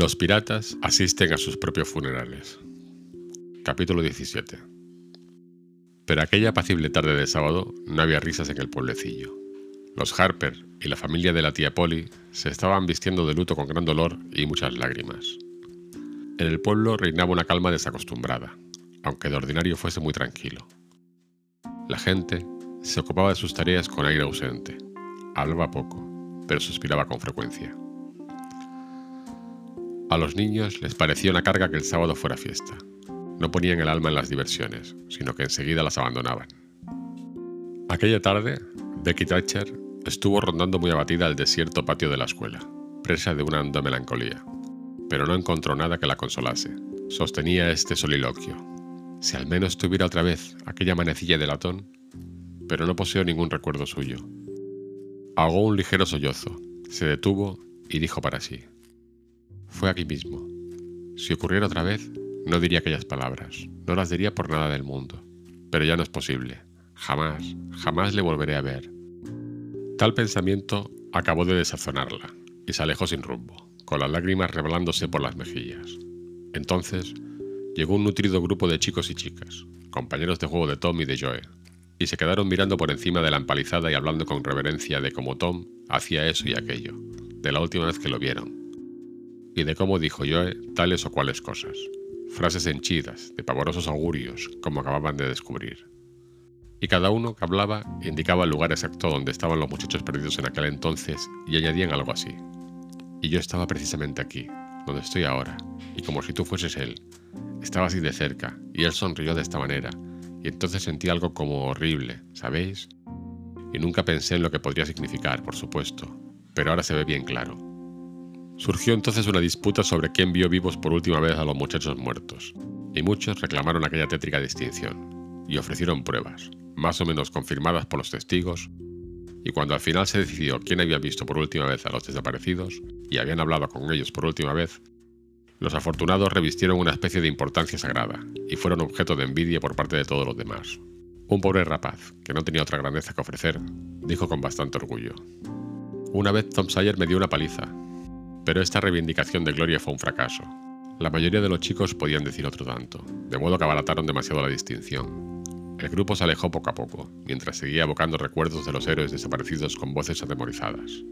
Los piratas asisten a sus propios funerales. Capítulo 17. Pero aquella apacible tarde de sábado no había risas en el pueblecillo. Los Harper y la familia de la tía Polly se estaban vistiendo de luto con gran dolor y muchas lágrimas. En el pueblo reinaba una calma desacostumbrada, aunque de ordinario fuese muy tranquilo. La gente se ocupaba de sus tareas con aire ausente. Hablaba poco, pero suspiraba con frecuencia. A los niños les parecía una carga que el sábado fuera fiesta. No ponían el alma en las diversiones, sino que enseguida las abandonaban. Aquella tarde, Becky Thatcher estuvo rondando muy abatida el desierto patio de la escuela, presa de una honda melancolía. Pero no encontró nada que la consolase. Sostenía este soliloquio. Si al menos tuviera otra vez aquella manecilla de latón, pero no poseo ningún recuerdo suyo. Ahogó un ligero sollozo, se detuvo y dijo para sí. Fue aquí mismo. Si ocurriera otra vez, no diría aquellas palabras, no las diría por nada del mundo. Pero ya no es posible. Jamás, jamás le volveré a ver. Tal pensamiento acabó de desazonarla y se alejó sin rumbo, con las lágrimas reblándose por las mejillas. Entonces llegó un nutrido grupo de chicos y chicas, compañeros de juego de Tom y de Joe, y se quedaron mirando por encima de la empalizada y hablando con reverencia de cómo Tom hacía eso y aquello, de la última vez que lo vieron, y de cómo dijo Joe tales o cuales cosas, frases henchidas, de pavorosos augurios, como acababan de descubrir. Y cada uno que hablaba indicaba el lugar exacto donde estaban los muchachos perdidos en aquel entonces y añadían algo así. Y yo estaba precisamente aquí, donde estoy ahora, y como si tú fueses él. Estaba así de cerca, y él sonrió de esta manera, y entonces sentí algo como horrible, ¿sabéis? Y nunca pensé en lo que podría significar, por supuesto, pero ahora se ve bien claro. Surgió entonces una disputa sobre quién vio vivos por última vez a los muchachos muertos, y muchos reclamaron aquella tétrica distinción, y ofrecieron pruebas, más o menos confirmadas por los testigos, y cuando al final se decidió quién había visto por última vez a los desaparecidos, y habían hablado con ellos por última vez, los afortunados revistieron una especie de importancia sagrada y fueron objeto de envidia por parte de todos los demás. Un pobre rapaz, que no tenía otra grandeza que ofrecer, dijo con bastante orgullo. Una vez Tom Sawyer me dio una paliza, pero esta reivindicación de gloria fue un fracaso. La mayoría de los chicos podían decir otro tanto, de modo que abarataron demasiado la distinción. El grupo se alejó poco a poco, mientras seguía evocando recuerdos de los héroes desaparecidos con voces atemorizadas.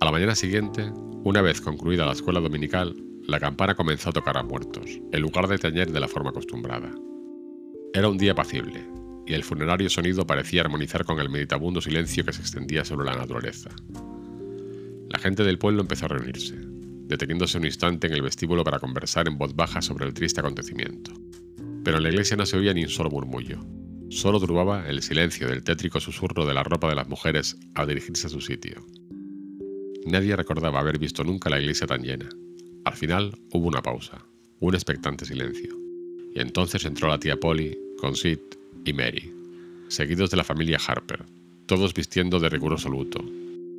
A la mañana siguiente, una vez concluida la escuela dominical, la campana comenzó a tocar a muertos, en lugar de tañer de la forma acostumbrada. Era un día apacible, y el funerario sonido parecía armonizar con el meditabundo silencio que se extendía sobre la naturaleza. La gente del pueblo empezó a reunirse, deteniéndose un instante en el vestíbulo para conversar en voz baja sobre el triste acontecimiento. Pero en la iglesia no se oía ni un solo murmullo, solo turbaba el silencio del tétrico susurro de la ropa de las mujeres al dirigirse a su sitio. Nadie recordaba haber visto nunca la iglesia tan llena, al final hubo una pausa, un expectante silencio, y entonces entró la tía Polly con Sid y Mary, seguidos de la familia Harper, todos vistiendo de riguroso luto,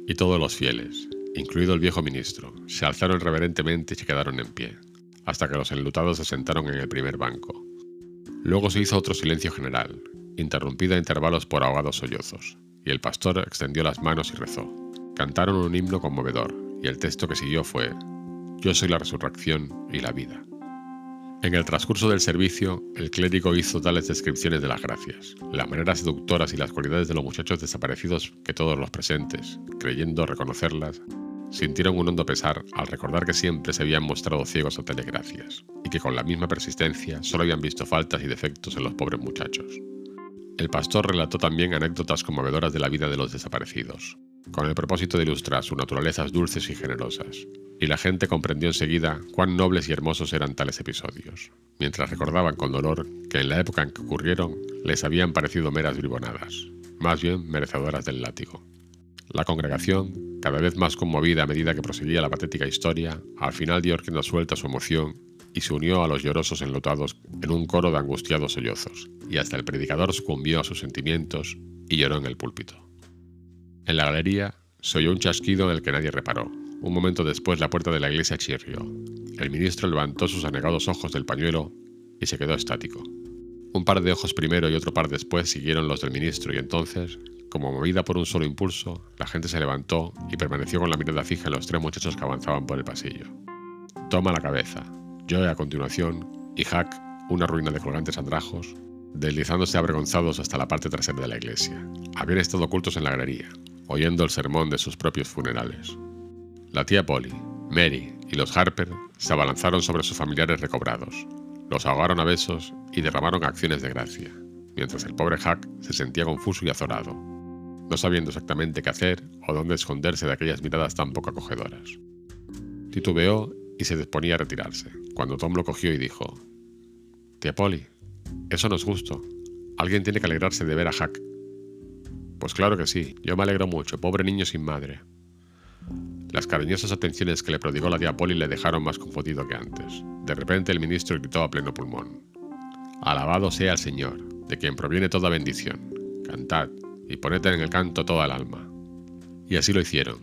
y todos los fieles, incluido el viejo ministro, se alzaron reverentemente y se quedaron en pie, hasta que los enlutados se sentaron en el primer banco. Luego se hizo otro silencio general, interrumpido a intervalos por ahogados sollozos, y el pastor extendió las manos y rezó. Cantaron un himno conmovedor, y el texto que siguió fue yo soy la resurrección y la vida. En el transcurso del servicio, el clérigo hizo tales descripciones de las gracias, las maneras seductoras y las cualidades de los muchachos desaparecidos que todos los presentes, creyendo reconocerlas, sintieron un hondo pesar al recordar que siempre se habían mostrado ciegos a telegracias y que con la misma persistencia solo habían visto faltas y defectos en los pobres muchachos. El pastor relató también anécdotas conmovedoras de la vida de los desaparecidos, con el propósito de ilustrar sus naturalezas dulces y generosas, y la gente comprendió enseguida cuán nobles y hermosos eran tales episodios, mientras recordaban con dolor que en la época en que ocurrieron les habían parecido meras bribonadas, más bien merecedoras del látigo. La congregación, cada vez más conmovida a medida que proseguía la patética historia, al final dio rienda suelta a su emoción y se unió a los llorosos enlutados en un coro de angustiados sollozos, y hasta el predicador sucumbió a sus sentimientos y lloró en el púlpito. En la galería se oyó un chasquido en el que nadie reparó, un momento después la puerta de la iglesia chirrió. El ministro levantó sus anegados ojos del pañuelo y se quedó estático. Un par de ojos primero y otro par después siguieron los del ministro y entonces, como movida por un solo impulso, la gente se levantó y permaneció con la mirada fija en los tres muchachos que avanzaban por el pasillo. Toma la cabeza, Joe a continuación y Hack, una ruina de colgantes andrajos, deslizándose avergonzados hasta la parte trasera de la iglesia. Habían estado ocultos en la galería, oyendo el sermón de sus propios funerales. La tía Polly, Mary y los Harper se abalanzaron sobre sus familiares recobrados, los ahogaron a besos y derramaron acciones de gracia, mientras el pobre Hack se sentía confuso y azorado, no sabiendo exactamente qué hacer o dónde esconderse de aquellas miradas tan poco acogedoras. Titubeó y se disponía a retirarse, cuando Tom lo cogió y dijo, Tía Polly, eso no es justo. Alguien tiene que alegrarse de ver a Hack. Pues claro que sí, yo me alegro mucho, pobre niño sin madre. Las cariñosas atenciones que le prodigó la tía Polly le dejaron más confundido que antes. De repente el ministro gritó a pleno pulmón. Alabado sea el Señor, de quien proviene toda bendición. Cantad, y poned en el canto toda el alma. Y así lo hicieron.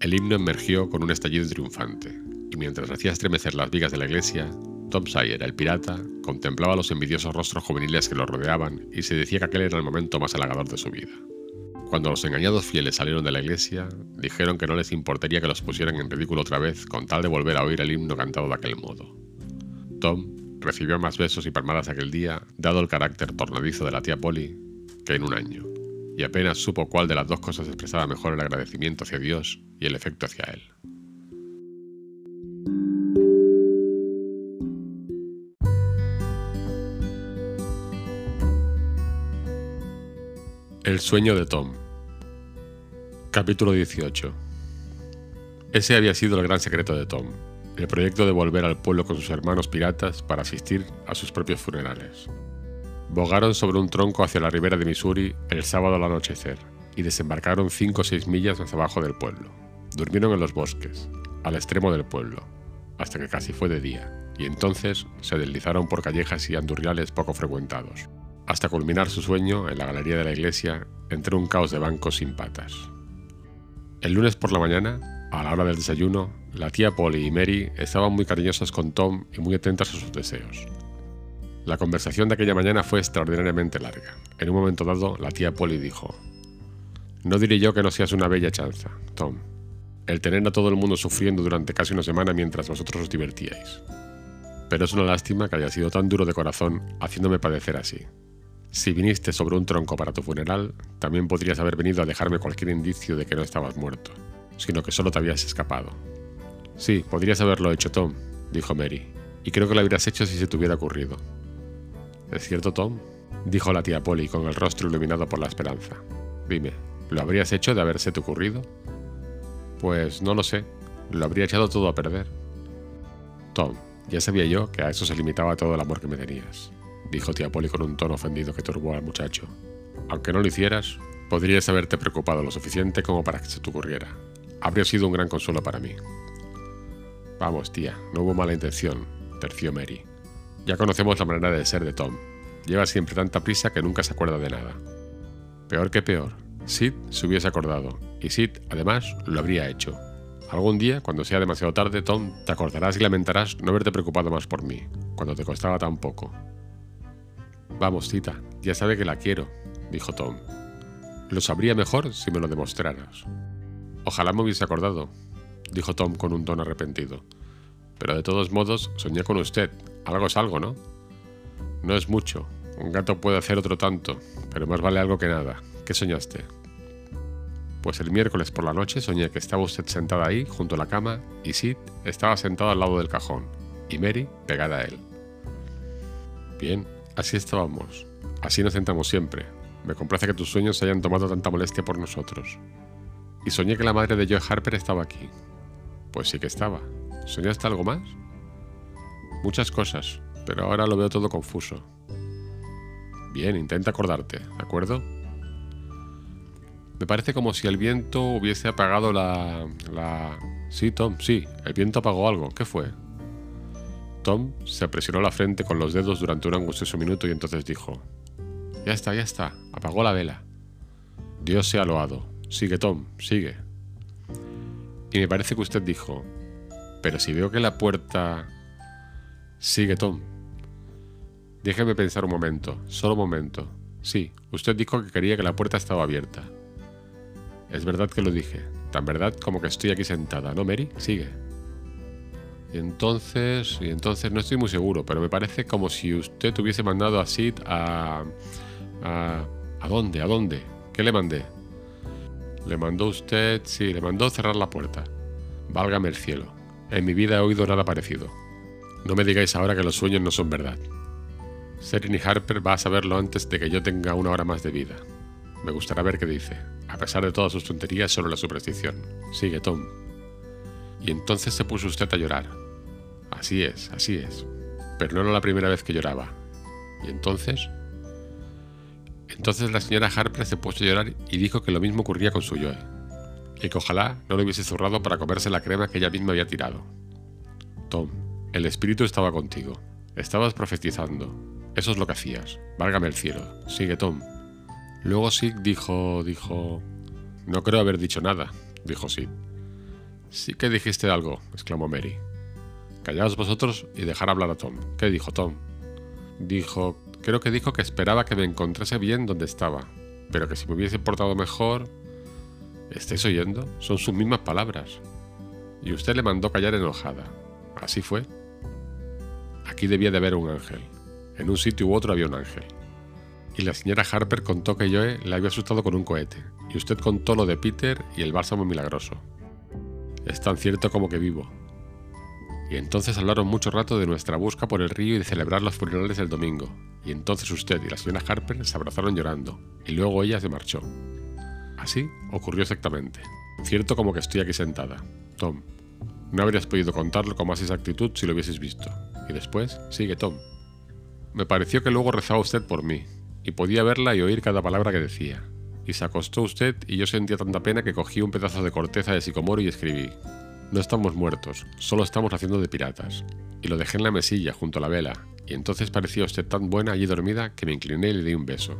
El himno emergió con un estallido triunfante, y mientras hacía estremecer las vigas de la iglesia, Tom Sawyer, el pirata, contemplaba los envidiosos rostros juveniles que lo rodeaban y se decía que aquel era el momento más halagador de su vida. Cuando los engañados fieles salieron de la iglesia, dijeron que no les importaría que los pusieran en ridículo otra vez con tal de volver a oír el himno cantado de aquel modo. Tom recibió más besos y palmadas aquel día, dado el carácter tornadizo de la tía Polly, que en un año, y apenas supo cuál de las dos cosas expresaba mejor el agradecimiento hacia Dios y el efecto hacia él. El sueño de Tom. Capítulo 18. Ese había sido el gran secreto de Tom, el proyecto de volver al pueblo con sus hermanos piratas para asistir a sus propios funerales. Bogaron sobre un tronco hacia la ribera de Missouri el sábado al anochecer y desembarcaron 5 o 6 millas más abajo del pueblo. Durmieron en los bosques, al extremo del pueblo, hasta que casi fue de día, y entonces se deslizaron por callejas y andurriales poco frecuentados hasta culminar su sueño en la galería de la iglesia entre un caos de bancos sin patas. El lunes por la mañana, a la hora del desayuno, la tía Polly y Mary estaban muy cariñosas con Tom y muy atentas a sus deseos. La conversación de aquella mañana fue extraordinariamente larga. En un momento dado, la tía Polly dijo, No diré yo que no seas una bella chanza, Tom, el tener a todo el mundo sufriendo durante casi una semana mientras vosotros os divertíais. Pero es una lástima que haya sido tan duro de corazón haciéndome padecer así. Si viniste sobre un tronco para tu funeral, también podrías haber venido a dejarme cualquier indicio de que no estabas muerto, sino que solo te habías escapado. Sí, podrías haberlo hecho, Tom, dijo Mary, y creo que lo habrías hecho si se te hubiera ocurrido. ¿Es cierto, Tom? dijo la tía Polly con el rostro iluminado por la esperanza. Dime, ¿lo habrías hecho de haberse te ocurrido? Pues no lo sé, lo habría echado todo a perder. Tom, ya sabía yo que a eso se limitaba todo el amor que me tenías dijo tía Polly con un tono ofendido que turbó al muchacho. Aunque no lo hicieras, podrías haberte preocupado lo suficiente como para que se te ocurriera. Habría sido un gran consuelo para mí. Vamos, tía, no hubo mala intención, terció Mary. Ya conocemos la manera de ser de Tom. Lleva siempre tanta prisa que nunca se acuerda de nada. Peor que peor, Sid se hubiese acordado, y Sid, además, lo habría hecho. Algún día, cuando sea demasiado tarde, Tom, te acordarás y lamentarás no haberte preocupado más por mí, cuando te costaba tan poco. Vamos, cita, ya sabe que la quiero, dijo Tom. Lo sabría mejor si me lo demostraras. Ojalá me hubiese acordado, dijo Tom con un tono arrepentido. Pero de todos modos, soñé con usted. Algo es algo, ¿no? No es mucho. Un gato puede hacer otro tanto, pero más vale algo que nada. ¿Qué soñaste? Pues el miércoles por la noche soñé que estaba usted sentada ahí, junto a la cama, y Sid estaba sentado al lado del cajón, y Mary pegada a él. Bien, Así estábamos. Así nos sentamos siempre. Me complace que tus sueños hayan tomado tanta molestia por nosotros. Y soñé que la madre de Joe Harper estaba aquí. Pues sí que estaba. ¿Soñaste algo más? Muchas cosas, pero ahora lo veo todo confuso. Bien, intenta acordarte, ¿de acuerdo? Me parece como si el viento hubiese apagado la... Sí, Tom, sí, el viento apagó algo. ¿Qué fue? Tom se presionó la frente con los dedos durante un angustioso minuto y entonces dijo, Ya está, ya está, apagó la vela. Dios sea loado. Sigue, Tom, sigue. Y me parece que usted dijo, pero si veo que la puerta... Sigue, Tom. Déjeme pensar un momento, solo un momento. Sí, usted dijo que quería que la puerta estaba abierta. Es verdad que lo dije, tan verdad como que estoy aquí sentada, ¿no, Mary? Sigue. Entonces, y entonces no estoy muy seguro, pero me parece como si usted hubiese mandado a Sid a, a... ¿A dónde? ¿A dónde? ¿Qué le mandé? Le mandó usted... Sí, le mandó cerrar la puerta. Válgame el cielo. En mi vida he oído nada parecido. No me digáis ahora que los sueños no son verdad. Sereny Harper va a saberlo antes de que yo tenga una hora más de vida. Me gustará ver qué dice, a pesar de todas sus tonterías sobre la superstición. Sigue, Tom. Y entonces se puso usted a llorar. Así es, así es. Pero no era la primera vez que lloraba. ¿Y entonces? Entonces la señora Harper se puso a llorar y dijo que lo mismo ocurría con su Joe. Y que ojalá no le hubiese zurrado para comerse la crema que ella misma había tirado. Tom, el espíritu estaba contigo. Estabas profetizando. Eso es lo que hacías. Válgame el cielo. Sigue, Tom. Luego Sid dijo, dijo... No creo haber dicho nada, dijo Sid. Sí que dijiste algo, exclamó Mary. Callaos vosotros y dejar hablar a Tom. ¿Qué dijo Tom? Dijo, creo que dijo que esperaba que me encontrase bien donde estaba, pero que si me hubiese portado mejor... ¿Estáis oyendo? Son sus mismas palabras. Y usted le mandó callar enojada. Así fue. Aquí debía de haber un ángel. En un sitio u otro había un ángel. Y la señora Harper contó que Joe la había asustado con un cohete, y usted contó lo de Peter y el bálsamo milagroso. Es tan cierto como que vivo, y entonces hablaron mucho rato de nuestra busca por el río y de celebrar los funerales del domingo. Y entonces usted y la señora Harper se abrazaron llorando, y luego ella se marchó. Así ocurrió exactamente. Cierto como que estoy aquí sentada. Tom, no habrías podido contarlo con más exactitud si lo hubieses visto. Y después, sigue Tom. Me pareció que luego rezaba usted por mí, y podía verla y oír cada palabra que decía. Y se acostó usted y yo sentía tanta pena que cogí un pedazo de corteza de sicomoro y escribí, no estamos muertos, solo estamos haciendo de piratas. Y lo dejé en la mesilla junto a la vela, y entonces parecía usted tan buena allí dormida que me incliné y le di un beso.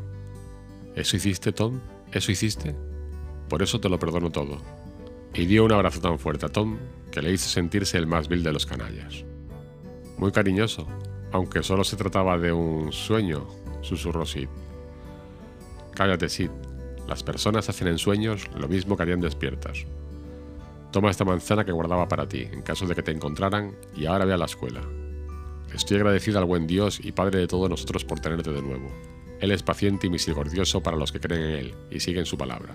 ¿Eso hiciste, Tom? ¿Eso hiciste? Por eso te lo perdono todo. Y dio un abrazo tan fuerte a Tom que le hizo sentirse el más vil de los canallas. Muy cariñoso, aunque solo se trataba de un sueño, susurró Sid. Cállate, Sid. Las personas hacen en sueños lo mismo que harían despiertas. Toma esta manzana que guardaba para ti, en caso de que te encontraran, y ahora ve a la escuela. Estoy agradecido al buen Dios y Padre de todos nosotros por tenerte de nuevo. Él es paciente y misericordioso para los que creen en Él y siguen su palabra.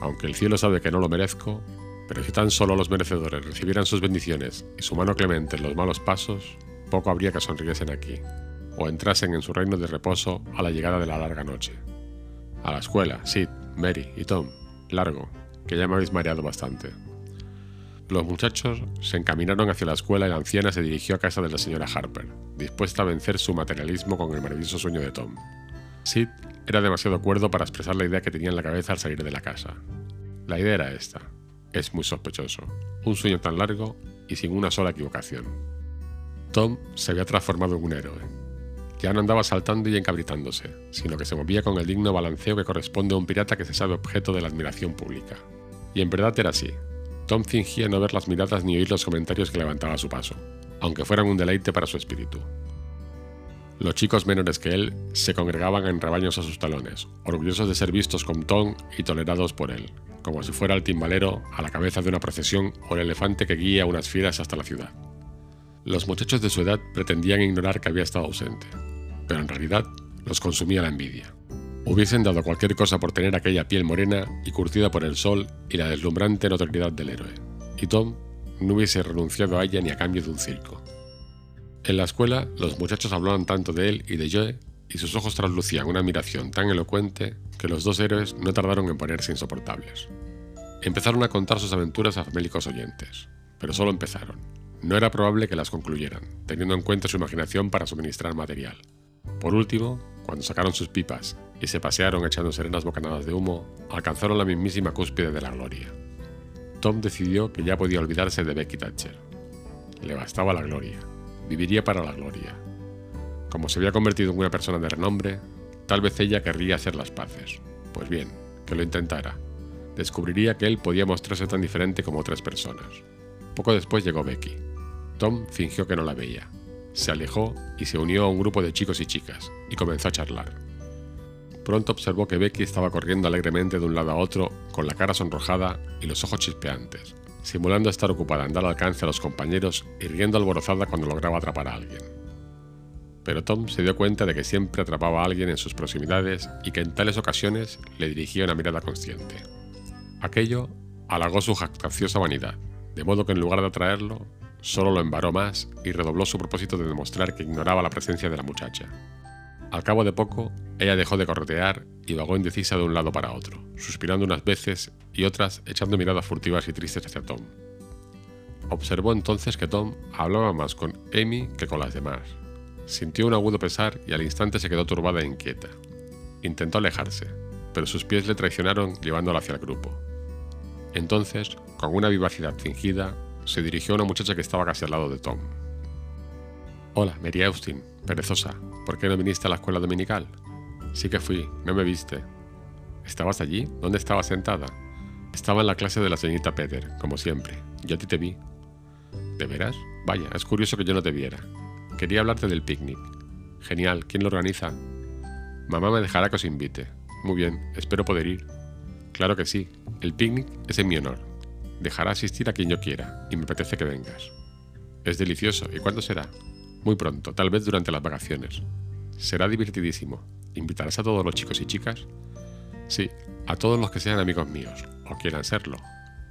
Aunque el cielo sabe que no lo merezco, pero si tan solo los merecedores recibieran sus bendiciones y su mano clemente en los malos pasos, poco habría que sonriesen aquí, o entrasen en su reino de reposo a la llegada de la larga noche. A la escuela, Sid, Mary y Tom, largo, que ya me habéis mareado bastante. Los muchachos se encaminaron hacia la escuela y la anciana se dirigió a casa de la señora Harper, dispuesta a vencer su materialismo con el maravilloso sueño de Tom. Sid era demasiado cuerdo para expresar la idea que tenía en la cabeza al salir de la casa. La idea era esta. Es muy sospechoso. Un sueño tan largo y sin una sola equivocación. Tom se había transformado en un héroe. Ya no andaba saltando y encabritándose, sino que se movía con el digno balanceo que corresponde a un pirata que se sabe objeto de la admiración pública. Y en verdad era así, Tom fingía no ver las miradas ni oír los comentarios que levantaba a su paso, aunque fueran un deleite para su espíritu. Los chicos menores que él se congregaban en rebaños a sus talones, orgullosos de ser vistos con Tom y tolerados por él, como si fuera el timbalero a la cabeza de una procesión o el elefante que guía a unas fieras hasta la ciudad. Los muchachos de su edad pretendían ignorar que había estado ausente, pero en realidad los consumía la envidia. Hubiesen dado cualquier cosa por tener aquella piel morena y curtida por el sol y la deslumbrante notoriedad del héroe. Y Tom no hubiese renunciado a ella ni a cambio de un circo. En la escuela, los muchachos hablaban tanto de él y de Joe, y sus ojos traslucían una admiración tan elocuente que los dos héroes no tardaron en ponerse insoportables. Empezaron a contar sus aventuras a famélicos oyentes, pero solo empezaron. No era probable que las concluyeran, teniendo en cuenta su imaginación para suministrar material. Por último, cuando sacaron sus pipas y se pasearon echando serenas bocanadas de humo, alcanzaron la mismísima cúspide de la gloria. Tom decidió que ya podía olvidarse de Becky Thatcher. Le bastaba la gloria. Viviría para la gloria. Como se había convertido en una persona de renombre, tal vez ella querría hacer las paces. Pues bien, que lo intentara. Descubriría que él podía mostrarse tan diferente como otras personas. Poco después llegó Becky. Tom fingió que no la veía. Se alejó y se unió a un grupo de chicos y chicas, y comenzó a charlar. Pronto observó que Becky estaba corriendo alegremente de un lado a otro, con la cara sonrojada y los ojos chispeantes, simulando estar ocupada en dar alcance a los compañeros y riendo alborozada cuando lograba atrapar a alguien. Pero Tom se dio cuenta de que siempre atrapaba a alguien en sus proximidades y que en tales ocasiones le dirigía una mirada consciente. Aquello halagó su jactanciosa vanidad, de modo que en lugar de atraerlo, solo lo embaró más y redobló su propósito de demostrar que ignoraba la presencia de la muchacha. Al cabo de poco, ella dejó de corretear y vagó indecisa de un lado para otro, suspirando unas veces y otras echando miradas furtivas y tristes hacia Tom. Observó entonces que Tom hablaba más con Amy que con las demás. Sintió un agudo pesar y al instante se quedó turbada e inquieta. Intentó alejarse, pero sus pies le traicionaron llevándola hacia el grupo. Entonces, con una vivacidad fingida, se dirigió a una muchacha que estaba casi al lado de Tom. Hola, Mary Austin, perezosa, ¿por qué no viniste a la escuela dominical? Sí que fui, no me viste. ¿Estabas allí? ¿Dónde estabas sentada? Estaba en la clase de la señorita Peter, como siempre. Yo a ti te vi. ¿De veras? Vaya, es curioso que yo no te viera. Quería hablarte del picnic. Genial, ¿quién lo organiza? Mamá me dejará que os invite. Muy bien, espero poder ir. Claro que sí, el picnic es en mi honor. Dejará asistir a quien yo quiera, y me apetece que vengas. Es delicioso, ¿y cuándo será? Muy pronto, tal vez durante las vacaciones. Será divertidísimo. ¿Invitarás a todos los chicos y chicas? Sí, a todos los que sean amigos míos, o quieran serlo.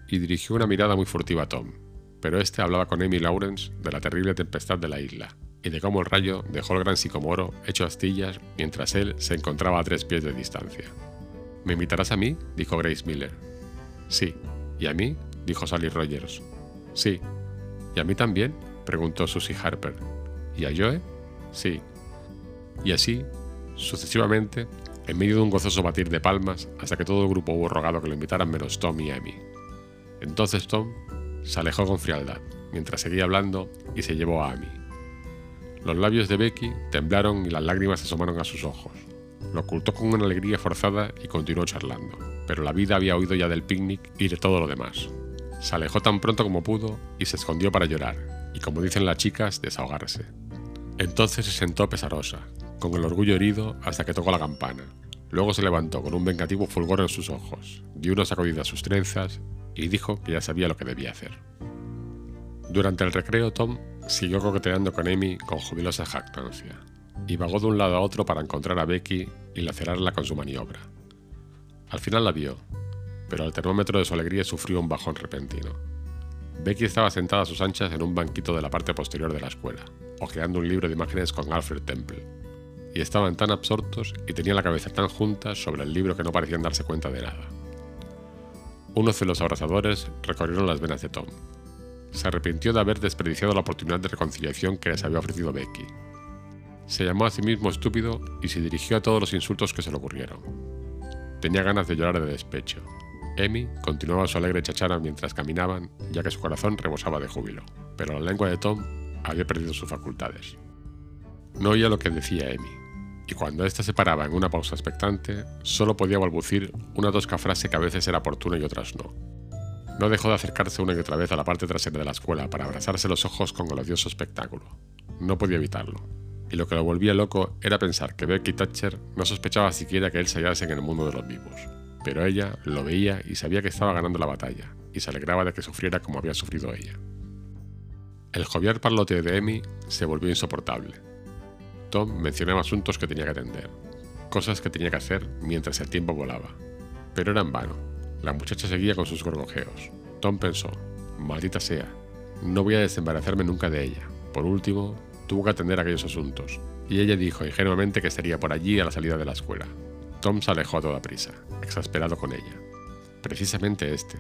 Y dirigió una mirada muy furtiva a Tom, pero este hablaba con Amy Lawrence de la terrible tempestad de la isla, y de cómo el rayo dejó el gran sicomoro hecho astillas mientras él se encontraba a tres pies de distancia. ¿Me invitarás a mí? dijo Grace Miller. Sí. ¿Y a mí? dijo Sally Rogers. Sí. ¿Y a mí también? preguntó Susie Harper. ¿Y a Joe? Sí. Y así, sucesivamente, en medio de un gozoso batir de palmas, hasta que todo el grupo hubo rogado que lo invitaran menos Tom y Amy. Entonces Tom se alejó con frialdad, mientras seguía hablando, y se llevó a Amy. Los labios de Becky temblaron y las lágrimas se asomaron a sus ojos. Lo ocultó con una alegría forzada y continuó charlando, pero la vida había oído ya del picnic y de todo lo demás. Se alejó tan pronto como pudo y se escondió para llorar, y como dicen las chicas, desahogarse. Entonces se sentó pesarosa, con el orgullo herido hasta que tocó la campana. Luego se levantó con un vengativo fulgor en sus ojos, dio una sacudida a sus trenzas y dijo que ya sabía lo que debía hacer. Durante el recreo, Tom siguió coqueteando con Amy con jubilosa jactancia, y vagó de un lado a otro para encontrar a Becky y lacerarla con su maniobra. Al final la vio, pero el termómetro de su alegría sufrió un bajón repentino. Becky estaba sentada a sus anchas en un banquito de la parte posterior de la escuela, hojeando un libro de imágenes con Alfred Temple, y estaban tan absortos y tenían la cabeza tan junta sobre el libro que no parecían darse cuenta de nada. Unos celos abrasadores recorrieron las venas de Tom. Se arrepintió de haber desperdiciado la oportunidad de reconciliación que les había ofrecido Becky. Se llamó a sí mismo estúpido y se dirigió a todos los insultos que se le ocurrieron. Tenía ganas de llorar de despecho. Amy continuaba su alegre chachara mientras caminaban, ya que su corazón rebosaba de júbilo, pero la lengua de Tom había perdido sus facultades. No oía lo que decía Amy, y cuando ésta se paraba en una pausa expectante, solo podía balbucir una tosca frase que a veces era oportuna y otras no. No dejó de acercarse una y otra vez a la parte trasera de la escuela para abrazarse los ojos con el odioso espectáculo. No podía evitarlo, y lo que lo volvía loco era pensar que Becky Thatcher no sospechaba siquiera que él se hallase en el mundo de los vivos. Pero ella lo veía y sabía que estaba ganando la batalla, y se alegraba de que sufriera como había sufrido ella. El jovial parlote de Amy se volvió insoportable Tom mencionaba asuntos que tenía que atender, cosas que tenía que hacer mientras el tiempo volaba. Pero era en vano. La muchacha seguía con sus gorgojeos. Tom pensó, maldita sea, no voy a desembarazarme nunca de ella. Por último, tuvo que atender aquellos asuntos, y ella dijo ingenuamente que estaría por allí a la salida de la escuela. Tom se alejó a toda prisa, exasperado con ella. Precisamente este,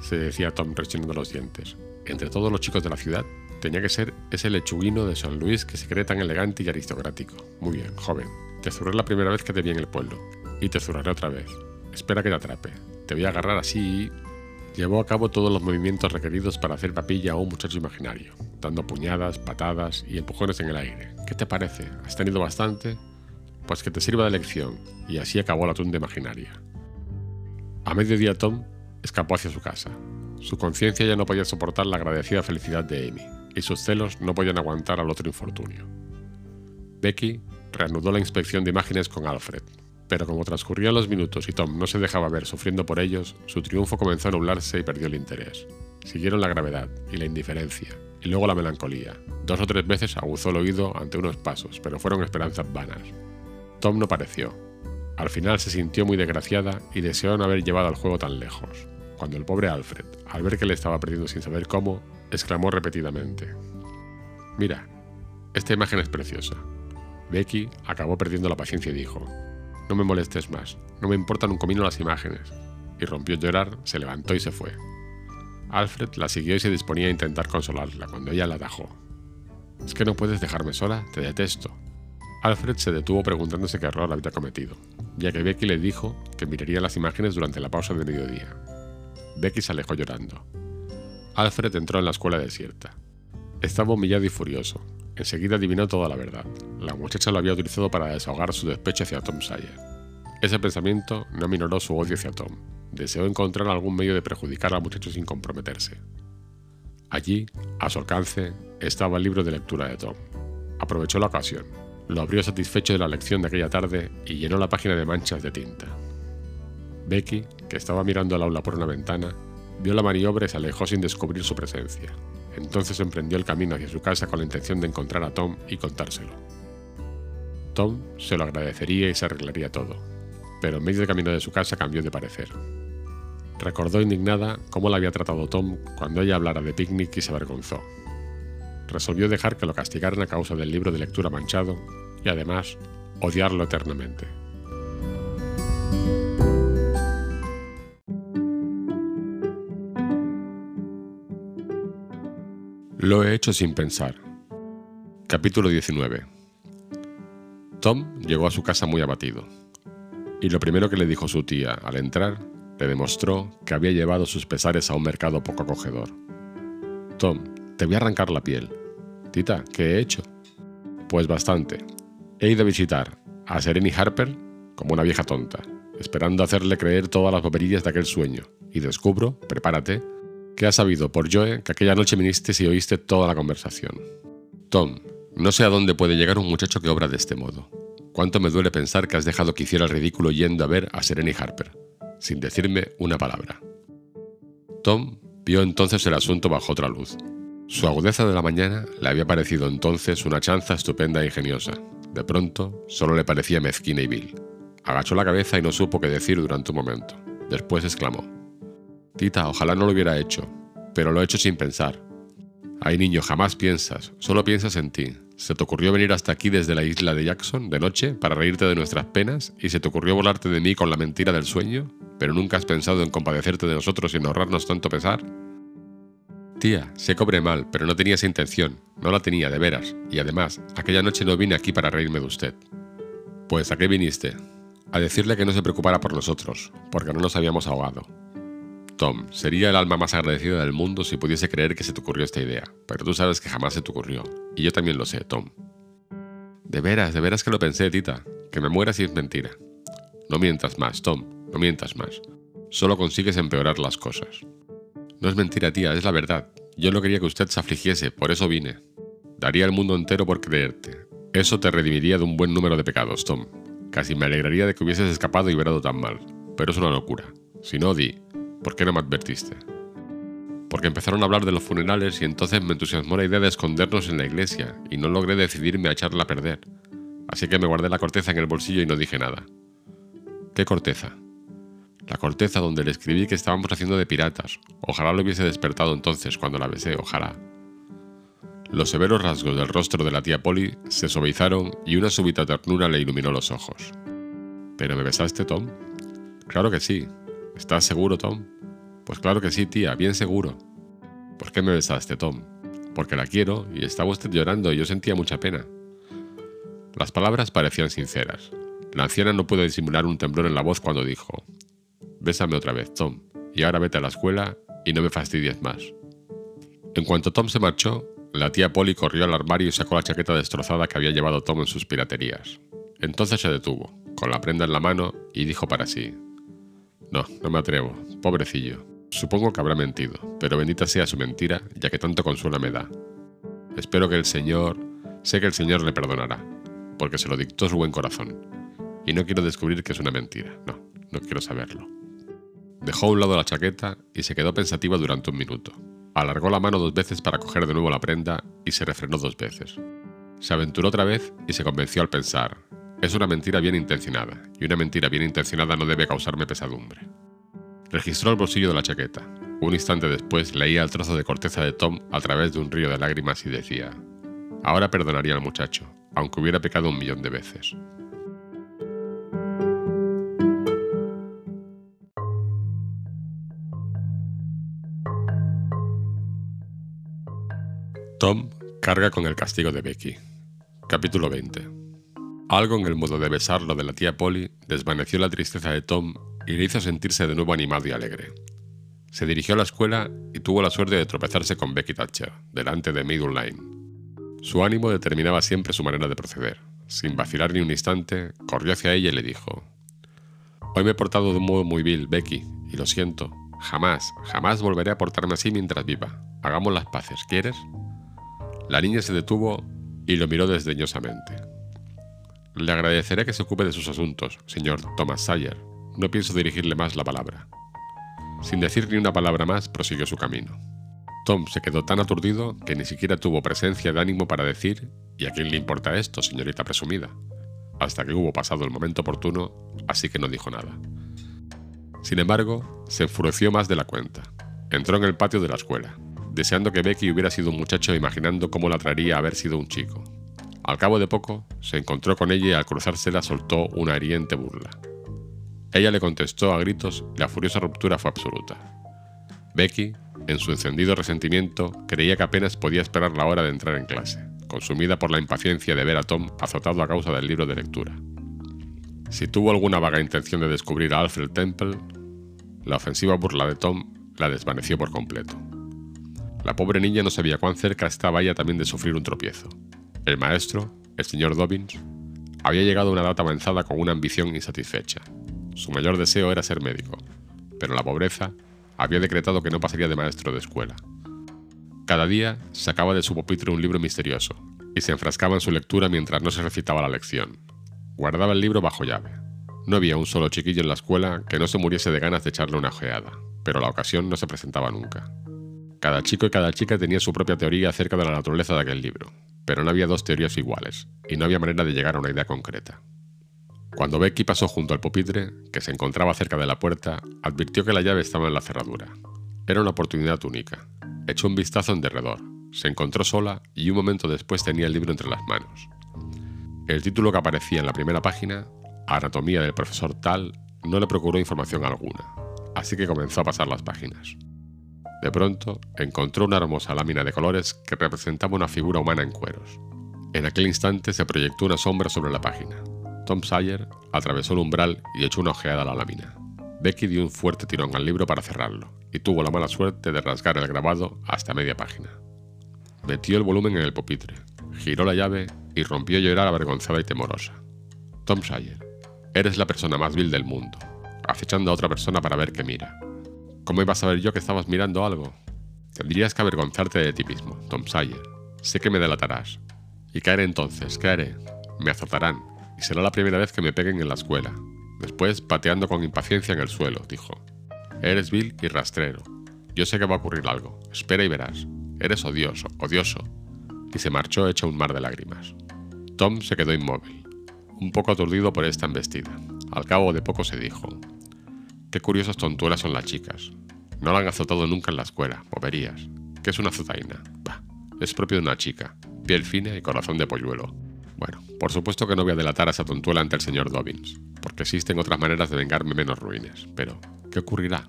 se decía Tom rechinando los dientes. Entre todos los chicos de la ciudad, Tenía que ser ese lechuguino de San Luis que se cree tan elegante y aristocrático. Muy bien, joven. Te zurré la primera vez que te vi en el pueblo. Y te zurraré otra vez. Espera que te atrape. Te voy a agarrar así. Llevó a cabo todos los movimientos requeridos para hacer papilla a un muchacho imaginario, dando puñadas, patadas y empujones en el aire. ¿Qué te parece? ¿Has tenido bastante? Pues que te sirva de lección, y así acabó la tunda imaginaria. A mediodía Tom escapó hacia su casa. Su conciencia ya no podía soportar la agradecida felicidad de Amy y sus celos no podían aguantar al otro infortunio. Becky reanudó la inspección de imágenes con Alfred, pero como transcurrían los minutos y Tom no se dejaba ver sufriendo por ellos, su triunfo comenzó a nublarse y perdió el interés. Siguieron la gravedad y la indiferencia, y luego la melancolía. Dos o tres veces aguzó el oído ante unos pasos, pero fueron esperanzas vanas. Tom no pareció. Al final se sintió muy desgraciada y deseó no haber llevado al juego tan lejos, cuando el pobre Alfred, al ver que le estaba perdiendo sin saber cómo, exclamó repetidamente. Mira, esta imagen es preciosa. Becky acabó perdiendo la paciencia y dijo, No me molestes más, no me importan un comino las imágenes. Y rompió a llorar, se levantó y se fue. Alfred la siguió y se disponía a intentar consolarla cuando ella la atajó. ¿Es que no puedes dejarme sola? Te detesto. Alfred se detuvo preguntándose qué error había cometido, ya que Becky le dijo que miraría las imágenes durante la pausa de mediodía. Becky se alejó llorando. Alfred entró en la escuela desierta. Estaba humillado y furioso. Enseguida adivinó toda la verdad. La muchacha lo había utilizado para desahogar su despecho hacia Tom Sawyer. Ese pensamiento no minoró su odio hacia Tom. Deseó encontrar algún medio de perjudicar al muchacho sin comprometerse. Allí, a su alcance, estaba el libro de lectura de Tom. Aprovechó la ocasión, lo abrió satisfecho de la lección de aquella tarde y llenó la página de manchas de tinta. Becky, que estaba mirando al aula por una ventana, vio la maniobra y se alejó sin descubrir su presencia. Entonces emprendió el camino hacia su casa con la intención de encontrar a Tom y contárselo. Tom se lo agradecería y se arreglaría todo, pero en medio del camino de su casa cambió de parecer. Recordó indignada cómo la había tratado Tom cuando ella hablara de picnic y se avergonzó. Resolvió dejar que lo castigaran a causa del libro de lectura manchado y además odiarlo eternamente. Lo he hecho sin pensar. Capítulo 19. Tom llegó a su casa muy abatido, y lo primero que le dijo su tía al entrar le demostró que había llevado sus pesares a un mercado poco acogedor. Tom, te voy a arrancar la piel. Tita, ¿qué he hecho? Pues bastante. He ido a visitar a Sereni Harper como una vieja tonta, esperando hacerle creer todas las boberillas de aquel sueño, y descubro, prepárate, que has sabido por Joe que aquella noche viniste y oíste toda la conversación. Tom, no sé a dónde puede llegar un muchacho que obra de este modo. Cuánto me duele pensar que has dejado que hiciera el ridículo yendo a ver a Sereni Harper, sin decirme una palabra. Tom vio entonces el asunto bajo otra luz. Su agudeza de la mañana le había parecido entonces una chanza estupenda e ingeniosa. De pronto, solo le parecía mezquina y vil. Agachó la cabeza y no supo qué decir durante un momento. Después exclamó, Tita, ojalá no lo hubiera hecho, pero lo he hecho sin pensar. Ay niño, jamás piensas, solo piensas en ti. ¿Se te ocurrió venir hasta aquí desde la isla de Jackson de noche para reírte de nuestras penas y se te ocurrió volarte de mí con la mentira del sueño? ¿Pero nunca has pensado en compadecerte de nosotros y en ahorrarnos tanto pesar? Tía, sé cobré mal, pero no tenía esa intención, no la tenía de veras, y además, aquella noche no vine aquí para reírme de usted. Pues a qué viniste? A decirle que no se preocupara por nosotros, porque no nos habíamos ahogado. Tom, sería el alma más agradecida del mundo si pudiese creer que se te ocurrió esta idea, pero tú sabes que jamás se te ocurrió, y yo también lo sé, Tom. De veras, de veras que lo pensé, tita, que me muera si es mentira. No mientas más, Tom, no mientas más. Solo consigues empeorar las cosas. No es mentira, tía, es la verdad. Yo no quería que usted se afligiese, por eso vine. Daría el mundo entero por creerte. Eso te redimiría de un buen número de pecados, Tom. Casi me alegraría de que hubieses escapado y verado tan mal. Pero es una locura. Si no, di, ¿Por qué no me advertiste? Porque empezaron a hablar de los funerales y entonces me entusiasmó la idea de escondernos en la iglesia y no logré decidirme a echarla a perder. Así que me guardé la corteza en el bolsillo y no dije nada. ¿Qué corteza? La corteza donde le escribí que estábamos haciendo de piratas. Ojalá lo hubiese despertado entonces cuando la besé, ojalá. Los severos rasgos del rostro de la tía Polly se suavizaron y una súbita ternura le iluminó los ojos. ¿Pero me besaste, Tom? Claro que sí. ¿Estás seguro, Tom? Pues claro que sí, tía, bien seguro. ¿Por qué me besaste, Tom? Porque la quiero y estaba usted llorando y yo sentía mucha pena. Las palabras parecían sinceras. La anciana no pudo disimular un temblor en la voz cuando dijo, Bésame otra vez, Tom, y ahora vete a la escuela y no me fastidies más. En cuanto Tom se marchó, la tía Polly corrió al armario y sacó la chaqueta destrozada que había llevado Tom en sus piraterías. Entonces se detuvo, con la prenda en la mano, y dijo para sí, No, no me atrevo, pobrecillo. Supongo que habrá mentido, pero bendita sea su mentira, ya que tanto consuela me da. Espero que el Señor... Sé que el Señor le perdonará, porque se lo dictó su buen corazón. Y no quiero descubrir que es una mentira, no, no quiero saberlo. Dejó a un lado la chaqueta y se quedó pensativa durante un minuto. Alargó la mano dos veces para coger de nuevo la prenda y se refrenó dos veces. Se aventuró otra vez y se convenció al pensar, es una mentira bien intencionada, y una mentira bien intencionada no debe causarme pesadumbre. Registró el bolsillo de la chaqueta. Un instante después leía el trozo de corteza de Tom a través de un río de lágrimas y decía, ahora perdonaría al muchacho, aunque hubiera pecado un millón de veces. Tom carga con el castigo de Becky. Capítulo 20. Algo en el modo de besarlo de la tía Polly desvaneció la tristeza de Tom y le hizo sentirse de nuevo animado y alegre. Se dirigió a la escuela y tuvo la suerte de tropezarse con Becky Thatcher, delante de Middle Line. Su ánimo determinaba siempre su manera de proceder. Sin vacilar ni un instante, corrió hacia ella y le dijo: Hoy me he portado de un modo muy vil, Becky, y lo siento. Jamás, jamás volveré a portarme así mientras viva. Hagamos las paces, ¿quieres? La niña se detuvo y lo miró desdeñosamente. Le agradeceré que se ocupe de sus asuntos, señor Thomas Sayer. No pienso dirigirle más la palabra. Sin decir ni una palabra más, prosiguió su camino. Tom se quedó tan aturdido que ni siquiera tuvo presencia de ánimo para decir ¿Y a quién le importa esto, señorita presumida? Hasta que hubo pasado el momento oportuno, así que no dijo nada. Sin embargo, se enfureció más de la cuenta. Entró en el patio de la escuela, deseando que Becky hubiera sido un muchacho imaginando cómo la traería haber sido un chico. Al cabo de poco, se encontró con ella y al cruzársela soltó una hiriente burla. Ella le contestó a gritos y la furiosa ruptura fue absoluta. Becky, en su encendido resentimiento, creía que apenas podía esperar la hora de entrar en clase, consumida por la impaciencia de ver a Tom azotado a causa del libro de lectura. Si tuvo alguna vaga intención de descubrir a Alfred Temple, la ofensiva burla de Tom la desvaneció por completo. La pobre niña no sabía cuán cerca estaba ella también de sufrir un tropiezo. El maestro, el señor Dobbins, había llegado a una edad avanzada con una ambición insatisfecha. Su mayor deseo era ser médico, pero la pobreza había decretado que no pasaría de maestro de escuela. Cada día sacaba de su pupitre un libro misterioso y se enfrascaba en su lectura mientras no se recitaba la lección. Guardaba el libro bajo llave. No había un solo chiquillo en la escuela que no se muriese de ganas de echarle una ojeada, pero la ocasión no se presentaba nunca. Cada chico y cada chica tenía su propia teoría acerca de la naturaleza de aquel libro, pero no había dos teorías iguales, y no había manera de llegar a una idea concreta. Cuando Becky pasó junto al pupitre, que se encontraba cerca de la puerta, advirtió que la llave estaba en la cerradura. Era una oportunidad única. Echó un vistazo en derredor, se encontró sola y un momento después tenía el libro entre las manos. El título que aparecía en la primera página, Anatomía del profesor Tal, no le procuró información alguna, así que comenzó a pasar las páginas. De pronto, encontró una hermosa lámina de colores que representaba una figura humana en cueros. En aquel instante se proyectó una sombra sobre la página. Tom Sawyer atravesó el umbral y echó una ojeada a la lámina. Becky dio un fuerte tirón al libro para cerrarlo, y tuvo la mala suerte de rasgar el grabado hasta media página. Metió el volumen en el pupitre, giró la llave y rompió a llorar avergonzada y temorosa. Tom Sawyer, eres la persona más vil del mundo, acechando a otra persona para ver qué mira. ¿Cómo iba a saber yo que estabas mirando algo? Tendrías que avergonzarte de ti mismo, Tom Sawyer. Sé que me delatarás. ¿Y qué haré entonces? ¿Qué haré? Me azotarán, y será la primera vez que me peguen en la escuela. Después, pateando con impaciencia en el suelo, dijo. Eres vil y rastrero. Yo sé que va a ocurrir algo. Espera y verás. Eres odioso, odioso. Y se marchó hecho un mar de lágrimas. Tom se quedó inmóvil, un poco aturdido por esta embestida. Al cabo de poco se dijo, Qué curiosas tonturas son las chicas. No la han azotado nunca en la escuela, boberías. ¿Qué es una azotaina? Bah, es propio de una chica, piel fina y corazón de polluelo. Bueno, por supuesto que no voy a delatar a esa tontuela ante el señor Dobbins, porque existen otras maneras de vengarme menos ruines. Pero, ¿qué ocurrirá?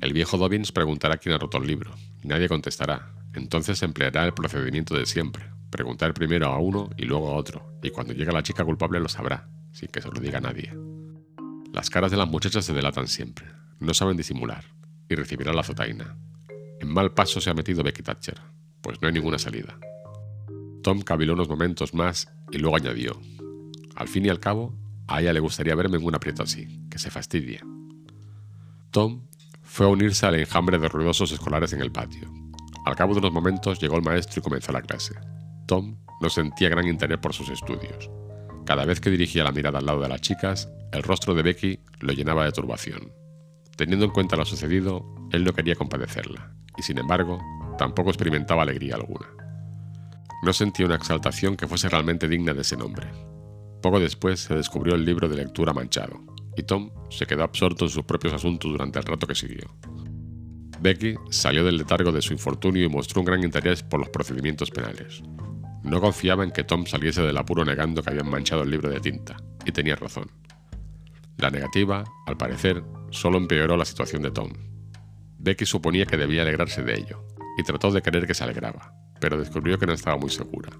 El viejo Dobbins preguntará quién ha roto el libro, y nadie contestará. Entonces empleará el procedimiento de siempre, preguntar primero a uno y luego a otro, y cuando llegue la chica culpable lo sabrá, sin que se lo diga nadie. Las caras de las muchachas se delatan siempre, no saben disimular, y recibirá la azotaina. En mal paso se ha metido Becky Thatcher, pues no hay ninguna salida. Tom caviló unos momentos más y luego añadió, al fin y al cabo, a ella le gustaría verme en un aprieto así, que se fastidie. Tom fue a unirse al enjambre de ruidosos escolares en el patio. Al cabo de unos momentos llegó el maestro y comenzó la clase. Tom no sentía gran interés por sus estudios. Cada vez que dirigía la mirada al lado de las chicas, el rostro de Becky lo llenaba de turbación. Teniendo en cuenta lo sucedido, él no quería compadecerla, y sin embargo, tampoco experimentaba alegría alguna. No sentía una exaltación que fuese realmente digna de ese nombre. Poco después se descubrió el libro de lectura manchado, y Tom se quedó absorto en sus propios asuntos durante el rato que siguió. Becky salió del letargo de su infortunio y mostró un gran interés por los procedimientos penales. No confiaba en que Tom saliese del apuro negando que habían manchado el libro de tinta, y tenía razón. La negativa, al parecer, solo empeoró la situación de Tom. Becky suponía que debía alegrarse de ello, y trató de creer que se alegraba, pero descubrió que no estaba muy segura.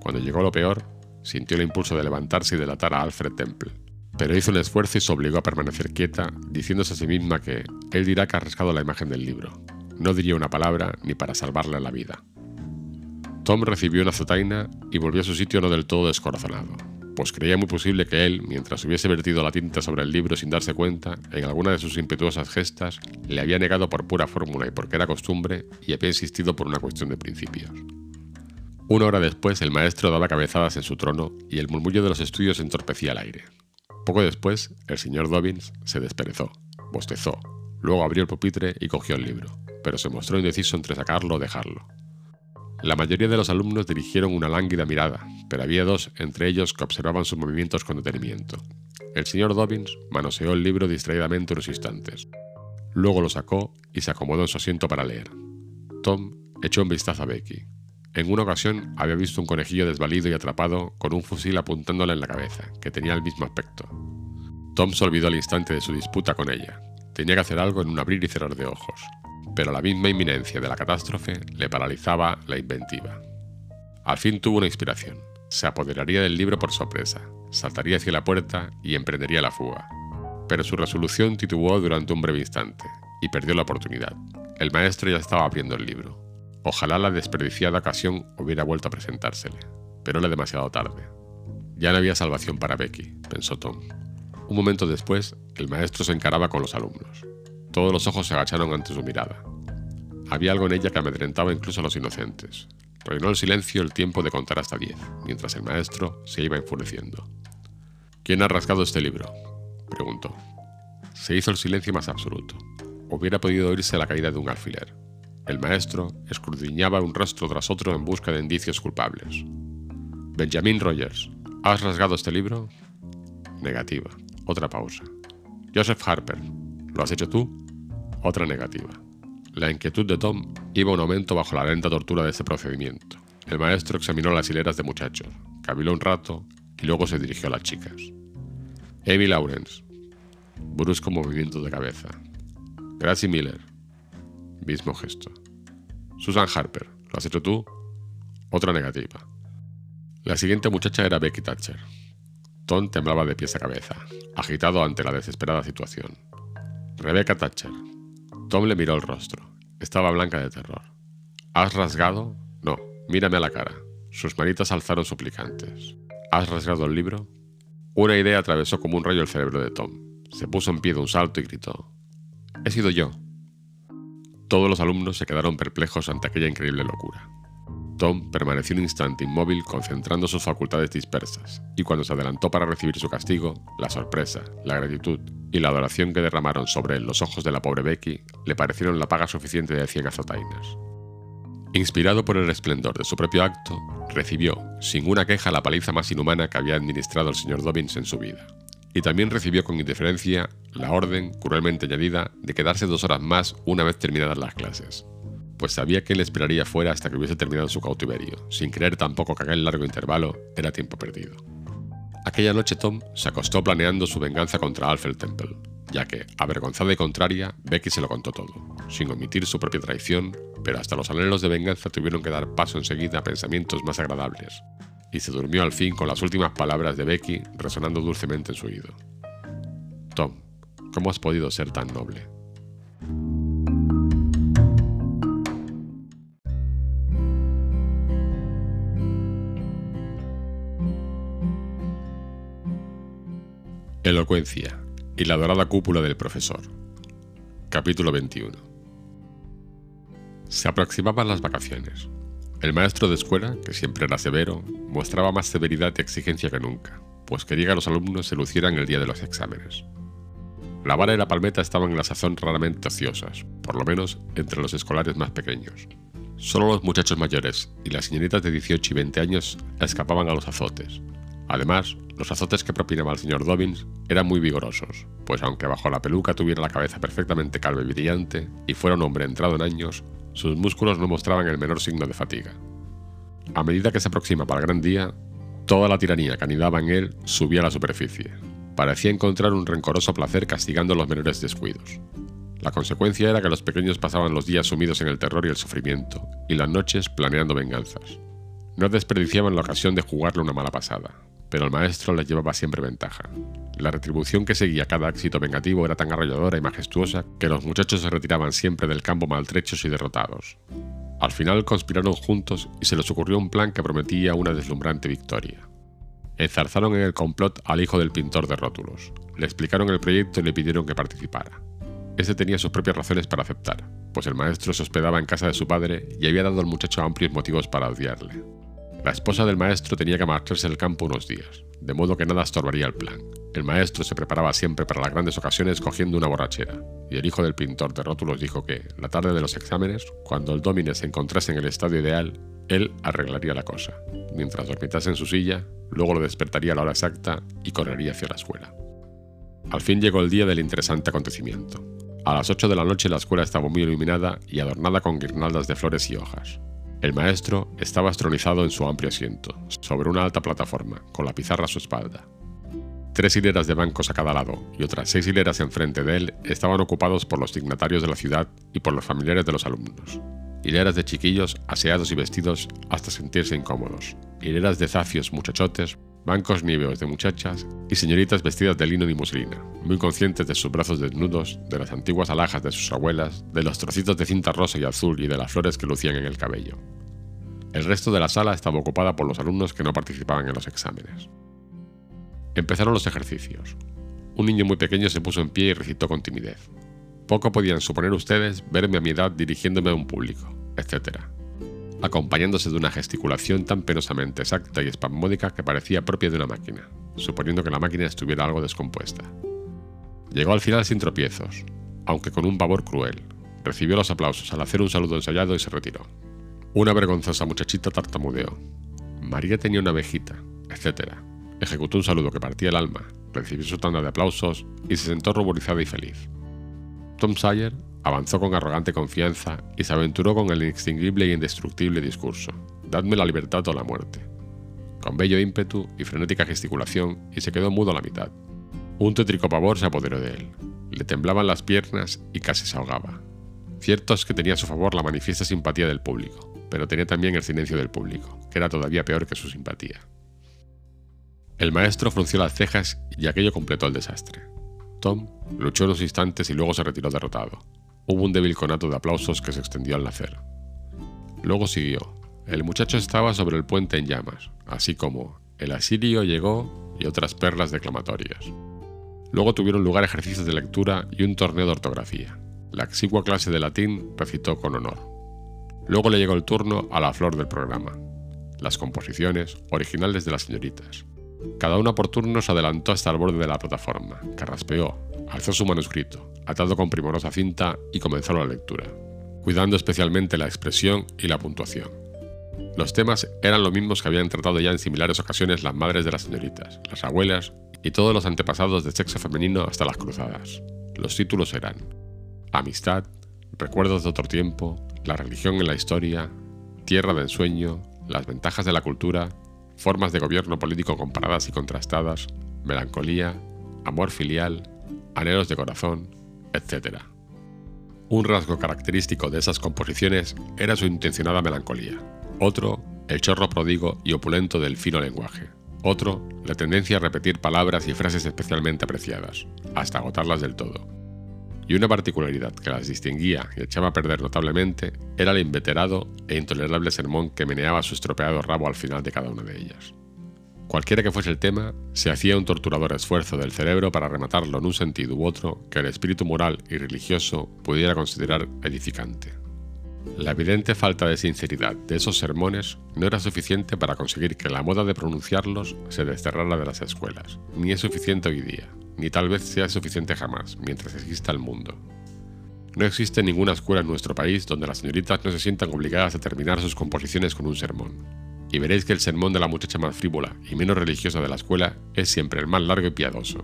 Cuando llegó lo peor, sintió el impulso de levantarse y delatar a Alfred Temple, pero hizo un esfuerzo y se obligó a permanecer quieta, diciéndose a sí misma que él dirá que ha rascado la imagen del libro. No diría una palabra ni para salvarle la vida. Tom recibió una azotaina y volvió a su sitio no del todo descorazonado. pues creía muy posible que él, mientras hubiese vertido la tinta sobre el libro sin darse cuenta, en alguna de sus impetuosas gestas, le había negado por pura fórmula y porque era costumbre, y había insistido por una cuestión de principios. Una hora después, el maestro daba cabezadas en su trono y el murmullo de los estudios entorpecía el aire. Poco después, el señor Dobbins se desperezó, bostezó, luego abrió el pupitre y cogió el libro, pero se mostró indeciso entre sacarlo o dejarlo. La mayoría de los alumnos dirigieron una lánguida mirada, pero había dos entre ellos que observaban sus movimientos con detenimiento. El señor Dobbins manoseó el libro distraídamente unos instantes. Luego lo sacó y se acomodó en su asiento para leer. Tom echó un vistazo a Becky. En una ocasión había visto un conejillo desvalido y atrapado con un fusil apuntándole en la cabeza, que tenía el mismo aspecto. Tom se olvidó al instante de su disputa con ella. Tenía que hacer algo en un abrir y cerrar de ojos, pero la misma inminencia de la catástrofe le paralizaba la inventiva. Al fin tuvo una inspiración. Se apoderaría del libro por sorpresa, saltaría hacia la puerta y emprendería la fuga. Pero su resolución titubeó durante un breve instante y perdió la oportunidad. El maestro ya estaba abriendo el libro. Ojalá la desperdiciada ocasión hubiera vuelto a presentársele, pero era demasiado tarde. Ya no había salvación para Becky, pensó Tom. Un momento después, el maestro se encaraba con los alumnos. Todos los ojos se agacharon ante su mirada. Había algo en ella que amedrentaba incluso a los inocentes. Reinó el silencio el tiempo de contar hasta diez, mientras el maestro se iba enfureciendo. ¿Quién ha rasgado este libro? preguntó. Se hizo el silencio más absoluto. Hubiera podido oírse la caída de un alfiler. El maestro escudriñaba un rostro tras otro en busca de indicios culpables. Benjamin Rogers, ¿has rasgado este libro? Negativa. Otra pausa. Joseph Harper, ¿lo has hecho tú? Otra negativa. La inquietud de Tom iba un aumento bajo la lenta tortura de este procedimiento. El maestro examinó las hileras de muchachos, caviló un rato y luego se dirigió a las chicas. Amy Lawrence. Brusco movimiento de cabeza. Gracie Miller. Mismo gesto. Susan Harper, ¿lo has hecho tú? Otra negativa. La siguiente muchacha era Becky Thatcher. Tom temblaba de pies a cabeza, agitado ante la desesperada situación. Rebecca Thatcher. Tom le miró el rostro. Estaba blanca de terror. ¿Has rasgado? No, mírame a la cara. Sus manitas alzaron suplicantes. ¿Has rasgado el libro? Una idea atravesó como un rayo el cerebro de Tom. Se puso en pie de un salto y gritó. He sido yo. Todos los alumnos se quedaron perplejos ante aquella increíble locura. Tom permaneció un instante inmóvil concentrando sus facultades dispersas, y cuando se adelantó para recibir su castigo, la sorpresa, la gratitud y la adoración que derramaron sobre él los ojos de la pobre Becky le parecieron la paga suficiente de cien azotainas. Inspirado por el esplendor de su propio acto, recibió, sin una queja, la paliza más inhumana que había administrado el señor Dobbins en su vida y también recibió con indiferencia la orden, cruelmente añadida, de quedarse dos horas más una vez terminadas las clases, pues sabía que él esperaría fuera hasta que hubiese terminado su cautiverio, sin creer tampoco que aquel largo intervalo era tiempo perdido. Aquella noche Tom se acostó planeando su venganza contra Alfred Temple, ya que, avergonzada y contraria, Becky se lo contó todo, sin omitir su propia traición, pero hasta los anhelos de venganza tuvieron que dar paso enseguida a pensamientos más agradables, y se durmió al fin con las últimas palabras de Becky resonando dulcemente en su oído. Tom, ¿cómo has podido ser tan noble? Elocuencia y la dorada cúpula del profesor. Capítulo 21. Se aproximaban las vacaciones. El maestro de escuela, que siempre era severo, mostraba más severidad y exigencia que nunca, pues quería que los alumnos se lucieran el día de los exámenes. La vara y la palmeta estaban en la sazón raramente ociosas, por lo menos entre los escolares más pequeños. Solo los muchachos mayores y las señoritas de 18 y 20 años escapaban a los azotes. Además, los azotes que propinaba el señor Dobbins eran muy vigorosos, pues aunque bajo la peluca tuviera la cabeza perfectamente calva y brillante y fuera un hombre entrado en años, sus músculos no mostraban el menor signo de fatiga. A medida que se aproxima para el gran día, toda la tiranía que anidaba en él subía a la superficie. Parecía encontrar un rencoroso placer castigando los menores descuidos. La consecuencia era que los pequeños pasaban los días sumidos en el terror y el sufrimiento, y las noches planeando venganzas. No desperdiciaban la ocasión de jugarle una mala pasada, pero el maestro les llevaba siempre ventaja. La retribución que seguía cada éxito vengativo era tan arrolladora y majestuosa que los muchachos se retiraban siempre del campo maltrechos y derrotados. Al final conspiraron juntos y se les ocurrió un plan que prometía una deslumbrante victoria. Enzarzaron en el complot al hijo del pintor de rótulos. Le explicaron el proyecto y le pidieron que participara. Este tenía sus propias razones para aceptar, pues el maestro se hospedaba en casa de su padre y había dado al muchacho amplios motivos para odiarle. La esposa del maestro tenía que marcharse del campo unos días, de modo que nada estorbaría el plan. El maestro se preparaba siempre para las grandes ocasiones cogiendo una borrachera, y el hijo del pintor de rótulos dijo que, la tarde de los exámenes, cuando el Domine se encontrase en el estado ideal, él arreglaría la cosa, mientras dormitase en su silla, luego lo despertaría a la hora exacta y correría hacia la escuela. Al fin llegó el día del interesante acontecimiento. A las 8 de la noche la escuela estaba muy iluminada y adornada con guirnaldas de flores y hojas. El maestro estaba astronizado en su amplio asiento, sobre una alta plataforma, con la pizarra a su espalda. Tres hileras de bancos a cada lado y otras seis hileras enfrente de él estaban ocupados por los dignatarios de la ciudad y por los familiares de los alumnos. Hileras de chiquillos aseados y vestidos hasta sentirse incómodos. Hileras de zafios muchachotes bancos níveos de muchachas y señoritas vestidas de lino y muselina, muy conscientes de sus brazos desnudos, de las antiguas alhajas de sus abuelas, de los trocitos de cinta rosa y azul y de las flores que lucían en el cabello. El resto de la sala estaba ocupada por los alumnos que no participaban en los exámenes. Empezaron los ejercicios. Un niño muy pequeño se puso en pie y recitó con timidez. Poco podían suponer ustedes verme a mi edad dirigiéndome a un público, etc acompañándose de una gesticulación tan penosamente exacta y espasmódica que parecía propia de una máquina, suponiendo que la máquina estuviera algo descompuesta. Llegó al final sin tropiezos, aunque con un pavor cruel. Recibió los aplausos al hacer un saludo ensayado y se retiró. Una vergonzosa muchachita tartamudeó. María tenía una abejita, etc. Ejecutó un saludo que partía el alma, recibió su tanda de aplausos y se sentó ruborizada y feliz. Tom Sawyer Avanzó con arrogante confianza y se aventuró con el inextinguible e indestructible discurso, Dadme la libertad o la muerte, con bello ímpetu y frenética gesticulación, y se quedó mudo a la mitad. Un tétrico pavor se apoderó de él. Le temblaban las piernas y casi se ahogaba. Cierto es que tenía a su favor la manifiesta simpatía del público, pero tenía también el silencio del público, que era todavía peor que su simpatía. El maestro frunció las cejas y aquello completó el desastre. Tom luchó unos instantes y luego se retiró derrotado, Hubo un débil conato de aplausos que se extendió al nacer. Luego siguió. El muchacho estaba sobre el puente en llamas, así como el asirio llegó y otras perlas declamatorias. Luego tuvieron lugar ejercicios de lectura y un torneo de ortografía. La exigua clase de latín recitó con honor. Luego le llegó el turno a la flor del programa, las composiciones originales de las señoritas. Cada una por turno se adelantó hasta el borde de la plataforma, carraspeó, alzó su manuscrito, atado con primorosa cinta, y comenzó la lectura, cuidando especialmente la expresión y la puntuación. Los temas eran los mismos que habían tratado ya en similares ocasiones las madres de las señoritas, las abuelas y todos los antepasados de sexo femenino hasta las cruzadas. Los títulos eran Amistad, Recuerdos de otro tiempo, La religión en la historia, Tierra de ensueño, Las ventajas de la cultura, Formas de gobierno político comparadas y contrastadas, Melancolía, Amor filial, Anhelos de corazón, etc. Un rasgo característico de esas composiciones era su intencionada melancolía. Otro, el chorro prodigo y opulento del fino lenguaje. Otro, la tendencia a repetir palabras y frases especialmente apreciadas, hasta agotarlas del todo. Y una particularidad que las distinguía y echaba a perder notablemente era el inveterado e intolerable sermón que meneaba su estropeado rabo al final de cada una de ellas. Cualquiera que fuese el tema, se hacía un torturador esfuerzo del cerebro para rematarlo en un sentido u otro que el espíritu moral y religioso pudiera considerar edificante. La evidente falta de sinceridad de esos sermones no era suficiente para conseguir que la moda de pronunciarlos se desterrara de las escuelas, ni es suficiente hoy día, ni tal vez sea suficiente jamás, mientras exista el mundo. No existe ninguna escuela en nuestro país donde las señoritas no se sientan obligadas a terminar sus composiciones con un sermón y veréis que el sermón de la muchacha más frívola y menos religiosa de la escuela es siempre el más largo y piadoso.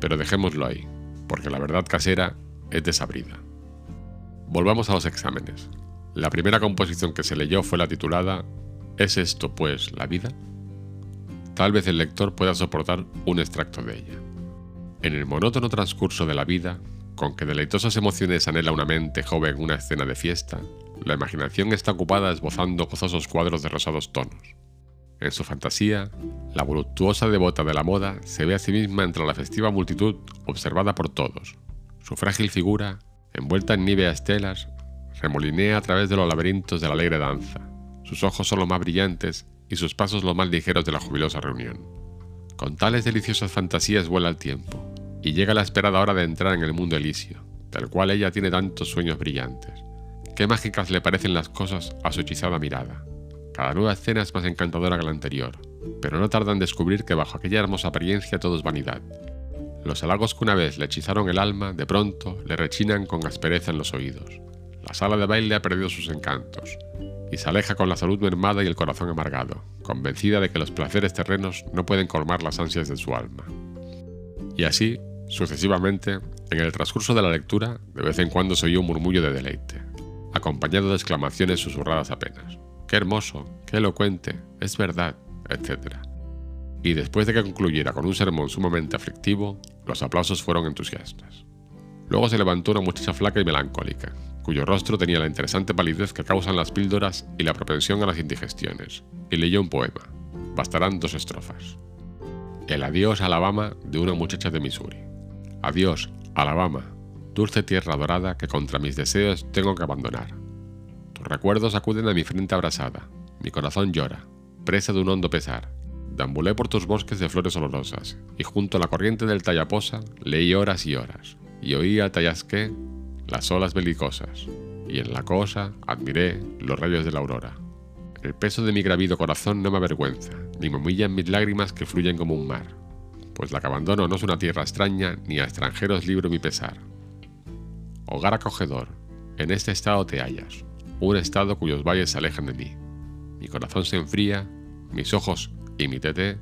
Pero dejémoslo ahí, porque la verdad casera es desabrida. Volvamos a los exámenes. La primera composición que se leyó fue la titulada ¿Es esto, pues, la vida? Tal vez el lector pueda soportar un extracto de ella. En el monótono transcurso de la vida, con que deleitosas emociones anhela una mente joven una escena de fiesta, la imaginación está ocupada esbozando gozosos cuadros de rosados tonos. En su fantasía, la voluptuosa devota de la moda se ve a sí misma entre la festiva multitud observada por todos. Su frágil figura, envuelta en níveas telas, remolinea a través de los laberintos de la alegre danza. Sus ojos son los más brillantes y sus pasos los más ligeros de la jubilosa reunión. Con tales deliciosas fantasías vuela el tiempo, y llega la esperada hora de entrar en el mundo elisio, del cual ella tiene tantos sueños brillantes. Qué mágicas le parecen las cosas a su hechizada mirada. Cada nueva escena es más encantadora que la anterior, pero no tarda en descubrir que bajo aquella hermosa apariencia todo es vanidad. Los halagos que una vez le hechizaron el alma, de pronto le rechinan con aspereza en los oídos. La sala de baile ha perdido sus encantos, y se aleja con la salud mermada y el corazón amargado, convencida de que los placeres terrenos no pueden colmar las ansias de su alma. Y así, sucesivamente, en el transcurso de la lectura, de vez en cuando se oyó un murmullo de deleite, acompañado de exclamaciones susurradas apenas. ¡Qué hermoso! ¡Qué elocuente! ¡Es verdad! etc. Y después de que concluyera con un sermón sumamente aflictivo, los aplausos fueron entusiastas. Luego se levantó una muchacha flaca y melancólica, cuyo rostro tenía la interesante palidez que causan las píldoras y la propensión a las indigestiones, y leyó un poema. Bastarán dos estrofas. El adiós Alabama de una muchacha de Missouri. Adiós, Alabama, dulce tierra dorada que contra mis deseos tengo que abandonar. Tus recuerdos acuden a mi frente abrasada, mi corazón llora, presa de un hondo pesar. Dambulé por tus bosques de flores olorosas, y junto a la corriente del Tallaposa leí horas y horas, y oí al Tallasqué las olas belicosas, y en la cosa admiré los rayos de la aurora. El peso de mi gravido corazón no me avergüenza, ni me humillan mis lágrimas que fluyen como un mar, pues la que abandono no es una tierra extraña, ni a extranjeros libro mi pesar. Hogar acogedor, en este estado te hallas, un estado cuyos valles se alejan de mí. Mi corazón se enfría, mis ojos y mi tete,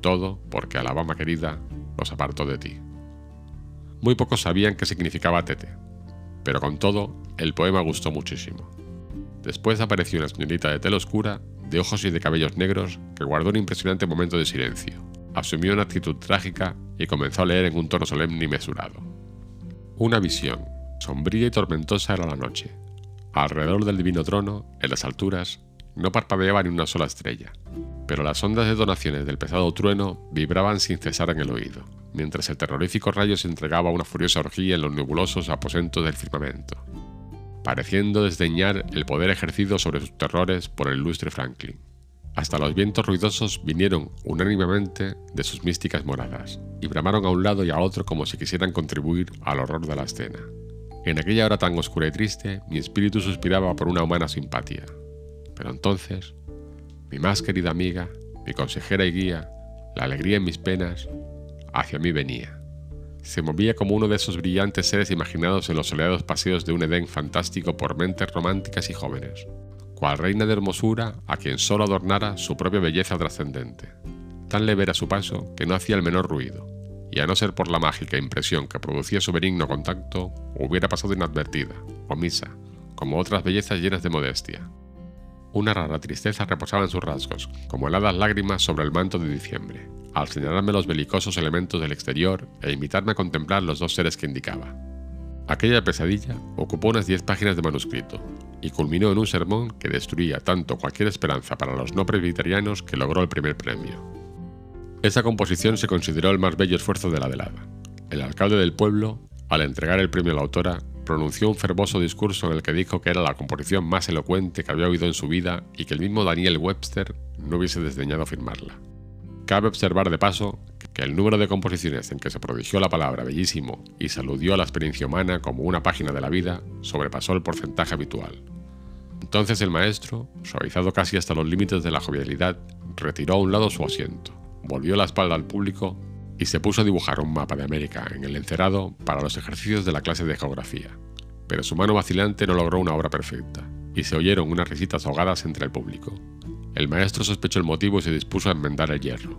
todo porque Alabama querida los apartó de ti. Muy pocos sabían qué significaba tete, pero con todo, el poema gustó muchísimo. Después apareció una señorita de tela oscura, de ojos y de cabellos negros, que guardó un impresionante momento de silencio, asumió una actitud trágica y comenzó a leer en un tono solemne y mesurado. Una visión, sombría y tormentosa era la noche. Alrededor del divino trono, en las alturas, no parpadeaba ni una sola estrella, pero las ondas detonaciones del pesado trueno vibraban sin cesar en el oído mientras el terrorífico rayo se entregaba a una furiosa orgía en los nebulosos aposentos del firmamento, pareciendo desdeñar el poder ejercido sobre sus terrores por el ilustre Franklin. Hasta los vientos ruidosos vinieron unánimemente de sus místicas moradas, y bramaron a un lado y a otro como si quisieran contribuir al horror de la escena. En aquella hora tan oscura y triste, mi espíritu suspiraba por una humana simpatía. Pero entonces, mi más querida amiga, mi consejera y guía, la alegría en mis penas, hacia mí venía. Se movía como uno de esos brillantes seres imaginados en los soleados paseos de un Edén fantástico por mentes románticas y jóvenes, cual reina de hermosura a quien solo adornara su propia belleza trascendente. Tan leve era su paso que no hacía el menor ruido, y a no ser por la mágica impresión que producía su benigno contacto, hubiera pasado inadvertida, omisa, como otras bellezas llenas de modestia. Una rara tristeza reposaba en sus rasgos, como heladas lágrimas sobre el manto de diciembre, al señalarme los belicosos elementos del exterior e invitarme a contemplar los dos seres que indicaba. Aquella pesadilla ocupó unas diez páginas de manuscrito y culminó en un sermón que destruía tanto cualquier esperanza para los no presbiterianos que logró el primer premio. Esa composición se consideró el más bello esfuerzo de la velada. El alcalde del pueblo, al entregar el premio a la autora, pronunció un fervoso discurso en el que dijo que era la composición más elocuente que había oído en su vida y que el mismo Daniel Webster no hubiese desdeñado firmarla. Cabe observar de paso que el número de composiciones en que se prodigió la palabra bellísimo y se a la experiencia humana como una página de la vida sobrepasó el porcentaje habitual. Entonces el maestro, suavizado casi hasta los límites de la jovialidad, retiró a un lado su asiento, volvió la espalda al público y se puso a dibujar un mapa de América en el encerado para los ejercicios de la clase de geografía. Pero su mano vacilante no logró una obra perfecta, y se oyeron unas risitas ahogadas entre el público. El maestro sospechó el motivo y se dispuso a enmendar el hierro.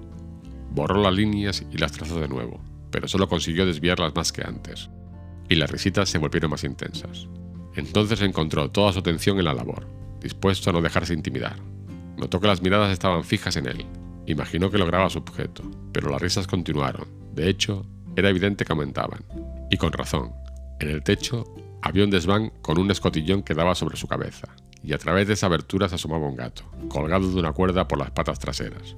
Borró las líneas y las trazó de nuevo, pero solo consiguió desviarlas más que antes, y las risitas se volvieron más intensas. Entonces encontró toda su atención en la labor, dispuesto a no dejarse intimidar. Notó que las miradas estaban fijas en él. Imaginó que lograba su objeto, pero las risas continuaron. De hecho, era evidente que aumentaban. Y con razón. En el techo había un desván con un escotillón que daba sobre su cabeza, y a través de esa abertura se asomaba un gato, colgado de una cuerda por las patas traseras.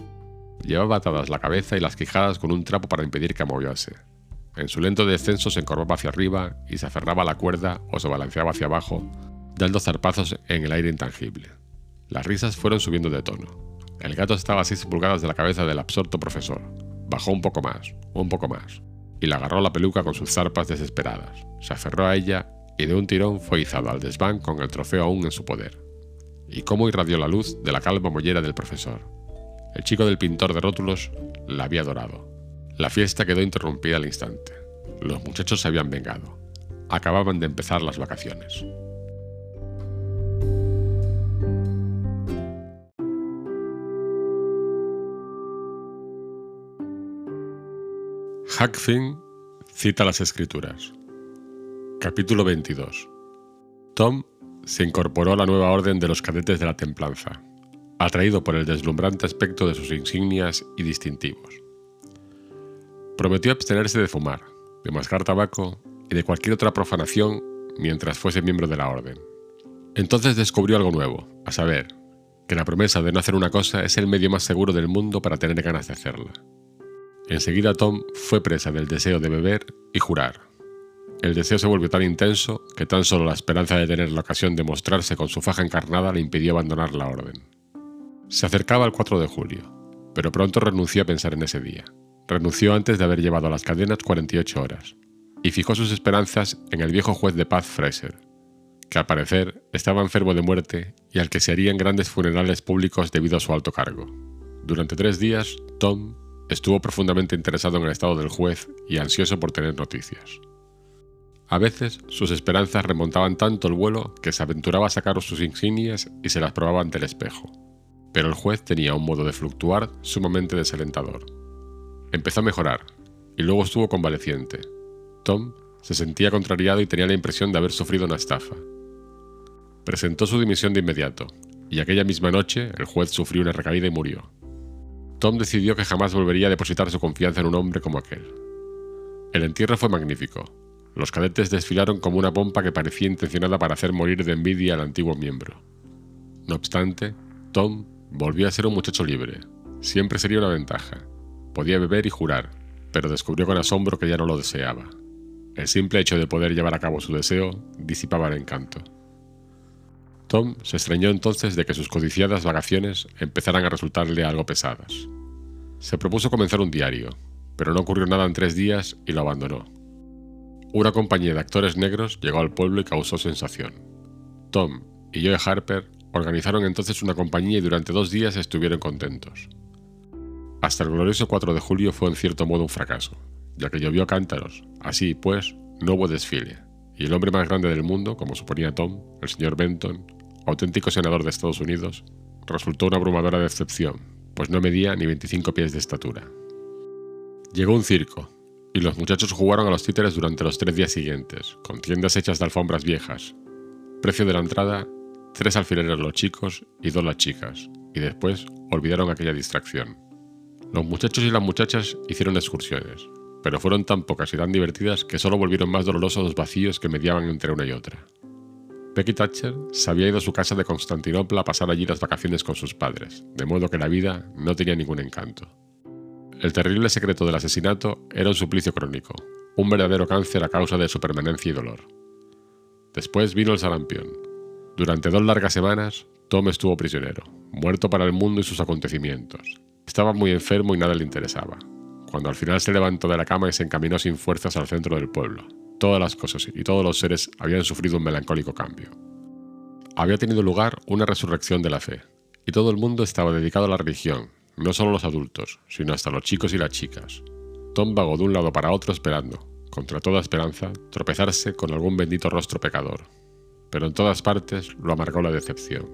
Llevaba atadas la cabeza y las quijadas con un trapo para impedir que moviese. En su lento descenso se encorvaba hacia arriba y se aferraba a la cuerda o se balanceaba hacia abajo, dando zarpazos en el aire intangible. Las risas fueron subiendo de tono. El gato estaba a seis pulgadas de la cabeza del absorto profesor, Bajó un poco más, un poco más, y le agarró la peluca con sus zarpas desesperadas. Se aferró a ella y de un tirón fue izado al desván con el trofeo aún en su poder. Y cómo irradió la luz de la calva mollera del profesor. El chico del pintor de rótulos la había adorado. La fiesta quedó interrumpida al instante. Los muchachos se habían vengado. Acababan de empezar las vacaciones. Huck Finn cita las escrituras. Capítulo 22. Tom se incorporó a la nueva orden de los cadetes de la templanza, atraído por el deslumbrante aspecto de sus insignias y distintivos. Prometió abstenerse de fumar, de mascar tabaco y de cualquier otra profanación mientras fuese miembro de la orden. Entonces descubrió algo nuevo, a saber, que la promesa de no hacer una cosa es el medio más seguro del mundo para tener ganas de hacerla. Enseguida Tom fue presa del deseo de beber y jurar. El deseo se volvió tan intenso que tan solo la esperanza de tener la ocasión de mostrarse con su faja encarnada le impidió abandonar la orden. Se acercaba el 4 de julio, pero pronto renunció a pensar en ese día. Renunció antes de haber llevado a las cadenas 48 horas, y fijó sus esperanzas en el viejo juez de paz Fraser, que al parecer estaba enfermo de muerte y al que se harían grandes funerales públicos debido a su alto cargo. Durante tres días, Tom estuvo profundamente interesado en el estado del juez y ansioso por tener noticias. A veces sus esperanzas remontaban tanto el vuelo que se aventuraba a sacar sus insignias y se las probaba ante el espejo. Pero el juez tenía un modo de fluctuar sumamente desalentador. Empezó a mejorar, y luego estuvo convaleciente. Tom se sentía contrariado y tenía la impresión de haber sufrido una estafa. Presentó su dimisión de inmediato, y aquella misma noche el juez sufrió una recaída y murió. Tom decidió que jamás volvería a depositar su confianza en un hombre como aquel. El entierro fue magnífico. Los cadetes desfilaron como una pompa que parecía intencionada para hacer morir de envidia al antiguo miembro. No obstante, Tom volvió a ser un muchacho libre. Siempre sería una ventaja. Podía beber y jurar, pero descubrió con asombro que ya no lo deseaba. El simple hecho de poder llevar a cabo su deseo disipaba el encanto. Tom se extrañó entonces de que sus codiciadas vacaciones empezaran a resultarle algo pesadas. Se propuso comenzar un diario, pero no ocurrió nada en tres días y lo abandonó. Una compañía de actores negros llegó al pueblo y causó sensación. Tom y Joe Harper organizaron entonces una compañía y durante dos días estuvieron contentos. Hasta el glorioso 4 de julio fue en cierto modo un fracaso, ya que llovió cántaros, así pues, no hubo desfile, y el hombre más grande del mundo, como suponía Tom, el señor Benton, auténtico senador de Estados Unidos, resultó una abrumadora decepción, pues no medía ni 25 pies de estatura. Llegó un circo, y los muchachos jugaron a los títeres durante los tres días siguientes, con tiendas hechas de alfombras viejas. Precio de la entrada, tres alfileres los chicos y dos las chicas, y después olvidaron aquella distracción. Los muchachos y las muchachas hicieron excursiones, pero fueron tan pocas y tan divertidas que solo volvieron más dolorosos los vacíos que mediaban entre una y otra. Becky Thatcher se había ido a su casa de Constantinopla a pasar allí las vacaciones con sus padres, de modo que la vida no tenía ningún encanto. El terrible secreto del asesinato era un suplicio crónico, un verdadero cáncer a causa de su permanencia y dolor. Después vino el sarampión. Durante dos largas semanas, Tom estuvo prisionero, muerto para el mundo y sus acontecimientos. Estaba muy enfermo y nada le interesaba. Cuando al final se levantó de la cama y se encaminó sin fuerzas al centro del pueblo, todas las cosas y todos los seres habían sufrido un melancólico cambio. Había tenido lugar una resurrección de la fe, y todo el mundo estaba dedicado a la religión, no solo los adultos, sino hasta los chicos y las chicas. Tom vagó de un lado para otro esperando, contra toda esperanza, tropezarse con algún bendito rostro pecador. Pero en todas partes lo amargó la decepción.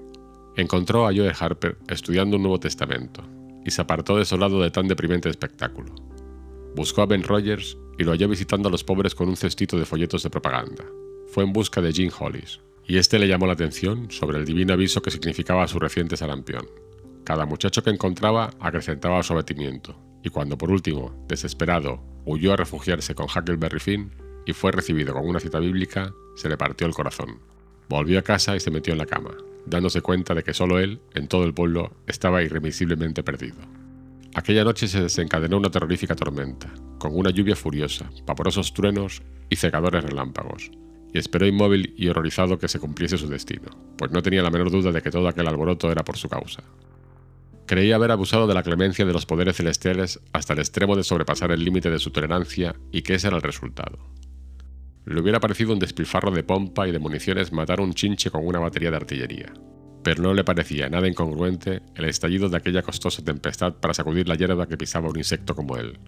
Encontró a Joe Harper estudiando un Nuevo Testamento, y se apartó desolado de tan deprimente espectáculo. Buscó a Ben Rogers y lo halló visitando a los pobres con un cestito de folletos de propaganda. Fue en busca de Jim Hollis, y este le llamó la atención sobre el divino aviso que significaba su reciente sarampión. Cada muchacho que encontraba acrecentaba su abatimiento, y cuando por último, desesperado, huyó a refugiarse con Huckleberry Finn y fue recibido con una cita bíblica, se le partió el corazón. Volvió a casa y se metió en la cama, dándose cuenta de que solo él, en todo el pueblo, estaba irremisiblemente perdido. Aquella noche se desencadenó una terrorífica tormenta, con una lluvia furiosa, vaporosos truenos y secadores relámpagos, y esperó inmóvil y horrorizado que se cumpliese su destino, pues no tenía la menor duda de que todo aquel alboroto era por su causa. Creía haber abusado de la clemencia de los poderes celestiales hasta el extremo de sobrepasar el límite de su tolerancia y que ese era el resultado. Le hubiera parecido un despilfarro de pompa y de municiones matar un chinche con una batería de artillería, pero no le parecía nada incongruente el estallido de aquella costosa tempestad para sacudir la hierba que pisaba un insecto como él.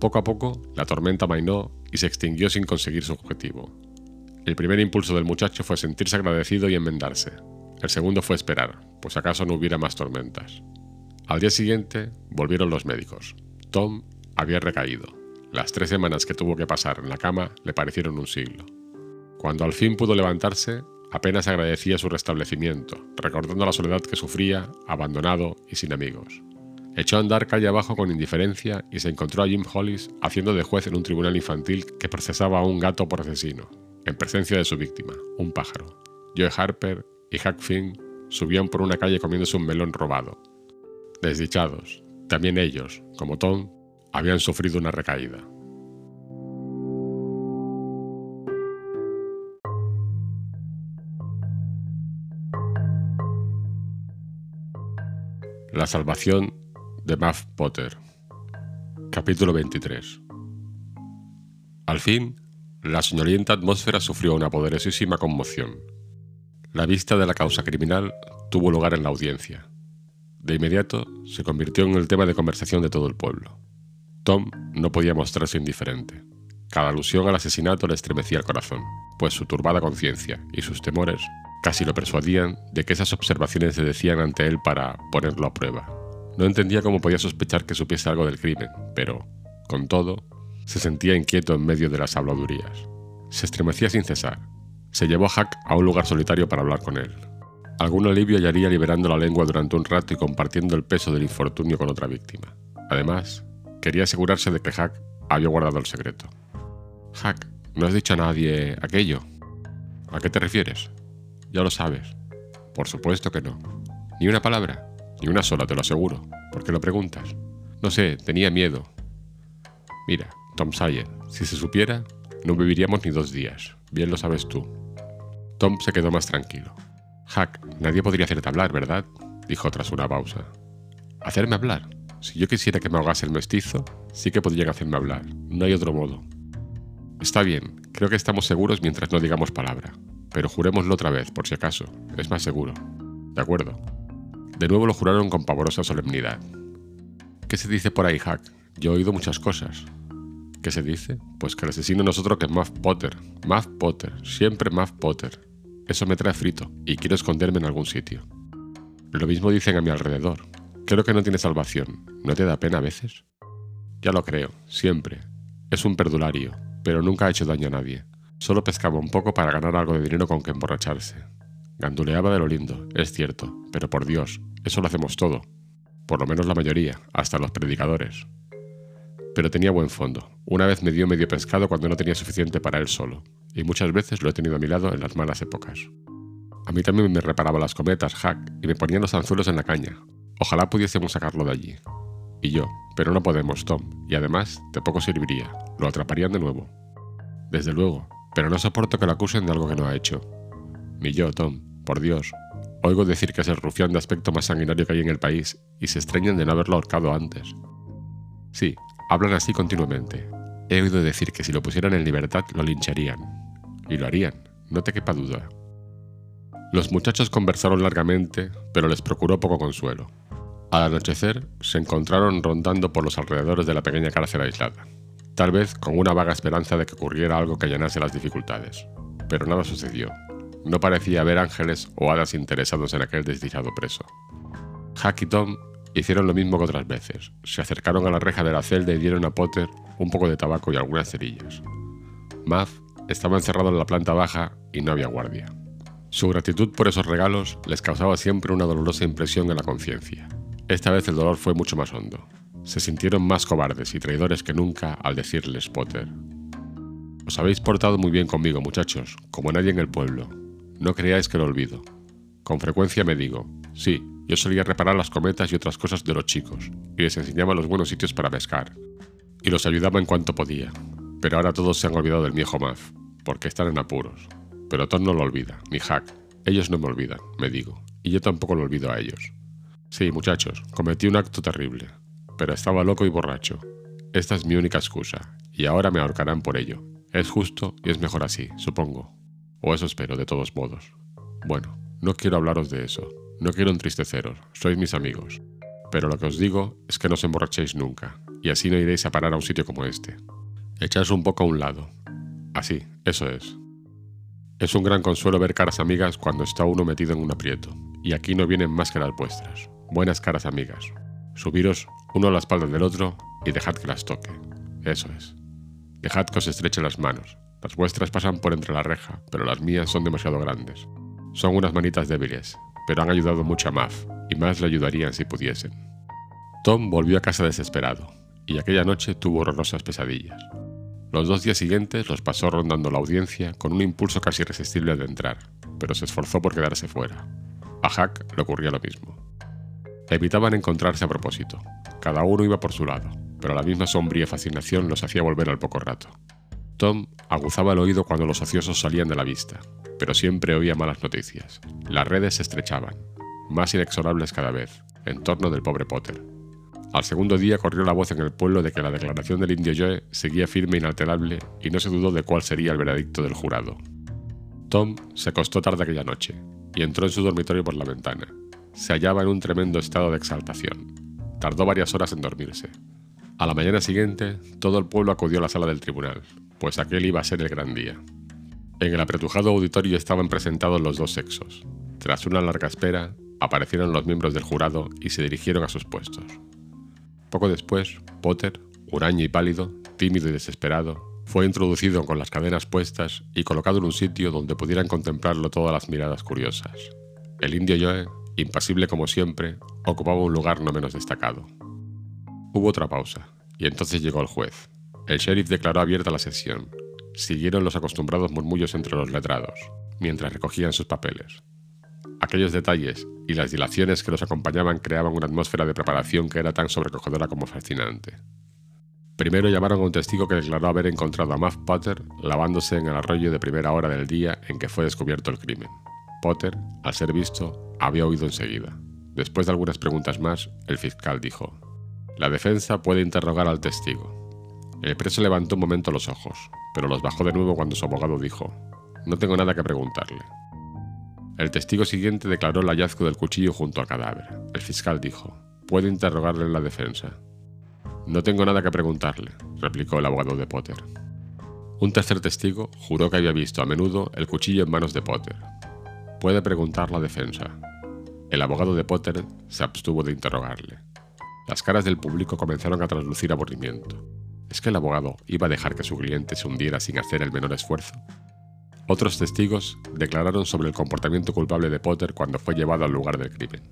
Poco a poco, la tormenta mainó y se extinguió sin conseguir su objetivo. El primer impulso del muchacho fue sentirse agradecido y enmendarse. El segundo fue esperar, pues acaso no hubiera más tormentas. Al día siguiente volvieron los médicos. Tom había recaído. Las tres semanas que tuvo que pasar en la cama le parecieron un siglo. Cuando al fin pudo levantarse, apenas agradecía su restablecimiento, recordando la soledad que sufría, abandonado y sin amigos. Echó a andar calle abajo con indiferencia y se encontró a Jim Hollis haciendo de juez en un tribunal infantil que procesaba a un gato por asesino, en presencia de su víctima, un pájaro. Joe Harper y Huck Finn subían por una calle comiéndose un melón robado. Desdichados, también ellos, como Tom, habían sufrido una recaída. La salvación de Muff Potter. Capítulo 23. Al fin, la soñolienta atmósfera sufrió una poderosísima conmoción. La vista de la causa criminal tuvo lugar en la audiencia. De inmediato se convirtió en el tema de conversación de todo el pueblo. Tom no podía mostrarse indiferente. Cada alusión al asesinato le estremecía el corazón, pues su turbada conciencia y sus temores casi lo persuadían de que esas observaciones se decían ante él para ponerlo a prueba. No entendía cómo podía sospechar que supiese algo del crimen, pero, con todo, se sentía inquieto en medio de las habladurías. Se estremecía sin cesar. Se llevó a Hack a un lugar solitario para hablar con él. Algún alivio hallaría liberando la lengua durante un rato y compartiendo el peso del infortunio con otra víctima. Además, quería asegurarse de que Hack había guardado el secreto. Hack, ¿no has dicho a nadie aquello? ¿A qué te refieres? Ya lo sabes. Por supuesto que no. Ni una palabra. Ni una sola, te lo aseguro. ¿Por qué lo preguntas? No sé, tenía miedo. Mira, Tom Sawyer, si se supiera, no viviríamos ni dos días. Bien lo sabes tú. Tom se quedó más tranquilo. Hack, nadie podría hacerte hablar, ¿verdad? dijo tras una pausa. ¿Hacerme hablar? Si yo quisiera que me ahogase el mestizo, sí que podrían hacerme hablar. No hay otro modo. Está bien, creo que estamos seguros mientras no digamos palabra. Pero jurémoslo otra vez, por si acaso. Es más seguro. De acuerdo. De nuevo lo juraron con pavorosa solemnidad. ¿Qué se dice por ahí, Hack? Yo he oído muchas cosas. ¿Qué se dice? Pues que el asesino no es otro que Muff Potter. Muff Potter, siempre Muff Potter. Eso me trae frito y quiero esconderme en algún sitio. Lo mismo dicen a mi alrededor. Creo que no tiene salvación. ¿No te da pena a veces? Ya lo creo, siempre. Es un perdulario, pero nunca ha hecho daño a nadie. Solo pescaba un poco para ganar algo de dinero con que emborracharse. Ganduleaba de lo lindo, es cierto, pero por Dios, eso lo hacemos todo. Por lo menos la mayoría, hasta los predicadores. Pero tenía buen fondo. Una vez me dio medio pescado cuando no tenía suficiente para él solo, y muchas veces lo he tenido a mi lado en las malas épocas. A mí también me reparaba las cometas, Hack, y me ponían los anzuelos en la caña. Ojalá pudiésemos sacarlo de allí. Y yo, pero no podemos, Tom, y además de poco serviría. Lo atraparían de nuevo. Desde luego, pero no soporto que lo acusen de algo que no ha hecho. Ni yo, Tom, por Dios. Oigo decir que es el rufián de aspecto más sanguinario que hay en el país y se extrañan de no haberlo ahorcado antes. Sí, hablan así continuamente. He oído decir que si lo pusieran en libertad lo lincharían. Y lo harían, no te quepa duda. Los muchachos conversaron largamente, pero les procuró poco consuelo. Al anochecer, se encontraron rondando por los alrededores de la pequeña cárcel aislada, tal vez con una vaga esperanza de que ocurriera algo que allanase las dificultades. Pero nada sucedió. No parecía haber ángeles o hadas interesados en aquel desdichado preso. Hack y Tom hicieron lo mismo que otras veces. Se acercaron a la reja de la celda y dieron a Potter un poco de tabaco y algunas cerillas. Muff estaba encerrado en la planta baja y no había guardia. Su gratitud por esos regalos les causaba siempre una dolorosa impresión en la conciencia. Esta vez el dolor fue mucho más hondo. Se sintieron más cobardes y traidores que nunca al decirles Potter. Os habéis portado muy bien conmigo, muchachos, como nadie en el pueblo, no creáis que lo olvido. Con frecuencia me digo, sí, yo solía reparar las cometas y otras cosas de los chicos, y les enseñaba los buenos sitios para pescar, y los ayudaba en cuanto podía. Pero ahora todos se han olvidado del viejo Maz, porque están en apuros. Pero Tom no lo olvida, ni Hack. Ellos no me olvidan, me digo, y yo tampoco lo olvido a ellos. Sí, muchachos, cometí un acto terrible, pero estaba loco y borracho. Esta es mi única excusa, y ahora me ahorcarán por ello. Es justo y es mejor así, supongo. O eso espero, de todos modos. Bueno, no quiero hablaros de eso, no quiero entristeceros, sois mis amigos. Pero lo que os digo es que no os emborrachéis nunca, y así no iréis a parar a un sitio como este. Echaos un poco a un lado. Así, eso es. Es un gran consuelo ver caras amigas cuando está uno metido en un aprieto, y aquí no vienen más que las vuestras, buenas caras amigas. Subiros uno a la espalda del otro y dejad que las toque. Eso es. Dejad que os estreche las manos. Las vuestras pasan por entre la reja, pero las mías son demasiado grandes. Son unas manitas débiles, pero han ayudado mucho a Maf, y más le ayudarían si pudiesen. Tom volvió a casa desesperado, y aquella noche tuvo horrorosas pesadillas. Los dos días siguientes los pasó rondando la audiencia con un impulso casi irresistible de entrar, pero se esforzó por quedarse fuera. A Hack le ocurría lo mismo. Evitaban encontrarse a propósito. Cada uno iba por su lado, pero la misma sombría fascinación los hacía volver al poco rato. Tom aguzaba el oído cuando los ociosos salían de la vista, pero siempre oía malas noticias. Las redes se estrechaban, más inexorables cada vez, en torno del pobre Potter. Al segundo día corrió la voz en el pueblo de que la declaración del indio Joe seguía firme e inalterable y no se dudó de cuál sería el veredicto del jurado. Tom se acostó tarde aquella noche y entró en su dormitorio por la ventana. Se hallaba en un tremendo estado de exaltación. Tardó varias horas en dormirse. A la mañana siguiente, todo el pueblo acudió a la sala del tribunal, pues aquel iba a ser el gran día. En el apretujado auditorio estaban presentados los dos sexos. Tras una larga espera, aparecieron los miembros del jurado y se dirigieron a sus puestos. Poco después, Potter, huraño y pálido, tímido y desesperado, fue introducido con las cadenas puestas y colocado en un sitio donde pudieran contemplarlo todas las miradas curiosas. El indio Joe, impasible como siempre, ocupaba un lugar no menos destacado. Hubo otra pausa, y entonces llegó el juez. El sheriff declaró abierta la sesión, siguieron los acostumbrados murmullos entre los letrados, mientras recogían sus papeles. Aquellos detalles y las dilaciones que los acompañaban creaban una atmósfera de preparación que era tan sobrecogedora como fascinante. Primero llamaron a un testigo que declaró haber encontrado a Muff Potter lavándose en el arroyo de primera hora del día en que fue descubierto el crimen. Potter, al ser visto, había huido enseguida. Después de algunas preguntas más, el fiscal dijo, La defensa puede interrogar al testigo. El preso levantó un momento los ojos, pero los bajó de nuevo cuando su abogado dijo, No tengo nada que preguntarle. El testigo siguiente declaró el hallazgo del cuchillo junto al cadáver. El fiscal dijo, Puede interrogarle en la defensa. No tengo nada que preguntarle, replicó el abogado de Potter. Un tercer testigo juró que había visto a menudo el cuchillo en manos de Potter. Puede preguntar la defensa. El abogado de Potter se abstuvo de interrogarle. Las caras del público comenzaron a traslucir aburrimiento. ¿Es que el abogado iba a dejar que su cliente se hundiera sin hacer el menor esfuerzo? Otros testigos declararon sobre el comportamiento culpable de Potter cuando fue llevado al lugar del crimen.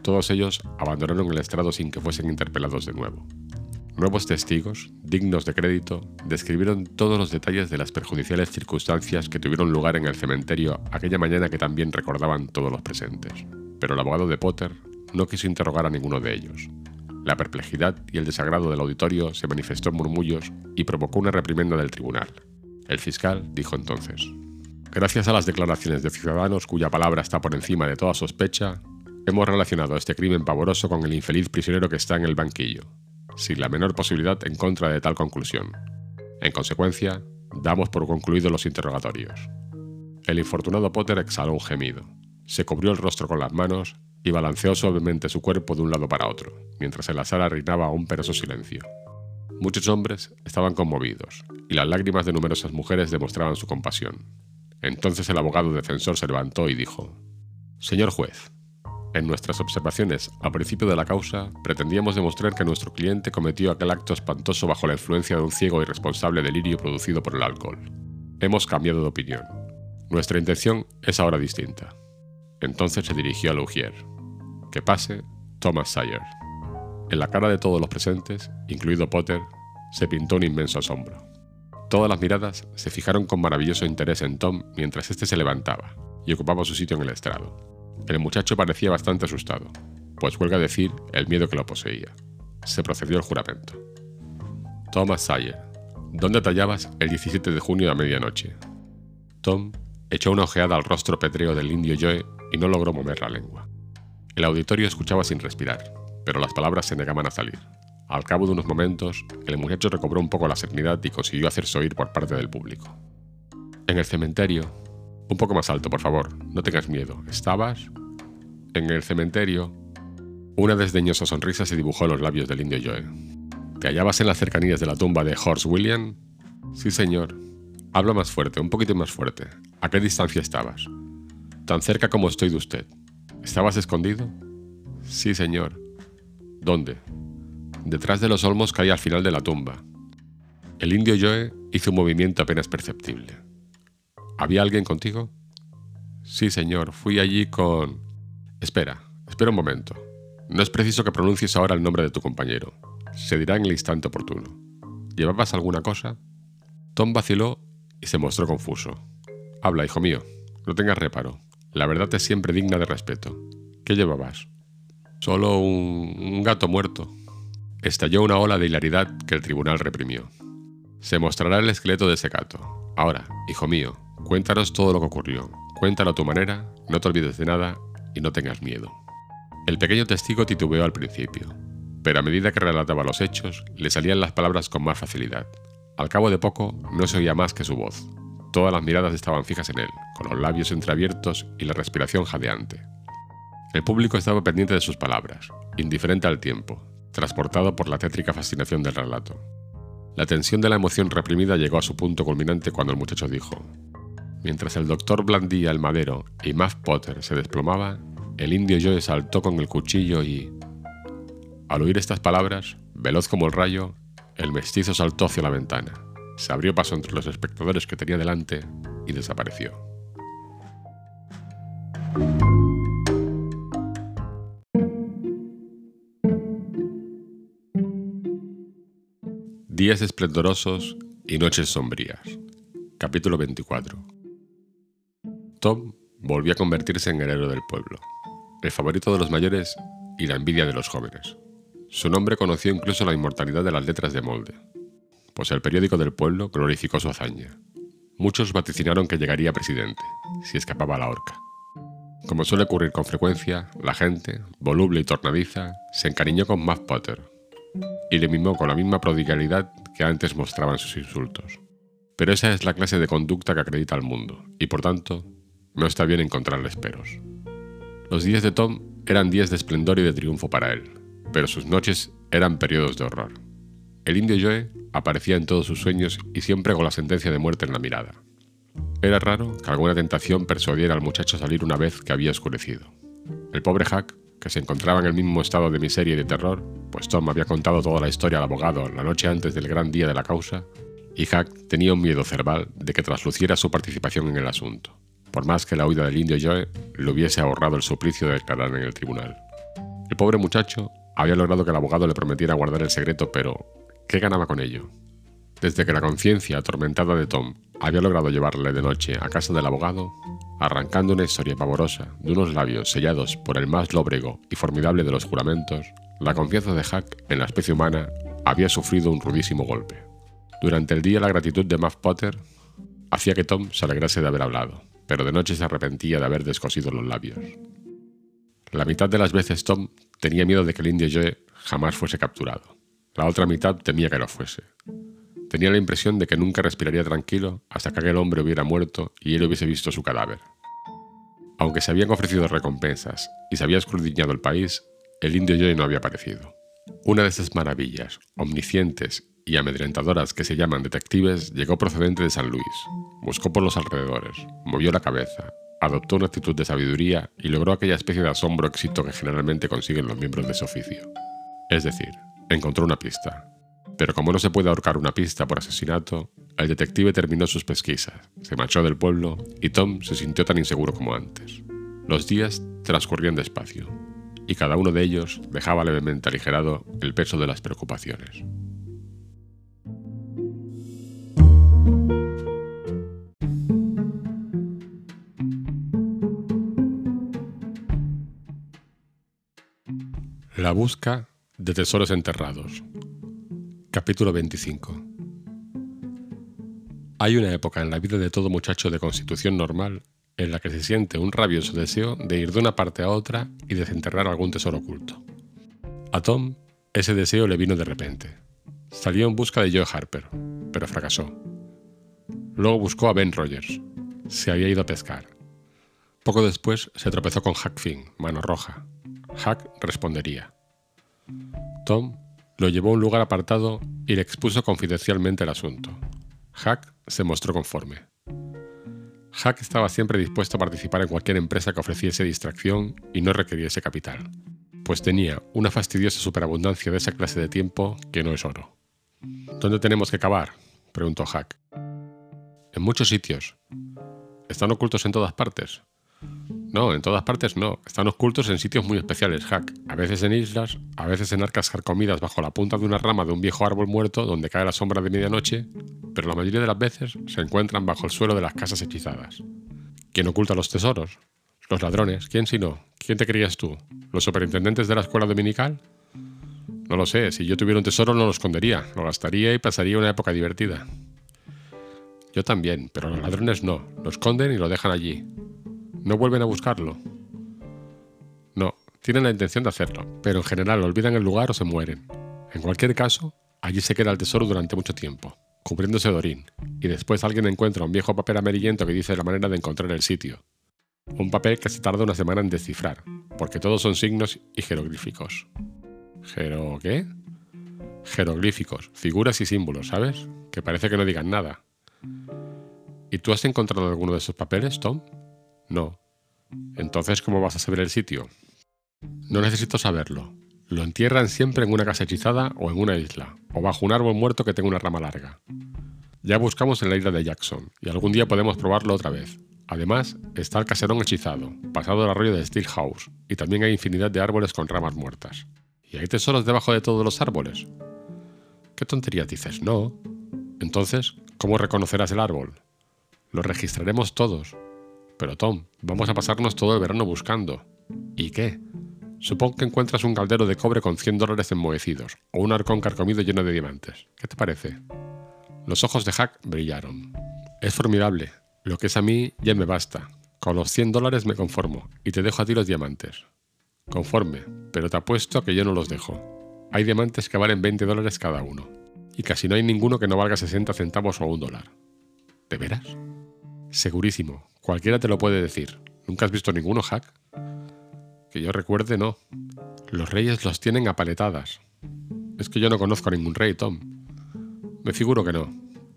Todos ellos abandonaron el estrado sin que fuesen interpelados de nuevo. Nuevos testigos, dignos de crédito, describieron todos los detalles de las perjudiciales circunstancias que tuvieron lugar en el cementerio aquella mañana que también recordaban todos los presentes. Pero el abogado de Potter no quiso interrogar a ninguno de ellos, la perplejidad y el desagrado del auditorio se manifestó en murmullos y provocó una reprimenda del tribunal. El fiscal dijo entonces, Gracias a las declaraciones de ciudadanos cuya palabra está por encima de toda sospecha, hemos relacionado este crimen pavoroso con el infeliz prisionero que está en el banquillo, sin la menor posibilidad en contra de tal conclusión. En consecuencia, damos por concluidos los interrogatorios. El infortunado Potter exhaló un gemido, se cubrió el rostro con las manos y balanceó suavemente su cuerpo de un lado para otro, mientras en la sala reinaba un penoso silencio. Muchos hombres estaban conmovidos, y las lágrimas de numerosas mujeres demostraban su compasión. Entonces el abogado defensor se levantó y dijo, Señor juez, en nuestras observaciones al principio de la causa pretendíamos demostrar que nuestro cliente cometió aquel acto espantoso bajo la influencia de un ciego y irresponsable delirio producido por el alcohol. Hemos cambiado de opinión. Nuestra intención es ahora distinta. Entonces se dirigió a Lugier. Que pase Thomas Sayer. En la cara de todos los presentes, incluido Potter, se pintó un inmenso asombro. Todas las miradas se fijaron con maravilloso interés en Tom mientras éste se levantaba y ocupaba su sitio en el estrado. El muchacho parecía bastante asustado, pues huelga decir el miedo que lo poseía. Se procedió al juramento. Thomas Sayer, ¿dónde te hallabas el 17 de junio a medianoche? Tom echó una ojeada al rostro petreo del indio Joe y no logró mover la lengua. El auditorio escuchaba sin respirar, pero las palabras se negaban a salir. Al cabo de unos momentos, el muchacho recobró un poco la serenidad y consiguió hacerse oír por parte del público. En el cementerio. Un poco más alto, por favor. No tengas miedo. ¿Estabas? En el cementerio. Una desdeñosa sonrisa se dibujó en los labios del indio Joe. ¿Te hallabas en las cercanías de la tumba de Horse William? Sí, señor. Habla más fuerte, un poquito más fuerte. ¿A qué distancia estabas? Tan cerca como estoy de usted. ¿Estabas escondido? Sí, señor. ¿Dónde? Detrás de los olmos caía al final de la tumba. El indio Joe hizo un movimiento apenas perceptible. ¿Había alguien contigo? Sí, señor. Fui allí con... Espera, espera un momento. No es preciso que pronuncies ahora el nombre de tu compañero. Se dirá en el instante oportuno. ¿Llevabas alguna cosa? Tom vaciló y se mostró confuso. Habla, hijo mío. No tengas reparo. La verdad es siempre digna de respeto. ¿Qué llevabas? Solo un, un gato muerto, Estalló una ola de hilaridad que el tribunal reprimió. Se mostrará el esqueleto de ese gato. Ahora, hijo mío, cuéntanos todo lo que ocurrió. Cuéntalo a tu manera, no te olvides de nada y no tengas miedo. El pequeño testigo titubeó al principio, pero a medida que relataba los hechos, le salían las palabras con más facilidad. Al cabo de poco, no se oía más que su voz. Todas las miradas estaban fijas en él, con los labios entreabiertos y la respiración jadeante. El público estaba pendiente de sus palabras, indiferente al tiempo, transportado por la tétrica fascinación del relato. La tensión de la emoción reprimida llegó a su punto culminante cuando el muchacho dijo, Mientras el doctor blandía el madero y Muff Potter se desplomaba, el indio Joe saltó con el cuchillo y... Al oír estas palabras, veloz como el rayo, el mestizo saltó hacia la ventana, se abrió paso entre los espectadores que tenía delante y desapareció. Días esplendorosos y noches sombrías. Capítulo 24. Tom volvió a convertirse en heredero del pueblo, el favorito de los mayores y la envidia de los jóvenes. Su nombre conoció incluso la inmortalidad de las letras de molde, pues el periódico del pueblo glorificó su hazaña. Muchos vaticinaron que llegaría presidente, si escapaba a la horca. Como suele ocurrir con frecuencia, la gente, voluble y tornadiza, se encariñó con Muff Potter, y le mimó con la misma prodigalidad que antes mostraban sus insultos. Pero esa es la clase de conducta que acredita al mundo, y por tanto, no está bien encontrarle esperos. Los días de Tom eran días de esplendor y de triunfo para él, pero sus noches eran periodos de horror. El indio Joe aparecía en todos sus sueños y siempre con la sentencia de muerte en la mirada. Era raro que alguna tentación persuadiera al muchacho a salir una vez que había oscurecido. El pobre Hack que se encontraba en el mismo estado de miseria y de terror, pues Tom había contado toda la historia al abogado la noche antes del gran día de la causa, y Hack tenía un miedo cerval de que trasluciera su participación en el asunto, por más que la huida del indio Joe le hubiese ahorrado el suplicio de declarar en el tribunal. El pobre muchacho había logrado que el abogado le prometiera guardar el secreto, pero ¿qué ganaba con ello? Desde que la conciencia atormentada de Tom había logrado llevarle de noche a casa del abogado, arrancando una historia pavorosa de unos labios sellados por el más lóbrego y formidable de los juramentos, la confianza de Hack en la especie humana había sufrido un rudísimo golpe. Durante el día la gratitud de Muff Potter hacía que Tom se alegrase de haber hablado, pero de noche se arrepentía de haber descosido los labios. La mitad de las veces Tom tenía miedo de que el indio Joe jamás fuese capturado. La otra mitad temía que lo fuese. Tenía la impresión de que nunca respiraría tranquilo hasta que aquel hombre hubiera muerto y él hubiese visto su cadáver. Aunque se habían ofrecido recompensas y se había escudriñado el país, el indio Joy no había aparecido. Una de esas maravillas, omniscientes y amedrentadoras que se llaman detectives, llegó procedente de San Luis. Buscó por los alrededores, movió la cabeza, adoptó una actitud de sabiduría y logró aquella especie de asombro éxito que generalmente consiguen los miembros de ese oficio. Es decir, encontró una pista, pero como no se puede ahorcar una pista por asesinato, el detective terminó sus pesquisas, se marchó del pueblo y Tom se sintió tan inseguro como antes. Los días transcurrían despacio, y cada uno de ellos dejaba levemente aligerado el peso de las preocupaciones. La busca de tesoros enterrados. Capítulo 25 Hay una época en la vida de todo muchacho de constitución normal en la que se siente un rabioso deseo de ir de una parte a otra y desenterrar algún tesoro oculto. A Tom ese deseo le vino de repente. Salió en busca de Joe Harper, pero fracasó. Luego buscó a Ben Rogers. Se había ido a pescar. Poco después se tropezó con Hack Finn, mano roja. Hack respondería. Tom lo llevó a un lugar apartado y le expuso confidencialmente el asunto. Hack se mostró conforme. Hack estaba siempre dispuesto a participar en cualquier empresa que ofreciese distracción y no requiriese capital, pues tenía una fastidiosa superabundancia de esa clase de tiempo que no es oro. ¿Dónde tenemos que cavar? preguntó Hack. En muchos sitios. ¿Están ocultos en todas partes? No, en todas partes no. Están ocultos en sitios muy especiales, Hack. A veces en islas, a veces en arcas carcomidas bajo la punta de una rama de un viejo árbol muerto donde cae la sombra de medianoche, pero la mayoría de las veces se encuentran bajo el suelo de las casas hechizadas. ¿Quién oculta los tesoros? Los ladrones. ¿Quién si no? ¿Quién te creías tú? ¿Los superintendentes de la escuela dominical? No lo sé, si yo tuviera un tesoro no lo escondería, lo gastaría y pasaría una época divertida. Yo también, pero los ladrones no, lo esconden y lo dejan allí, no vuelven a buscarlo. No, tienen la intención de hacerlo, pero en general olvidan el lugar o se mueren. En cualquier caso, allí se queda el tesoro durante mucho tiempo, cubriéndose de orín, y después alguien encuentra un viejo papel amarillento que dice la manera de encontrar el sitio. Un papel que se tarda una semana en descifrar, porque todos son signos y jeroglíficos. ¿Jero qué? Jeroglíficos, figuras y símbolos, ¿sabes? Que parece que no digan nada. ¿Y tú has encontrado alguno de esos papeles, Tom? No. Entonces, ¿cómo vas a saber el sitio? No necesito saberlo. Lo entierran siempre en una casa hechizada o en una isla, o bajo un árbol muerto que tenga una rama larga. Ya buscamos en la isla de Jackson, y algún día podemos probarlo otra vez. Además, está el caserón hechizado, pasado el arroyo de Steel House, y también hay infinidad de árboles con ramas muertas. ¿Y hay tesoros debajo de todos los árboles? ¿Qué tonterías dices? No. Entonces, ¿cómo reconocerás el árbol? Lo registraremos todos, pero Tom, vamos a pasarnos todo el verano buscando. ¿Y qué? Supongo que encuentras un caldero de cobre con 100 dólares enmohecidos, o un arcón carcomido lleno de diamantes. ¿Qué te parece? Los ojos de Hack brillaron. Es formidable. Lo que es a mí ya me basta. Con los 100 dólares me conformo, y te dejo a ti los diamantes. Conforme, pero te apuesto a que yo no los dejo. Hay diamantes que valen 20 dólares cada uno, y casi no hay ninguno que no valga 60 centavos o un dólar. ¿De veras? Segurísimo, cualquiera te lo puede decir. ¿Nunca has visto ninguno, Hack? Que yo recuerde, no. Los reyes los tienen a paletadas. Es que yo no conozco a ningún rey, Tom. Me figuro que no.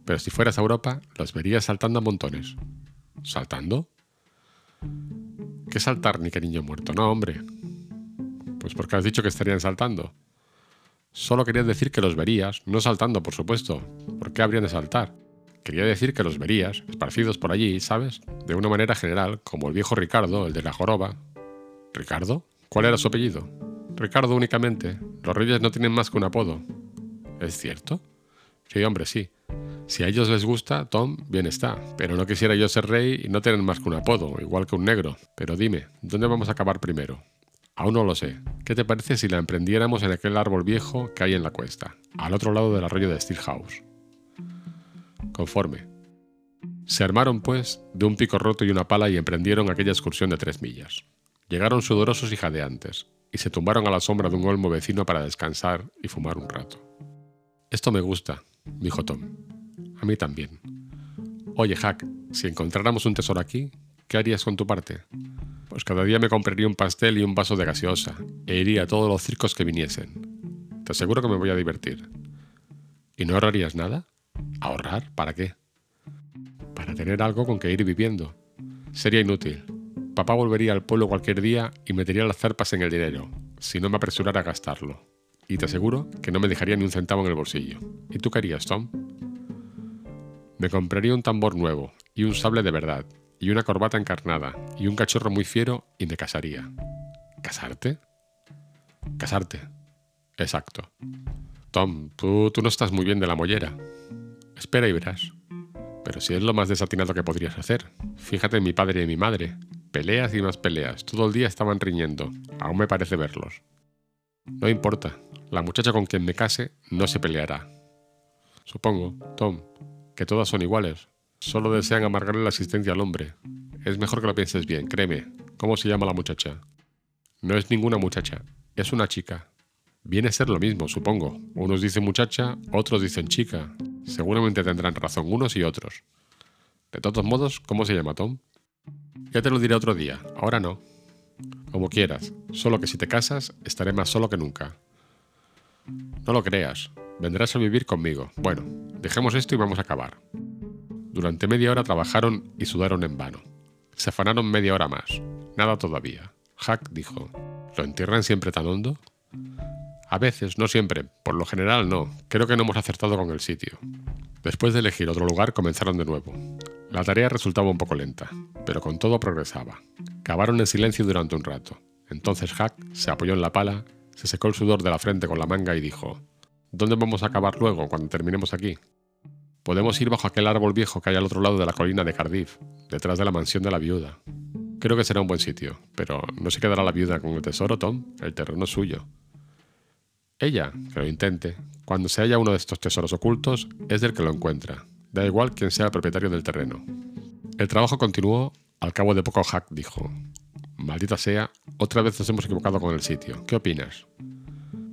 Pero si fueras a Europa, los verías saltando a montones. ¿Saltando? ¿Qué saltar ni qué niño muerto? No, hombre. Pues porque has dicho que estarían saltando. Solo quería decir que los verías, no saltando, por supuesto. ¿Por qué habrían de saltar? Quería decir que los verías, esparcidos por allí, ¿sabes? De una manera general, como el viejo Ricardo, el de la joroba. ¿Ricardo? ¿Cuál era su apellido? Ricardo únicamente. Los reyes no tienen más que un apodo. ¿Es cierto? Sí, hombre, sí. Si a ellos les gusta, Tom, bien está. Pero no quisiera yo ser rey y no tener más que un apodo, igual que un negro. Pero dime, ¿dónde vamos a acabar primero? Aún no lo sé. ¿Qué te parece si la emprendiéramos en aquel árbol viejo que hay en la cuesta, al otro lado del arroyo de Steelhouse? Conforme. Se armaron, pues, de un pico roto y una pala y emprendieron aquella excursión de tres millas. Llegaron sudorosos y jadeantes, y se tumbaron a la sombra de un olmo vecino para descansar y fumar un rato. Esto me gusta, dijo Tom. A mí también. Oye, Hack, si encontráramos un tesoro aquí, ¿qué harías con tu parte? Pues cada día me compraría un pastel y un vaso de gaseosa, e iría a todos los circos que viniesen. Te aseguro que me voy a divertir. ¿Y no ahorrarías nada? ¿Ahorrar? ¿Para qué? Para tener algo con que ir viviendo. Sería inútil. Papá volvería al pueblo cualquier día y metería las zarpas en el dinero, si no me apresurara a gastarlo. Y te aseguro que no me dejaría ni un centavo en el bolsillo. ¿Y tú qué harías, Tom? Me compraría un tambor nuevo, y un sable de verdad, y una corbata encarnada, y un cachorro muy fiero, y me casaría. ¿Casarte? Casarte. Exacto. Tom, tú, tú no estás muy bien de la mollera. Espera y verás. Pero si es lo más desatinado que podrías hacer. Fíjate en mi padre y mi madre. Peleas y más peleas. Todo el día estaban riñendo. Aún me parece verlos. No importa. La muchacha con quien me case no se peleará. Supongo, Tom, que todas son iguales. Solo desean amargarle la existencia al hombre. es mejor que lo pienses bien, créeme. ¿Cómo se llama la muchacha? No es ninguna muchacha, es una chica. Viene a ser lo mismo, supongo. Unos dicen muchacha, otros dicen chica. Seguramente tendrán razón unos y otros. De todos modos, ¿cómo se llama Tom? Ya te lo diré otro día, ahora no. Como quieras, solo que si te casas, estaré más solo que nunca. No lo creas, vendrás a vivir conmigo. Bueno, dejemos esto y vamos a acabar. Durante media hora trabajaron y sudaron en vano. Se afanaron media hora más. Nada todavía. Hack dijo, ¿lo entierran siempre tan hondo? A veces, no siempre, por lo general no. Creo que no hemos acertado con el sitio. Después de elegir otro lugar, comenzaron de nuevo. La tarea resultaba un poco lenta, pero con todo progresaba. Cavaron en silencio durante un rato. Entonces Hack se apoyó en la pala, se secó el sudor de la frente con la manga y dijo, ¿Dónde vamos a acabar luego cuando terminemos aquí? Podemos ir bajo aquel árbol viejo que hay al otro lado de la colina de Cardiff, detrás de la mansión de la viuda. Creo que será un buen sitio, pero ¿no se quedará la viuda con el tesoro, Tom? El terreno es suyo. Ella, que lo intente, cuando se halla uno de estos tesoros ocultos, es del que lo encuentra. Da igual quién sea el propietario del terreno. El trabajo continuó, al cabo de poco Hack dijo, Maldita sea, otra vez nos hemos equivocado con el sitio. ¿Qué opinas?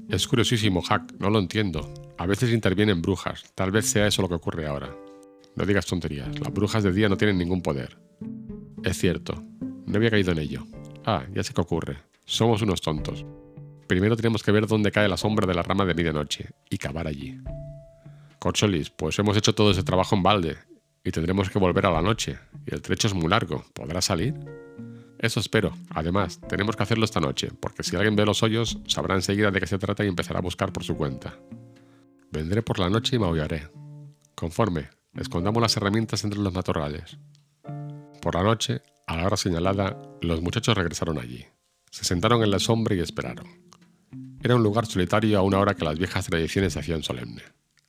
Es curiosísimo, Hack, no lo entiendo. A veces intervienen brujas, tal vez sea eso lo que ocurre ahora. No digas tonterías, las brujas de día no tienen ningún poder. Es cierto, no había caído en ello. Ah, ya sé qué ocurre. Somos unos tontos. Primero tenemos que ver dónde cae la sombra de la rama de medianoche y cavar allí. Corcholis, pues hemos hecho todo ese trabajo en balde y tendremos que volver a la noche, y el trecho es muy largo. ¿Podrá salir? Eso espero. Además, tenemos que hacerlo esta noche, porque si alguien ve los hoyos, sabrá enseguida de qué se trata y empezará a buscar por su cuenta. Vendré por la noche y me aullaré. Conforme, escondamos las herramientas entre los matorrales. Por la noche, a la hora señalada, los muchachos regresaron allí. Se sentaron en la sombra y esperaron. Era un lugar solitario a una hora que las viejas tradiciones hacían solemne.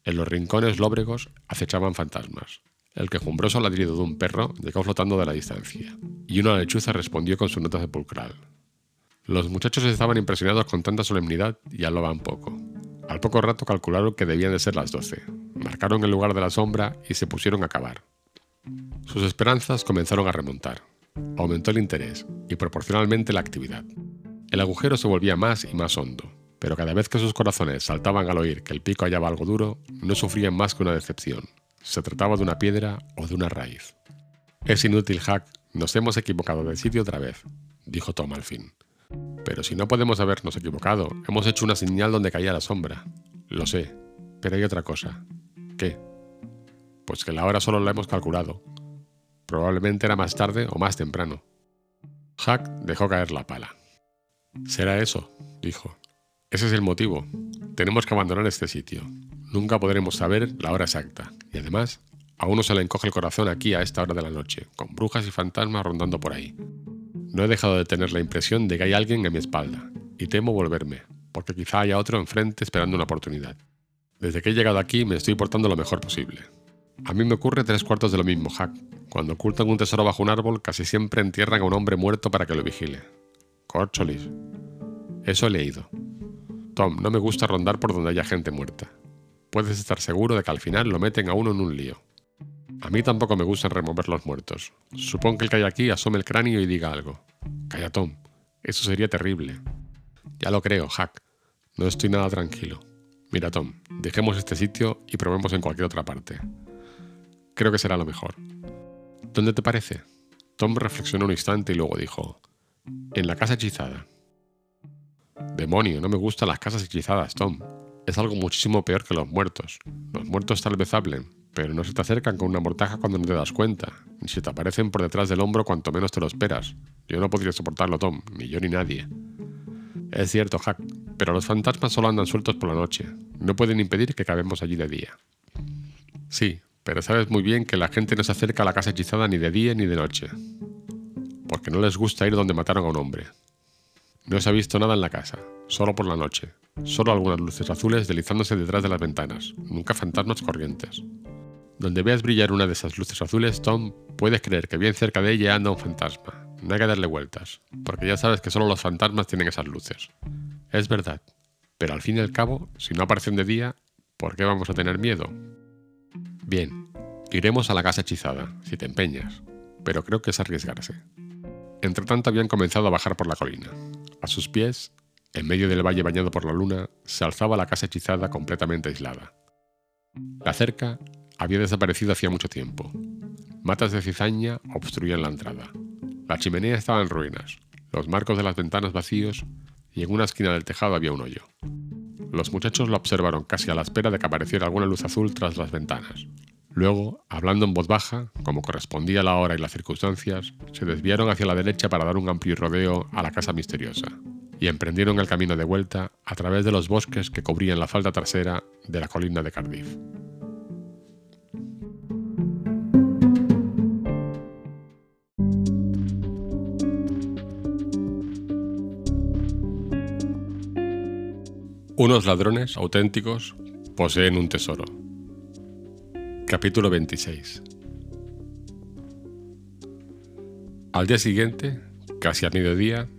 En los rincones lóbregos acechaban fantasmas. El quejumbroso ladrido de un perro llegó flotando de la distancia, y una lechuza respondió con su nota sepulcral. Los muchachos estaban impresionados con tanta solemnidad y hablaban poco. Al poco rato calcularon que debían de ser las doce. Marcaron el lugar de la sombra y se pusieron a cavar. Sus esperanzas comenzaron a remontar. Aumentó el interés y proporcionalmente la actividad. El agujero se volvía más y más hondo, pero cada vez que sus corazones saltaban al oír que el pico hallaba algo duro, no sufrían más que una decepción. Se trataba de una piedra o de una raíz. Es inútil, Hack, nos hemos equivocado de sitio otra vez, dijo Tom al fin. Pero si no podemos habernos equivocado, hemos hecho una señal donde caía la sombra. Lo sé, pero hay otra cosa. ¿Qué? Pues que la hora solo la hemos calculado. Probablemente era más tarde o más temprano. Hack dejó caer la pala. Será eso, dijo. Ese es el motivo. Tenemos que abandonar este sitio. Nunca podremos saber la hora exacta. Y además, a uno se le encoge el corazón aquí a esta hora de la noche, con brujas y fantasmas rondando por ahí. No he dejado de tener la impresión de que hay alguien a mi espalda, y temo volverme, porque quizá haya otro enfrente esperando una oportunidad. Desde que he llegado aquí me estoy portando lo mejor posible. A mí me ocurre tres cuartos de lo mismo, Hack. Cuando ocultan un tesoro bajo un árbol, casi siempre entierran a un hombre muerto para que lo vigile. Corcholis. Eso he leído. Tom, no me gusta rondar por donde haya gente muerta. Puedes estar seguro de que al final lo meten a uno en un lío. A mí tampoco me gusta remover los muertos. Supón que el que hay aquí asome el cráneo y diga algo. Calla, Tom. Eso sería terrible. Ya lo creo, Hack. No estoy nada tranquilo. Mira, Tom, dejemos este sitio y probemos en cualquier otra parte. Creo que será lo mejor. ¿Dónde te parece? Tom reflexionó un instante y luego dijo, en la casa hechizada. Demonio, no me gustan las casas hechizadas, Tom. Es algo muchísimo peor que los muertos. Los muertos tal vez hablen, pero no se te acercan con una mortaja cuando no te das cuenta, ni se te aparecen por detrás del hombro cuanto menos te lo esperas. Yo no podría soportarlo, Tom, ni yo ni nadie. Es cierto, Hack, pero los fantasmas solo andan sueltos por la noche. No pueden impedir que cabemos allí de día. Sí, pero sabes muy bien que la gente no se acerca a la casa hechizada ni de día ni de noche. Porque no les gusta ir donde mataron a un hombre. No se ha visto nada en la casa, solo por la noche. Solo algunas luces azules deslizándose detrás de las ventanas, nunca fantasmas corrientes. Donde veas brillar una de esas luces azules, Tom, puedes creer que bien cerca de ella anda un fantasma. No hay que darle vueltas, porque ya sabes que solo los fantasmas tienen esas luces. Es verdad, pero al fin y al cabo, si no aparecen de día, ¿por qué vamos a tener miedo? Bien, iremos a la casa hechizada, si te empeñas. pero creo que es arriesgarse. Entretanto habían comenzado a bajar por la colina. A sus pies, en medio del valle bañado por la luna, se alzaba la casa hechizada completamente aislada. La cerca había desaparecido hacía mucho tiempo. Matas de cizaña obstruían la entrada. La chimenea estaba en ruinas, los marcos de las ventanas vacíos y en una esquina del tejado había un hoyo. Los muchachos lo observaron casi a la espera de que apareciera alguna luz azul tras las ventanas. Luego, hablando en voz baja, como correspondía la hora y las circunstancias, se desviaron hacia la derecha para dar un amplio rodeo a la casa misteriosa, y emprendieron el camino de vuelta a través de los bosques que cubrían la falda trasera de la colina de Cardiff. Unos ladrones auténticos poseen un tesoro. Capítulo 26 Al día siguiente, casi a mediodía,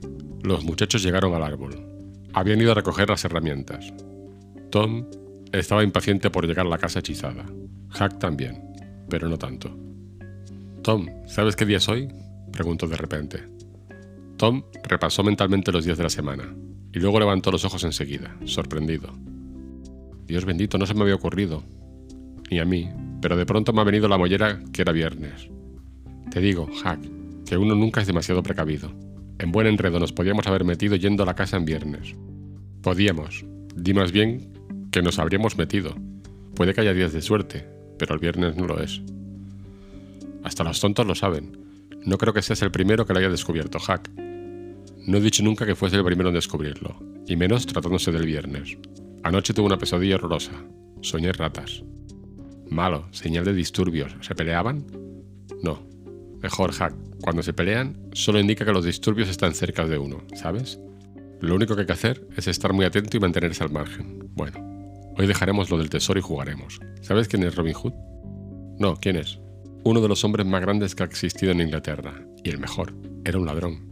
los muchachos llegaron al árbol. Habían ido a recoger las herramientas. Tom estaba impaciente por llegar a la casa hechizada. Hack también, pero no tanto. Tom, ¿sabes qué día es hoy? preguntó de repente. Tom repasó mentalmente los días de la semana y luego levantó los ojos enseguida, sorprendido. Dios bendito, no se me había ocurrido. A mí, pero de pronto me ha venido la mollera que era viernes. Te digo, Hack, que uno nunca es demasiado precavido. En buen enredo nos podíamos haber metido yendo a la casa en viernes. Podíamos. Di más bien que nos habríamos metido. Puede que haya días de suerte, pero el viernes no lo es. Hasta los tontos lo saben. No creo que seas el primero que lo haya descubierto, Hack. No he dicho nunca que fuese el primero en descubrirlo, y menos tratándose del viernes. Anoche tuve una pesadilla horrorosa. Soñé ratas. Malo, señal de disturbios. ¿Se peleaban? No. Mejor, Hack. Cuando se pelean, solo indica que los disturbios están cerca de uno, ¿sabes? Lo único que hay que hacer es estar muy atento y mantenerse al margen. Bueno, hoy dejaremos lo del tesoro y jugaremos. ¿Sabes quién es Robin Hood? No, ¿quién es? Uno de los hombres más grandes que ha existido en Inglaterra, y el mejor. Era un ladrón.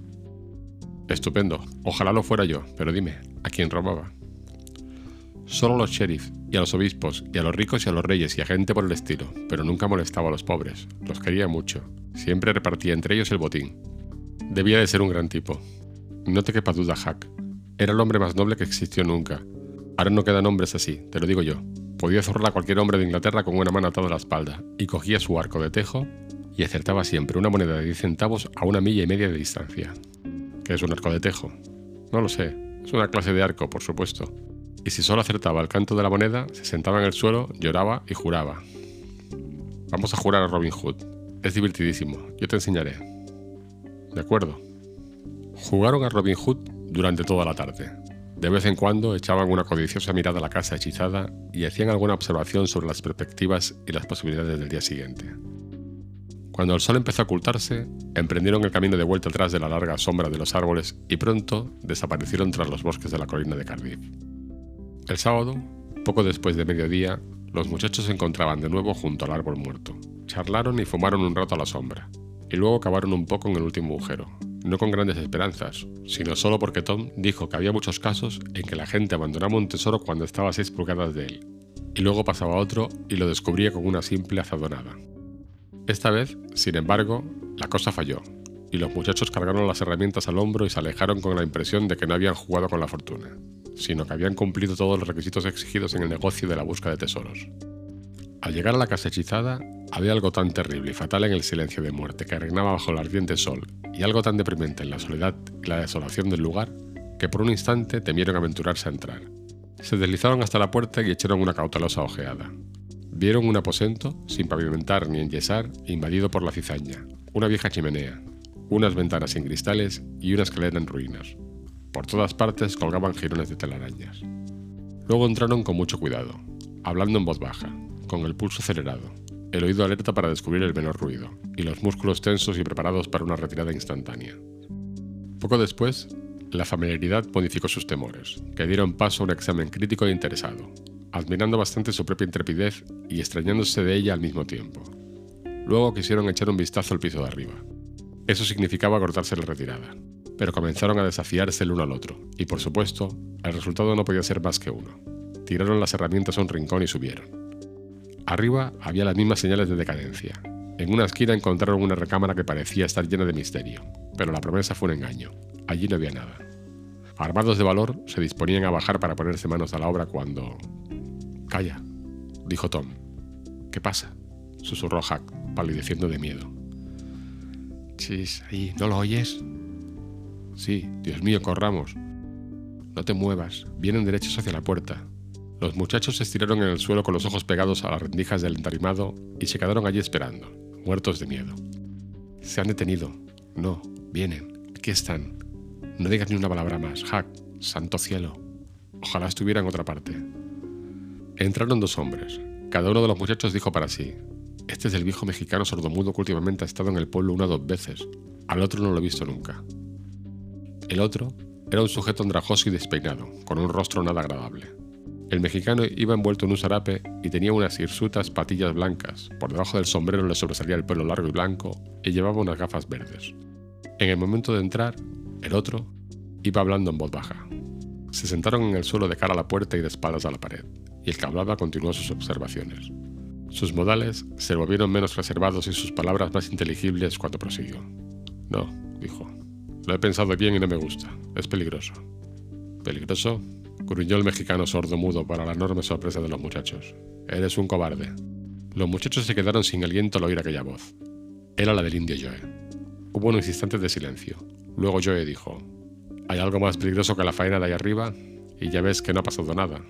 Estupendo. Ojalá lo fuera yo, pero dime, ¿a quién robaba? Solo a los sheriffs, y a los obispos, y a los ricos y a los reyes, y a gente por el estilo, pero nunca molestaba a los pobres. Los quería mucho. Siempre repartía entre ellos el botín. Debía de ser un gran tipo. No te quepa duda, Hack. Era el hombre más noble que existió nunca. Ahora no quedan hombres así, te lo digo yo. Podía zorrar a cualquier hombre de Inglaterra con una mano atada a la espalda, y cogía su arco de tejo y acertaba siempre una moneda de 10 centavos a una milla y media de distancia. ¿Qué es un arco de tejo? No lo sé. Es una clase de arco, por supuesto. Y si solo acertaba el canto de la moneda, se sentaba en el suelo, lloraba y juraba. Vamos a jurar a Robin Hood. Es divertidísimo. Yo te enseñaré. De acuerdo. Jugaron a Robin Hood durante toda la tarde. De vez en cuando echaban una codiciosa mirada a la casa hechizada y hacían alguna observación sobre las perspectivas y las posibilidades del día siguiente. Cuando el sol empezó a ocultarse, emprendieron el camino de vuelta atrás de la larga sombra de los árboles y pronto desaparecieron tras los bosques de la colina de Cardiff. El sábado, poco después de mediodía, los muchachos se encontraban de nuevo junto al árbol muerto. Charlaron y fumaron un rato a la sombra, y luego cavaron un poco en el último agujero, no con grandes esperanzas, sino solo porque Tom dijo que había muchos casos en que la gente abandonaba un tesoro cuando estaba a seis pulgadas de él, y luego pasaba otro y lo descubría con una simple azadonada. Esta vez, sin embargo, la cosa falló, y los muchachos cargaron las herramientas al hombro y se alejaron con la impresión de que no habían jugado con la fortuna, sino que habían cumplido todos los requisitos exigidos en el negocio de la búsqueda de tesoros. Al llegar a la casa hechizada, había algo tan terrible y fatal en el silencio de muerte que regnaba bajo el ardiente sol, y algo tan deprimente en la soledad y la desolación del lugar, que por un instante temieron aventurarse a entrar. Se deslizaron hasta la puerta y echaron una cautelosa ojeada. Vieron un aposento, sin pavimentar ni enyesar, invadido por la cizaña, una vieja chimenea, unas ventanas sin cristales y una escalera en ruinas. Por todas partes colgaban jirones de telarañas. Luego entraron con mucho cuidado, hablando en voz baja, con el pulso acelerado, el oído alerta para descubrir el menor ruido, y los músculos tensos y preparados para una retirada instantánea. Poco después, la familiaridad modificó sus temores, que dieron paso a un examen crítico e interesado, admirando bastante su propia intrepidez y extrañándose de ella al mismo tiempo. Luego quisieron echar un vistazo al piso de arriba. Eso significaba cortarse la retirada, pero comenzaron a desafiarse el uno al otro, y por supuesto, el resultado no podía ser más que uno. Tiraron las herramientas a un rincón y subieron. Arriba había las mismas señales de decadencia, En una esquina encontraron una recámara que parecía estar llena de misterio, pero la promesa fue un engaño. Allí no había nada. Armados de valor, se disponían a bajar para ponerse manos a la obra cuando... Calla, dijo Tom. ¿Qué pasa? susurró Hack, palideciendo de miedo. Chis, ahí, ¿no lo oyes? Sí, Dios mío, corramos. No te muevas, vienen derechos hacia la puerta. Los muchachos se estiraron en el suelo con los ojos pegados a las rendijas del entarimado y se quedaron allí esperando, muertos de miedo. Se han detenido. No, vienen. Aquí están. No digas ni una palabra más, Hack. Santo cielo. Ojalá estuviera en otra parte. Entraron dos hombres. Cada uno de los muchachos dijo para sí, este es el viejo mexicano sordomudo que últimamente ha estado en el pueblo una o dos veces. Al otro no lo he visto nunca. El otro era un sujeto andrajoso y despeinado, con un rostro nada agradable. El mexicano iba envuelto en un sarape y tenía unas hirsutas patillas blancas. Por debajo del sombrero le sobresalía el pelo largo y blanco y llevaba unas gafas verdes. En el momento de entrar, el otro iba hablando en voz baja. Se sentaron en el suelo de cara a la puerta y de espaldas a la pared, y el que hablaba continuó sus observaciones. Sus modales se volvieron menos reservados y sus palabras más inteligibles cuando prosiguió. No, dijo. Lo he pensado bien y no me gusta. Es peligroso. ¿Peligroso? gruñó el mexicano sordo mudo para la enorme sorpresa de los muchachos. Eres un cobarde. Los muchachos se quedaron sin aliento al oír aquella voz. Era la del indio Joe. Hubo unos instantes de silencio. Luego Joe dijo, ¿Hay algo más peligroso que la faena de ahí arriba? Y ya ves que no ha pasado nada.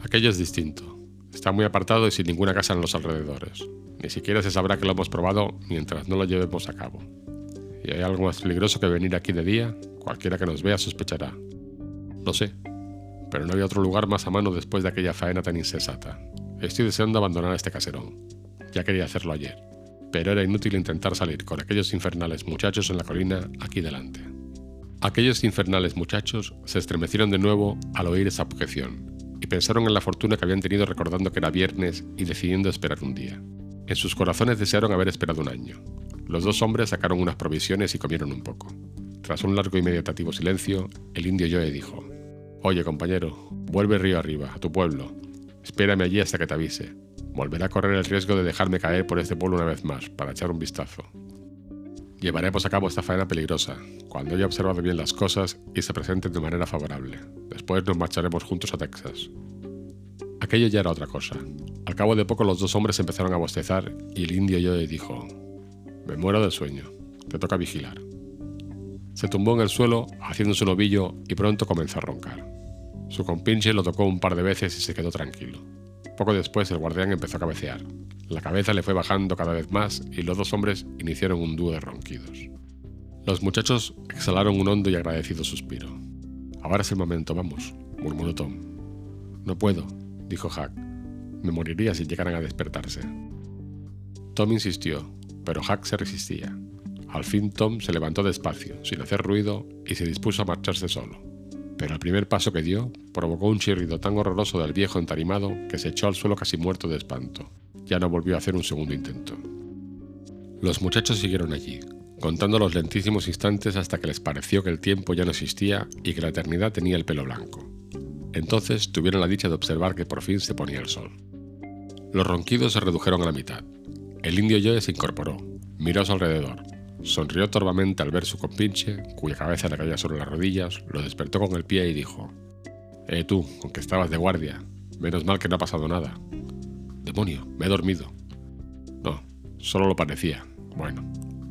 Aquello es distinto. Está muy apartado y sin ninguna casa en los alrededores. Ni siquiera se sabrá que lo hemos probado mientras no lo llevemos a cabo. Y hay algo más peligroso que venir aquí de día, cualquiera que nos vea sospechará. Lo sé, pero no había otro lugar más a mano después de aquella faena tan insensata. Estoy deseando abandonar este caserón. Ya quería hacerlo ayer, pero era inútil intentar salir con aquellos infernales muchachos en la colina aquí delante. Aquellos infernales muchachos se estremecieron de nuevo al oír esa objeción y pensaron en la fortuna que habían tenido recordando que era viernes y decidiendo esperar un día. En sus corazones desearon haber esperado un año. Los dos hombres sacaron unas provisiones y comieron un poco. Tras un largo y meditativo silencio, el indio Joe dijo, Oye, compañero, vuelve río arriba, a tu pueblo. Espérame allí hasta que te avise. Volveré a correr el riesgo de dejarme caer por este pueblo una vez más, para echar un vistazo. Llevaremos a cabo esta faena peligrosa, cuando haya observado bien las cosas y se presenten de manera favorable. Después nos marcharemos juntos a Texas. Aquello ya era otra cosa. Al cabo de poco los dos hombres empezaron a bostezar y el indio Joe dijo, Me muero del sueño, te toca vigilar. Se tumbó en el suelo, haciéndose un ovillo y pronto comenzó a roncar. Su compinche lo tocó un par de veces y se quedó tranquilo. Poco después el guardián empezó a cabecear. La cabeza le fue bajando cada vez más y los dos hombres iniciaron un dúo de ronquidos. Los muchachos exhalaron un hondo y agradecido suspiro. Ahora es el momento, vamos, murmuró Tom. No puedo, dijo Hack. Me moriría si llegaran a despertarse. Tom insistió, pero Hack se resistía. Al fin Tom se levantó despacio, sin hacer ruido, y se dispuso a marcharse solo pero el primer paso que dio provocó un chirrido tan horroroso del viejo entarimado que se echó al suelo casi muerto de espanto. Ya no volvió a hacer un segundo intento. Los muchachos siguieron allí, contando los lentísimos instantes hasta que les pareció que el tiempo ya no existía y que la eternidad tenía el pelo blanco. Entonces tuvieron la dicha de observar que por fin se ponía el sol. Los ronquidos se redujeron a la mitad. El indio Joe se incorporó, miró a su alrededor, Sonrió torvamente al ver su compinche, cuya cabeza le caía sobre las rodillas, lo despertó con el pie y dijo: Eh, tú, con que estabas de guardia. Menos mal que no ha pasado nada. Demonio, me he dormido. No, solo lo parecía. Bueno,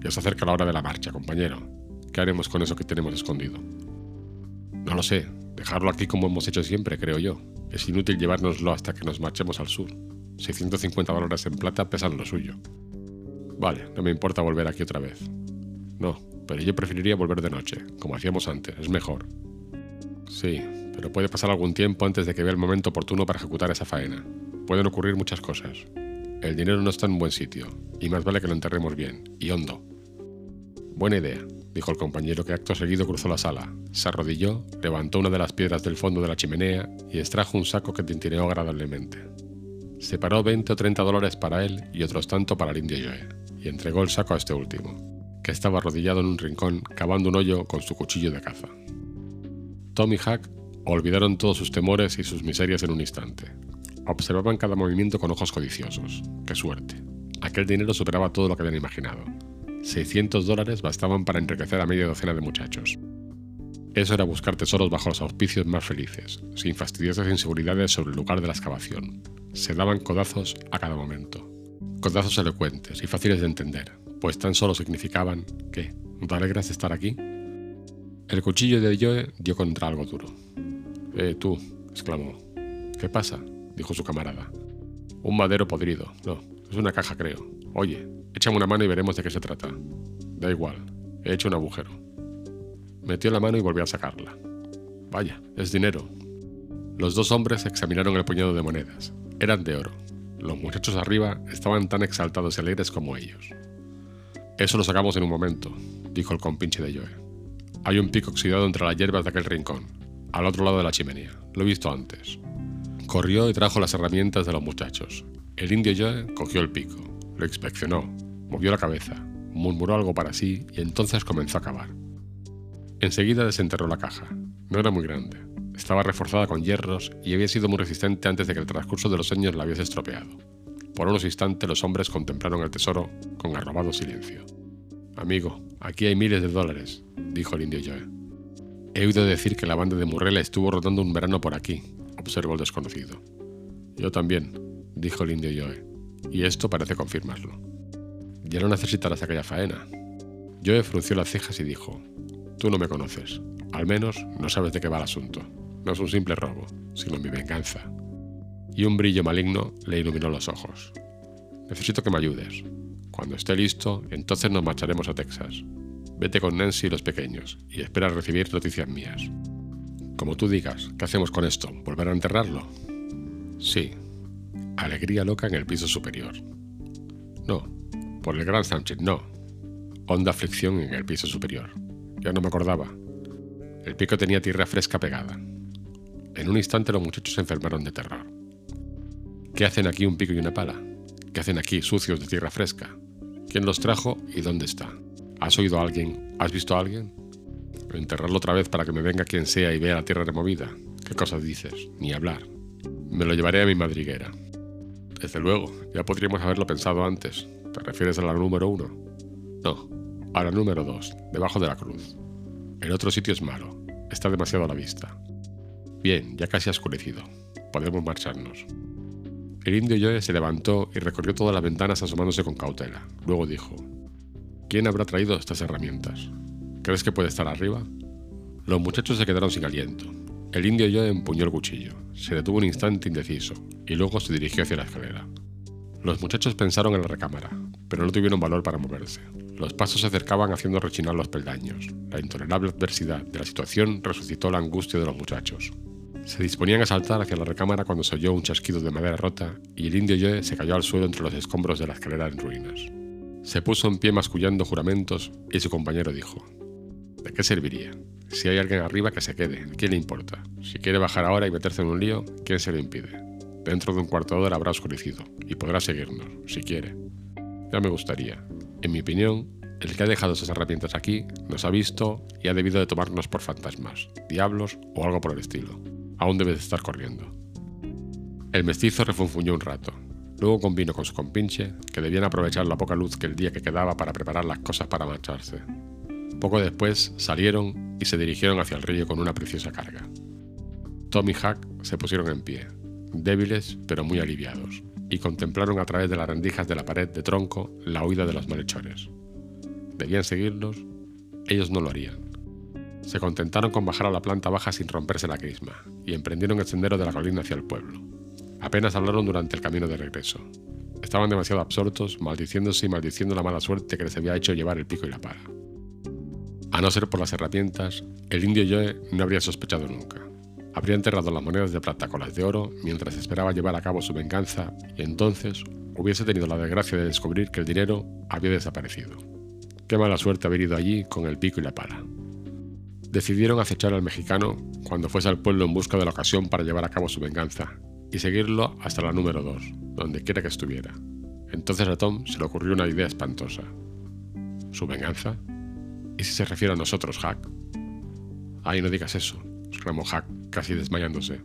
ya se acerca la hora de la marcha, compañero. ¿Qué haremos con eso que tenemos escondido? No lo sé, dejarlo aquí como hemos hecho siempre, creo yo. Es inútil llevárnoslo hasta que nos marchemos al sur. 650 dólares en plata pesan lo suyo. Vale, no me importa volver aquí otra vez. No, pero yo preferiría volver de noche, como hacíamos antes, es mejor. Sí, pero puede pasar algún tiempo antes de que vea el momento oportuno para ejecutar esa faena. Pueden ocurrir muchas cosas. El dinero no está en un buen sitio, y más vale que lo enterremos bien, y hondo. Buena idea, dijo el compañero que acto seguido cruzó la sala, se arrodilló, levantó una de las piedras del fondo de la chimenea y extrajo un saco que tintineó agradablemente. Separó 20 o 30 dólares para él y otros tanto para el indio Joe, y entregó el saco a este último que estaba arrodillado en un rincón cavando un hoyo con su cuchillo de caza. Tom y Hack olvidaron todos sus temores y sus miserias en un instante. Observaban cada movimiento con ojos codiciosos. ¡Qué suerte! Aquel dinero superaba todo lo que habían imaginado. 600 dólares bastaban para enriquecer a media docena de muchachos. Eso era buscar tesoros bajo los auspicios más felices, sin fastidiosas inseguridades sobre el lugar de la excavación. Se daban codazos a cada momento. Codazos elocuentes y fáciles de entender, pues tan solo significaban que, ¿te alegras de estar aquí? El cuchillo de Joe dio contra algo duro. Eh, tú, exclamó. ¿Qué pasa? dijo su camarada. Un madero podrido. No, es una caja, creo. Oye, échame una mano y veremos de qué se trata. Da igual, he hecho un agujero. Metió la mano y volvió a sacarla. Vaya, es dinero. Los dos hombres examinaron el puñado de monedas. Eran de oro. Los muchachos arriba estaban tan exaltados y alegres como ellos. Eso lo sacamos en un momento, dijo el compinche de Joe. Hay un pico oxidado entre las hierbas de aquel rincón, al otro lado de la chimenea. Lo he visto antes. Corrió y trajo las herramientas de los muchachos. El indio Joe cogió el pico, inspeccionó, movió la cabeza, murmuró algo para sí y entonces comenzó a cavar. Enseguida desenterró la caja. No era muy grande. Estaba reforzada con hierros y había sido muy resistente antes de que el transcurso de los años la hubiese estropeado. Por unos instantes los hombres contemplaron el tesoro con arrobado silencio. Amigo, aquí hay miles de dólares, dijo el indio Joe. He oído decir que la banda de Murrell estuvo rodando un verano por aquí, observó el desconocido. Yo también, dijo el indio Joe, y esto parece confirmarlo. Ya no necesitarás aquella faena. Joe frunció las cejas y dijo, Tú no me conoces. Al menos no sabes de qué va el asunto. No es un simple robo, sino mi venganza. Y un brillo maligno le iluminó los ojos. Necesito que me ayudes. Cuando esté listo, entonces nos marcharemos a Texas. Vete con Nancy y los pequeños y espera recibir noticias mías. Como tú digas, ¿qué hacemos con esto? ¿Volver a enterrarlo? Sí. Alegría loca en el piso superior. No. Por el Gran Sánchez, no. Honda aflicción en el piso superior. Ya no me acordaba. El pico tenía tierra fresca pegada. En un instante los muchachos se enfermaron de terror. ¿Qué hacen aquí un pico y una pala? ¿Qué hacen aquí sucios de tierra fresca? ¿Quién los trajo y dónde está? ¿Has oído a alguien? ¿Has visto a alguien? Enterrarlo otra vez para que me venga quien sea y vea la tierra removida. ¿Qué cosas dices? Ni hablar. Me lo llevaré a mi madriguera. Desde luego, ya podríamos haberlo pensado antes. ¿Te refieres a la número uno? No, a la número 2, debajo de la cruz. El otro sitio es malo, está demasiado a la vista. Bien, ya casi ha oscurecido. Podemos marcharnos. El indio Joe se levantó y recorrió todas las ventanas asomándose con cautela. Luego dijo, ¿Quién habrá traído estas herramientas? ¿Crees que puede estar arriba? Los muchachos se quedaron sin aliento. El indio Joe empuñó el cuchillo, se detuvo un instante indeciso y luego se dirigió hacia la escalera. Los muchachos pensaron en la recámara, pero no tuvieron valor para moverse. Los pasos se acercaban haciendo rechinar los peldaños. La intolerable adversidad de la situación resucitó la angustia de los muchachos. Se disponían a saltar hacia la recámara cuando se oyó un chasquido de madera rota y el indio Joe se cayó al suelo entre los escombros de la escalera en ruinas. Se puso en pie mascullando juramentos y su compañero dijo: ¿De qué serviría? Si hay alguien arriba que se quede, ¿quién le importa? Si quiere bajar ahora y meterse en un lío, ¿quién se lo impide? Dentro de un cuarto de hora habrá oscurecido y podrá seguirnos, si quiere. Ya me gustaría, en mi opinión, el que ha dejado esas herramientas aquí nos ha visto y ha debido de tomarnos por fantasmas, diablos o algo por el estilo. Aún debe de estar corriendo. El mestizo refunfuñó un rato. Luego convino con su compinche que debían aprovechar la poca luz que el día que quedaba para preparar las cosas para marcharse. Poco después salieron y se dirigieron hacia el río con una preciosa carga. Tom y Hack se pusieron en pie, débiles pero muy aliviados y contemplaron a través de las rendijas de la pared de tronco la huida de los malhechores. ¿Debían seguirlos? Ellos no lo harían. Se contentaron con bajar a la planta baja sin romperse la crisma, y emprendieron el sendero de la colina hacia el pueblo. Apenas hablaron durante el camino de regreso. Estaban demasiado absortos, maldiciéndose y maldiciendo la mala suerte que les había hecho llevar el pico y la pala. A no ser por las herramientas, el indio Joe no habría sospechado nunca. Habría enterrado las monedas de plata con las de oro mientras esperaba llevar a cabo su venganza y entonces hubiese tenido la desgracia de descubrir que el dinero había desaparecido. Qué mala suerte haber ido allí con el pico y la pala. Decidieron acechar al mexicano cuando fuese al pueblo en busca de la ocasión para llevar a cabo su venganza y seguirlo hasta la número 2, donde quiera que estuviera. Entonces a Tom se le ocurrió una idea espantosa. ¿Su venganza? ¿Y si se refiere a nosotros, Hack? Ay, no digas eso, exclamó Hack, casi desmayándose.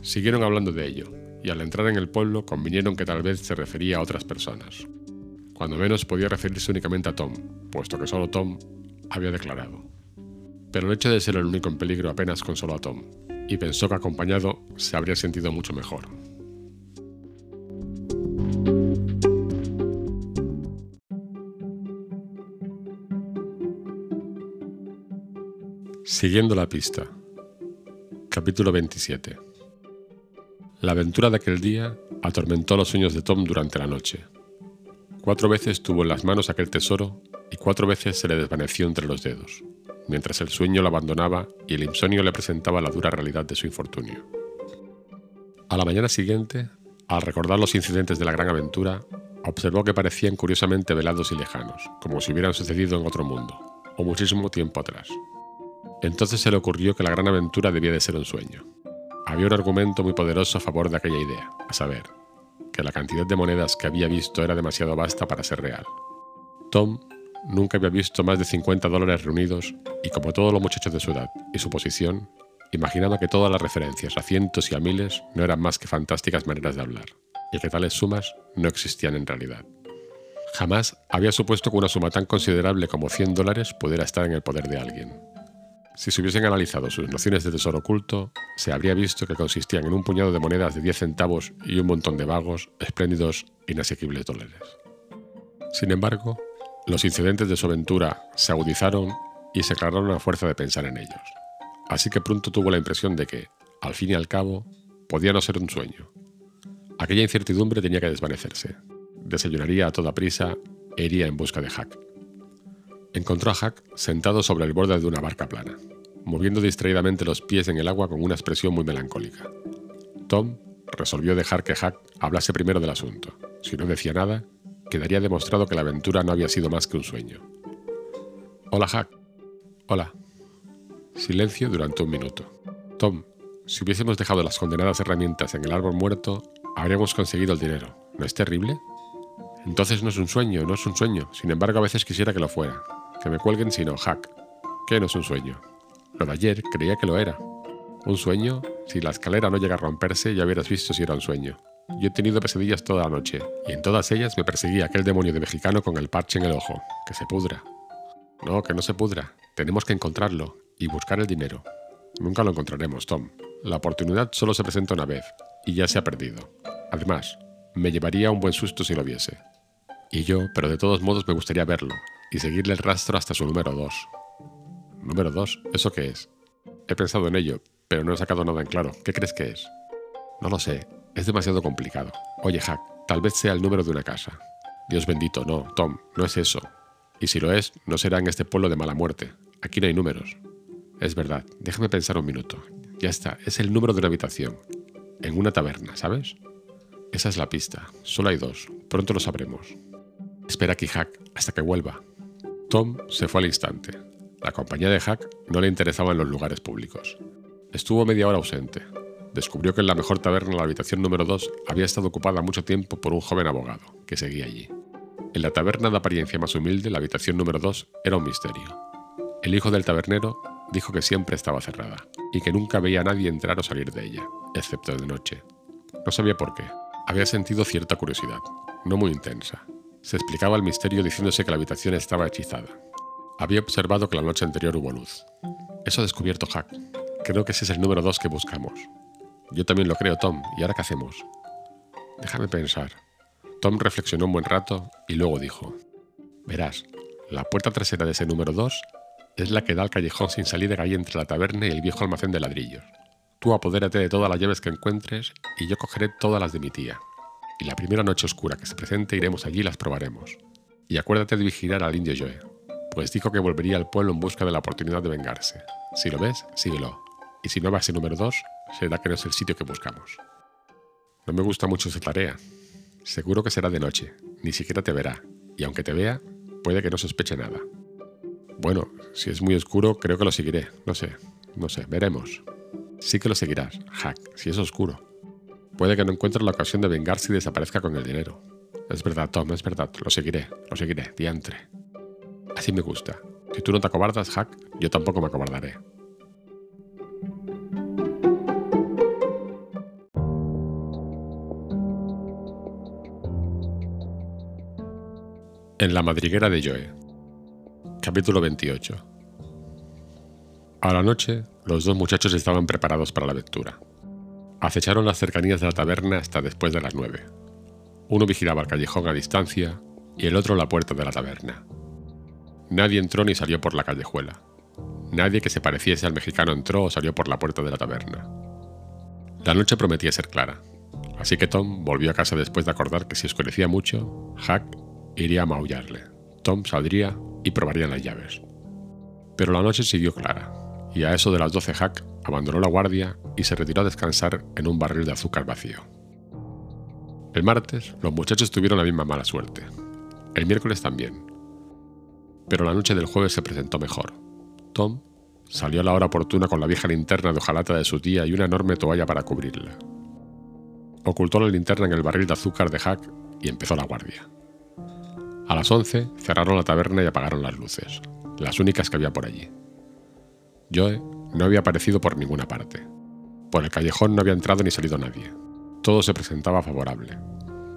Siguieron hablando de ello, y al entrar en el pueblo convinieron que tal vez se refería a otras personas. cuando menos podía referirse únicamente a Tom, puesto que solo Tom había declarado. Pero el hecho de ser el único en peligro apenas consoló a Tom, y pensó que acompañado se habría sentido mucho mejor. Siguiendo la pista. Capítulo 27. La aventura de aquel día atormentó los sueños de Tom durante la noche. Cuatro veces tuvo en las manos aquel tesoro y cuatro veces se le desvaneció entre los dedos, mientras el sueño lo abandonaba y el insomnio le presentaba la dura realidad de su infortunio. A la mañana siguiente, al recordar los incidentes de la gran aventura, observó que parecían curiosamente velados y lejanos, como si hubieran sucedido en otro mundo, o muchísimo tiempo atrás. Entonces se le ocurrió que la gran aventura debía de ser un sueño. Había un argumento muy poderoso a favor de aquella idea, a saber, que la cantidad de monedas que había visto era demasiado vasta para ser real. Tom nunca había visto más de 50 dólares reunidos y como todos los muchachos de su edad y su posición, imaginaba que todas las referencias a cientos y a miles no eran más que fantásticas maneras de hablar, y que tales sumas no existían en realidad. Jamás había supuesto que una suma tan considerable como 100 dólares pudiera estar en el poder de alguien. Si se hubiesen analizado sus nociones de tesoro oculto, se habría visto que consistían en un puñado de monedas de 10 centavos y un montón de vagos, espléndidos, inasequibles dólares. Sin embargo, los incidentes de su aventura se agudizaron y se aclararon a fuerza de pensar en ellos. Así que pronto tuvo la impresión de que, al fin y al cabo, podía no ser un sueño. Aquella incertidumbre tenía que desvanecerse. Desayunaría a toda prisa e iría en busca de Hack. Encontró a Hack sentado sobre el borde de una barca plana, moviendo distraídamente los pies en el agua con una expresión muy melancólica. Tom resolvió dejar que Hack hablase primero del asunto. Si no decía nada, quedaría demostrado que la aventura no había sido más que un sueño. Hola, Hack. Hola. Silencio durante un minuto. Tom, si hubiésemos dejado las condenadas herramientas en el árbol muerto, habríamos conseguido el dinero. ¿No es terrible? Entonces no es un sueño, no es un sueño. Sin embargo, a veces quisiera que lo fuera. Que me cuelguen sino hack. ¿Qué no es un sueño? Lo de ayer creía que lo era. ¿Un sueño? Si la escalera no llega a romperse, ya hubieras visto si era un sueño. Yo he tenido pesadillas toda la noche, y en todas ellas me perseguía aquel demonio de mexicano con el parche en el ojo. Que se pudra. No, que no se pudra. Tenemos que encontrarlo y buscar el dinero. Nunca lo encontraremos, Tom. La oportunidad solo se presenta una vez, y ya se ha perdido. Además, me llevaría un buen susto si lo viese. Y yo, pero de todos modos me gustaría verlo, y seguirle el rastro hasta su número 2. ¿Número 2? ¿Eso qué es? He pensado en ello, pero no he sacado nada en claro. ¿Qué crees que es? No lo sé, es demasiado complicado. Oye, Hack, tal vez sea el número de una casa. Dios bendito, no, Tom, no es eso. Y si lo es, no será en este pueblo de mala muerte. Aquí no hay números. Es verdad, déjame pensar un minuto. Ya está, es el número de una habitación. En una taberna, ¿sabes? Esa es la pista. Solo hay dos. Pronto lo sabremos. Espera aquí, Hack, hasta que vuelva. Tom se fue al instante. La compañía de Hack no le interesaba en los lugares públicos. Estuvo media hora ausente. Descubrió que en la mejor taberna, la habitación número 2, había estado ocupada mucho tiempo por un joven abogado, que seguía allí. En la taberna de apariencia más humilde, la habitación número 2 era un misterio. El hijo del tabernero dijo que siempre estaba cerrada, y que nunca veía a nadie entrar o salir de ella, excepto de noche. No sabía por qué. Había sentido cierta curiosidad, no muy intensa, se explicaba el misterio diciéndose que la habitación estaba hechizada. Había observado que la noche anterior hubo luz. Eso ha descubierto Hack. Creo que ese es el número dos que buscamos. Yo también lo creo, Tom. ¿Y ahora qué hacemos? Déjame pensar. Tom reflexionó un buen rato y luego dijo, Verás, la puerta trasera de ese número 2 es la que da al callejón sin salida que entre la taberna y el viejo almacén de ladrillos. Tú apodérate de todas las llaves que encuentres y yo cogeré todas las de mi tía y la primera noche oscura que se presente iremos allí y las probaremos. Y acuérdate de vigilar al indio Joe, pues dijo que volvería al pueblo en busca de la oportunidad de vengarse. Si lo ves, síguelo. Y si no va ese número 2, será que no es el sitio que buscamos. No me gusta mucho esa tarea. Seguro que será de noche, ni siquiera te verá, y aunque te vea, puede que no sospeche nada. Bueno, si es muy oscuro, creo que lo seguiré. No sé, no sé, veremos. Sí que lo seguirás, Hack, si es oscuro. Puede que no encuentre la ocasión de vengarse y desaparezca con el dinero. Es verdad, Tom, es verdad. Lo seguiré, lo seguiré, diantre. Así me gusta. Si tú no te acobardas, Hack, yo tampoco me acobardaré. En la madriguera de Joe. Capítulo 28. A la noche, los dos muchachos estaban preparados para la aventura. Acecharon las cercanías de la taberna hasta después de las nueve. Uno vigilaba el callejón a distancia y el otro la puerta de la taberna. Nadie entró ni salió por la callejuela. Nadie que se pareciese al mexicano entró o salió por la puerta de la taberna. La noche prometía ser clara, así que Tom volvió a casa después de acordar que si oscurecía mucho, Hack iría a maullarle. Tom saldría y probarían las llaves. Pero la noche siguió clara, y a eso de las 12 Hack abandonó la guardia y se retiró a descansar en un barril de azúcar vacío. El martes, los muchachos tuvieron la misma mala suerte. El miércoles también. Pero la noche del jueves se presentó mejor. Tom salió a la hora oportuna con la vieja linterna de hojalata de su tía y una enorme toalla para cubrirla. Ocultó la linterna en el barril de azúcar de Hack y empezó la guardia. A las 11 cerraron la taberna y apagaron las luces, las únicas que había por allí. Joe no había aparecido por ninguna parte. Por el callejón no había entrado ni salido nadie. Todo se presentaba favorable.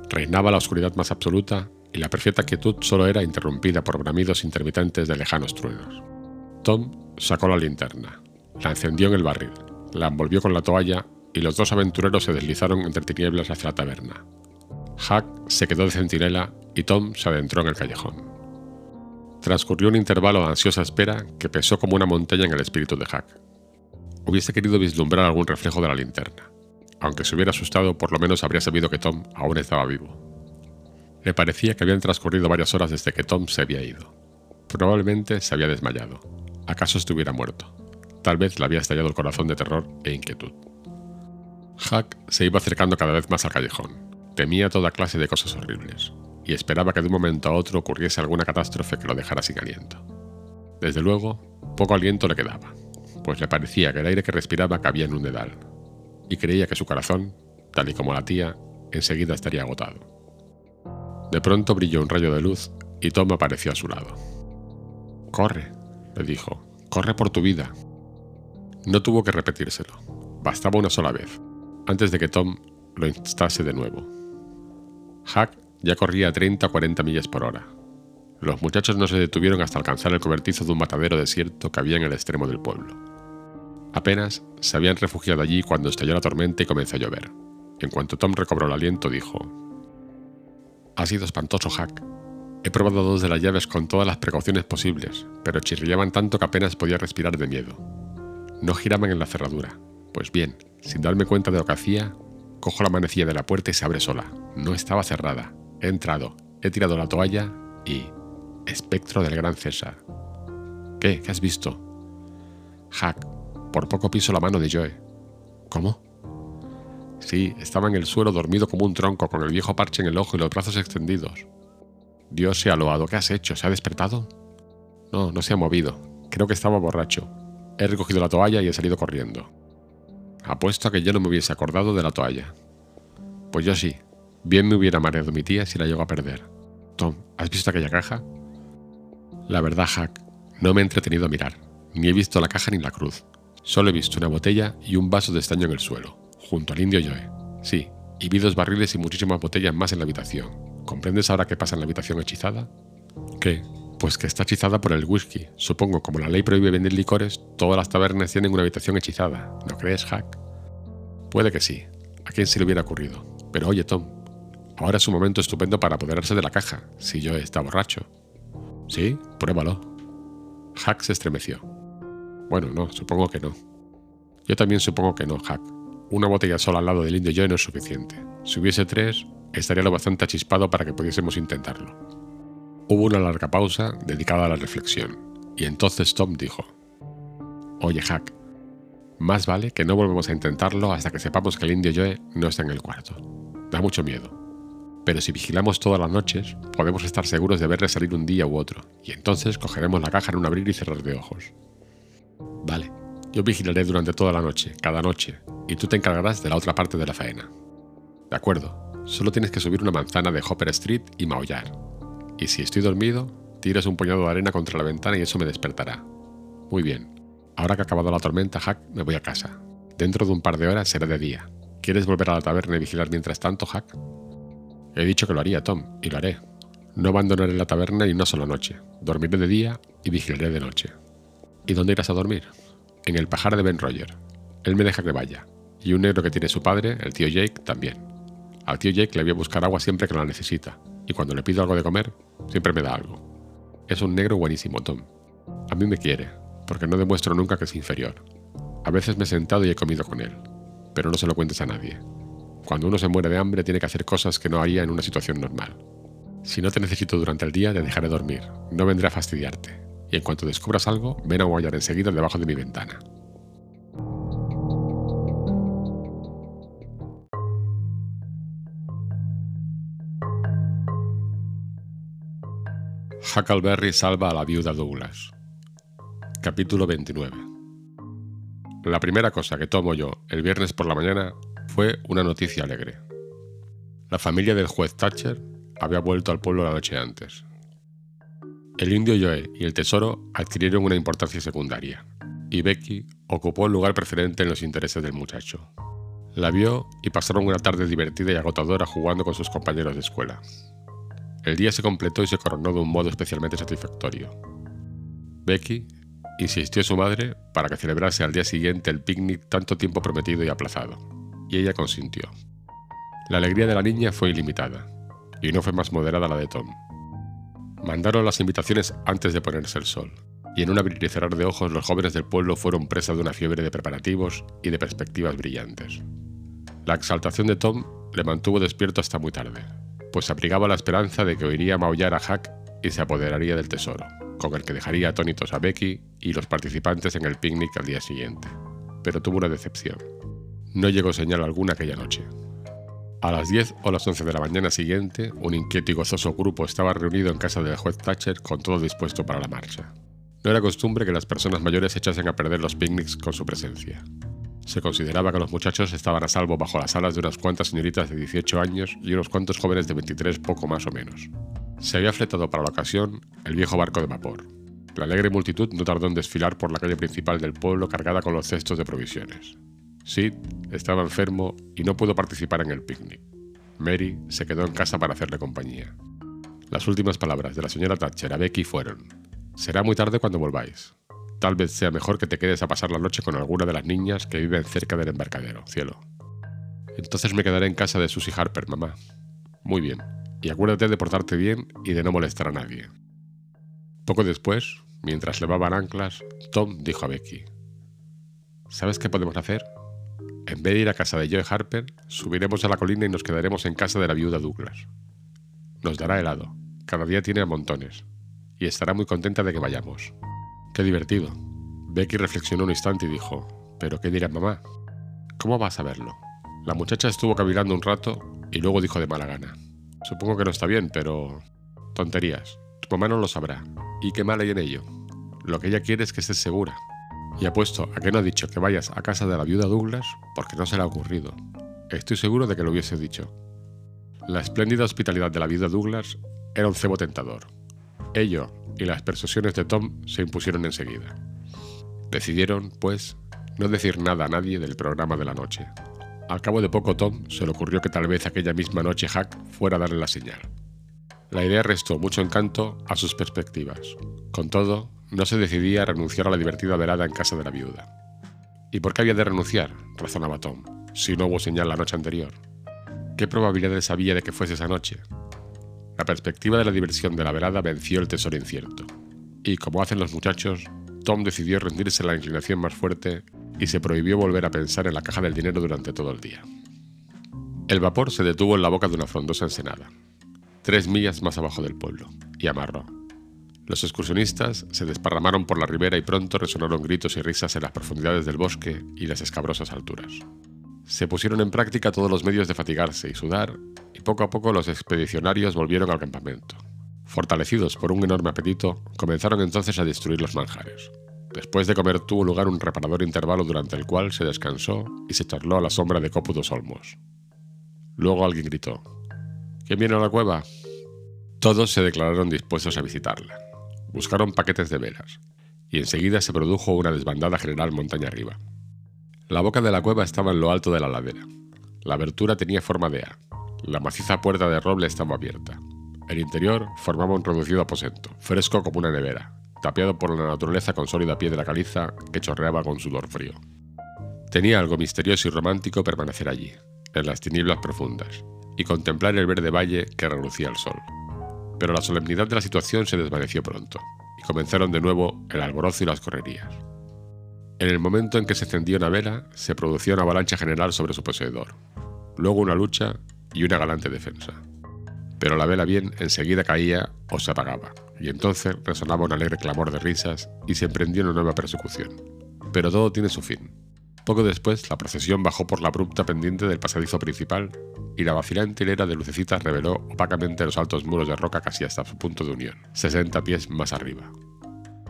Reinaba la oscuridad más absoluta y la perfecta quietud solo era interrumpida por bramidos intermitentes de lejanos truenos. Tom sacó la linterna, la encendió en el barril, la envolvió con la toalla y los dos aventureros se deslizaron entre tinieblas hacia la taberna. Hack se quedó de centinela y Tom se adentró en el callejón. Transcurrió un intervalo de ansiosa espera que pesó como una montaña en el espíritu de Hack. Hubiese querido vislumbrar algún reflejo de la linterna. Aunque se hubiera asustado, por lo menos habría sabido que Tom aún estaba vivo. Le parecía que habían transcurrido varias horas desde que Tom se había ido. Probablemente se había desmayado. ¿Acaso estuviera muerto? Tal vez le había estallado el corazón de terror e inquietud. Hack se iba acercando cada vez más al callejón. Temía toda clase de cosas horribles y esperaba que de un momento a otro ocurriese alguna catástrofe que lo dejara sin aliento. Desde luego, poco aliento le quedaba, pues le parecía que el aire que respiraba cabía en un dedal, y creía que su corazón, tal y como la tía, enseguida estaría agotado. De pronto brilló un rayo de luz y Tom apareció a su lado. Corre, le dijo, corre por tu vida. No tuvo que repetírselo, bastaba una sola vez, antes de que Tom lo instase de nuevo. Hack ya corría a 30 o 40 millas por hora. Los muchachos no se detuvieron hasta alcanzar el cobertizo de un matadero desierto que había en el extremo del pueblo. Apenas se habían refugiado allí cuando estalló la tormenta y comenzó a llover. En cuanto Tom recobró el aliento, dijo: Ha sido espantoso, Hack. He probado dos de las llaves con todas las precauciones posibles, pero chirriaban tanto que apenas podía respirar de miedo. No giraban en la cerradura. Pues bien, sin darme cuenta de lo que hacía, cojo la manecilla de la puerta y se abre sola. No estaba cerrada. He entrado, he tirado la toalla y... Espectro del gran César. ¿Qué? ¿Qué has visto? Hack, por poco piso la mano de Joe. ¿Cómo? Sí, estaba en el suelo dormido como un tronco, con el viejo parche en el ojo y los brazos extendidos. Dios sea loado, ¿qué has hecho? ¿Se ha despertado? No, no se ha movido. Creo que estaba borracho. He recogido la toalla y he salido corriendo. Apuesto a que yo no me hubiese acordado de la toalla. Pues yo sí, Bien me hubiera mareado mi tía si la llego a perder. Tom, ¿has visto aquella caja? La verdad, Hack, no me he entretenido a mirar. Ni he visto la caja ni la cruz. Solo he visto una botella y un vaso de estaño en el suelo, junto al indio Joe. Sí, y vi dos barriles y muchísimas botellas más en la habitación. ¿Comprendes ahora qué pasa en la habitación hechizada? ¿Qué? Pues que está hechizada por el whisky. Supongo, como la ley prohíbe vender licores, todas las tabernas tienen una habitación hechizada. ¿No crees, Hack? Puede que sí. ¿A quién se le hubiera ocurrido? Pero oye, Tom, Ahora es un momento estupendo para apoderarse de la caja, si yo está borracho. ¿Sí? Pruébalo. Hack se estremeció. Bueno, no, supongo que no. Yo también supongo que no, Hack. Una botella sola al lado del indio yo no es suficiente. Si hubiese tres, estaría lo bastante achispado para que pudiésemos intentarlo. Hubo una larga pausa dedicada a la reflexión, y entonces Tom dijo, Oye, Hack, más vale que no volvemos a intentarlo hasta que sepamos que el indio Joe no está en el cuarto. Da mucho miedo pero si vigilamos todas las noches, podemos estar seguros de verle salir un día u otro, y entonces cogeremos la caja en un abrir y cerrar de ojos. Vale, yo vigilaré durante toda la noche, cada noche, y tú te encargarás de la otra parte de la faena. De acuerdo, solo tienes que subir una manzana de Hopper Street y maullar. Y si estoy dormido, tiras un puñado de arena contra la ventana y eso me despertará. Muy bien. Ahora que ha acabado la tormenta, Hack, me voy a casa. Dentro de un par de horas será de día. ¿Quieres volver a la taberna y vigilar mientras tanto, Hack? He dicho que lo haría, Tom, y lo haré. No abandonaré la taberna ni una sola noche. Dormiré de día y vigilaré de noche. ¿Y dónde irás a dormir? En el pajar de Ben Roger. Él me deja que vaya. Y un negro que tiene su padre, el tío Jake, también. Al tío Jake le voy a buscar agua siempre que la necesita. Y cuando le pido algo de comer, siempre me da algo. Es un negro buenísimo, Tom. A mí me quiere, porque no demuestro nunca que es inferior. A veces me he sentado y he comido con él, pero no se lo cuentes a nadie. Cuando uno se muere de hambre tiene que hacer cosas que no haría en una situación normal. Si no te necesito durante el día, te dejaré dormir. No vendré a fastidiarte. En cuanto descubras algo, ven a guayar enseguida debajo de mi ventana. Huckleberry salva a la viuda Douglas. Capítulo 29. La primera cosa que tomo yo el viernes por la mañana fue una noticia alegre. La familia del juez Thatcher había vuelto al pueblo la noche antes. El indio Joe y el tesoro adquirieron una importancia secundaria, y Becky ocupó el lugar preferente en los intereses del muchacho. La vio y pasaron una tarde divertida y agotadora jugando con sus compañeros de escuela. El día se completó y se coronó de un modo especialmente satisfactorio. Becky insistió a su madre para que celebrase al día siguiente el picnic tanto tiempo prometido y aplazado, y ella consintió. La alegría de la niña fue ilimitada, y no fue más moderada la de Tom. Mandaron las invitaciones antes de ponerse el sol, y en un abrir y cerrar de ojos los jóvenes del pueblo fueron presa de una fiebre de preparativos y de perspectivas brillantes. La exaltación de Tom le mantuvo despierto hasta muy tarde, pues abrigaba la esperanza de que oiría maullar a Hack y se apoderaría del tesoro, con el que dejaría atónitos a Becky y los participantes en el picnic al día siguiente. Pero tuvo una decepción. No llegó señal alguna aquella noche. A las 10 o las 11 de la mañana siguiente, un inquieto y gozoso grupo estaba reunido en casa del juez Thatcher con todo dispuesto para la marcha. No era costumbre que las personas mayores echasen a perder los picnics con su presencia. Se consideraba que los muchachos estaban a salvo bajo las alas de unas cuantas señoritas de 18 años y unos cuantos jóvenes de 23 poco más o menos. Se había fletado para la ocasión el viejo barco de vapor. La alegre multitud no tardó en desfilar por la calle principal del pueblo cargada con los cestos de provisiones. Sid estaba enfermo y no pudo participar en el picnic. Mary se quedó en casa para hacerle compañía. Las últimas palabras de la señora Thatcher a Becky fueron, Será muy tarde cuando volváis. Tal vez sea mejor que te quedes a pasar la noche con alguna de las niñas que viven cerca del embarcadero, cielo. Entonces me quedaré en casa de Susie Harper, mamá. Muy bien. Y acuérdate de portarte bien y de no molestar a nadie. Poco después, mientras levaban anclas, Tom dijo a Becky: ¿Sabes qué podemos hacer? En vez de ir a casa de Joe Harper, subiremos a la colina y nos quedaremos en casa de la viuda Douglas. Nos dará helado. Cada día tiene a montones. Y estará muy contenta de que vayamos. Qué divertido. Becky reflexionó un instante y dijo, ¿pero qué dirá mamá? ¿Cómo vas a verlo? La muchacha estuvo cavilando un rato y luego dijo de mala gana. Supongo que no está bien, pero... Tonterías. Tu mamá no lo sabrá. ¿Y qué mal hay en ello? Lo que ella quiere es que estés segura. Y apuesto a que no ha dicho que vayas a casa de la viuda Douglas porque no se le ha ocurrido. Estoy seguro de que lo hubiese dicho. La espléndida hospitalidad de la viuda Douglas era un cebo tentador. Ello y las persuasiones de Tom se impusieron enseguida. Decidieron, pues, no decir nada a nadie del programa de la noche. Al cabo de poco Tom se le ocurrió que tal vez aquella misma noche Hack fuera a darle la señal. La idea restó mucho encanto a sus perspectivas. Con todo, no se decidía a renunciar a la divertida velada en casa de la viuda. ¿Y por qué había de renunciar? razonaba Tom, si no hubo señal la noche anterior. ¿Qué probabilidades había de que fuese esa noche? La perspectiva de la diversión de la velada venció el tesoro incierto. Y como hacen los muchachos, Tom decidió rendirse a la inclinación más fuerte y se prohibió volver a pensar en la caja del dinero durante todo el día. El vapor se detuvo en la boca de una frondosa ensenada, tres millas más abajo del pueblo, y amarró. Los excursionistas se desparramaron por la ribera y pronto resonaron gritos y risas en las profundidades del bosque y las escabrosas alturas. Se pusieron en práctica todos los medios de fatigarse y sudar, y poco a poco los expedicionarios volvieron al campamento. Fortalecidos por un enorme apetito, comenzaron entonces a destruir los manjares. Después de comer tuvo lugar un reparador intervalo durante el cual se descansó y se charló a la sombra de cópudos olmos. Luego alguien gritó: ¿Quién viene a la cueva? Todos se declararon dispuestos a visitarla. Buscaron paquetes de velas, y enseguida se produjo una desbandada general montaña arriba. La boca de la cueva estaba en lo alto de la ladera. La abertura tenía forma de A. La maciza puerta de roble estaba abierta. El interior formaba un reducido aposento, fresco como una nevera, tapiado por la naturaleza con sólida piedra caliza que chorreaba con sudor frío. Tenía algo misterioso y romántico permanecer allí, en las tinieblas profundas, y contemplar el verde valle que relucía al sol. Pero la solemnidad de la situación se desvaneció pronto, y comenzaron de nuevo el alborozo y las correrías. En el momento en que se encendía una vela, se producía una avalancha general sobre su poseedor, luego una lucha y una galante defensa. Pero la vela bien enseguida caía o se apagaba, y entonces resonaba un alegre clamor de risas y se emprendió una nueva persecución. Pero todo tiene su fin. Poco después, la procesión bajó por la abrupta pendiente del pasadizo principal y la vacilante hilera de lucecitas reveló opacamente los altos muros de roca casi hasta su punto de unión, 60 pies más arriba.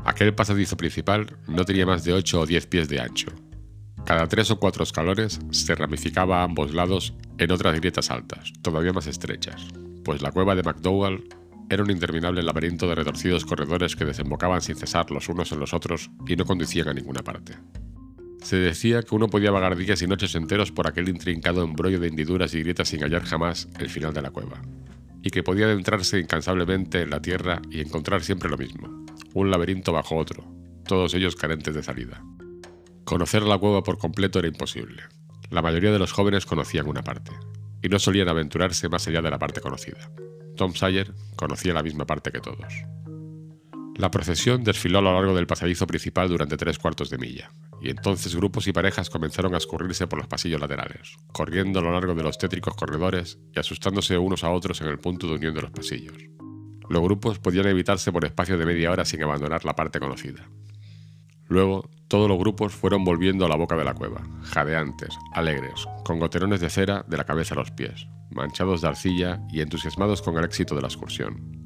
Aquel pasadizo principal no tenía más de 8 o 10 pies de ancho. Cada tres o cuatro escalones se ramificaba a ambos lados en otras grietas altas, todavía más estrechas, pues la cueva de McDowell era un interminable laberinto de retorcidos corredores que desembocaban sin cesar los unos en los otros y no conducían a ninguna parte. Se decía que uno podía vagar días y noches enteros por aquel intrincado embrollo de hendiduras y grietas sin hallar jamás el final de la cueva, y que podía adentrarse incansablemente en la tierra y encontrar siempre lo mismo, un laberinto bajo otro, todos ellos carentes de salida. Conocer la cueva por completo era imposible. La mayoría de los jóvenes conocían una parte, y no solían aventurarse más allá de la parte conocida. Tom Sawyer conocía la misma parte que todos. La procesión desfiló a lo largo del pasadizo principal durante tres cuartos de milla, y entonces grupos y parejas comenzaron a escurrirse por los pasillos laterales, corriendo a lo largo de los tétricos corredores y asustándose unos a otros en el punto de unión de los pasillos. Los grupos podían evitarse por espacio de media hora sin abandonar la parte conocida. Luego, todos los grupos fueron volviendo a la boca de la cueva, jadeantes, alegres, con goterones de cera de la cabeza a los pies, manchados de arcilla y entusiasmados con el éxito de la excursión.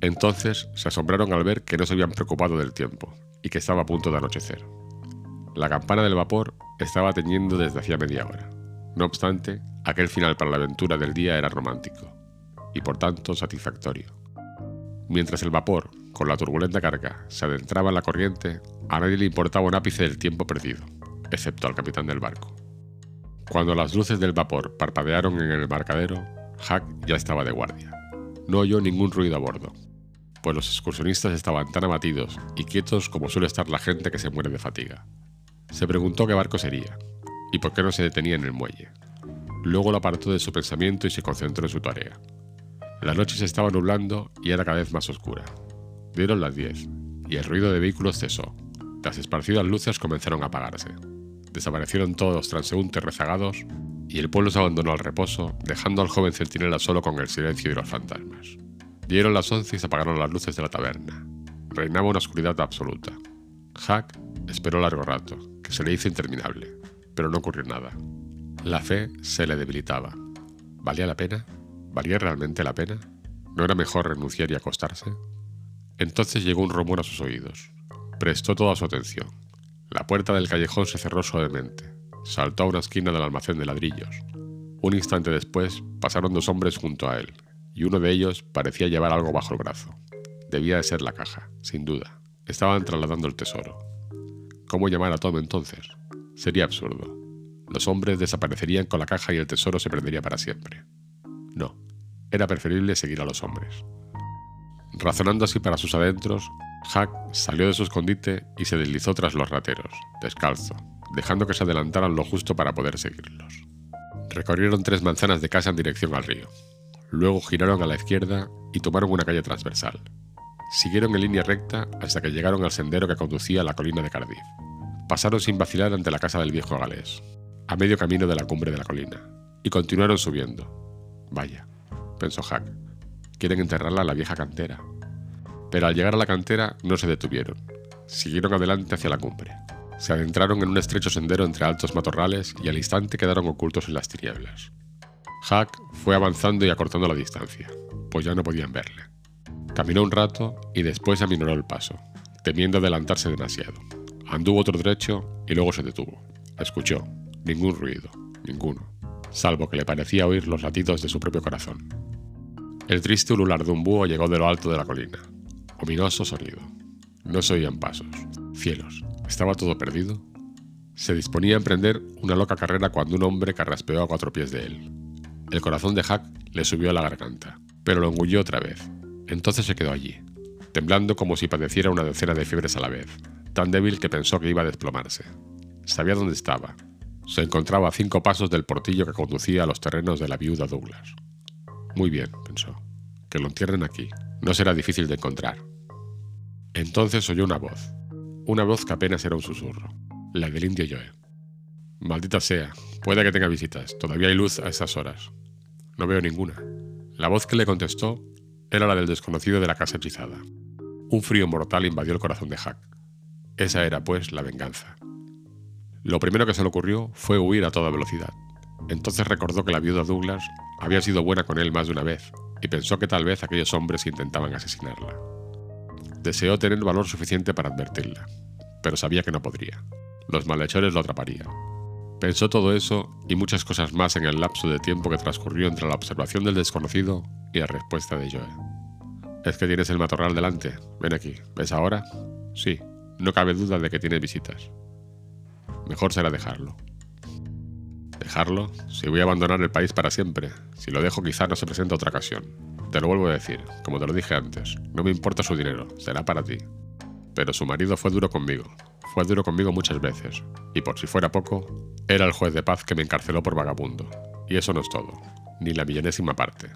Entonces se asombraron al ver que no se habían preocupado del tiempo y que estaba a punto de anochecer. La campana del vapor estaba teñiendo desde hacía media hora. No obstante, aquel final para la aventura del día era romántico, y por tanto satisfactorio. Mientras el vapor, con la turbulenta carga, se adentraba en la corriente, a nadie le importaba un ápice del tiempo perdido, excepto al capitán del barco. Cuando las luces del vapor parpadearon en el embarcadero, Hack ya estaba de guardia. No oyó ningún ruido a bordo, pues los excursionistas estaban tan abatidos y quietos como suele estar la gente que se muere de fatiga. Se preguntó qué barco sería, y por qué no se detenía en el muelle. Luego lo apartó de su pensamiento y se concentró en su tarea. La noche se estaba nublando y era cada vez más oscura. Dieron las 10, y el ruido de vehículos cesó. Las esparcidas luces comenzaron a apagarse. Desaparecieron todos los transeúntes rezagados y el pueblo se abandonó al reposo, dejando al joven centinela solo con el silencio y los fantasmas. Dieron las once y se apagaron las luces de la taberna. Reinaba una oscuridad absoluta. Hack esperó largo rato, que se le hizo interminable, pero no ocurrió nada. La fe se le debilitaba. ¿Valía la pena? ¿Valía realmente la pena? ¿No era mejor renunciar y acostarse? Entonces llegó un rumor a sus oídos. Prestó toda su atención. La puerta del callejón se cerró suavemente. Saltó a una esquina del almacén de ladrillos. Un instante después pasaron dos hombres junto a él, y uno de ellos parecía llevar algo bajo el brazo. Debía de ser la caja, sin duda. Estaban trasladando el tesoro. ¿Cómo llamar a Tom entonces? Sería absurdo. Los hombres desaparecerían con la caja y el tesoro se perdería para siempre. No, era preferible seguir a los hombres. Razonando así para sus adentros, Hack salió de su escondite y se deslizó tras los rateros, descalzo, dejando que se adelantaran lo justo para poder seguirlos. Recorrieron tres manzanas de casa en dirección al río. Luego giraron a la izquierda y tomaron una calle transversal. Siguieron en línea recta hasta que llegaron al sendero que conducía a la colina de Cardiff. Pasaron sin vacilar ante la casa del viejo galés, a medio camino de la cumbre de la colina, y continuaron subiendo. Vaya, pensó Hack, quieren enterrarla en la vieja cantera. Pero al llegar a la cantera no se detuvieron, siguieron adelante hacia la cumbre. Se adentraron en un estrecho sendero entre altos matorrales y al instante quedaron ocultos en las tinieblas. Hack fue avanzando y acortando la distancia, pues ya no podían verle. Caminó un rato y después aminoró el paso, temiendo adelantarse demasiado. Anduvo otro derecho y luego se detuvo. Escuchó. Ningún ruido, ninguno, salvo que le parecía oír los latidos de su propio corazón. El triste ulular de un búho llegó de lo alto de la colina. Ominoso sonido. No se oían pasos. Cielos. ¿Estaba todo perdido? Se disponía a emprender una loca carrera cuando un hombre carraspeó a cuatro pies de él. El corazón de Hack le subió a la garganta. pero lo engulló otra vez. Entonces se quedó allí, temblando como si padeciera una docena de fiebres a la vez, tan débil que pensó que iba a desplomarse. Sabía dónde estaba. Se encontraba a cinco pasos del portillo que conducía a los terrenos de la viuda Douglas. Muy bien, pensó. Que lo entierren aquí. No será difícil de encontrar. Entonces oyó una voz. Una voz que apenas era un susurro. La del indio Joe. Maldita sea. Puede que tenga visitas. Todavía hay luz a esas horas. No veo ninguna. La voz que le contestó era la del desconocido de la casa hechizada. Un frío mortal invadió el corazón de Hack. Esa era, pues, la venganza. Lo primero que se le ocurrió fue huir a toda velocidad. Entonces recordó que la viuda Douglas había sido buena con él más de una vez, y pensó que tal vez aquellos hombres intentaban asesinarla. Deseó tener valor suficiente para advertirla, pero sabía que no podría. Los malhechores lo atraparían. Pensó todo eso y muchas cosas más en el lapso de tiempo que transcurrió entre la observación del desconocido y la respuesta de Joe. Es que tienes el matorral delante. Ven aquí. ¿Ves ahora? Sí. No cabe duda de que tiene visitas. Mejor será dejarlo. ¿Dejarlo? Si voy a abandonar el país para siempre. Si lo dejo quizá no se presente otra ocasión. Te lo vuelvo a decir, como te lo dije antes. No me importa su dinero. Será para ti. Pero su marido fue duro conmigo. Fue duro conmigo muchas veces. Y por si fuera poco, era el juez de paz que me encarceló por vagabundo. Y eso no es todo. Ni la millonésima parte.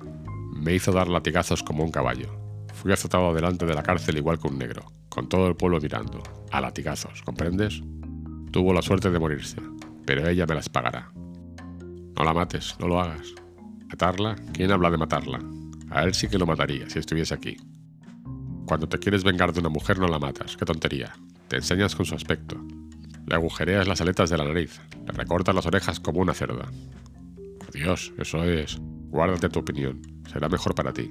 Me hizo dar latigazos como un caballo. Fui azotado delante de la cárcel igual que un negro, con todo el pueblo mirando, a latigazos, ¿comprendes? Tuvo la suerte de morirse, pero ella me las pagará. No la mates, no lo hagas. ¿Matarla? ¿Quién habla de matarla? A él sí que lo mataría si estuviese aquí. Cuando te quieres vengar de una mujer no la matas, qué tontería. Te enseñas con su aspecto. Le agujereas las aletas de la nariz, le recortas las orejas como una cerda. Dios, eso es. Guárdate tu opinión, será mejor para ti.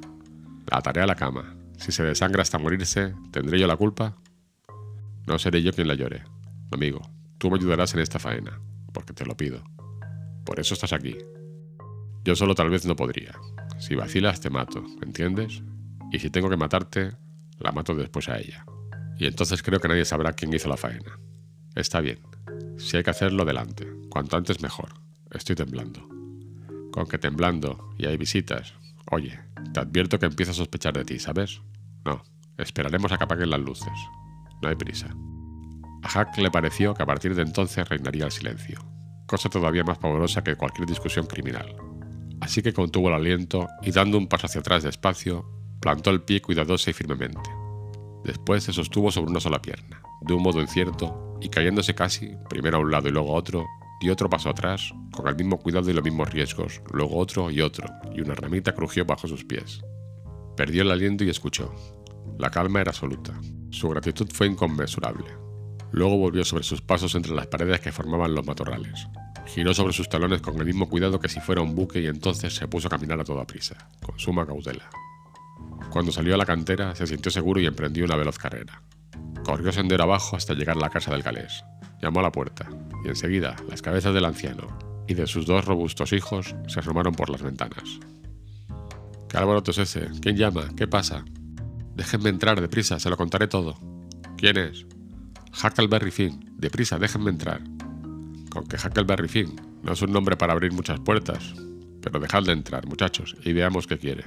La ataré a la cama. Si se desangra hasta morirse, ¿tendré yo la culpa? No seré yo quien la llore. Amigo, tú me ayudarás en esta faena, porque te lo pido. Por eso estás aquí. Yo solo tal vez no podría. Si vacilas, te mato, ¿entiendes? Y si tengo que matarte, la mato después a ella. Y entonces creo que nadie sabrá quién hizo la faena. Está bien. Si hay que hacerlo, delante. Cuanto antes mejor. Estoy temblando. Con que temblando y hay visitas. Oye, te advierto que empiezo a sospechar de ti, ¿sabes? No, esperaremos a que apaguen las luces. No hay prisa. A Hack le pareció que a partir de entonces reinaría el silencio, cosa todavía más pavorosa que cualquier discusión criminal. Así que contuvo el aliento y dando un paso hacia atrás despacio, plantó el pie cuidadosa y firmemente. Después se sostuvo sobre una sola pierna, de un modo incierto, y cayéndose casi, primero a un lado y luego a otro, dio otro paso atrás, con el mismo cuidado y los mismos riesgos, luego otro y otro, y una ramita crujió bajo sus pies. Perdió el aliento y escuchó. La calma era absoluta. Su gratitud fue inconmensurable. Luego volvió sobre sus pasos entre las paredes que formaban los matorrales. Giró sobre sus talones con el mismo cuidado que si fuera un buque y entonces se puso a caminar a toda prisa, con suma cautela. Cuando salió a la cantera se sintió seguro y emprendió una veloz carrera. Corrió sendero abajo hasta llegar a la casa del galés. Llamó a la puerta, y enseguida las cabezas del anciano y de sus dos robustos hijos se asomaron por las ventanas. ¿Qué es ese? ¿Quién llama? ¿Qué pasa? Déjenme entrar, deprisa, se lo contaré todo. ¿Quién es? Huckleberry Finn. Deprisa, déjenme entrar. Con que Huckleberry Finn no es un nombre para abrir muchas puertas. Pero dejadle entrar, muchachos, y veamos qué quiere.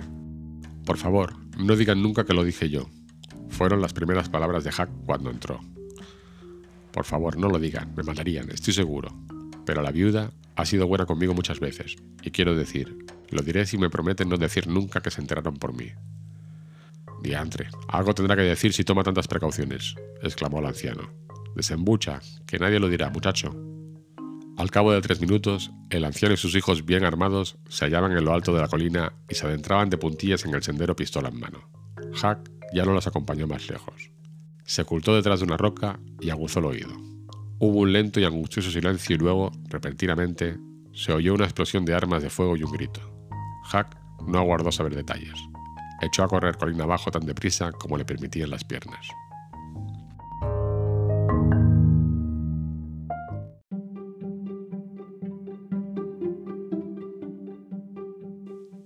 Por favor, no digan nunca que lo dije yo. Fueron las primeras palabras de Hack cuando entró. Por favor, no lo digan, me matarían, estoy seguro. Pero la viuda ha sido buena conmigo muchas veces, y quiero decir, lo diré si me prometen no decir nunca que se enteraron por mí. Diantre, algo tendrá que decir si toma tantas precauciones, exclamó el anciano. Desembucha, que nadie lo dirá, muchacho. Al cabo de tres minutos, el anciano y sus hijos bien armados se hallaban en lo alto de la colina y se adentraban de puntillas en el sendero pistola en mano. Hack ya no los acompañó más lejos. Se ocultó detrás de una roca y aguzó el oído. Hubo un lento y angustioso silencio y luego, repentinamente, se oyó una explosión de armas de fuego y un grito. Hack no aguardó saber detalles. Echó a correr colina abajo tan deprisa como le permitían las piernas.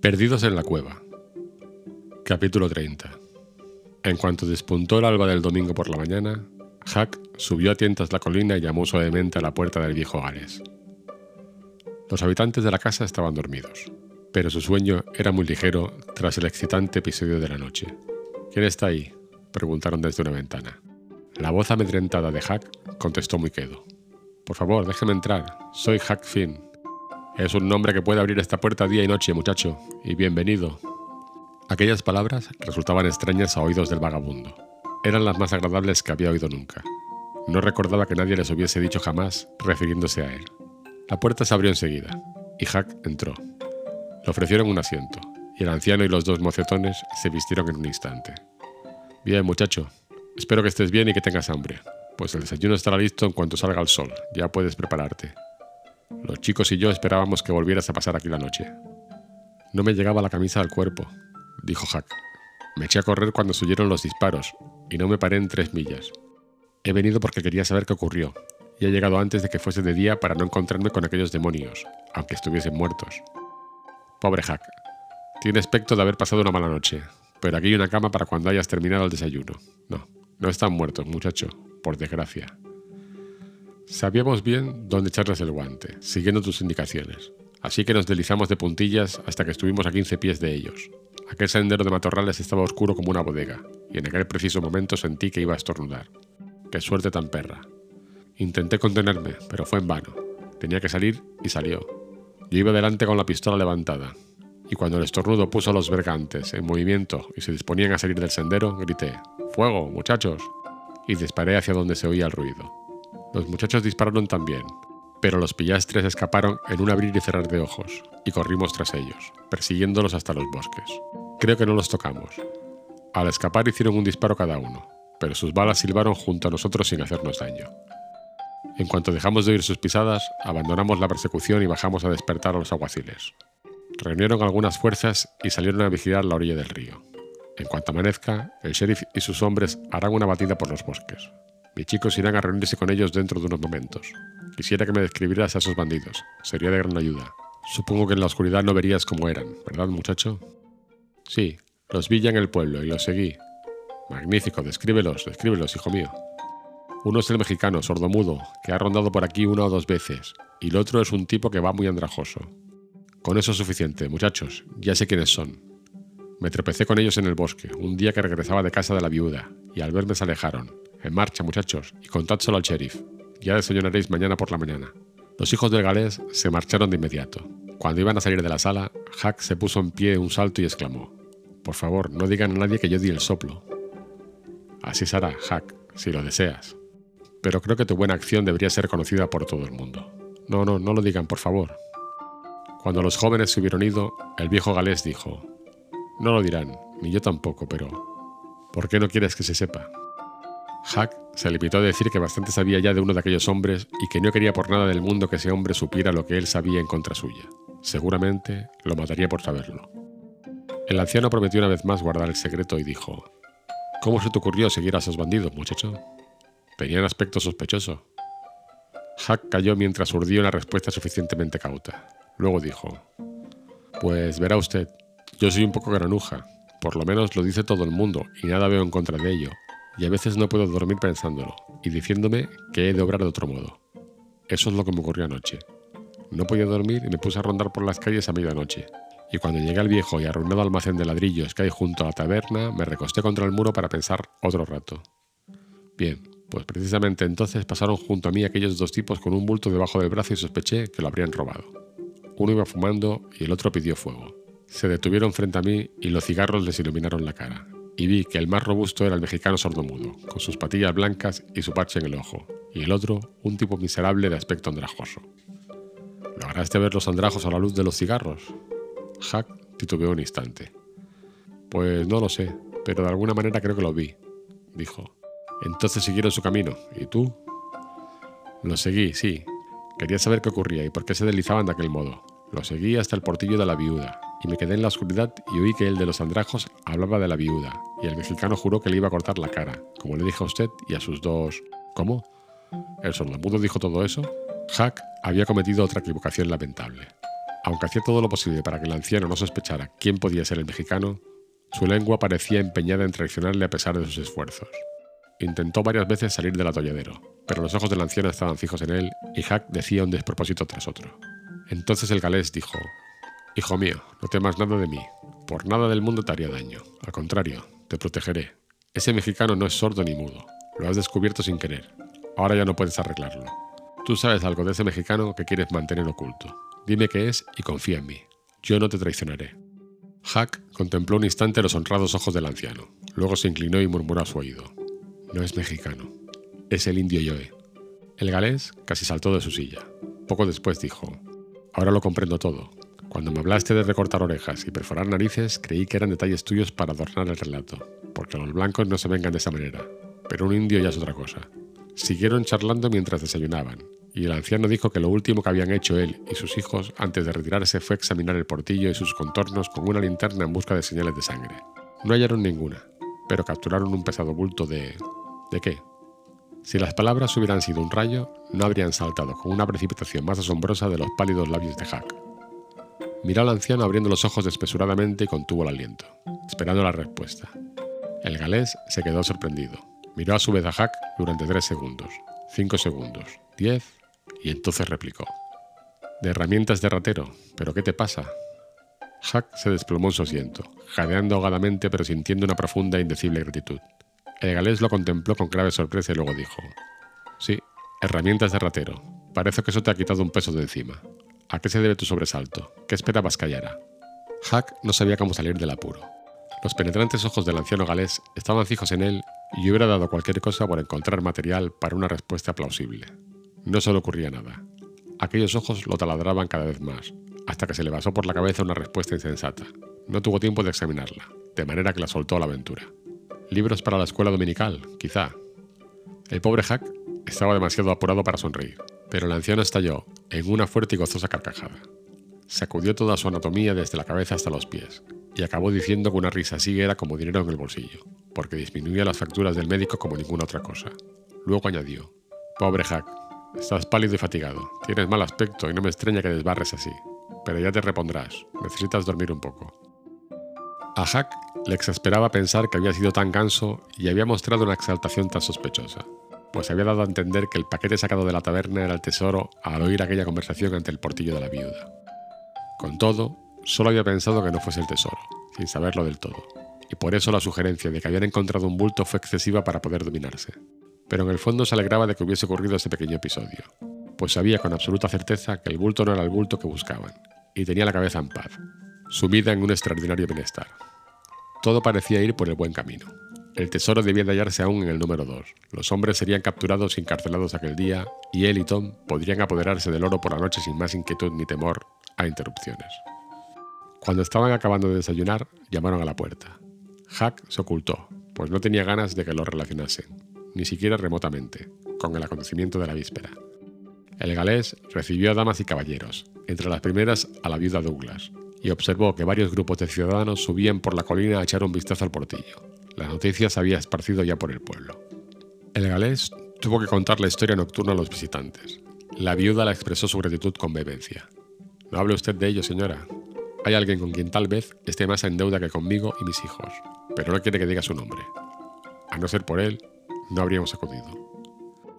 Perdidos en la cueva. Capítulo 30. En cuanto despuntó el alba del domingo por la mañana, Hack subió a tientas la colina y llamó suavemente a la puerta del viejo Ares. Los habitantes de la casa estaban dormidos, pero su sueño era muy ligero tras el excitante episodio de la noche. ¿Quién está ahí? preguntaron desde una ventana. La voz amedrentada de Hack contestó muy quedo. Por favor, déjeme entrar. Soy Hack Finn. Es un nombre que puede abrir esta puerta día y noche, muchacho. Y bienvenido. Aquellas palabras resultaban extrañas a oídos del vagabundo. Eran las más agradables que había oído nunca. No recordaba que nadie les hubiese dicho jamás refiriéndose a él. La puerta se abrió enseguida, y Hack entró. Le ofrecieron un asiento, y el anciano y los dos mocetones se vistieron en un instante. Bien, muchacho, espero que estés bien y que tengas hambre, pues el desayuno estará listo en cuanto salga el sol, ya puedes prepararte. Los chicos y yo esperábamos que volvieras a pasar aquí la noche. No me llegaba la camisa al cuerpo, dijo Hack. Me eché a correr cuando se oyeron los disparos, y no me paré en tres millas. He venido porque quería saber qué ocurrió, y he llegado antes de que fuese de día para no encontrarme con aquellos demonios, aunque estuviesen muertos. Pobre Hack. Tiene aspecto de haber pasado una mala noche, pero aquí hay una cama para cuando hayas terminado el desayuno. No, no están muertos, muchacho, por desgracia. Sabíamos bien dónde echarles el guante, siguiendo tus indicaciones, así que nos deslizamos de puntillas hasta que estuvimos a 15 pies de ellos. Aquel sendero de matorrales estaba oscuro como una bodega, y en aquel preciso momento sentí que iba a estornudar. ¡Qué suerte tan perra! Intenté contenerme, pero fue en vano. Tenía que salir y salió. Yo iba delante con la pistola levantada, y cuando el estornudo puso a los bergantes en movimiento y se disponían a salir del sendero, grité, ¡Fuego, muchachos! y disparé hacia donde se oía el ruido. Los muchachos dispararon también, pero los pillastres escaparon en un abrir y cerrar de ojos, y corrimos tras ellos, persiguiéndolos hasta los bosques. Creo que no los tocamos. Al escapar hicieron un disparo cada uno, pero sus balas silbaron junto a nosotros sin hacernos daño. En cuanto dejamos de oír sus pisadas, abandonamos la persecución y bajamos a despertar a los aguaciles. Reunieron algunas fuerzas y salieron a vigilar la orilla del río. En cuanto amanezca, el sheriff y sus hombres harán una batida por los bosques. Mis chicos irán a reunirse con ellos dentro de unos momentos. Quisiera que me describieras a esos bandidos. Sería de gran ayuda. Supongo que en la oscuridad no verías cómo eran, ¿verdad, muchacho? Sí, los vi ya en el pueblo y los seguí. Magnífico, descríbelos, descríbelos, hijo mío. Uno es el mexicano, sordomudo, que ha rondado por aquí una o dos veces, y el otro es un tipo que va muy andrajoso. Con eso es suficiente, muchachos, ya sé quiénes son. Me tropecé con ellos en el bosque, un día que regresaba de casa de la viuda, y al verme se alejaron. En marcha, muchachos, y contádselo al sheriff. Ya desayunaréis mañana por la mañana. Los hijos del galés se marcharon de inmediato. Cuando iban a salir de la sala, Hack se puso en pie un salto y exclamó: Por favor, no digan a nadie que yo di el soplo. Así será, Hack, si lo deseas. Pero creo que tu buena acción debería ser conocida por todo el mundo. No, no, no lo digan, por favor. Cuando los jóvenes se hubieron ido, el viejo galés dijo: No lo dirán, ni yo tampoco, pero. ¿Por qué no quieres que se sepa? Hack se limitó a decir que bastante sabía ya de uno de aquellos hombres y que no quería por nada del mundo que ese hombre supiera lo que él sabía en contra suya. Seguramente lo mataría por saberlo. El anciano prometió una vez más guardar el secreto y dijo, ¿Cómo se te ocurrió seguir a esos bandidos, muchacho? Tenían aspecto sospechoso. Hack cayó mientras urdía una respuesta suficientemente cauta. Luego dijo, Pues verá usted, yo soy un poco granuja, por lo menos lo dice todo el mundo y nada veo en contra de ello, y a veces no puedo dormir pensándolo y diciéndome que he de obrar de otro modo. Eso es lo que me ocurrió anoche. No podía dormir y me puse a rondar por las calles a medianoche. Y cuando llegué al viejo y arruinado almacén de ladrillos que hay junto a la taberna, me recosté contra el muro para pensar otro rato. Bien, pues precisamente entonces pasaron junto a mí aquellos dos tipos con un bulto debajo del brazo y sospeché que lo habrían robado. Uno iba fumando y el otro pidió fuego. Se detuvieron frente a mí y los cigarros les iluminaron la cara y vi que el más robusto era el mexicano sordomudo, con sus patillas blancas y su parche en el ojo, y el otro, un tipo miserable de aspecto andrajoso. ¿Lograste ver los andrajos a la luz de los cigarros? Hack titubeó un instante. Pues no lo sé, pero de alguna manera creo que lo vi, dijo. Entonces siguieron su camino, ¿y tú? Lo seguí, sí. Quería saber qué ocurría y por qué se deslizaban de aquel modo. Lo seguí hasta el portillo de la viuda, y me quedé en la oscuridad y oí que el de los andrajos hablaba de la viuda, y el mexicano juró que le iba a cortar la cara, como le dije a usted y a sus dos... ¿Cómo? ¿El sordomudo dijo todo eso? Hack había cometido otra equivocación lamentable. Aunque hacía todo lo posible para que el anciano no sospechara quién podía ser el mexicano, su lengua parecía empeñada en traicionarle a pesar de sus esfuerzos. Intentó varias veces salir del atolladero, pero los ojos del anciano estaban fijos en él y Hack decía un despropósito tras otro. Entonces el galés dijo, Hijo mío, no temas nada de mí. Por nada del mundo te haría daño. Al contrario, te protegeré. Ese mexicano no es sordo ni mudo. Lo has descubierto sin querer. Ahora ya no puedes arreglarlo. Tú sabes algo de ese mexicano que quieres mantener oculto. Dime qué es y confía en mí. Yo no te traicionaré. Hack contempló un instante los honrados ojos del anciano. Luego se inclinó y murmuró a su oído. No es mexicano. Es el indio Yoe. El galés casi saltó de su silla. Poco después dijo, Ahora lo comprendo todo. Cuando me hablaste de recortar orejas y perforar narices, creí que eran detalles tuyos para adornar el relato, porque los blancos no se vengan de esa manera. Pero un indio ya es otra cosa. Siguieron charlando mientras desayunaban, y el anciano dijo que lo último que habían hecho él y sus hijos antes de retirarse fue examinar el portillo y sus contornos con una linterna en busca de señales de sangre. No hallaron ninguna, pero capturaron un pesado bulto de... ¿De qué? Si las palabras hubieran sido un rayo, no habrían saltado con una precipitación más asombrosa de los pálidos labios de Hack. Miró al anciano abriendo los ojos desmesuradamente y contuvo el aliento, esperando la respuesta. El galés se quedó sorprendido. Miró a su vez a Hack durante tres segundos, cinco segundos, diez, y entonces replicó. De herramientas de ratero, ¿pero qué te pasa? Hack se desplomó en su asiento, jadeando ahogadamente pero sintiendo una profunda e indecible gratitud. El galés lo contempló con grave sorpresa y luego dijo: Sí, herramientas de ratero. Parece que eso te ha quitado un peso de encima. ¿A qué se debe tu sobresalto? ¿Qué esperabas que? Hack no sabía cómo salir del apuro. Los penetrantes ojos del anciano galés estaban fijos en él y hubiera dado cualquier cosa por encontrar material para una respuesta plausible. No se le ocurría nada. Aquellos ojos lo taladraban cada vez más, hasta que se le pasó por la cabeza una respuesta insensata. No tuvo tiempo de examinarla, de manera que la soltó a la aventura. Libros para la escuela dominical, quizá. El pobre Hack estaba demasiado apurado para sonreír, pero el anciano estalló en una fuerte y gozosa carcajada. Sacudió toda su anatomía desde la cabeza hasta los pies, y acabó diciendo que una risa así era como dinero en el bolsillo, porque disminuía las facturas del médico como ninguna otra cosa. Luego añadió, Pobre Hack, estás pálido y fatigado, tienes mal aspecto y no me extraña que desbarres así, pero ya te repondrás, necesitas dormir un poco. A Hack le exasperaba pensar que había sido tan ganso y había mostrado una exaltación tan sospechosa, pues había dado a entender que el paquete sacado de la taberna era el tesoro al oír aquella conversación ante el portillo de la viuda. Con todo, Solo había pensado que no fuese el tesoro, sin saberlo del todo, y por eso la sugerencia de que habían encontrado un bulto fue excesiva para poder dominarse. Pero en el fondo se alegraba de que hubiese ocurrido ese pequeño episodio, pues sabía con absoluta certeza que el bulto no era el bulto que buscaban, y tenía la cabeza en paz, sumida en un extraordinario bienestar. Todo parecía ir por el buen camino. El tesoro debía de hallarse aún en el número 2. Los hombres serían capturados y encarcelados aquel día, y él y Tom podrían apoderarse del oro por la noche sin más inquietud ni temor a interrupciones. Cuando estaban acabando de desayunar, llamaron a la puerta. Hack se ocultó, pues no tenía ganas de que lo relacionasen, ni siquiera remotamente, con el acontecimiento de la víspera. El galés recibió a damas y caballeros, entre las primeras a la viuda Douglas, y observó que varios grupos de ciudadanos subían por la colina a echar un vistazo al portillo. La noticia se había esparcido ya por el pueblo. El galés tuvo que contar la historia nocturna a los visitantes. La viuda la expresó su gratitud con vehemencia. No hable usted de ello, señora, hay alguien con quien tal vez esté más en deuda que conmigo y mis hijos, pero no quiere que diga su nombre. A no ser por él, no habríamos acudido.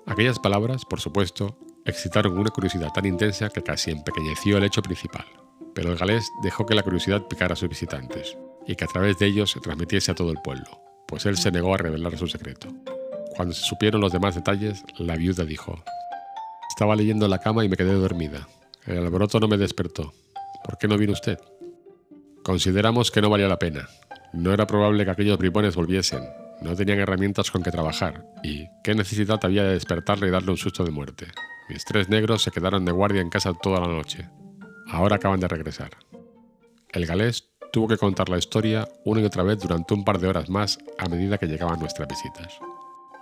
Aquellas palabras, por supuesto, excitaron una curiosidad tan intensa que casi empequeñeció el hecho principal, pero el galés dejó que la curiosidad picara a sus visitantes y que a través de ellos se transmitiese a todo el pueblo, pues él se negó a revelar su secreto. Cuando se supieron los demás detalles, la viuda dijo, Estaba leyendo en la cama y me quedé dormida. El alboroto no me despertó. ¿Por qué no vino usted? Consideramos que no valía la pena. No era probable que aquellos bribones volviesen. No tenían herramientas con que trabajar. ¿Y qué necesidad había de despertarle y darle un susto de muerte? Mis tres negros se quedaron de guardia en casa toda la noche. Ahora acaban de regresar. El galés tuvo que contar la historia una y otra vez durante un par de horas más a medida que llegaban nuestras visitas.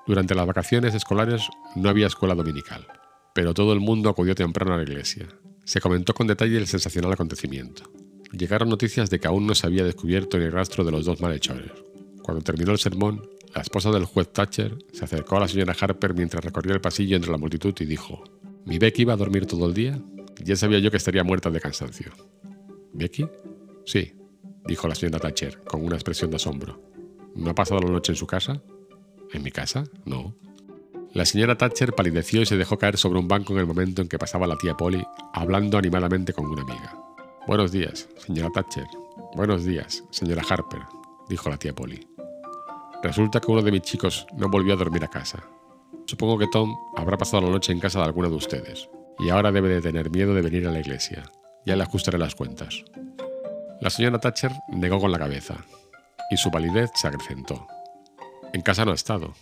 Durante las vacaciones escolares no había escuela dominical, pero todo el mundo acudió temprano a la iglesia. Se comentó con detalle el sensacional acontecimiento llegaron noticias de que aún no se había descubierto ni rastro de los dos malhechores. Cuando terminó el sermón, la esposa del juez Thatcher se acercó a la señora Harper mientras recorría el pasillo entre la multitud y dijo, ¿Mi Becky iba a dormir todo el día? Ya sabía yo que estaría muerta de cansancio. ¿Becky? Sí, dijo la señora Thatcher, con una expresión de asombro. ¿No ha pasado la noche en su casa? ¿En mi casa? No. La señora Thatcher palideció y se dejó caer sobre un banco en el momento en que pasaba la tía Polly, hablando animadamente con una amiga. Buenos días, señora Thatcher. Buenos días, señora Harper, dijo la tía Polly. Resulta que uno de mis chicos no volvió a dormir a casa. Supongo que Tom habrá pasado la noche en casa de alguno de ustedes, y ahora debe de tener miedo de venir a la iglesia. Ya le ajustaré las cuentas. La señora Thatcher negó con la cabeza, y su validez se acrecentó. En casa no ha estado,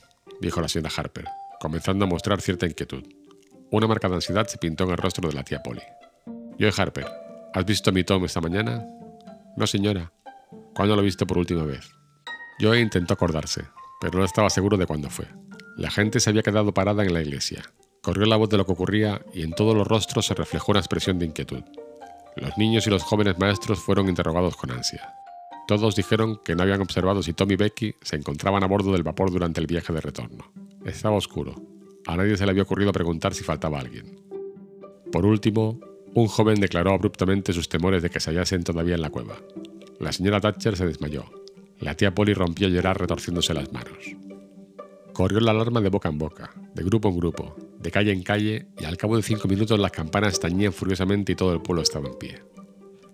dijo la señora Harper, comenzando a mostrar cierta inquietud. Una marca de ansiedad se pintó en el rostro de la tía Polly. Yo, Harper, ¿has visto a mi Tom esta mañana? No, señora. ¿Cuándo lo he visto por última vez? Joe intentó acordarse, pero no estaba seguro de cuándo fue. La gente se había quedado parada en la iglesia. Corrió la voz de lo que ocurría y en todos los rostros se reflejó una expresión de inquietud. Los niños y los jóvenes maestros fueron interrogados con ansia. Todos dijeron que no habían observado si Tom y Becky se encontraban a bordo del vapor durante el viaje de retorno. Estaba oscuro. A nadie se le había ocurrido preguntar si faltaba alguien. Por último, un joven declaró abruptamente sus temores de que se hallasen todavía en la cueva. La señora Thatcher se desmayó. La tía Polly rompió a llorar retorciéndose las manos. Corrió la alarma de boca en boca, de grupo en grupo, de calle en calle, y al cabo de cinco minutos las campanas tañían furiosamente y todo el pueblo estaba en pie.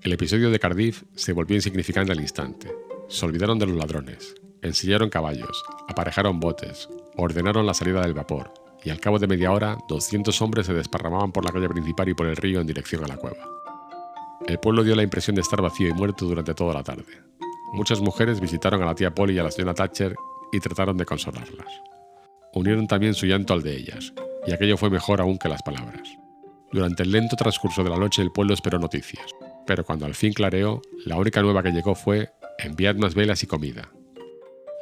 El episodio de Cardiff se volvió insignificante al instante. Se olvidaron de los ladrones, ensillaron caballos, aparejaron botes, ordenaron la salida del vapor, y al cabo de media hora 200 hombres se desparramaban por la calle principal y por el río en dirección a la cueva. El pueblo dio la impresión de estar vacío y muerto durante toda la tarde. Muchas mujeres visitaron a la tía Polly y a la señora Thatcher y trataron de consolarlas. Unieron también su llanto al de ellas, y aquello fue mejor aún que las palabras. Durante el lento transcurso de la noche el pueblo esperó noticias, pero cuando al fin clareó, la única nueva que llegó fue enviad más velas y comida.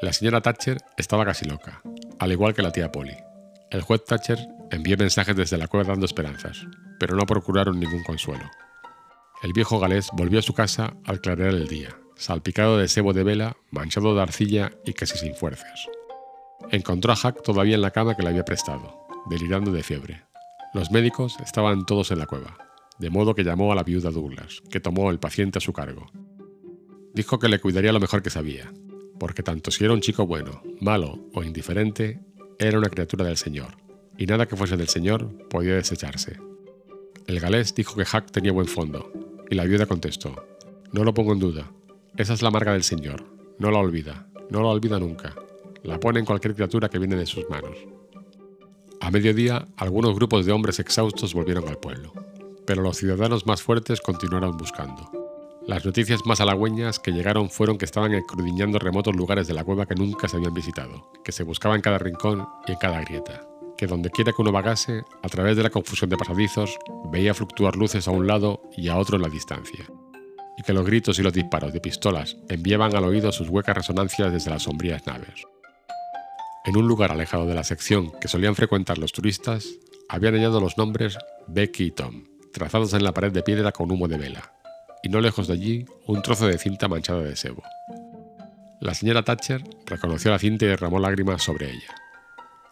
La señora Thatcher estaba casi loca, al igual que la tía Polly. El juez Thatcher envió mensajes desde la cueva dando esperanzas, pero no procuraron ningún consuelo. El viejo galés volvió a su casa al clarear el día, salpicado de sebo de vela, manchado de arcilla y casi sin fuerzas. Encontró a Hack todavía en la cama que le había prestado, delirando de fiebre. Los médicos estaban todos en la cueva, de modo que llamó a la viuda Douglas, que tomó el paciente a su cargo. Dijo que le cuidaría lo mejor que sabía, porque tanto si era un chico bueno, malo o indiferente, era una criatura del Señor, y nada que fuese del Señor podía desecharse. El galés dijo que Hack tenía buen fondo, y la viuda contestó, no lo pongo en duda, esa es la marca del Señor, no la olvida, no la olvida nunca, la pone en cualquier criatura que viene de sus manos. A mediodía, algunos grupos de hombres exhaustos volvieron al pueblo, pero los ciudadanos más fuertes continuaron buscando. Las noticias más halagüeñas que llegaron fueron que estaban escrudiñando remotos lugares de la cueva que nunca se habían visitado, que se buscaba en cada rincón y en cada grieta, que donde quiera que uno vagase, a través de la confusión de pasadizos, veía fluctuar luces a un lado y a otro en la distancia, y que los gritos y los disparos de pistolas enviaban al oído sus huecas resonancias desde las sombrías naves. En un lugar alejado de la sección que solían frecuentar los turistas, habían hallado los nombres Becky y Tom, trazados en la pared de piedra con humo de vela, y no lejos de allí un trozo de cinta manchada de sebo. La señora Thatcher reconoció la cinta y derramó lágrimas sobre ella.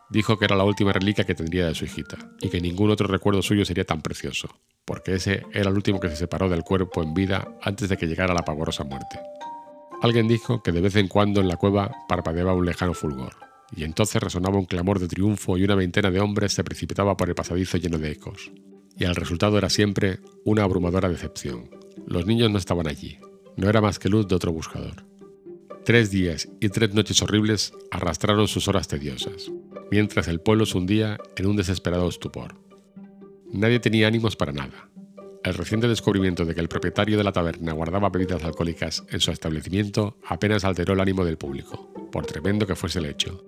Dijo que era la última reliquia que tendría de su hijita, y que ningún otro recuerdo suyo sería tan precioso, porque ese era el último que se separó del cuerpo en vida antes de que llegara la pavorosa muerte. Alguien dijo que de vez en cuando en la cueva parpadeaba un lejano fulgor, y entonces resonaba un clamor de triunfo y una veintena de hombres se precipitaba por el pasadizo lleno de ecos. Y el resultado era siempre una abrumadora decepción, los niños no estaban allí. No era más que luz de otro buscador. Tres días y tres noches horribles arrastraron sus horas tediosas, mientras el pueblo se hundía en un desesperado estupor. Nadie tenía ánimos para nada. El reciente descubrimiento de que el propietario de la taberna guardaba bebidas alcohólicas en su establecimiento apenas alteró el ánimo del público, por tremendo que fuese el hecho.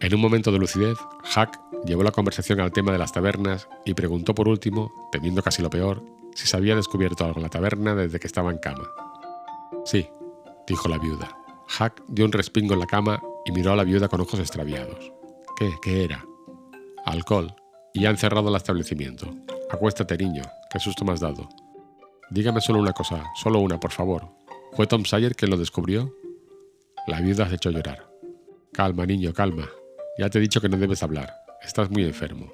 En un momento de lucidez, Hack llevó la conversación al tema de las tabernas y preguntó por último, temiendo casi lo peor, si se había descubierto algo en la taberna desde que estaba en cama. Sí, dijo la viuda. Hack dio un respingo en la cama y miró a la viuda con ojos extraviados. ¿Qué? ¿Qué era? Alcohol. Y han cerrado el establecimiento. Acuéstate, niño. Qué susto me has dado. Dígame solo una cosa, solo una, por favor. ¿Fue Tom Sawyer quien lo descubrió? La viuda se echó a llorar. Calma, niño, calma. Ya te he dicho que no debes hablar. Estás muy enfermo.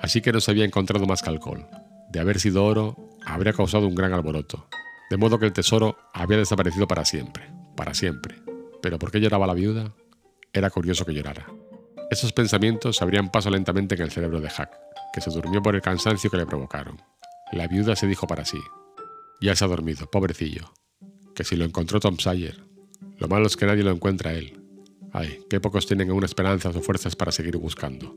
Así que no se había encontrado más que alcohol de haber sido oro, habría causado un gran alboroto, de modo que el tesoro había desaparecido para siempre, para siempre. Pero ¿por qué lloraba la viuda? Era curioso que llorara. Esos pensamientos abrían paso lentamente en el cerebro de Hack, que se durmió por el cansancio que le provocaron. La viuda se dijo para sí, Ya se ha dormido, pobrecillo. Que si lo encontró Tom Sawyer. Lo malo es que nadie lo encuentra a él. Ay, qué pocos tienen aún esperanzas o fuerzas para seguir buscando.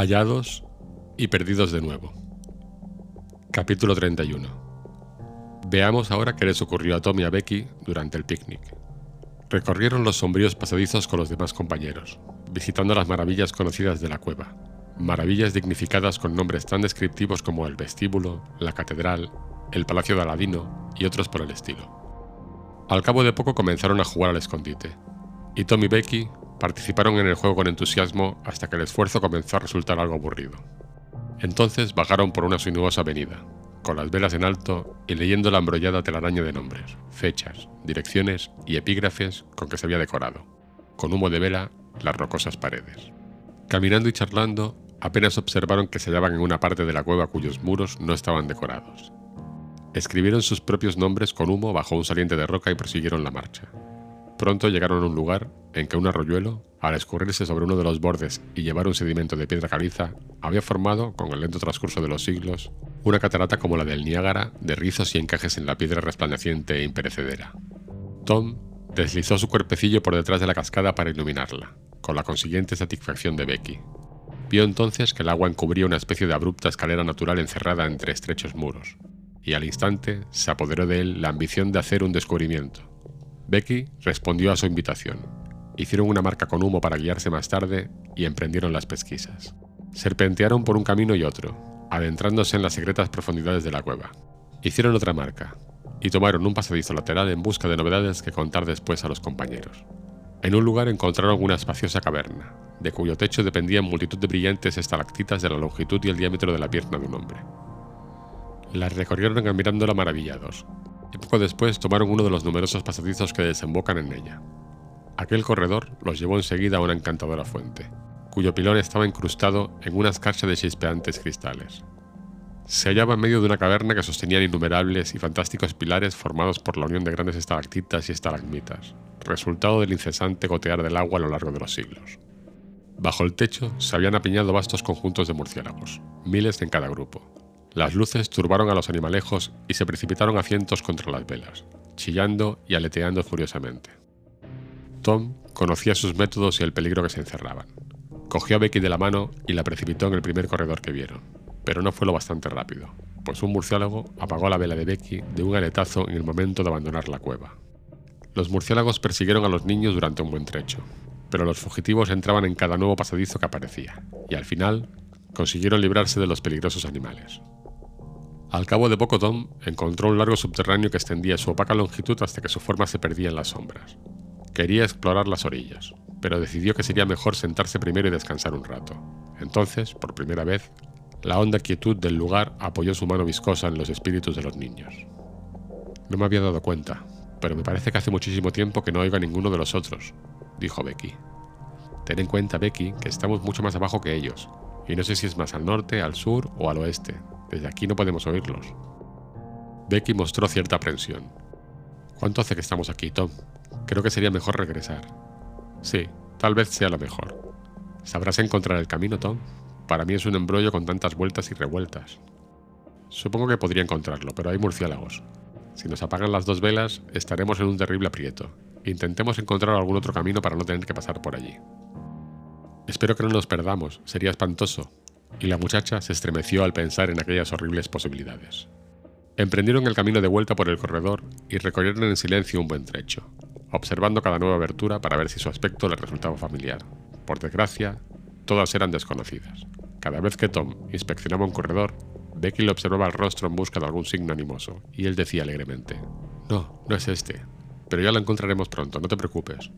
Hallados y perdidos de nuevo. Capítulo 31. Veamos ahora qué les ocurrió a Tom y a Becky durante el picnic. Recorrieron los sombríos pasadizos con los demás compañeros, visitando las maravillas conocidas de la cueva, maravillas dignificadas con nombres tan descriptivos como el vestíbulo, la catedral, el palacio de Aladino y otros por el estilo. Al cabo de poco comenzaron a jugar al escondite, y Tom y Becky Participaron en el juego con entusiasmo hasta que el esfuerzo comenzó a resultar algo aburrido. Entonces bajaron por una sinuosa avenida, con las velas en alto y leyendo la embrollada telaraña de nombres, fechas, direcciones y epígrafes con que se había decorado, con humo de vela, las rocosas paredes. Caminando y charlando, apenas observaron que se hallaban en una parte de la cueva cuyos muros no estaban decorados. Escribieron sus propios nombres con humo bajo un saliente de roca y prosiguieron la marcha. Pronto llegaron a un lugar en que un arroyuelo, al escurrirse sobre uno de los bordes y llevar un sedimento de piedra caliza, había formado, con el lento transcurso de los siglos, una catarata como la del Niágara, de rizos y encajes en la piedra resplandeciente e imperecedera. Tom deslizó su cuerpecillo por detrás de la cascada para iluminarla, con la consiguiente satisfacción de Becky. Vio entonces que el agua encubría una especie de abrupta escalera natural encerrada entre estrechos muros, y al instante se apoderó de él la ambición de hacer un descubrimiento Becky respondió a su invitación. Hicieron una marca con humo para guiarse más tarde y emprendieron las pesquisas. Serpentearon por un camino y otro, adentrándose en las secretas profundidades de la cueva. Hicieron otra marca y tomaron un pasadizo lateral en busca de novedades que contar después a los compañeros. En un lugar encontraron una espaciosa caverna, de cuyo techo dependían multitud de brillantes estalactitas de la longitud y el diámetro de la pierna de un hombre. Las recorrieron admirándola maravillados, y poco después tomaron uno de los numerosos pasadizos que desembocan en ella. Aquel corredor los llevó enseguida a una encantadora fuente, cuyo pilón estaba incrustado en una escarcha de chispeantes cristales. Se hallaba en medio de una caverna que sostenían innumerables y fantásticos pilares formados por la unión de grandes estalactitas y estalagmitas, resultado del incesante gotear del agua a lo largo de los siglos. Bajo el techo se habían apiñado vastos conjuntos de murciélagos, miles en cada grupo, las luces turbaron a los animalejos y se precipitaron a cientos contra las velas, chillando y aleteando furiosamente. Tom conocía sus métodos y el peligro que se encerraban. Cogió a Becky de la mano y la precipitó en el primer corredor que vieron, pero no fue lo bastante rápido, pues un murciélago apagó la vela de Becky de un aletazo en el momento de abandonar la cueva. Los murciélagos persiguieron a los niños durante un buen trecho, pero los fugitivos entraban en cada nuevo pasadizo que aparecía, y al final consiguieron librarse de los peligrosos animales. Al cabo de poco Tom encontró un largo subterráneo que extendía su opaca longitud hasta que su forma se perdía en las sombras. Quería explorar las orillas, pero decidió que sería mejor sentarse primero y descansar un rato. Entonces, por primera vez, la honda quietud del lugar apoyó su mano viscosa en los espíritus de los niños. No me había dado cuenta, pero me parece que hace muchísimo tiempo que no oigo a ninguno de los otros, dijo Becky. Ten en cuenta, Becky, que estamos mucho más abajo que ellos, y no sé si es más al norte, al sur o al oeste, desde aquí no podemos oírlos. Becky mostró cierta aprensión. ¿Cuánto hace que estamos aquí, Tom? Creo que sería mejor regresar. Sí, tal vez sea lo mejor. ¿Sabrás encontrar el camino, Tom? Para mí es un embrollo con tantas vueltas y revueltas. Supongo que podría encontrarlo, pero hay murciélagos. Si nos apagan las dos velas, estaremos en un terrible aprieto. Intentemos encontrar algún otro camino para no tener que pasar por allí. Espero que no nos perdamos, sería espantoso, y la muchacha se estremeció al pensar en aquellas horribles posibilidades. Emprendieron el camino de vuelta por el corredor y recorrieron en silencio un buen trecho, observando cada nueva abertura para ver si su aspecto le resultaba familiar. Por desgracia, todas eran desconocidas. Cada vez que Tom inspeccionaba un corredor, Becky le observaba el rostro en busca de algún signo animoso, y él decía alegremente, No, no es este, pero ya lo encontraremos pronto, no te preocupes.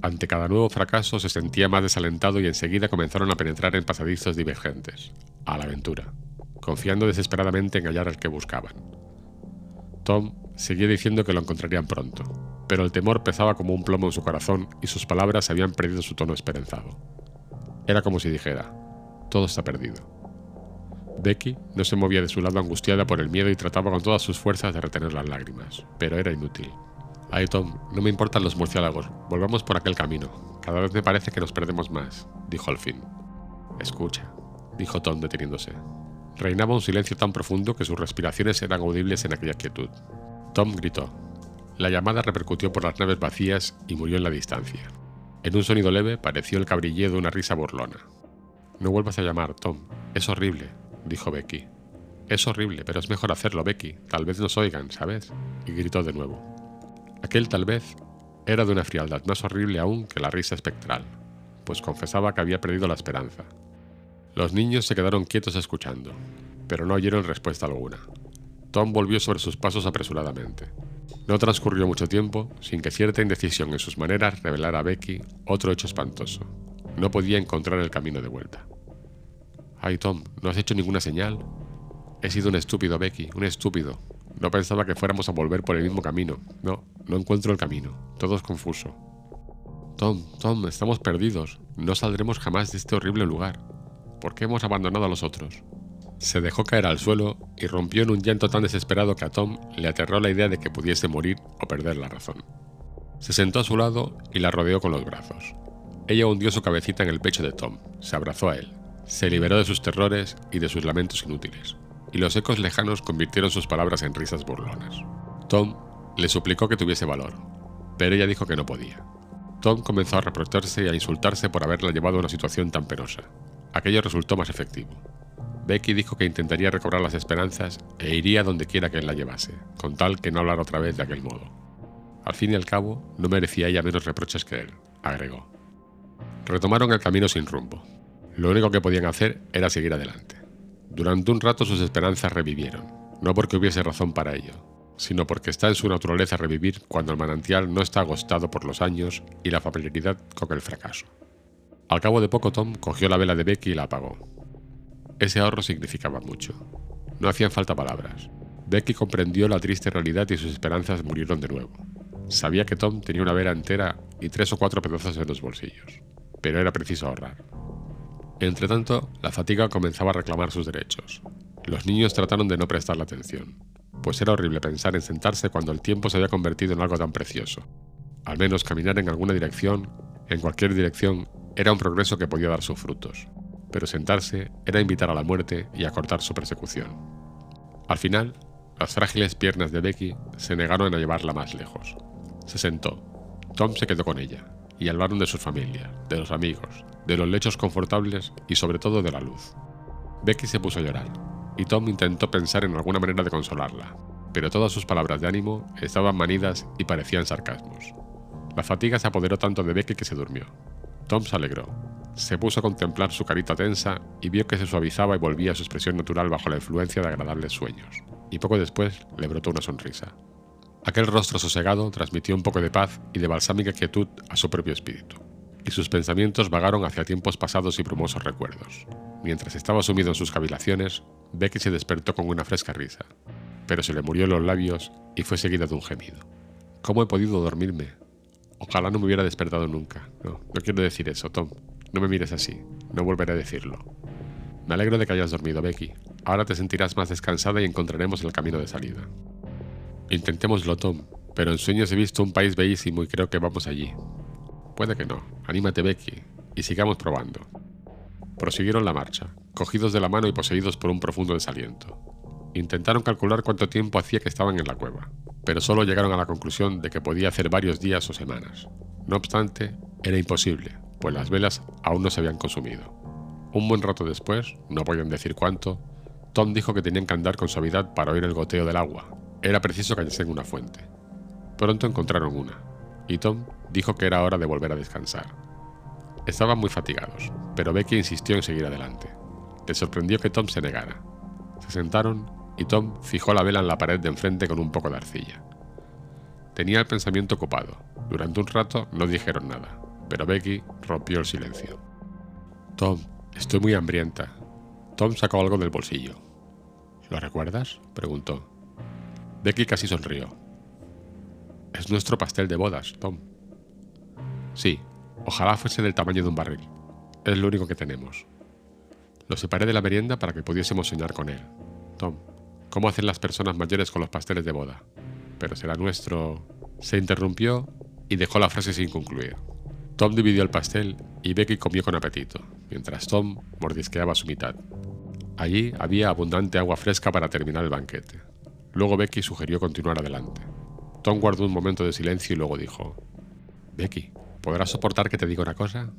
Ante cada nuevo fracaso se sentía más desalentado y enseguida comenzaron a penetrar en pasadizos divergentes, a la aventura, confiando desesperadamente en hallar al que buscaban. Tom seguía diciendo que lo encontrarían pronto, pero el temor pesaba como un plomo en su corazón y sus palabras habían perdido su tono esperanzado. Era como si dijera, todo está perdido. Becky no se movía de su lado angustiada por el miedo y trataba con todas sus fuerzas de retener las lágrimas, pero era inútil. Ay, Tom, no me importan los murciélagos. Volvamos por aquel camino. Cada vez me parece que nos perdemos más, dijo al fin. Escucha, dijo Tom deteniéndose. Reinaba un silencio tan profundo que sus respiraciones eran audibles en aquella quietud. Tom gritó. La llamada repercutió por las naves vacías y murió en la distancia. En un sonido leve pareció el cabrilleo de una risa burlona. No vuelvas a llamar, Tom. Es horrible, dijo Becky. Es horrible, pero es mejor hacerlo, Becky. Tal vez nos oigan, ¿sabes? Y gritó de nuevo. Aquel tal vez era de una frialdad más horrible aún que la risa espectral, pues confesaba que había perdido la esperanza. Los niños se quedaron quietos escuchando, pero no oyeron respuesta alguna. Tom volvió sobre sus pasos apresuradamente. No transcurrió mucho tiempo sin que cierta indecisión en sus maneras revelara a Becky otro hecho espantoso. No podía encontrar el camino de vuelta. Ay, Tom, ¿no has hecho ninguna señal? He sido un estúpido, Becky, un estúpido. No pensaba que fuéramos a volver por el mismo camino. No, no encuentro el camino. Todo es confuso. Tom, Tom, estamos perdidos. No saldremos jamás de este horrible lugar. ¿Por qué hemos abandonado a los otros? Se dejó caer al suelo y rompió en un llanto tan desesperado que a Tom le aterró la idea de que pudiese morir o perder la razón. Se sentó a su lado y la rodeó con los brazos. Ella hundió su cabecita en el pecho de Tom, se abrazó a él, se liberó de sus terrores y de sus lamentos inútiles, y los ecos lejanos convirtieron sus palabras en risas burlonas. Tom le suplicó que tuviese valor, pero ella dijo que no podía. Tom comenzó a reprocharse y a insultarse por haberla llevado a una situación tan penosa. Aquello resultó más efectivo. Becky dijo que intentaría recobrar las esperanzas e iría donde quiera que él la llevase, con tal que no hablara otra vez de aquel modo. Al fin y al cabo, no merecía ella menos reproches que él, agregó. Retomaron el camino sin rumbo. Lo único que podían hacer era seguir adelante. Durante un rato sus esperanzas revivieron, no porque hubiese razón para ello, sino porque está en su naturaleza revivir cuando el manantial no está agostado por los años y la familiaridad con el fracaso. Al cabo de poco Tom cogió la vela de Becky y la apagó, ese ahorro significaba mucho. No hacían falta palabras. Becky comprendió la triste realidad y sus esperanzas murieron de nuevo. Sabía que Tom tenía una vela entera y tres o cuatro pedazos en los bolsillos, pero era preciso ahorrar. Entretanto, la fatiga comenzaba a reclamar sus derechos. Los niños trataron de no prestarle atención, pues era horrible pensar en sentarse cuando el tiempo se había convertido en algo tan precioso. Al menos caminar en alguna dirección, en cualquier dirección, era un progreso que podía dar sus frutos pero sentarse era invitar a la muerte y acortar su persecución. Al final, las frágiles piernas de Becky se negaron a llevarla más lejos. Se sentó. Tom se quedó con ella, y hablaron de su familia, de los amigos, de los lechos confortables y sobre todo de la luz. Becky se puso a llorar, y Tom intentó pensar en alguna manera de consolarla, pero todas sus palabras de ánimo estaban manidas y parecían sarcasmos. La fatiga se apoderó tanto de Becky que se durmió. Tom se alegró, se puso a contemplar su carita tensa y vio que se suavizaba y volvía a su expresión natural bajo la influencia de agradables sueños, y poco después le brotó una sonrisa. Aquel rostro sosegado transmitió un poco de paz y de balsámica quietud a su propio espíritu, y sus pensamientos vagaron hacia tiempos pasados y brumosos recuerdos. Mientras estaba sumido en sus cavilaciones, Becky se despertó con una fresca risa, pero se le murió en los labios y fue seguida de un gemido. ¿Cómo he podido dormirme? Ojalá no me hubiera despertado nunca. No, no quiero decir eso, Tom. No me mires así, no volveré a decirlo. Me alegro de que hayas dormido, Becky. Ahora te sentirás más descansada y encontraremos el camino de salida. Intentémoslo, Tom, pero en sueños he visto un país bellísimo y creo que vamos allí. Puede que no. Anímate, Becky, y sigamos probando. Prosiguieron la marcha, cogidos de la mano y poseídos por un profundo desaliento. Intentaron calcular cuánto tiempo hacía que estaban en la cueva, pero solo llegaron a la conclusión de que podía hacer varios días o semanas. No obstante, era imposible, pues las velas aún no se habían consumido. Un buen rato después, no podían decir cuánto, Tom dijo que tenían que andar con suavidad para oír el goteo del agua. Era preciso que en una fuente. Pronto encontraron una, y Tom dijo que era hora de volver a descansar. Estaban muy fatigados, pero Becky insistió en seguir adelante. Le sorprendió que Tom se negara. Se sentaron y Tom fijó la vela en la pared de enfrente con un poco de arcilla. Tenía el pensamiento ocupado. Durante un rato no dijeron nada pero Becky rompió el silencio. Tom, estoy muy hambrienta. Tom sacó algo del bolsillo. ¿Lo recuerdas? preguntó. Becky casi sonrió. Es nuestro pastel de bodas, Tom. Sí, ojalá fuese del tamaño de un barril. Es lo único que tenemos. Lo separé de la merienda para que pudiésemos soñar con él. Tom, ¿cómo hacen las personas mayores con los pasteles de boda? Pero será nuestro... Se interrumpió y dejó la frase sin concluir. Tom dividió el pastel y Becky comió con apetito, mientras Tom mordisqueaba su mitad. Allí había abundante agua fresca para terminar el banquete. Luego Becky sugirió continuar adelante. Tom guardó un momento de silencio y luego dijo, Becky, ¿podrás soportar que te diga una cosa?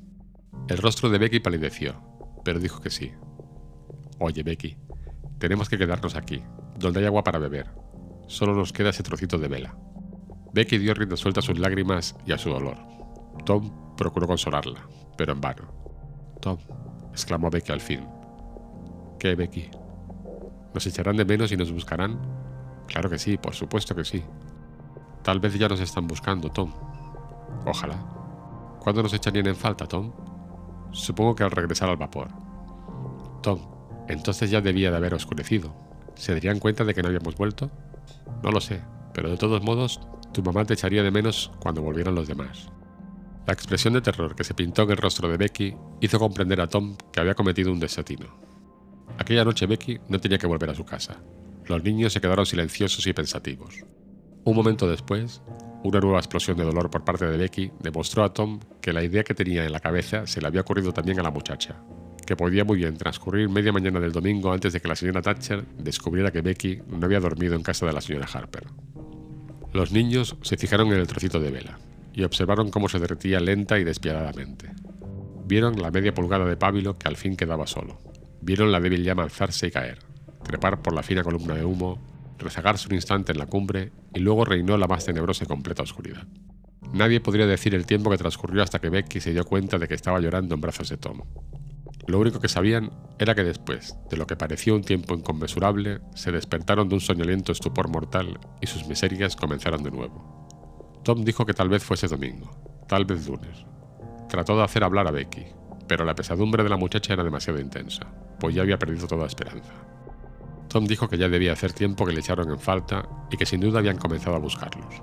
El rostro de Becky palideció, pero dijo que sí. Oye, Becky, tenemos que quedarnos aquí, donde hay agua para beber. Solo nos queda ese trocito de vela. Becky dio rienda suelta a sus lágrimas y a su dolor. Tom procuró consolarla, pero en vano. Tom, exclamó Becky al fin. ¿Qué, Becky? ¿Nos echarán de menos y nos buscarán? Claro que sí, por supuesto que sí. Tal vez ya nos están buscando, Tom. Ojalá. ¿Cuándo nos echarían en falta, Tom? Supongo que al regresar al vapor. Tom, entonces ya debía de haber oscurecido. ¿Se darían cuenta de que no habíamos vuelto? No lo sé, pero de todos modos, tu mamá te echaría de menos cuando volvieran los demás. La expresión de terror que se pintó en el rostro de Becky hizo comprender a Tom que había cometido un desatino. Aquella noche Becky no tenía que volver a su casa. Los niños se quedaron silenciosos y pensativos. Un momento después, una nueva explosión de dolor por parte de Becky demostró a Tom que la idea que tenía en la cabeza se le había ocurrido también a la muchacha, que podía muy bien transcurrir media mañana del domingo antes de que la señora Thatcher descubriera que Becky no había dormido en casa de la señora Harper. Los niños se fijaron en el trocito de vela y observaron cómo se derretía lenta y despiadadamente. Vieron la media pulgada de pábilo que al fin quedaba solo. Vieron la débil llama alzarse y caer, trepar por la fina columna de humo, rezagarse un instante en la cumbre y luego reinó la más tenebrosa y completa oscuridad. Nadie podría decir el tiempo que transcurrió hasta que Becky se dio cuenta de que estaba llorando en brazos de Tom. Lo único que sabían era que después de lo que pareció un tiempo inconmensurable, se despertaron de un soñoliento estupor mortal y sus miserias comenzaron de nuevo. Tom dijo que tal vez fuese domingo, tal vez lunes. Trató de hacer hablar a Becky, pero la pesadumbre de la muchacha era demasiado intensa, pues ya había perdido toda esperanza. Tom dijo que ya debía hacer tiempo que le echaron en falta y que sin duda habían comenzado a buscarlos.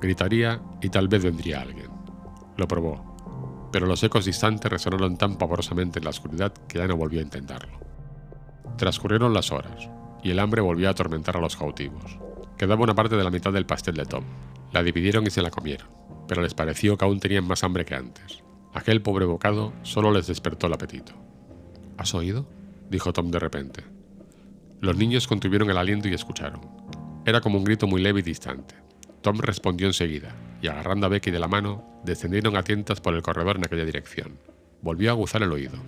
Gritaría y tal vez vendría alguien. Lo probó, pero los ecos distantes resonaron tan pavorosamente en la oscuridad que ya no volvió a intentarlo. Transcurrieron las horas, y el hambre volvió a atormentar a los cautivos. Quedaba una parte de la mitad del pastel de Tom. La dividieron y se la comieron, pero les pareció que aún tenían más hambre que antes. Aquel pobre bocado solo les despertó el apetito. ¿Has oído? dijo Tom de repente. Los niños contuvieron el aliento y escucharon. Era como un grito muy leve y distante. Tom respondió enseguida, y agarrando a Becky de la mano, descendieron a tientas por el corredor en aquella dirección. Volvió a aguzar el oído.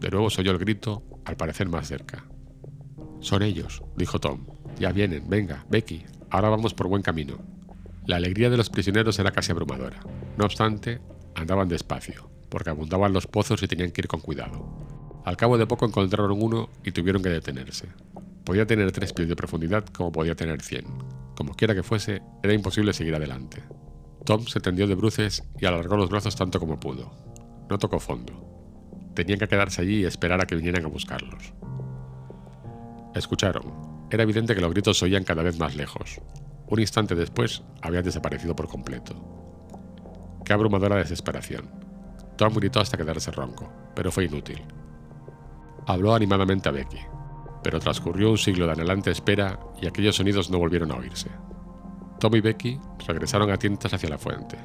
De nuevo se oyó el grito, al parecer más cerca. Son ellos, dijo Tom. Ya vienen, venga, Becky, ahora vamos por buen camino. La alegría de los prisioneros era casi abrumadora. No obstante, andaban despacio, porque abundaban los pozos y tenían que ir con cuidado. Al cabo de poco encontraron uno y tuvieron que detenerse. Podía tener tres pies de profundidad como podía tener cien. Como quiera que fuese, era imposible seguir adelante. Tom se tendió de bruces y alargó los brazos tanto como pudo. No tocó fondo. Tenían que quedarse allí y esperar a que vinieran a buscarlos. Escucharon. Era evidente que los gritos se oían cada vez más lejos. Un instante después habían desaparecido por completo. Qué abrumadora desesperación. Tom gritó hasta quedarse ronco, pero fue inútil. Habló animadamente a Becky, pero transcurrió un siglo de anhelante espera y aquellos sonidos no volvieron a oírse. Tom y Becky regresaron a tientas hacia la fuente.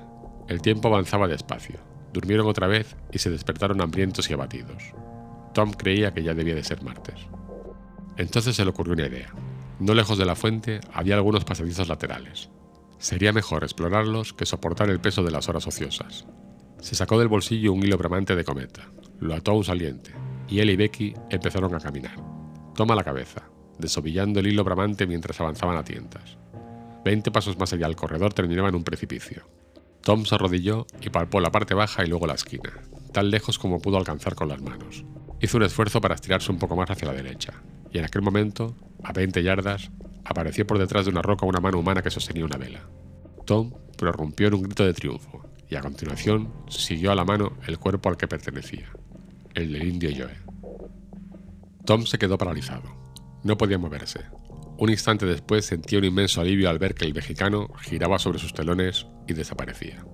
El tiempo avanzaba despacio. Durmieron otra vez y se despertaron hambrientos y abatidos. Tom creía que ya debía de ser martes. Entonces se le ocurrió una idea. No lejos de la fuente había algunos pasadizos laterales. Sería mejor explorarlos que soportar el peso de las horas ociosas. Se sacó del bolsillo un hilo bramante de cometa, lo ató a un saliente, y él y Becky empezaron a caminar. Toma la cabeza, desovillando el hilo bramante mientras avanzaban a tientas. Veinte pasos más allá el corredor terminaba en un precipicio. Tom se arrodilló y palpó la parte baja y luego la esquina, tan lejos como pudo alcanzar con las manos. Hizo un esfuerzo para estirarse un poco más hacia la derecha, y en aquel momento, a 20 yardas, apareció por detrás de una roca una mano humana que sostenía una vela. Tom prorrumpió en un grito de triunfo, y a continuación siguió a la mano el cuerpo al que pertenecía, el del indio Joe. Tom se quedó paralizado. No podía moverse, un instante después sentía un inmenso alivio al ver que el mexicano giraba sobre sus telones y desaparecía.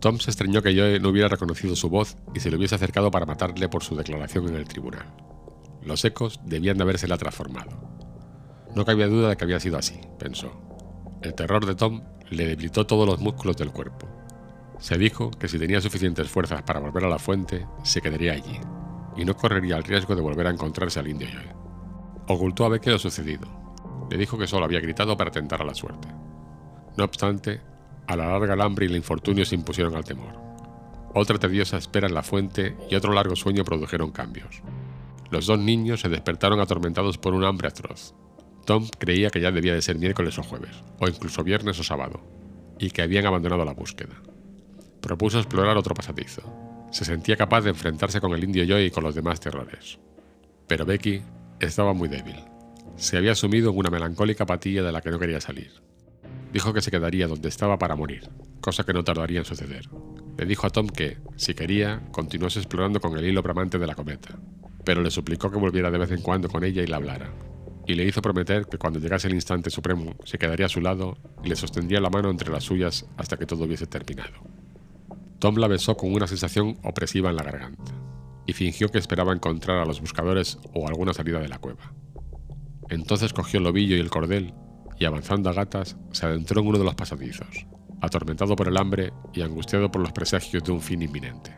Tom se extrañó que Joe no hubiera reconocido su voz y se le hubiese acercado para matarle por su declaración en el tribunal. Los ecos debían de habérsela transformado. No cabía duda de que había sido así, pensó. El terror de Tom le debilitó todos los músculos del cuerpo. Se dijo que si tenía suficientes fuerzas para volver a la fuente, se quedaría allí, y no correría el riesgo de volver a encontrarse al indio Joy. Ocultó a Becky lo sucedido. Le dijo que solo había gritado para tentar a la suerte. No obstante, a la larga el hambre y el infortunio se impusieron al temor. Otra tediosa espera en la fuente y otro largo sueño produjeron cambios. Los dos niños se despertaron atormentados por un hambre atroz. Tom creía que ya debía de ser miércoles o jueves, o incluso viernes o sábado, y que habían abandonado la búsqueda. Propuso explorar otro pasadizo. Se sentía capaz de enfrentarse con el indio Joy y con los demás terrores. Pero Becky estaba muy débil. Se había sumido en una melancólica apatía de la que no quería salir. Dijo que se quedaría donde estaba para morir, cosa que no tardaría en suceder. Le dijo a Tom que, si quería, continuase explorando con el hilo bramante de la cometa, pero le suplicó que volviera de vez en cuando con ella y la hablara, y le hizo prometer que cuando llegase el instante supremo se quedaría a su lado y le sostendría la mano entre las suyas hasta que todo hubiese terminado. Tom la besó con una sensación opresiva en la garganta, y fingió que esperaba encontrar a los buscadores o alguna salida de la cueva. Entonces cogió el ovillo y el cordel y avanzando a gatas se adentró en uno de los pasadizos, atormentado por el hambre y angustiado por los presagios de un fin inminente.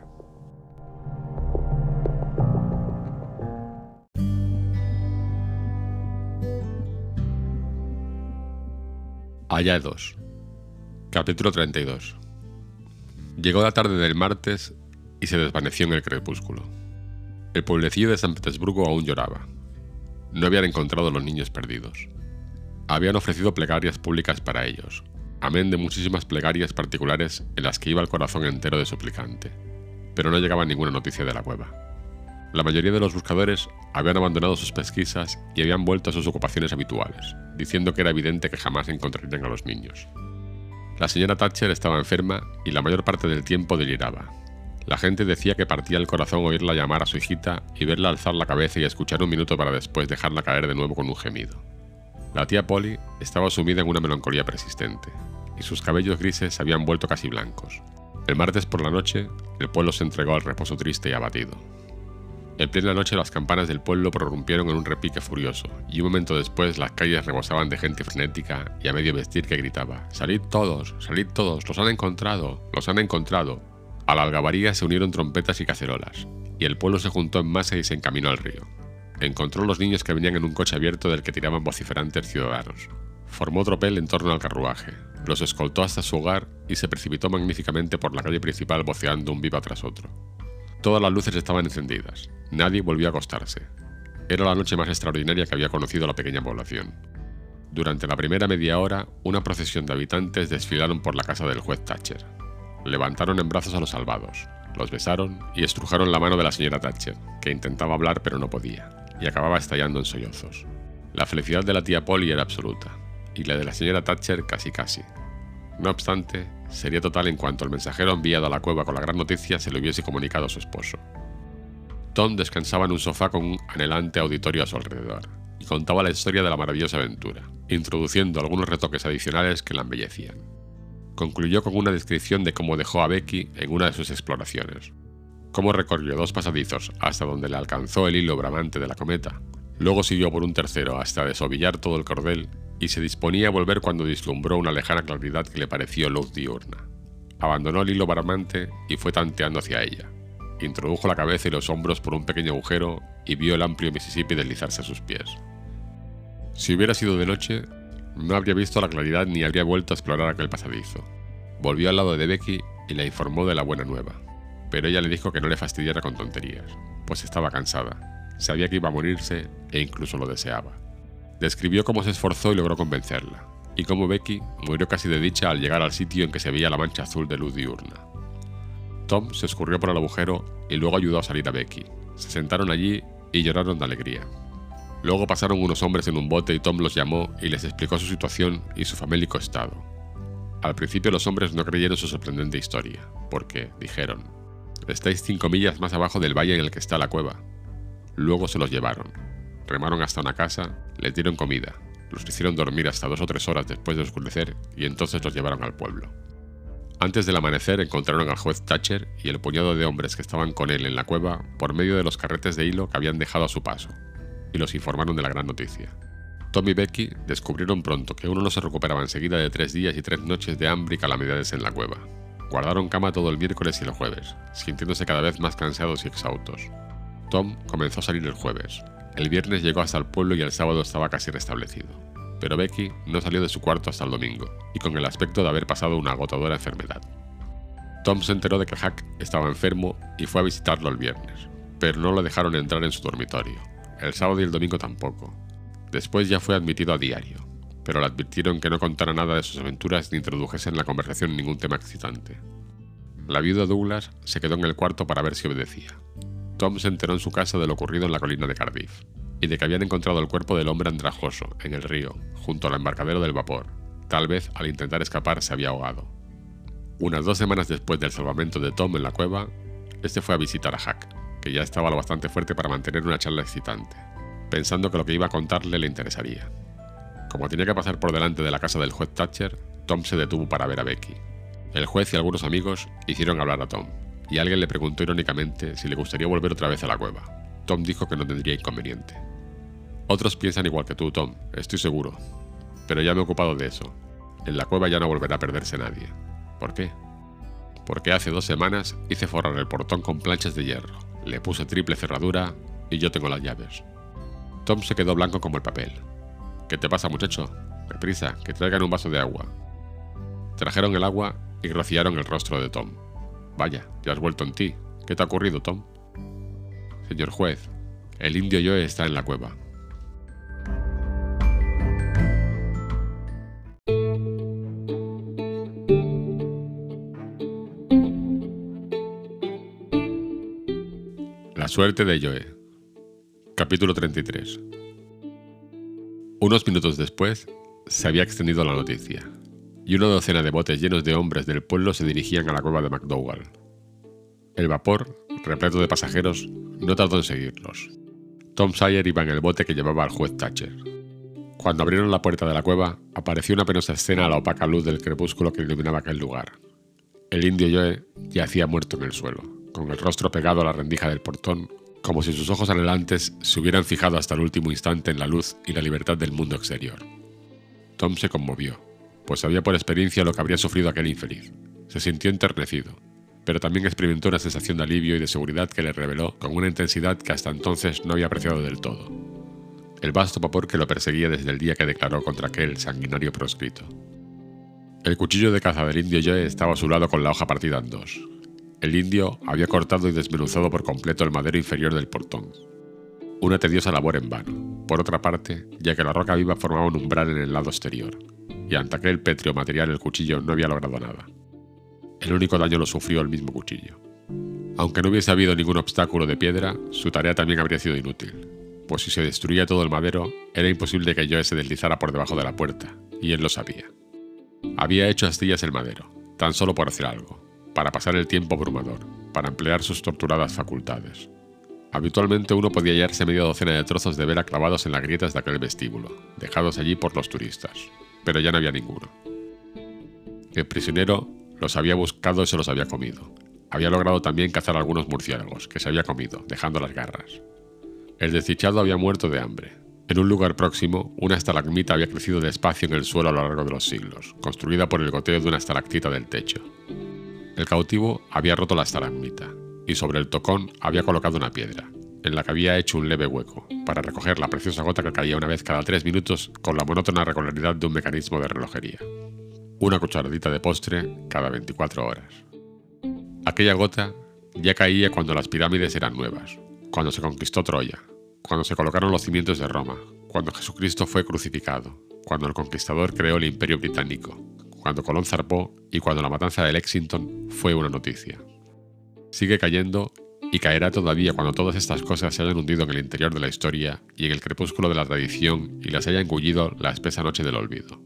Allá 2. Capítulo 32. Llegó la tarde del martes y se desvaneció en el crepúsculo. El pueblecillo de San Petersburgo aún lloraba. No habían encontrado a los niños perdidos. Habían ofrecido plegarias públicas para ellos, amén de muchísimas plegarias particulares en las que iba el corazón entero de suplicante, pero no llegaba ninguna noticia de la cueva. La mayoría de los buscadores habían abandonado sus pesquisas y habían vuelto a sus ocupaciones habituales, diciendo que era evidente que jamás encontrarían a los niños. La señora Thatcher estaba enferma y la mayor parte del tiempo deliraba. La gente decía que partía el corazón oírla llamar a su hijita y verla alzar la cabeza y escuchar un minuto para después dejarla caer de nuevo con un gemido. La tía Polly estaba sumida en una melancolía persistente, y sus cabellos grises se habían vuelto casi blancos. El martes por la noche, el pueblo se entregó al reposo triste y abatido. En plena noche las campanas del pueblo prorrumpieron en un repique furioso, y un momento después las calles rebosaban de gente frenética y a medio vestir que gritaba ¡Salid todos! ¡Salid todos! ¡Los han encontrado! ¡Los han encontrado! A la algabaría se unieron trompetas y cacerolas, y el pueblo se juntó en masa y se encaminó al río encontró los niños que venían en un coche abierto del que tiraban vociferantes ciudadanos. Formó tropel en torno al carruaje, los escoltó hasta su hogar y se precipitó magníficamente por la calle principal voceando un viva tras otro. Todas las luces estaban encendidas, nadie volvió a acostarse. Era la noche más extraordinaria que había conocido la pequeña población. Durante la primera media hora, una procesión de habitantes desfilaron por la casa del juez Thatcher. Levantaron en brazos a los salvados, los besaron y estrujaron la mano de la señora Thatcher, que intentaba hablar pero no podía y acababa estallando en sollozos. La felicidad de la tía Polly era absoluta, y la de la señora Thatcher casi casi. No obstante, sería total en cuanto el mensajero enviado a la cueva con la gran noticia se lo hubiese comunicado a su esposo. Tom descansaba en un sofá con un anhelante auditorio a su alrededor, y contaba la historia de la maravillosa aventura, introduciendo algunos retoques adicionales que la embellecían. Concluyó con una descripción de cómo dejó a Becky en una de sus exploraciones, cómo recorrió dos pasadizos hasta donde le alcanzó el hilo bramante de la cometa, luego siguió por un tercero hasta desovillar todo el cordel y se disponía a volver cuando vislumbró una lejana claridad que le pareció luz diurna. Abandonó el hilo bramante y fue tanteando hacia ella. Introdujo la cabeza y los hombros por un pequeño agujero y vio el amplio Mississippi deslizarse a sus pies. Si hubiera sido de noche, no habría visto la claridad ni habría vuelto a explorar aquel pasadizo. Volvió al lado de Becky y le informó de la buena nueva pero ella le dijo que no le fastidiara con tonterías, pues estaba cansada, sabía que iba a morirse e incluso lo deseaba. Describió cómo se esforzó y logró convencerla, y cómo Becky murió casi de dicha al llegar al sitio en que se veía la mancha azul de luz diurna. Tom se escurrió por el agujero y luego ayudó a salir a Becky. Se sentaron allí y lloraron de alegría. Luego pasaron unos hombres en un bote y Tom los llamó y les explicó su situación y su famélico estado. Al principio los hombres no creyeron su sorprendente historia, porque, dijeron, Estáis cinco millas más abajo del valle en el que está la cueva. Luego se los llevaron. Remaron hasta una casa, les dieron comida, los hicieron dormir hasta dos o tres horas después de oscurecer y entonces los llevaron al pueblo. Antes del amanecer encontraron al juez Thatcher y el puñado de hombres que estaban con él en la cueva por medio de los carretes de hilo que habían dejado a su paso, y los informaron de la gran noticia. Tom y Becky descubrieron pronto que uno no se recuperaba enseguida de tres días y tres noches de hambre y calamidades en la cueva. Guardaron cama todo el miércoles y el jueves, sintiéndose cada vez más cansados y exhaustos. Tom comenzó a salir el jueves. El viernes llegó hasta el pueblo y el sábado estaba casi restablecido. Pero Becky no salió de su cuarto hasta el domingo, y con el aspecto de haber pasado una agotadora enfermedad. Tom se enteró de que Hack estaba enfermo y fue a visitarlo el viernes, pero no lo dejaron entrar en su dormitorio. El sábado y el domingo tampoco, Después ya fue admitido a diario, pero le advirtieron que no contara nada de sus aventuras ni introdujese en la conversación ningún tema excitante. La viuda Douglas se quedó en el cuarto para ver si obedecía. Tom se enteró en su casa de lo ocurrido en la colina de Cardiff, y de que habían encontrado el cuerpo del hombre andrajoso en el río, junto al embarcadero del vapor. Tal vez al intentar escapar se había ahogado. Unas dos semanas después del salvamento de Tom en la cueva, este fue a visitar a Hack, que ya estaba lo bastante fuerte para mantener una charla excitante pensando que lo que iba a contarle le interesaría. Como tenía que pasar por delante de la casa del juez Thatcher, Tom se detuvo para ver a Becky. El juez y algunos amigos hicieron hablar a Tom, y alguien le preguntó irónicamente si le gustaría volver otra vez a la cueva. Tom dijo que no tendría inconveniente. Otros piensan igual que tú, Tom, estoy seguro. Pero ya me he ocupado de eso. En la cueva ya no volverá a perderse nadie. ¿Por qué? Porque hace dos semanas hice forrar el portón con planchas de hierro, le puse triple cerradura y yo tengo las llaves. Tom se quedó blanco como el papel. ¿Qué te pasa, muchacho? Deprisa, que traigan un vaso de agua. Trajeron el agua y rociaron el rostro de Tom. Vaya, ya has vuelto en ti. ¿Qué te ha ocurrido, Tom? Señor juez, el indio Joe está en la cueva. La suerte de Joe. Capítulo 33 Unos minutos después, se había extendido la noticia, y una docena de botes llenos de hombres del pueblo se dirigían a la cueva de McDougall. El vapor, repleto de pasajeros, no tardó en seguirlos. Tom Sawyer iba en el bote que llevaba al juez Thatcher. Cuando abrieron la puerta de la cueva, apareció una penosa escena a la opaca luz del crepúsculo que iluminaba aquel lugar. El indio Joe yacía muerto en el suelo, con el rostro pegado a la rendija del portón como si sus ojos anhelantes se hubieran fijado hasta el último instante en la luz y la libertad del mundo exterior. Tom se conmovió, pues sabía por experiencia lo que habría sufrido aquel infeliz. Se sintió enternecido, pero también experimentó una sensación de alivio y de seguridad que le reveló con una intensidad que hasta entonces no había apreciado del todo. El vasto vapor que lo perseguía desde el día que declaró contra aquel sanguinario proscrito. El cuchillo de caza del indio Joe estaba a su lado con la hoja partida en dos, el indio había cortado y desmenuzado por completo el madero inferior del portón. Una tediosa labor en vano, por otra parte, ya que la roca viva formaba un umbral en el lado exterior, y ante aquel pétreo material el cuchillo no había logrado nada. El único daño lo sufrió el mismo cuchillo. Aunque no hubiese habido ningún obstáculo de piedra, su tarea también habría sido inútil, pues si se destruía todo el madero, era imposible que Joe se deslizara por debajo de la puerta, y él lo sabía. Había hecho astillas el madero, tan solo por hacer algo, para pasar el tiempo abrumador, para emplear sus torturadas facultades. Habitualmente uno podía hallarse media docena de trozos de vela clavados en las grietas de aquel vestíbulo, dejados allí por los turistas, pero ya no había ninguno. El prisionero los había buscado y se los había comido. Había logrado también cazar algunos murciélagos, que se había comido, dejando las garras. El desdichado había muerto de hambre. En un lugar próximo, una estalagmita había crecido despacio en el suelo a lo largo de los siglos, construida por el goteo de una estalactita del techo. El cautivo había roto la estalagmita y sobre el tocón había colocado una piedra, en la que había hecho un leve hueco, para recoger la preciosa gota que caía una vez cada tres minutos con la monótona regularidad de un mecanismo de relojería. Una cucharadita de postre cada 24 horas. Aquella gota ya caía cuando las pirámides eran nuevas, cuando se conquistó Troya, cuando se colocaron los cimientos de Roma, cuando Jesucristo fue crucificado, cuando el conquistador creó el imperio británico, cuando Colón zarpó y cuando la matanza de Lexington fue una noticia. Sigue cayendo y caerá todavía cuando todas estas cosas se hayan hundido en el interior de la historia y en el crepúsculo de la tradición y las haya engullido la espesa noche del olvido.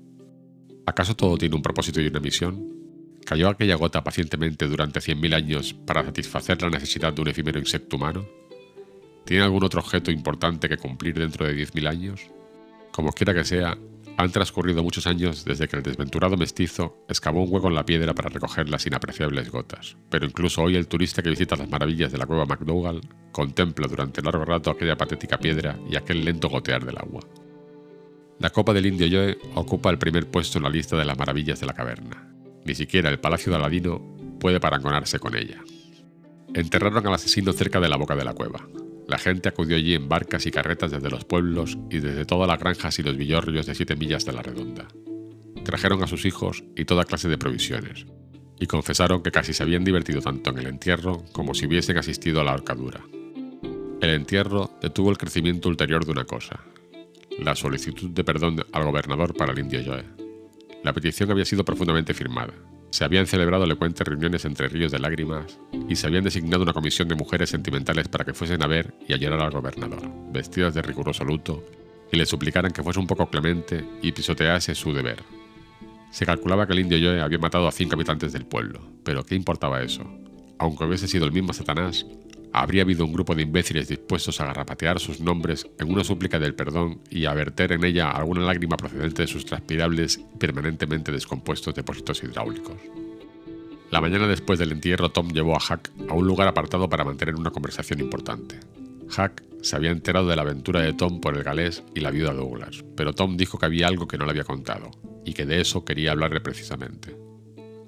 ¿Acaso todo tiene un propósito y una misión? ¿Cayó aquella gota pacientemente durante 100.000 años para satisfacer la necesidad de un efímero insecto humano? ¿Tiene algún otro objeto importante que cumplir dentro de 10.000 años? Como quiera que sea, han transcurrido muchos años desde que el desventurado mestizo excavó un hueco en la piedra para recoger las inapreciables gotas, pero incluso hoy el turista que visita las maravillas de la cueva McDougall contempla durante largo rato aquella patética piedra y aquel lento gotear del agua. La copa del indio Joe ocupa el primer puesto en la lista de las maravillas de la caverna. Ni siquiera el Palacio de Aladino puede parangonarse con ella. Enterraron al asesino cerca de la boca de la cueva. La gente acudió allí en barcas y carretas desde los pueblos y desde todas las granjas y los villorrios de siete millas de la redonda. Trajeron a sus hijos y toda clase de provisiones, y confesaron que casi se habían divertido tanto en el entierro como si hubiesen asistido a la horcadura. El entierro detuvo el crecimiento ulterior de una cosa, la solicitud de perdón al gobernador para el indio Joe. La petición había sido profundamente firmada. Se habían celebrado elocuentes reuniones entre ríos de lágrimas y se habían designado una comisión de mujeres sentimentales para que fuesen a ver y a llorar al gobernador, vestidas de riguroso luto, y le suplicaran que fuese un poco clemente y pisotease su deber. Se calculaba que el indio Joe había matado a cinco habitantes del pueblo, pero ¿qué importaba eso? Aunque hubiese sido el mismo Satanás, habría habido un grupo de imbéciles dispuestos a garrapatear sus nombres en una súplica del perdón y a verter en ella alguna lágrima procedente de sus transpirables y permanentemente descompuestos depósitos hidráulicos. La mañana después del entierro, Tom llevó a Hack a un lugar apartado para mantener una conversación importante. Hack se había enterado de la aventura de Tom por el galés y la viuda Douglas, pero Tom dijo que había algo que no le había contado, y que de eso quería hablarle precisamente.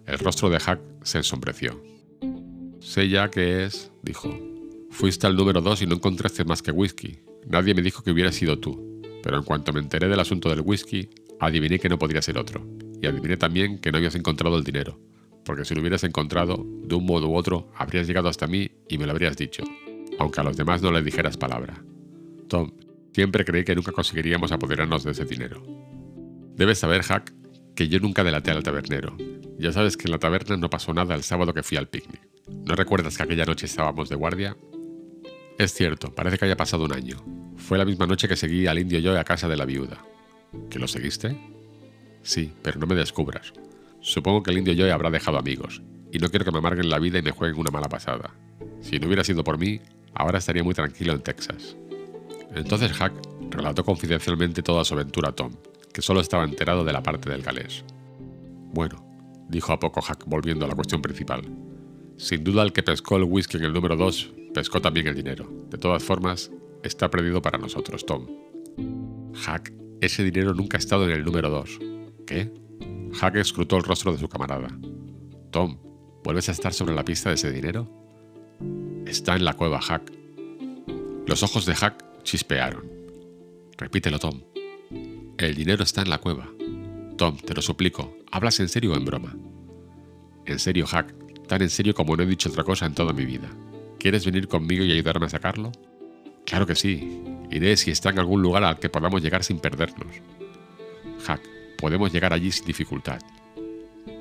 El rostro de Hack se ensombreció. Sé ya que es, dijo. Fuiste al número 2 y no encontraste más que whisky. Nadie me dijo que hubiera sido tú, pero en cuanto me enteré del asunto del whisky, adiviné que no podría ser otro, y adiviné también que no habías encontrado el dinero, porque si lo hubieras encontrado, de un modo u otro, habrías llegado hasta mí y me lo habrías dicho, aunque a los demás no les dijeras palabra. Tom, siempre creí que nunca conseguiríamos apoderarnos de ese dinero. Debes saber, Hack, que yo nunca delaté al tabernero. Ya sabes que en la taberna no pasó nada el sábado que fui al picnic. ¿No recuerdas que aquella noche estábamos de guardia? Es cierto, parece que haya pasado un año. Fue la misma noche que seguí al indio yo a casa de la viuda. ¿Que lo seguiste? Sí, pero no me descubras. Supongo que el indio yo habrá dejado amigos, y no quiero que me amarguen la vida y me jueguen una mala pasada. Si no hubiera sido por mí, ahora estaría muy tranquilo en Texas. Entonces Hack relató confidencialmente toda su aventura a Tom, que solo estaba enterado de la parte del galés. Bueno, dijo a poco Hack volviendo a la cuestión principal. Sin duda el que pescó el whisky en el número 2 pescó también el dinero. De todas formas, está perdido para nosotros, Tom. Hack, ese dinero nunca ha estado en el número 2. ¿Qué? Hack escrutó el rostro de su camarada. Tom, ¿vuelves a estar sobre la pista de ese dinero? Está en la cueva, Hack. Los ojos de Hack chispearon. Repítelo, Tom. El dinero está en la cueva. Tom, te lo suplico, ¿hablas en serio o en broma? En serio, Hack, tan en serio como no he dicho otra cosa en toda mi vida. ¿Quieres venir conmigo y ayudarme a sacarlo? Claro que sí. Iré si está en algún lugar al que podamos llegar sin perdernos. Hack, podemos llegar allí sin dificultad.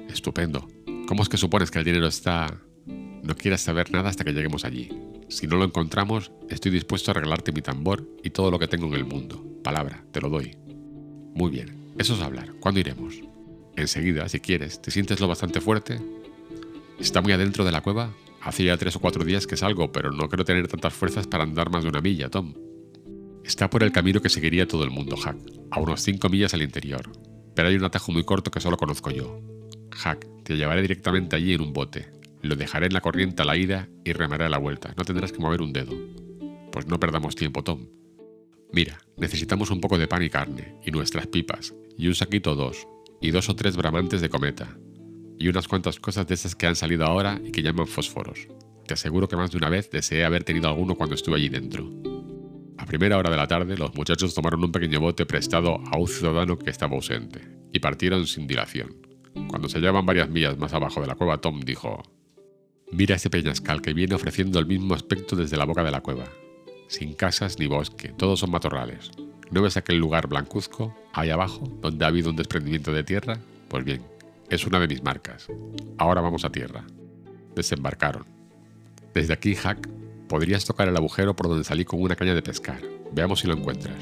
Estupendo. ¿Cómo es que supones que el dinero está... No quieras saber nada hasta que lleguemos allí. Si no lo encontramos, estoy dispuesto a regalarte mi tambor y todo lo que tengo en el mundo. Palabra, te lo doy. Muy bien, eso es hablar. ¿Cuándo iremos? Enseguida, si quieres. ¿Te sientes lo bastante fuerte? ¿Está muy adentro de la cueva? Hacía tres o cuatro días que salgo, pero no quiero tener tantas fuerzas para andar más de una milla, Tom. Está por el camino que seguiría todo el mundo, Hack, a unos cinco millas al interior. Pero hay un atajo muy corto que solo conozco yo. Hack, te llevaré directamente allí en un bote. Lo dejaré en la corriente a la ida y remaré a la vuelta. No tendrás que mover un dedo. Pues no perdamos tiempo, Tom. Mira, necesitamos un poco de pan y carne, y nuestras pipas, y un saquito o dos, y dos o tres bramantes de cometa, y unas cuantas cosas de esas que han salido ahora y que llaman fósforos. Te aseguro que más de una vez deseé haber tenido alguno cuando estuve allí dentro. A primera hora de la tarde, los muchachos tomaron un pequeño bote prestado a un ciudadano que estaba ausente, y partieron sin dilación. Cuando se hallaban varias millas más abajo de la cueva, Tom dijo, Mira ese peñascal que viene ofreciendo el mismo aspecto desde la boca de la cueva. Sin casas ni bosque, todos son matorrales. ¿No ves aquel lugar blancuzco, ahí abajo, donde ha habido un desprendimiento de tierra? Pues bien, es una de mis marcas. Ahora vamos a tierra. Desembarcaron. Desde aquí, Hack, podrías tocar el agujero por donde salí con una caña de pescar. Veamos si lo encuentras.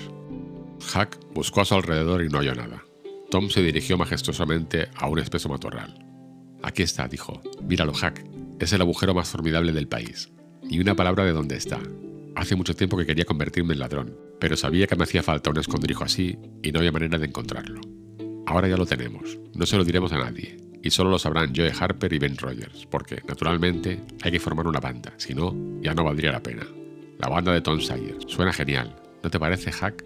Hack buscó a su alrededor y no halló nada. Tom se dirigió majestuosamente a un espeso matorral. Aquí está, dijo. Míralo, Hack. Es el agujero más formidable del país. Ni una palabra de dónde está. Hace mucho tiempo que quería convertirme en ladrón, pero sabía que me hacía falta un escondrijo así y no había manera de encontrarlo. Ahora ya lo tenemos, no se lo diremos a nadie, y solo lo sabrán Joe Harper y Ben Rogers, porque, naturalmente, hay que formar una banda, si no, ya no valdría la pena. La banda de Tom Sayers, suena genial, ¿no te parece, Hack?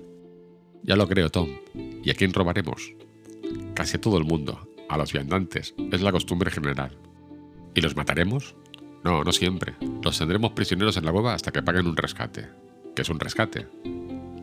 Ya lo creo, Tom. ¿Y a quién robaremos? Casi a todo el mundo, a los viandantes, es la costumbre general. ¿Y los mataremos? No, no siempre. Los tendremos prisioneros en la cueva hasta que paguen un rescate. ¿Qué es un rescate?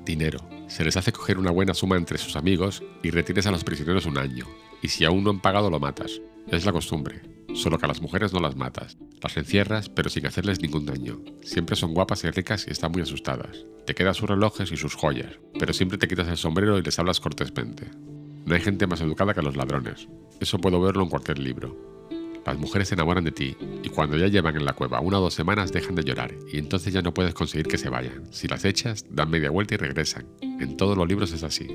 Dinero. Se les hace coger una buena suma entre sus amigos y retienes a los prisioneros un año. Y si aún no han pagado, lo matas. Es la costumbre. Solo que a las mujeres no las matas. Las encierras, pero sin hacerles ningún daño. Siempre son guapas y ricas y están muy asustadas. Te quedas sus relojes y sus joyas, pero siempre te quitas el sombrero y les hablas cortésmente. No hay gente más educada que los ladrones. Eso puedo verlo en cualquier libro. Las mujeres se enamoran de ti y cuando ya llevan en la cueva una o dos semanas dejan de llorar y entonces ya no puedes conseguir que se vayan. Si las echas, dan media vuelta y regresan. En todos los libros es así.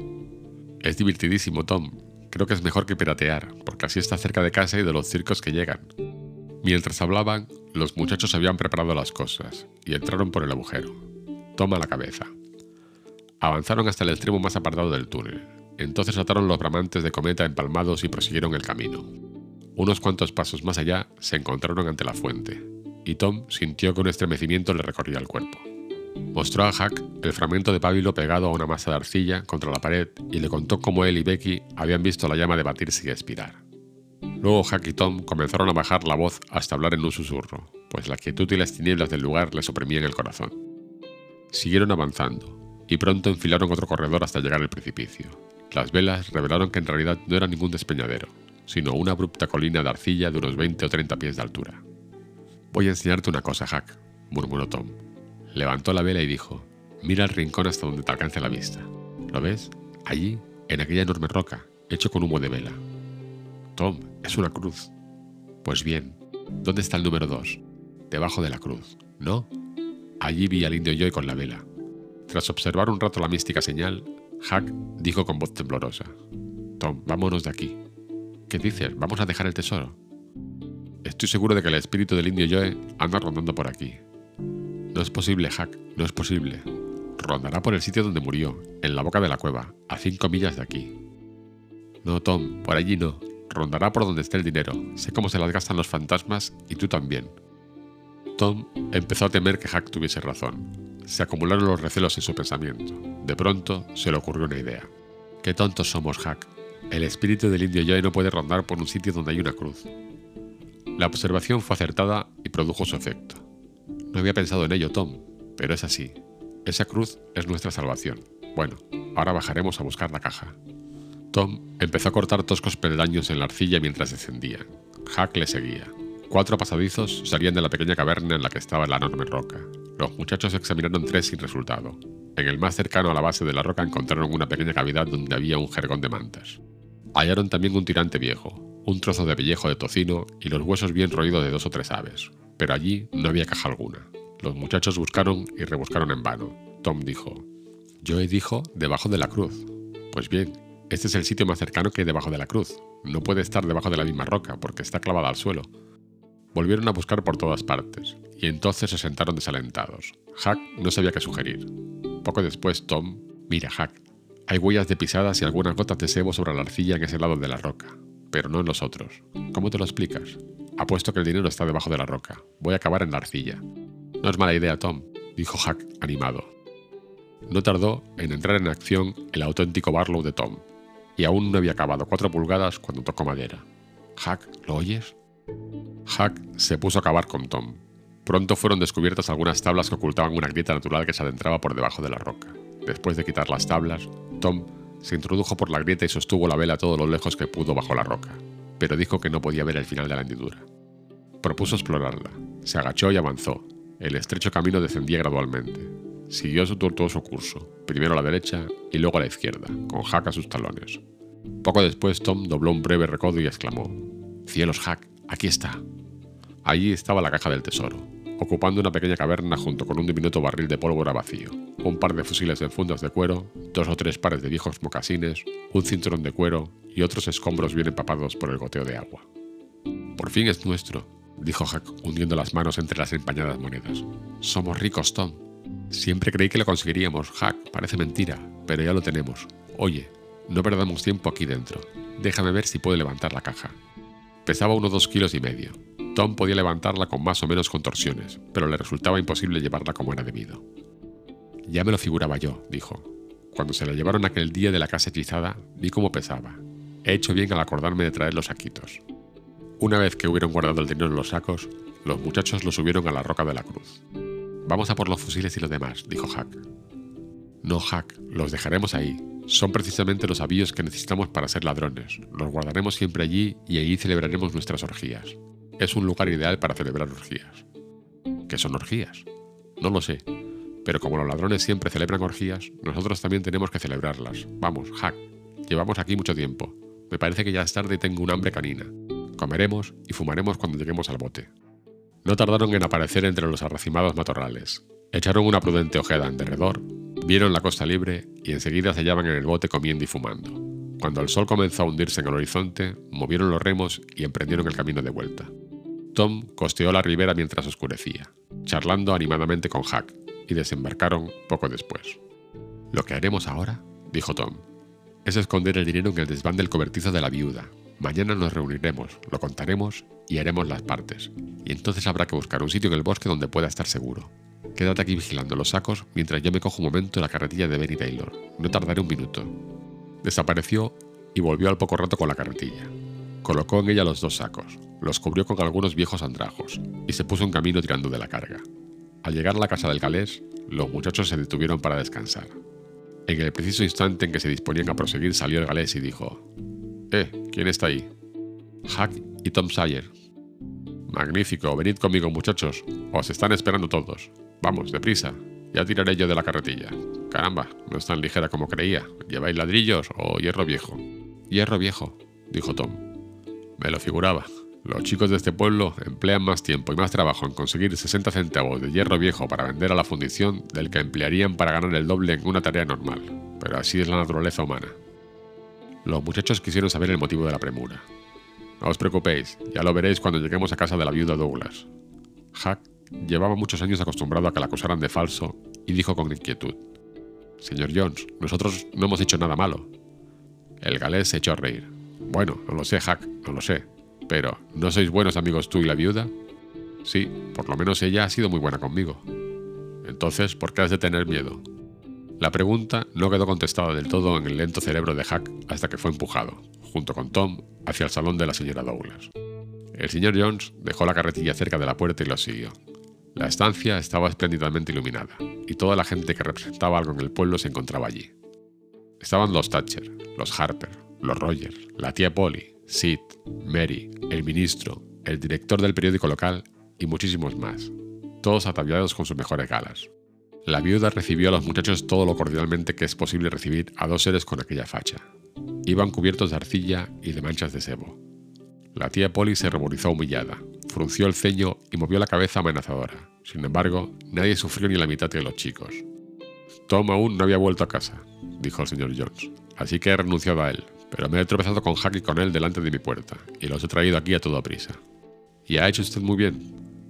Es divertidísimo, Tom. Creo que es mejor que piratear, porque así está cerca de casa y de los circos que llegan. Mientras hablaban, los muchachos habían preparado las cosas y entraron por el agujero. Toma la cabeza. Avanzaron hasta el extremo más apartado del túnel. Entonces ataron los bramantes de cometa empalmados y prosiguieron el camino. Unos cuantos pasos más allá se encontraron ante la fuente, y Tom sintió que un estremecimiento le recorría el cuerpo. Mostró a Hack el fragmento de pábilo pegado a una masa de arcilla contra la pared y le contó cómo él y Becky habían visto la llama debatirse y expirar. Luego Hack y Tom comenzaron a bajar la voz hasta hablar en un susurro, pues la quietud y las tinieblas del lugar les oprimían el corazón. Siguieron avanzando, y pronto enfilaron otro corredor hasta llegar al precipicio. Las velas revelaron que en realidad no era ningún despeñadero, sino una abrupta colina de arcilla de unos 20 o 30 pies de altura. Voy a enseñarte una cosa, Hack, murmuró Tom. Levantó la vela y dijo, mira el rincón hasta donde te alcance la vista. ¿Lo ves? Allí, en aquella enorme roca, hecho con humo de vela. Tom, es una cruz. Pues bien, ¿dónde está el número 2? Debajo de la cruz, ¿no? Allí vi al indio Joy con la vela. Tras observar un rato la mística señal, Hack dijo con voz temblorosa, Tom, vámonos de aquí. ¿Qué dices? ¿Vamos a dejar el tesoro? Estoy seguro de que el espíritu del indio Joe anda rondando por aquí. No es posible, Hack, no es posible. Rondará por el sitio donde murió, en la boca de la cueva, a cinco millas de aquí. No, Tom, por allí no. Rondará por donde esté el dinero. Sé cómo se las gastan los fantasmas y tú también. Tom empezó a temer que Hack tuviese razón. Se acumularon los recelos en su pensamiento. De pronto se le ocurrió una idea. Qué tontos somos, Hack, el espíritu del indio Joy no puede rondar por un sitio donde hay una cruz. La observación fue acertada y produjo su efecto. No había pensado en ello, Tom, pero es así. Esa cruz es nuestra salvación. Bueno, ahora bajaremos a buscar la caja. Tom empezó a cortar toscos peldaños en la arcilla mientras descendía. Hack le seguía. Cuatro pasadizos salían de la pequeña caverna en la que estaba la enorme roca. Los muchachos examinaron tres sin resultado. En el más cercano a la base de la roca encontraron una pequeña cavidad donde había un jergón de mantas. Hallaron también un tirante viejo, un trozo de pellejo de tocino y los huesos bien roídos de dos o tres aves, pero allí no había caja alguna. Los muchachos buscaron y rebuscaron en vano. Tom dijo, Joe dijo debajo de la cruz. Pues bien, este es el sitio más cercano que hay debajo de la cruz. No puede estar debajo de la misma roca porque está clavada al suelo. Volvieron a buscar por todas partes, y entonces se sentaron desalentados. Hack no sabía qué sugerir. Poco después Tom, mira Hack, hay huellas de pisadas y algunas gotas de sebo sobre la arcilla en ese lado de la roca, pero no en los otros. ¿Cómo te lo explicas? Apuesto que el dinero está debajo de la roca. Voy a acabar en la arcilla. No es mala idea, Tom, dijo Hack animado. No tardó en entrar en acción el auténtico Barlow de Tom, y aún no había acabado cuatro pulgadas cuando tocó madera. Hack, ¿lo oyes? Hack se puso a acabar con Tom. Pronto fueron descubiertas algunas tablas que ocultaban una grieta natural que se adentraba por debajo de la roca. Después de quitar las tablas, Tom se introdujo por la grieta y sostuvo la vela todo lo lejos que pudo bajo la roca, pero dijo que no podía ver el final de la hendidura. Propuso explorarla. Se agachó y avanzó. El estrecho camino descendía gradualmente. Siguió su tortuoso curso, primero a la derecha y luego a la izquierda, con Hack a sus talones. Poco después Tom dobló un breve recodo y exclamó, Cielos, Hack, aquí está. Allí estaba la caja del tesoro, ocupando una pequeña caverna junto con un diminuto barril de pólvora vacío, un par de fusiles en fundas de cuero, dos o tres pares de viejos mocasines, un cinturón de cuero y otros escombros bien empapados por el goteo de agua. Por fin es nuestro, dijo Hack, hundiendo las manos entre las empañadas monedas. Somos ricos, Tom. Siempre creí que lo conseguiríamos, Hack. Parece mentira, pero ya lo tenemos. Oye, no perdamos tiempo aquí dentro. Déjame ver si puedo levantar la caja. Pesaba unos dos kilos y medio. Tom podía levantarla con más o menos contorsiones, pero le resultaba imposible llevarla como era debido. Ya me lo figuraba yo, dijo. cuando se la llevaron aquel día de la casa hechizada, vi cómo pesaba. He hecho bien al acordarme de traer los saquitos. Una vez que hubieron guardado el dinero en los sacos, los muchachos lo subieron a la roca de la cruz. Vamos a por los fusiles y los demás, dijo Hack. No, Hack, los dejaremos ahí. Son precisamente los avíos que necesitamos para ser ladrones. Los guardaremos siempre allí y allí celebraremos nuestras orgías. Es un lugar ideal para celebrar orgías. ¿Qué son orgías? No lo sé, pero como los ladrones siempre celebran orgías, nosotros también tenemos que celebrarlas. Vamos, Hack, llevamos aquí mucho tiempo. Me parece que ya es tarde y tengo un hambre canina. Comeremos y fumaremos cuando lleguemos al bote. No tardaron en aparecer entre los arracimados matorrales. Echaron una prudente ojeada en derredor, vieron la costa libre y enseguida se hallaban en el bote comiendo y fumando. Cuando el sol comenzó a hundirse en el horizonte, movieron los remos y emprendieron el camino de vuelta. Tom costeó la ribera mientras oscurecía, charlando animadamente con Hack, y desembarcaron poco después. Lo que haremos ahora, dijo Tom, es esconder el dinero en el desván del cobertizo de la viuda. Mañana nos reuniremos, lo contaremos y haremos las partes. Y entonces habrá que buscar un sitio en el bosque donde pueda estar seguro. Quédate aquí vigilando los sacos mientras yo me cojo un momento la carretilla de Benny Taylor. No tardaré un minuto. Desapareció y volvió al poco rato con la carretilla. Colocó en ella los dos sacos, los cubrió con algunos viejos andrajos y se puso en camino tirando de la carga. Al llegar a la casa del galés, los muchachos se detuvieron para descansar. En el preciso instante en que se disponían a proseguir salió el galés y dijo, «Eh, ¿quién está ahí?» «Hack y Tom Sawyer». «Magnífico, venid conmigo muchachos, os están esperando todos. Vamos, deprisa, ya tiraré yo de la carretilla. Caramba, no es tan ligera como creía. ¿Lleváis ladrillos o hierro viejo?» «Hierro viejo», dijo Tom. Me lo figuraba, los chicos de este pueblo emplean más tiempo y más trabajo en conseguir 60 centavos de hierro viejo para vender a la fundición del que emplearían para ganar el doble en una tarea normal, pero así es la naturaleza humana. Los muchachos quisieron saber el motivo de la premura. No os preocupéis, ya lo veréis cuando lleguemos a casa de la viuda Douglas. Hack llevaba muchos años acostumbrado a que la acusaran de falso y dijo con inquietud: Señor Jones, nosotros no hemos hecho nada malo. El galés se echó a reír. Bueno, no lo sé, Hack, no lo sé, pero, ¿no sois buenos amigos tú y la viuda? Sí, por lo menos ella ha sido muy buena conmigo. Entonces, ¿por qué has de tener miedo? La pregunta no quedó contestada del todo en el lento cerebro de Hack hasta que fue empujado, junto con Tom, hacia el salón de la señora Douglas. El señor Jones dejó la carretilla cerca de la puerta y lo siguió. La estancia estaba espléndidamente iluminada, y toda la gente que representaba algo en el pueblo se encontraba allí. Estaban los Thatcher, los Harper, los Rogers, la tía Polly, Sid, Mary, el ministro, el director del periódico local y muchísimos más, todos ataviados con sus mejores galas. La viuda recibió a los muchachos todo lo cordialmente que es posible recibir a dos seres con aquella facha. Iban cubiertos de arcilla y de manchas de sebo. La tía Polly se ruborizó humillada, frunció el ceño y movió la cabeza amenazadora. Sin embargo, nadie sufrió ni la mitad de los chicos. Tom aún no había vuelto a casa, dijo el señor Jones, así que he renunciado a él, pero me he tropezado con Hack y con él delante de mi puerta, y los he traído aquí a toda prisa. Y ha hecho usted muy bien,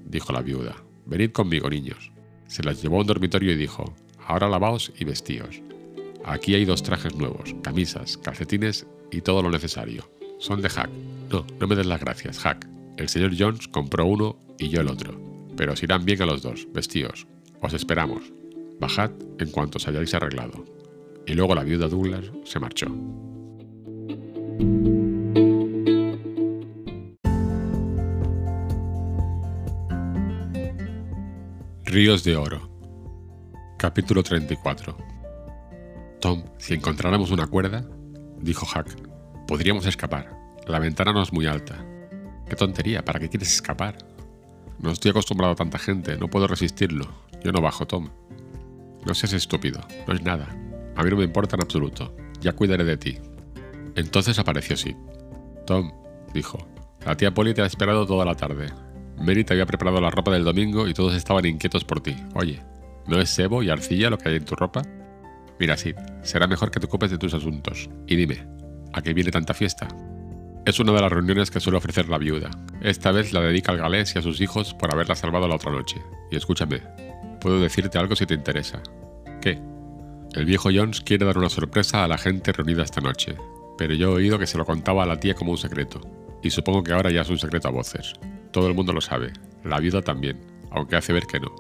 dijo la viuda. Venid conmigo, niños. Se las llevó a un dormitorio y dijo, ahora lavaos y vestíos. Aquí hay dos trajes nuevos, camisas, calcetines y todo lo necesario. Son de Hack. No, no me des las gracias, Hack. El señor Jones compró uno y yo el otro. Pero os irán bien a los dos, vestíos. Os esperamos. Bajad en cuanto os hayáis arreglado. Y luego la viuda Douglas se marchó. Ríos de Oro Capítulo 34 Tom, si encontráramos una cuerda, dijo Hack, podríamos escapar. La ventana no es muy alta. Qué tontería, ¿para qué quieres escapar? No estoy acostumbrado a tanta gente, no puedo resistirlo. Yo no bajo, Tom. No seas estúpido, no es nada. A mí no me importa en absoluto. Ya cuidaré de ti. Entonces apareció Sid. Tom, dijo, la tía Polly te ha esperado toda la tarde. Mary te había preparado la ropa del domingo y todos estaban inquietos por ti. Oye, ¿no es sebo y arcilla lo que hay en tu ropa? Mira, Sid, será mejor que te ocupes de tus asuntos. Y dime, ¿a qué viene tanta fiesta? Es una de las reuniones que suele ofrecer la viuda. Esta vez la dedica al galés y a sus hijos por haberla salvado la otra noche. Y escúchame, puedo decirte algo si te interesa. ¿Qué? El viejo Jones quiere dar una sorpresa a la gente reunida esta noche, pero yo he oído que se lo contaba a la tía como un secreto, y supongo que ahora ya es un secreto a voces. Todo el mundo lo sabe, la viuda también, aunque hace ver que no.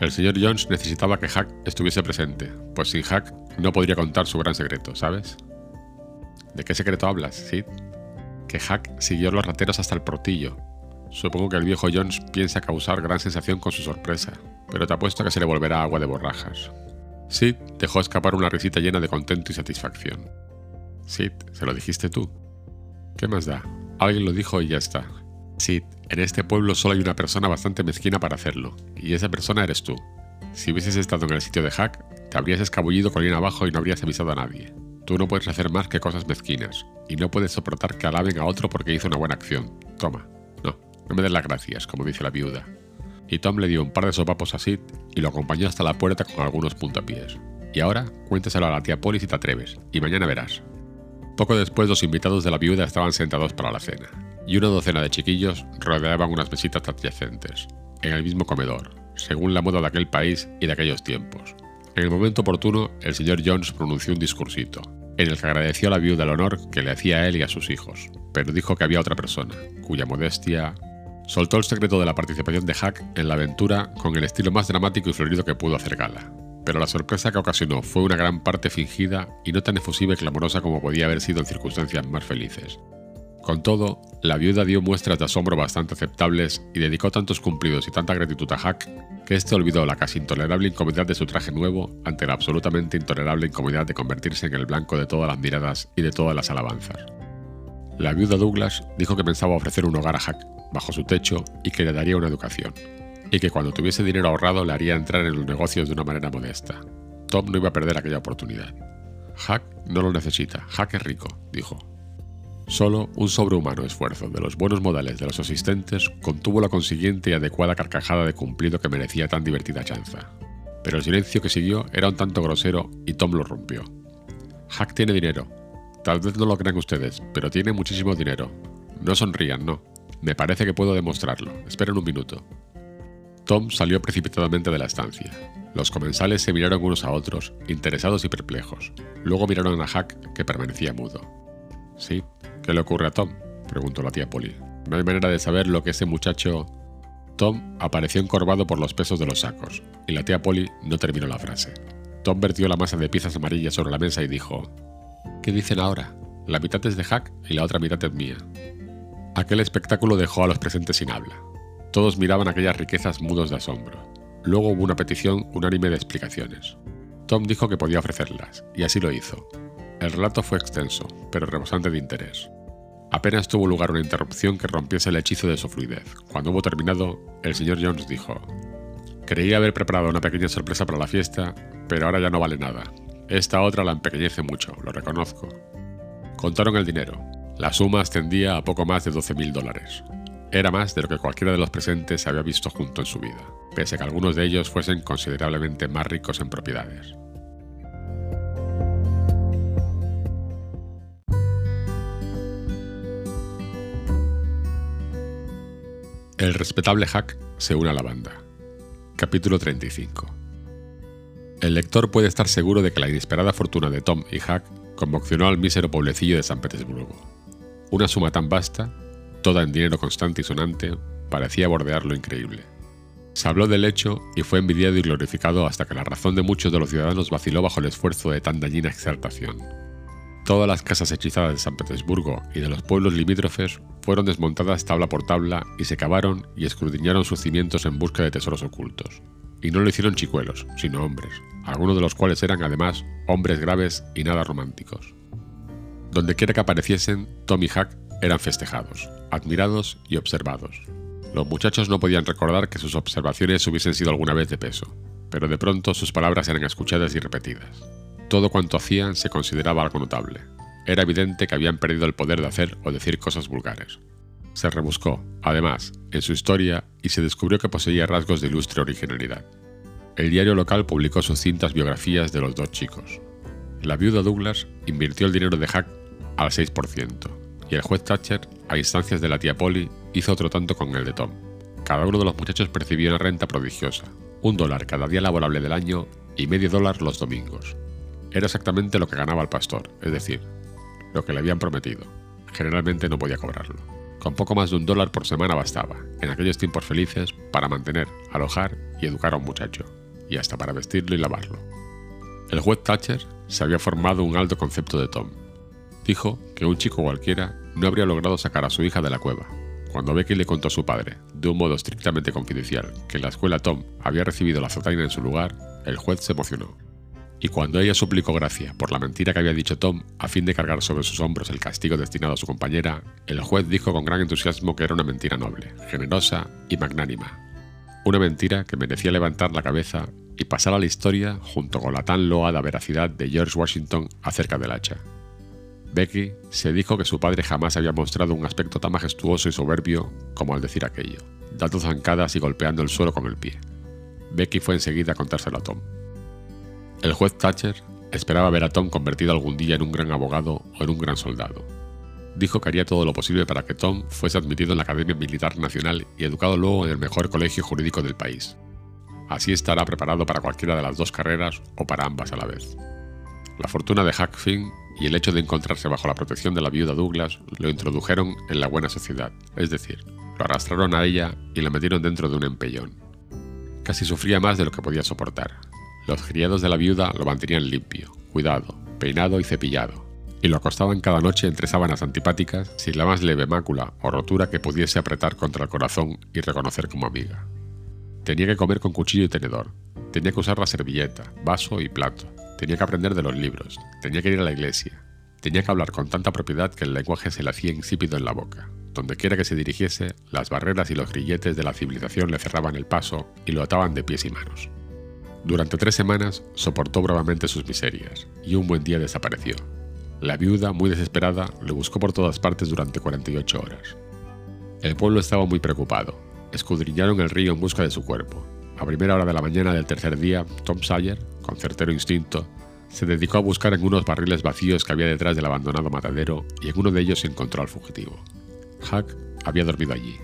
El señor Jones necesitaba que Hack estuviese presente, pues sin Hack no podría contar su gran secreto, ¿sabes? ¿De qué secreto hablas, Sid? Que Hack siguió a los rateros hasta el portillo. Supongo que el viejo Jones piensa causar gran sensación con su sorpresa, pero te apuesto a que se le volverá agua de borrajas. Sid dejó escapar una risita llena de contento y satisfacción. Sid, se lo dijiste tú. ¿Qué más da? Alguien lo dijo y ya está. Sid, en este pueblo solo hay una persona bastante mezquina para hacerlo, y esa persona eres tú. Si hubieses estado en el sitio de Hack, te habrías escabullido colina abajo y no habrías avisado a nadie. Tú no puedes hacer más que cosas mezquinas, y no puedes soportar que alaben a otro porque hizo una buena acción. Toma. No, no me des las gracias, como dice la viuda. Y Tom le dio un par de sopapos a Sid y lo acompañó hasta la puerta con algunos puntapiés. Y ahora, cuéntaselo a la tía Polly si te atreves, y mañana verás. Poco después los invitados de la viuda estaban sentados para la cena, y una docena de chiquillos rodeaban unas mesitas adyacentes, en el mismo comedor, según la moda de aquel país y de aquellos tiempos. En el momento oportuno, el señor Jones pronunció un discursito, en el que agradeció a la viuda el honor que le hacía a él y a sus hijos, pero dijo que había otra persona, cuya modestia... Soltó el secreto de la participación de Hack en la aventura con el estilo más dramático y florido que pudo hacer gala, pero la sorpresa que ocasionó fue una gran parte fingida y no tan efusiva y clamorosa como podía haber sido en circunstancias más felices. Con todo, la viuda dio muestras de asombro bastante aceptables y dedicó tantos cumplidos y tanta gratitud a Hack que éste olvidó la casi intolerable incomodidad de su traje nuevo ante la absolutamente intolerable incomodidad de convertirse en el blanco de todas las miradas y de todas las alabanzas. La viuda Douglas dijo que pensaba ofrecer un hogar a Hack bajo su techo y que le daría una educación, y que cuando tuviese dinero ahorrado le haría entrar en los negocios de una manera modesta. Tom no iba a perder aquella oportunidad. Hack no lo necesita, Hack es rico, dijo. Solo un sobrehumano esfuerzo de los buenos modales de los asistentes contuvo la consiguiente y adecuada carcajada de cumplido que merecía tan divertida chanza. Pero el silencio que siguió era un tanto grosero y Tom lo rompió. Hack tiene dinero. Tal vez no lo crean ustedes, pero tiene muchísimo dinero. No sonrían, no. Me parece que puedo demostrarlo. Esperen un minuto. Tom salió precipitadamente de la estancia. Los comensales se miraron unos a otros, interesados y perplejos. Luego miraron a Hack, que permanecía mudo. ¿Sí? ¿Qué le ocurre a Tom? preguntó la tía Polly. No hay manera de saber lo que ese muchacho... Tom apareció encorvado por los pesos de los sacos, y la tía Polly no terminó la frase. Tom vertió la masa de piezas amarillas sobre la mesa y dijo, ¿Qué dicen ahora? La mitad es de Hack y la otra mitad es mía. Aquel espectáculo dejó a los presentes sin habla. Todos miraban aquellas riquezas mudos de asombro. Luego hubo una petición unánime de explicaciones. Tom dijo que podía ofrecerlas, y así lo hizo. El relato fue extenso, pero rebosante de interés. Apenas tuvo lugar una interrupción que rompiese el hechizo de su fluidez. Cuando hubo terminado, el señor Jones dijo, Creía haber preparado una pequeña sorpresa para la fiesta, pero ahora ya no vale nada. Esta otra la empequeñece mucho, lo reconozco. Contaron el dinero. La suma ascendía a poco más de 12.000 dólares. Era más de lo que cualquiera de los presentes había visto junto en su vida, pese a que algunos de ellos fuesen considerablemente más ricos en propiedades. El respetable Hack se une a la banda. Capítulo 35. El lector puede estar seguro de que la inesperada fortuna de Tom y Hack conmocionó al mísero pueblecillo de San Petersburgo. Una suma tan vasta toda en dinero constante y sonante, parecía bordear lo increíble. Se habló del hecho y fue envidiado y glorificado hasta que la razón de muchos de los ciudadanos vaciló bajo el esfuerzo de tan dañina exaltación. Todas las casas hechizadas de San Petersburgo y de los pueblos limítrofes fueron desmontadas tabla por tabla y se cavaron y escudriñaron sus cimientos en busca de tesoros ocultos. Y no lo hicieron chicuelos, sino hombres, algunos de los cuales eran además hombres graves y nada románticos. Donde quiera que apareciesen, Tommy Hack eran festejados, admirados y observados. Los muchachos no podían recordar que sus observaciones hubiesen sido alguna vez de peso, pero de pronto sus palabras eran escuchadas y repetidas. Todo cuanto hacían se consideraba algo notable. Era evidente que habían perdido el poder de hacer o decir cosas vulgares. Se rebuscó, además, en su historia y se descubrió que poseía rasgos de ilustre originalidad. El diario local publicó sus cintas biografías de los dos chicos. La viuda Douglas invirtió el dinero de Hack al 6%, y el juez Thatcher, a instancias de la tía Polly, hizo otro tanto con el de Tom. Cada uno de los muchachos percibía una renta prodigiosa, un dólar cada día laborable del año y medio dólar los domingos. Era exactamente lo que ganaba el pastor, es decir, lo que le habían prometido. Generalmente no podía cobrarlo. Con poco más de un dólar por semana bastaba, en aquellos tiempos felices, para mantener, alojar y educar a un muchacho, y hasta para vestirlo y lavarlo. El juez Thatcher se había formado un alto concepto de Tom. Dijo que un chico cualquiera no habría logrado sacar a su hija de la cueva. Cuando Becky le contó a su padre, de un modo estrictamente confidencial, que en la escuela Tom había recibido la azotaina en su lugar, el juez se emocionó. Y cuando ella suplicó gracia por la mentira que había dicho Tom a fin de cargar sobre sus hombros el castigo destinado a su compañera, el juez dijo con gran entusiasmo que era una mentira noble, generosa y magnánima. Una mentira que merecía levantar la cabeza y pasar a la historia junto con la tan loada veracidad de George Washington acerca del hacha. Becky se dijo que su padre jamás había mostrado un aspecto tan majestuoso y soberbio como al decir aquello, dando zancadas y golpeando el suelo con el pie. Becky fue enseguida a contárselo a Tom. El juez Thatcher esperaba ver a Tom convertido algún día en un gran abogado o en un gran soldado. Dijo que haría todo lo posible para que Tom fuese admitido en la Academia Militar Nacional y educado luego en el mejor colegio jurídico del país. Así estará preparado para cualquiera de las dos carreras o para ambas a la vez. La fortuna de Huck Finn y el hecho de encontrarse bajo la protección de la viuda Douglas lo introdujeron en la buena sociedad, es decir, lo arrastraron a ella y la metieron dentro de un empellón. Casi sufría más de lo que podía soportar. Los criados de la viuda lo mantenían limpio, cuidado, peinado y cepillado, y lo acostaban cada noche entre sábanas antipáticas sin la más leve mácula o rotura que pudiese apretar contra el corazón y reconocer como amiga. Tenía que comer con cuchillo y tenedor, tenía que usar la servilleta, vaso y plato, tenía que aprender de los libros, tenía que ir a la iglesia, tenía que hablar con tanta propiedad que el lenguaje se le hacía insípido en la boca. Donde quiera que se dirigiese, las barreras y los grilletes de la civilización le cerraban el paso y lo ataban de pies y manos. Durante tres semanas soportó bravamente sus miserias y un buen día desapareció. La viuda, muy desesperada, lo buscó por todas partes durante 48 horas. El pueblo estaba muy preocupado. Escudriñaron el río en busca de su cuerpo. A primera hora de la mañana del tercer día, Tom Sawyer, con certero instinto, se dedicó a buscar en unos barriles vacíos que había detrás del abandonado matadero y en uno de ellos encontró al fugitivo. Huck había dormido allí.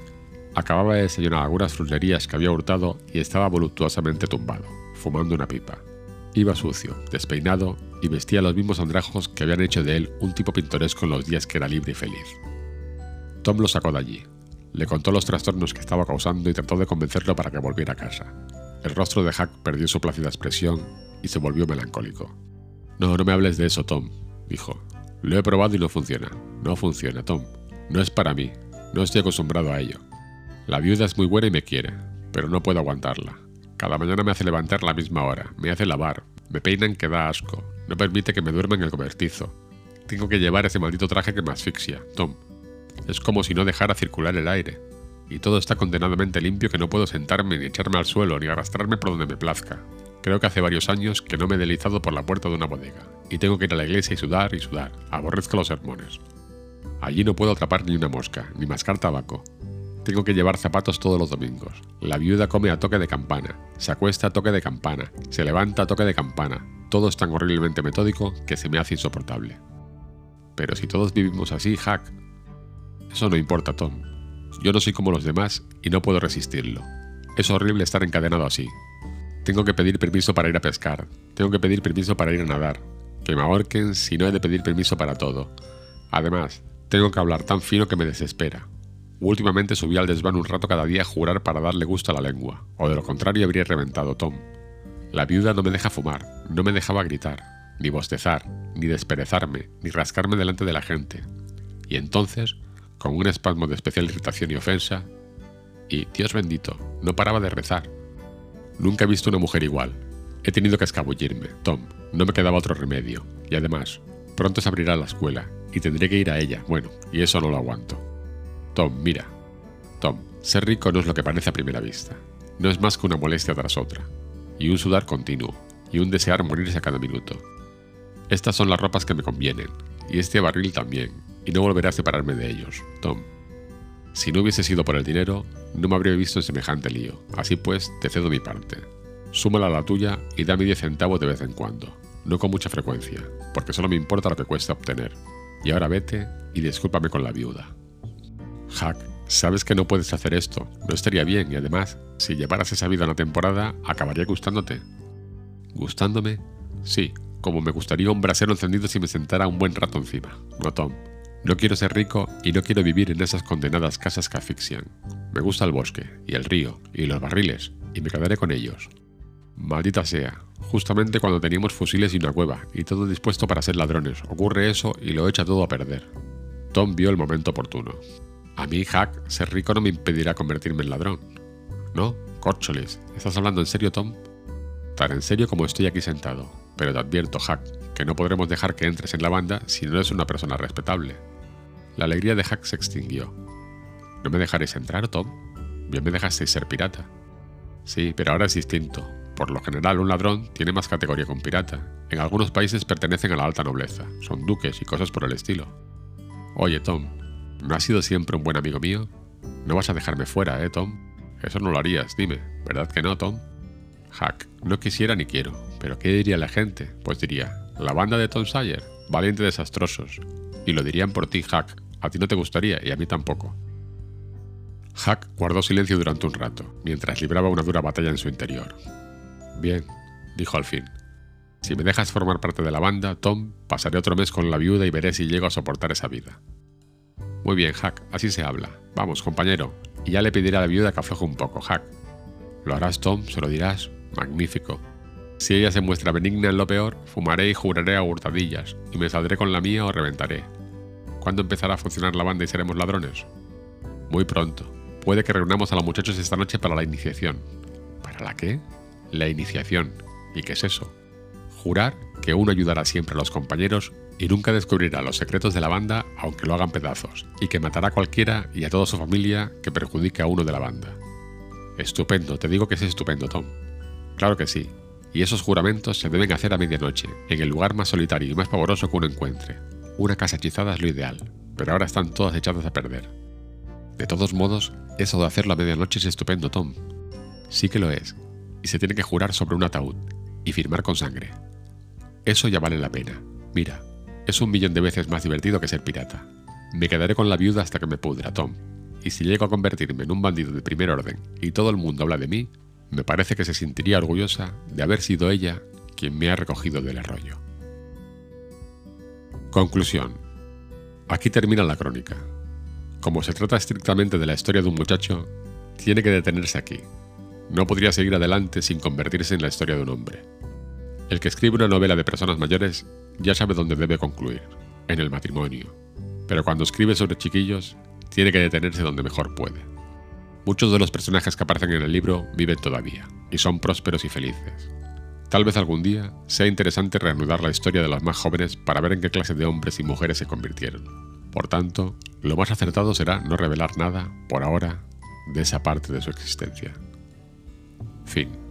Acababa de desayunar algunas fruterías que había hurtado y estaba voluptuosamente tumbado, fumando una pipa. Iba sucio, despeinado y vestía los mismos andrajos que habían hecho de él un tipo pintoresco en los días que era libre y feliz. Tom lo sacó de allí. Le contó los trastornos que estaba causando y trató de convencerlo para que volviera a casa. El rostro de Huck perdió su plácida expresión y se volvió melancólico. No, no me hables de eso, Tom, dijo. Lo he probado y no funciona. No funciona, Tom. No es para mí. No estoy acostumbrado a ello. La viuda es muy buena y me quiere, pero no puedo aguantarla. Cada mañana me hace levantar la misma hora, me hace lavar, me peinan que da asco, no permite que me duerma en el cobertizo. Tengo que llevar ese maldito traje que me asfixia, Tom. Es como si no dejara circular el aire. Y todo está condenadamente limpio que no puedo sentarme ni echarme al suelo ni arrastrarme por donde me plazca. Creo que hace varios años que no me he deslizado por la puerta de una bodega, y tengo que ir a la iglesia y sudar y sudar. Aborrezco los sermones. Allí no puedo atrapar ni una mosca, ni mascar tabaco. Tengo que llevar zapatos todos los domingos. La viuda come a toque de campana, se acuesta a toque de campana, se levanta a toque de campana. Todo es tan horriblemente metódico que se me hace insoportable. Pero si todos vivimos así, Hack. Eso no importa, Tom. Yo no soy como los demás y no puedo resistirlo. Es horrible estar encadenado así. Tengo que pedir permiso para ir a pescar. Tengo que pedir permiso para ir a nadar. Que me ahorquen si no he de pedir permiso para todo. Además, tengo que hablar tan fino que me desespera. Últimamente subí al desván un rato cada día a jurar para darle gusto a la lengua, o de lo contrario habría reventado Tom. La viuda no me deja fumar, no me dejaba gritar, ni bostezar, ni desperezarme, ni rascarme delante de la gente. Y entonces, con un espasmo de especial irritación y ofensa, y, Dios bendito, no paraba de rezar. Nunca he visto una mujer igual. He tenido que escabullirme, Tom, no me quedaba otro remedio, y además, pronto se abrirá la escuela, y tendré que ir a ella. Bueno, y eso no lo aguanto. Tom, mira. Tom, ser rico no es lo que parece a primera vista. No es más que una molestia tras otra. Y un sudar continuo. Y un desear morirse a cada minuto. Estas son las ropas que me convienen. Y este barril también. Y no volveré a separarme de ellos, Tom. Si no hubiese sido por el dinero, no me habría visto en semejante lío. Así pues, te cedo mi parte. Súmala a la tuya y dame 10 centavos de vez en cuando. No con mucha frecuencia, porque solo me importa lo que cuesta obtener. Y ahora vete y discúlpame con la viuda. Hack, sabes que no puedes hacer esto, no estaría bien y además, si llevaras esa vida una temporada, acabaría gustándote. ¿Gustándome? Sí, como me gustaría un brasero encendido si me sentara un buen rato encima. No, Tom, No quiero ser rico y no quiero vivir en esas condenadas casas que asfixian. Me gusta el bosque, y el río, y los barriles, y me quedaré con ellos. Maldita sea, justamente cuando teníamos fusiles y una cueva, y todo dispuesto para ser ladrones, ocurre eso y lo echa todo a perder. Tom vio el momento oportuno. A mí, Hack, ser rico no me impedirá convertirme en ladrón. ¿No? Córcholes, ¿estás hablando en serio, Tom? Tan en serio como estoy aquí sentado, pero te advierto, Hack, que no podremos dejar que entres en la banda si no eres una persona respetable. La alegría de Hack se extinguió. ¿No me dejaréis entrar, Tom? Bien me dejasteis ser pirata. Sí, pero ahora es distinto. Por lo general, un ladrón tiene más categoría que un pirata. En algunos países pertenecen a la alta nobleza, son duques y cosas por el estilo. Oye, Tom, ¿no has sido siempre un buen amigo mío? No vas a dejarme fuera, ¿eh, Tom? Eso no lo harías, dime, ¿verdad que no, Tom? Hack, no quisiera ni quiero, pero ¿qué diría la gente? Pues diría, la banda de Tom Sawyer, valiente desastrosos. Y lo dirían por ti, Hack, a ti no te gustaría y a mí tampoco. Hack guardó silencio durante un rato, mientras libraba una dura batalla en su interior. Bien, dijo al fin. Si me dejas formar parte de la banda, Tom, pasaré otro mes con la viuda y veré si llego a soportar esa vida. Muy bien, Hack, así se habla. Vamos, compañero, y ya le pediré a la viuda que afloje un poco, Hack. Lo harás, Tom, se lo dirás. Magnífico. Si ella se muestra benigna en lo peor, fumaré y juraré a hurtadillas, y me saldré con la mía o reventaré. ¿Cuándo empezará a funcionar la banda y seremos ladrones? Muy pronto. Puede que reunamos a los muchachos esta noche para la iniciación. ¿Para la qué? La iniciación. ¿Y qué es eso? Jurar que uno ayudará siempre a los compañeros y nunca descubrirá los secretos de la banda aunque lo hagan pedazos, y que matará a cualquiera y a toda su familia que perjudique a uno de la banda. Estupendo, te digo que es estupendo, Tom. Claro que sí, y esos juramentos se deben hacer a medianoche, en el lugar más solitario y más pavoroso que uno encuentre, una casa hechizada es lo ideal, pero ahora están todas echadas a perder. De todos modos, eso de hacerlo a medianoche es estupendo, Tom. Sí que lo es, y se tiene que jurar sobre un ataúd y firmar con sangre. Eso ya vale la pena. Mira, es un millón de veces más divertido que ser pirata. Me quedaré con la viuda hasta que me pudra, Tom. Y si llego a convertirme en un bandido de primer orden y todo el mundo habla de mí, me parece que se sentiría orgullosa de haber sido ella quien me ha recogido del arroyo. Conclusión. Aquí termina la crónica. Como se trata estrictamente de la historia de un muchacho, tiene que detenerse aquí. No podría seguir adelante sin convertirse en la historia de un hombre. El que escribe una novela de personas mayores ya sabe dónde debe concluir, en el matrimonio. Pero cuando escribe sobre chiquillos, tiene que detenerse donde mejor puede. Muchos de los personajes que aparecen en el libro viven todavía, y son prósperos y felices. Tal vez algún día sea interesante reanudar la historia de los más jóvenes para ver en qué clase de hombres y mujeres se convirtieron. Por tanto, lo más acertado será no revelar nada, por ahora, de esa parte de su existencia. Fin.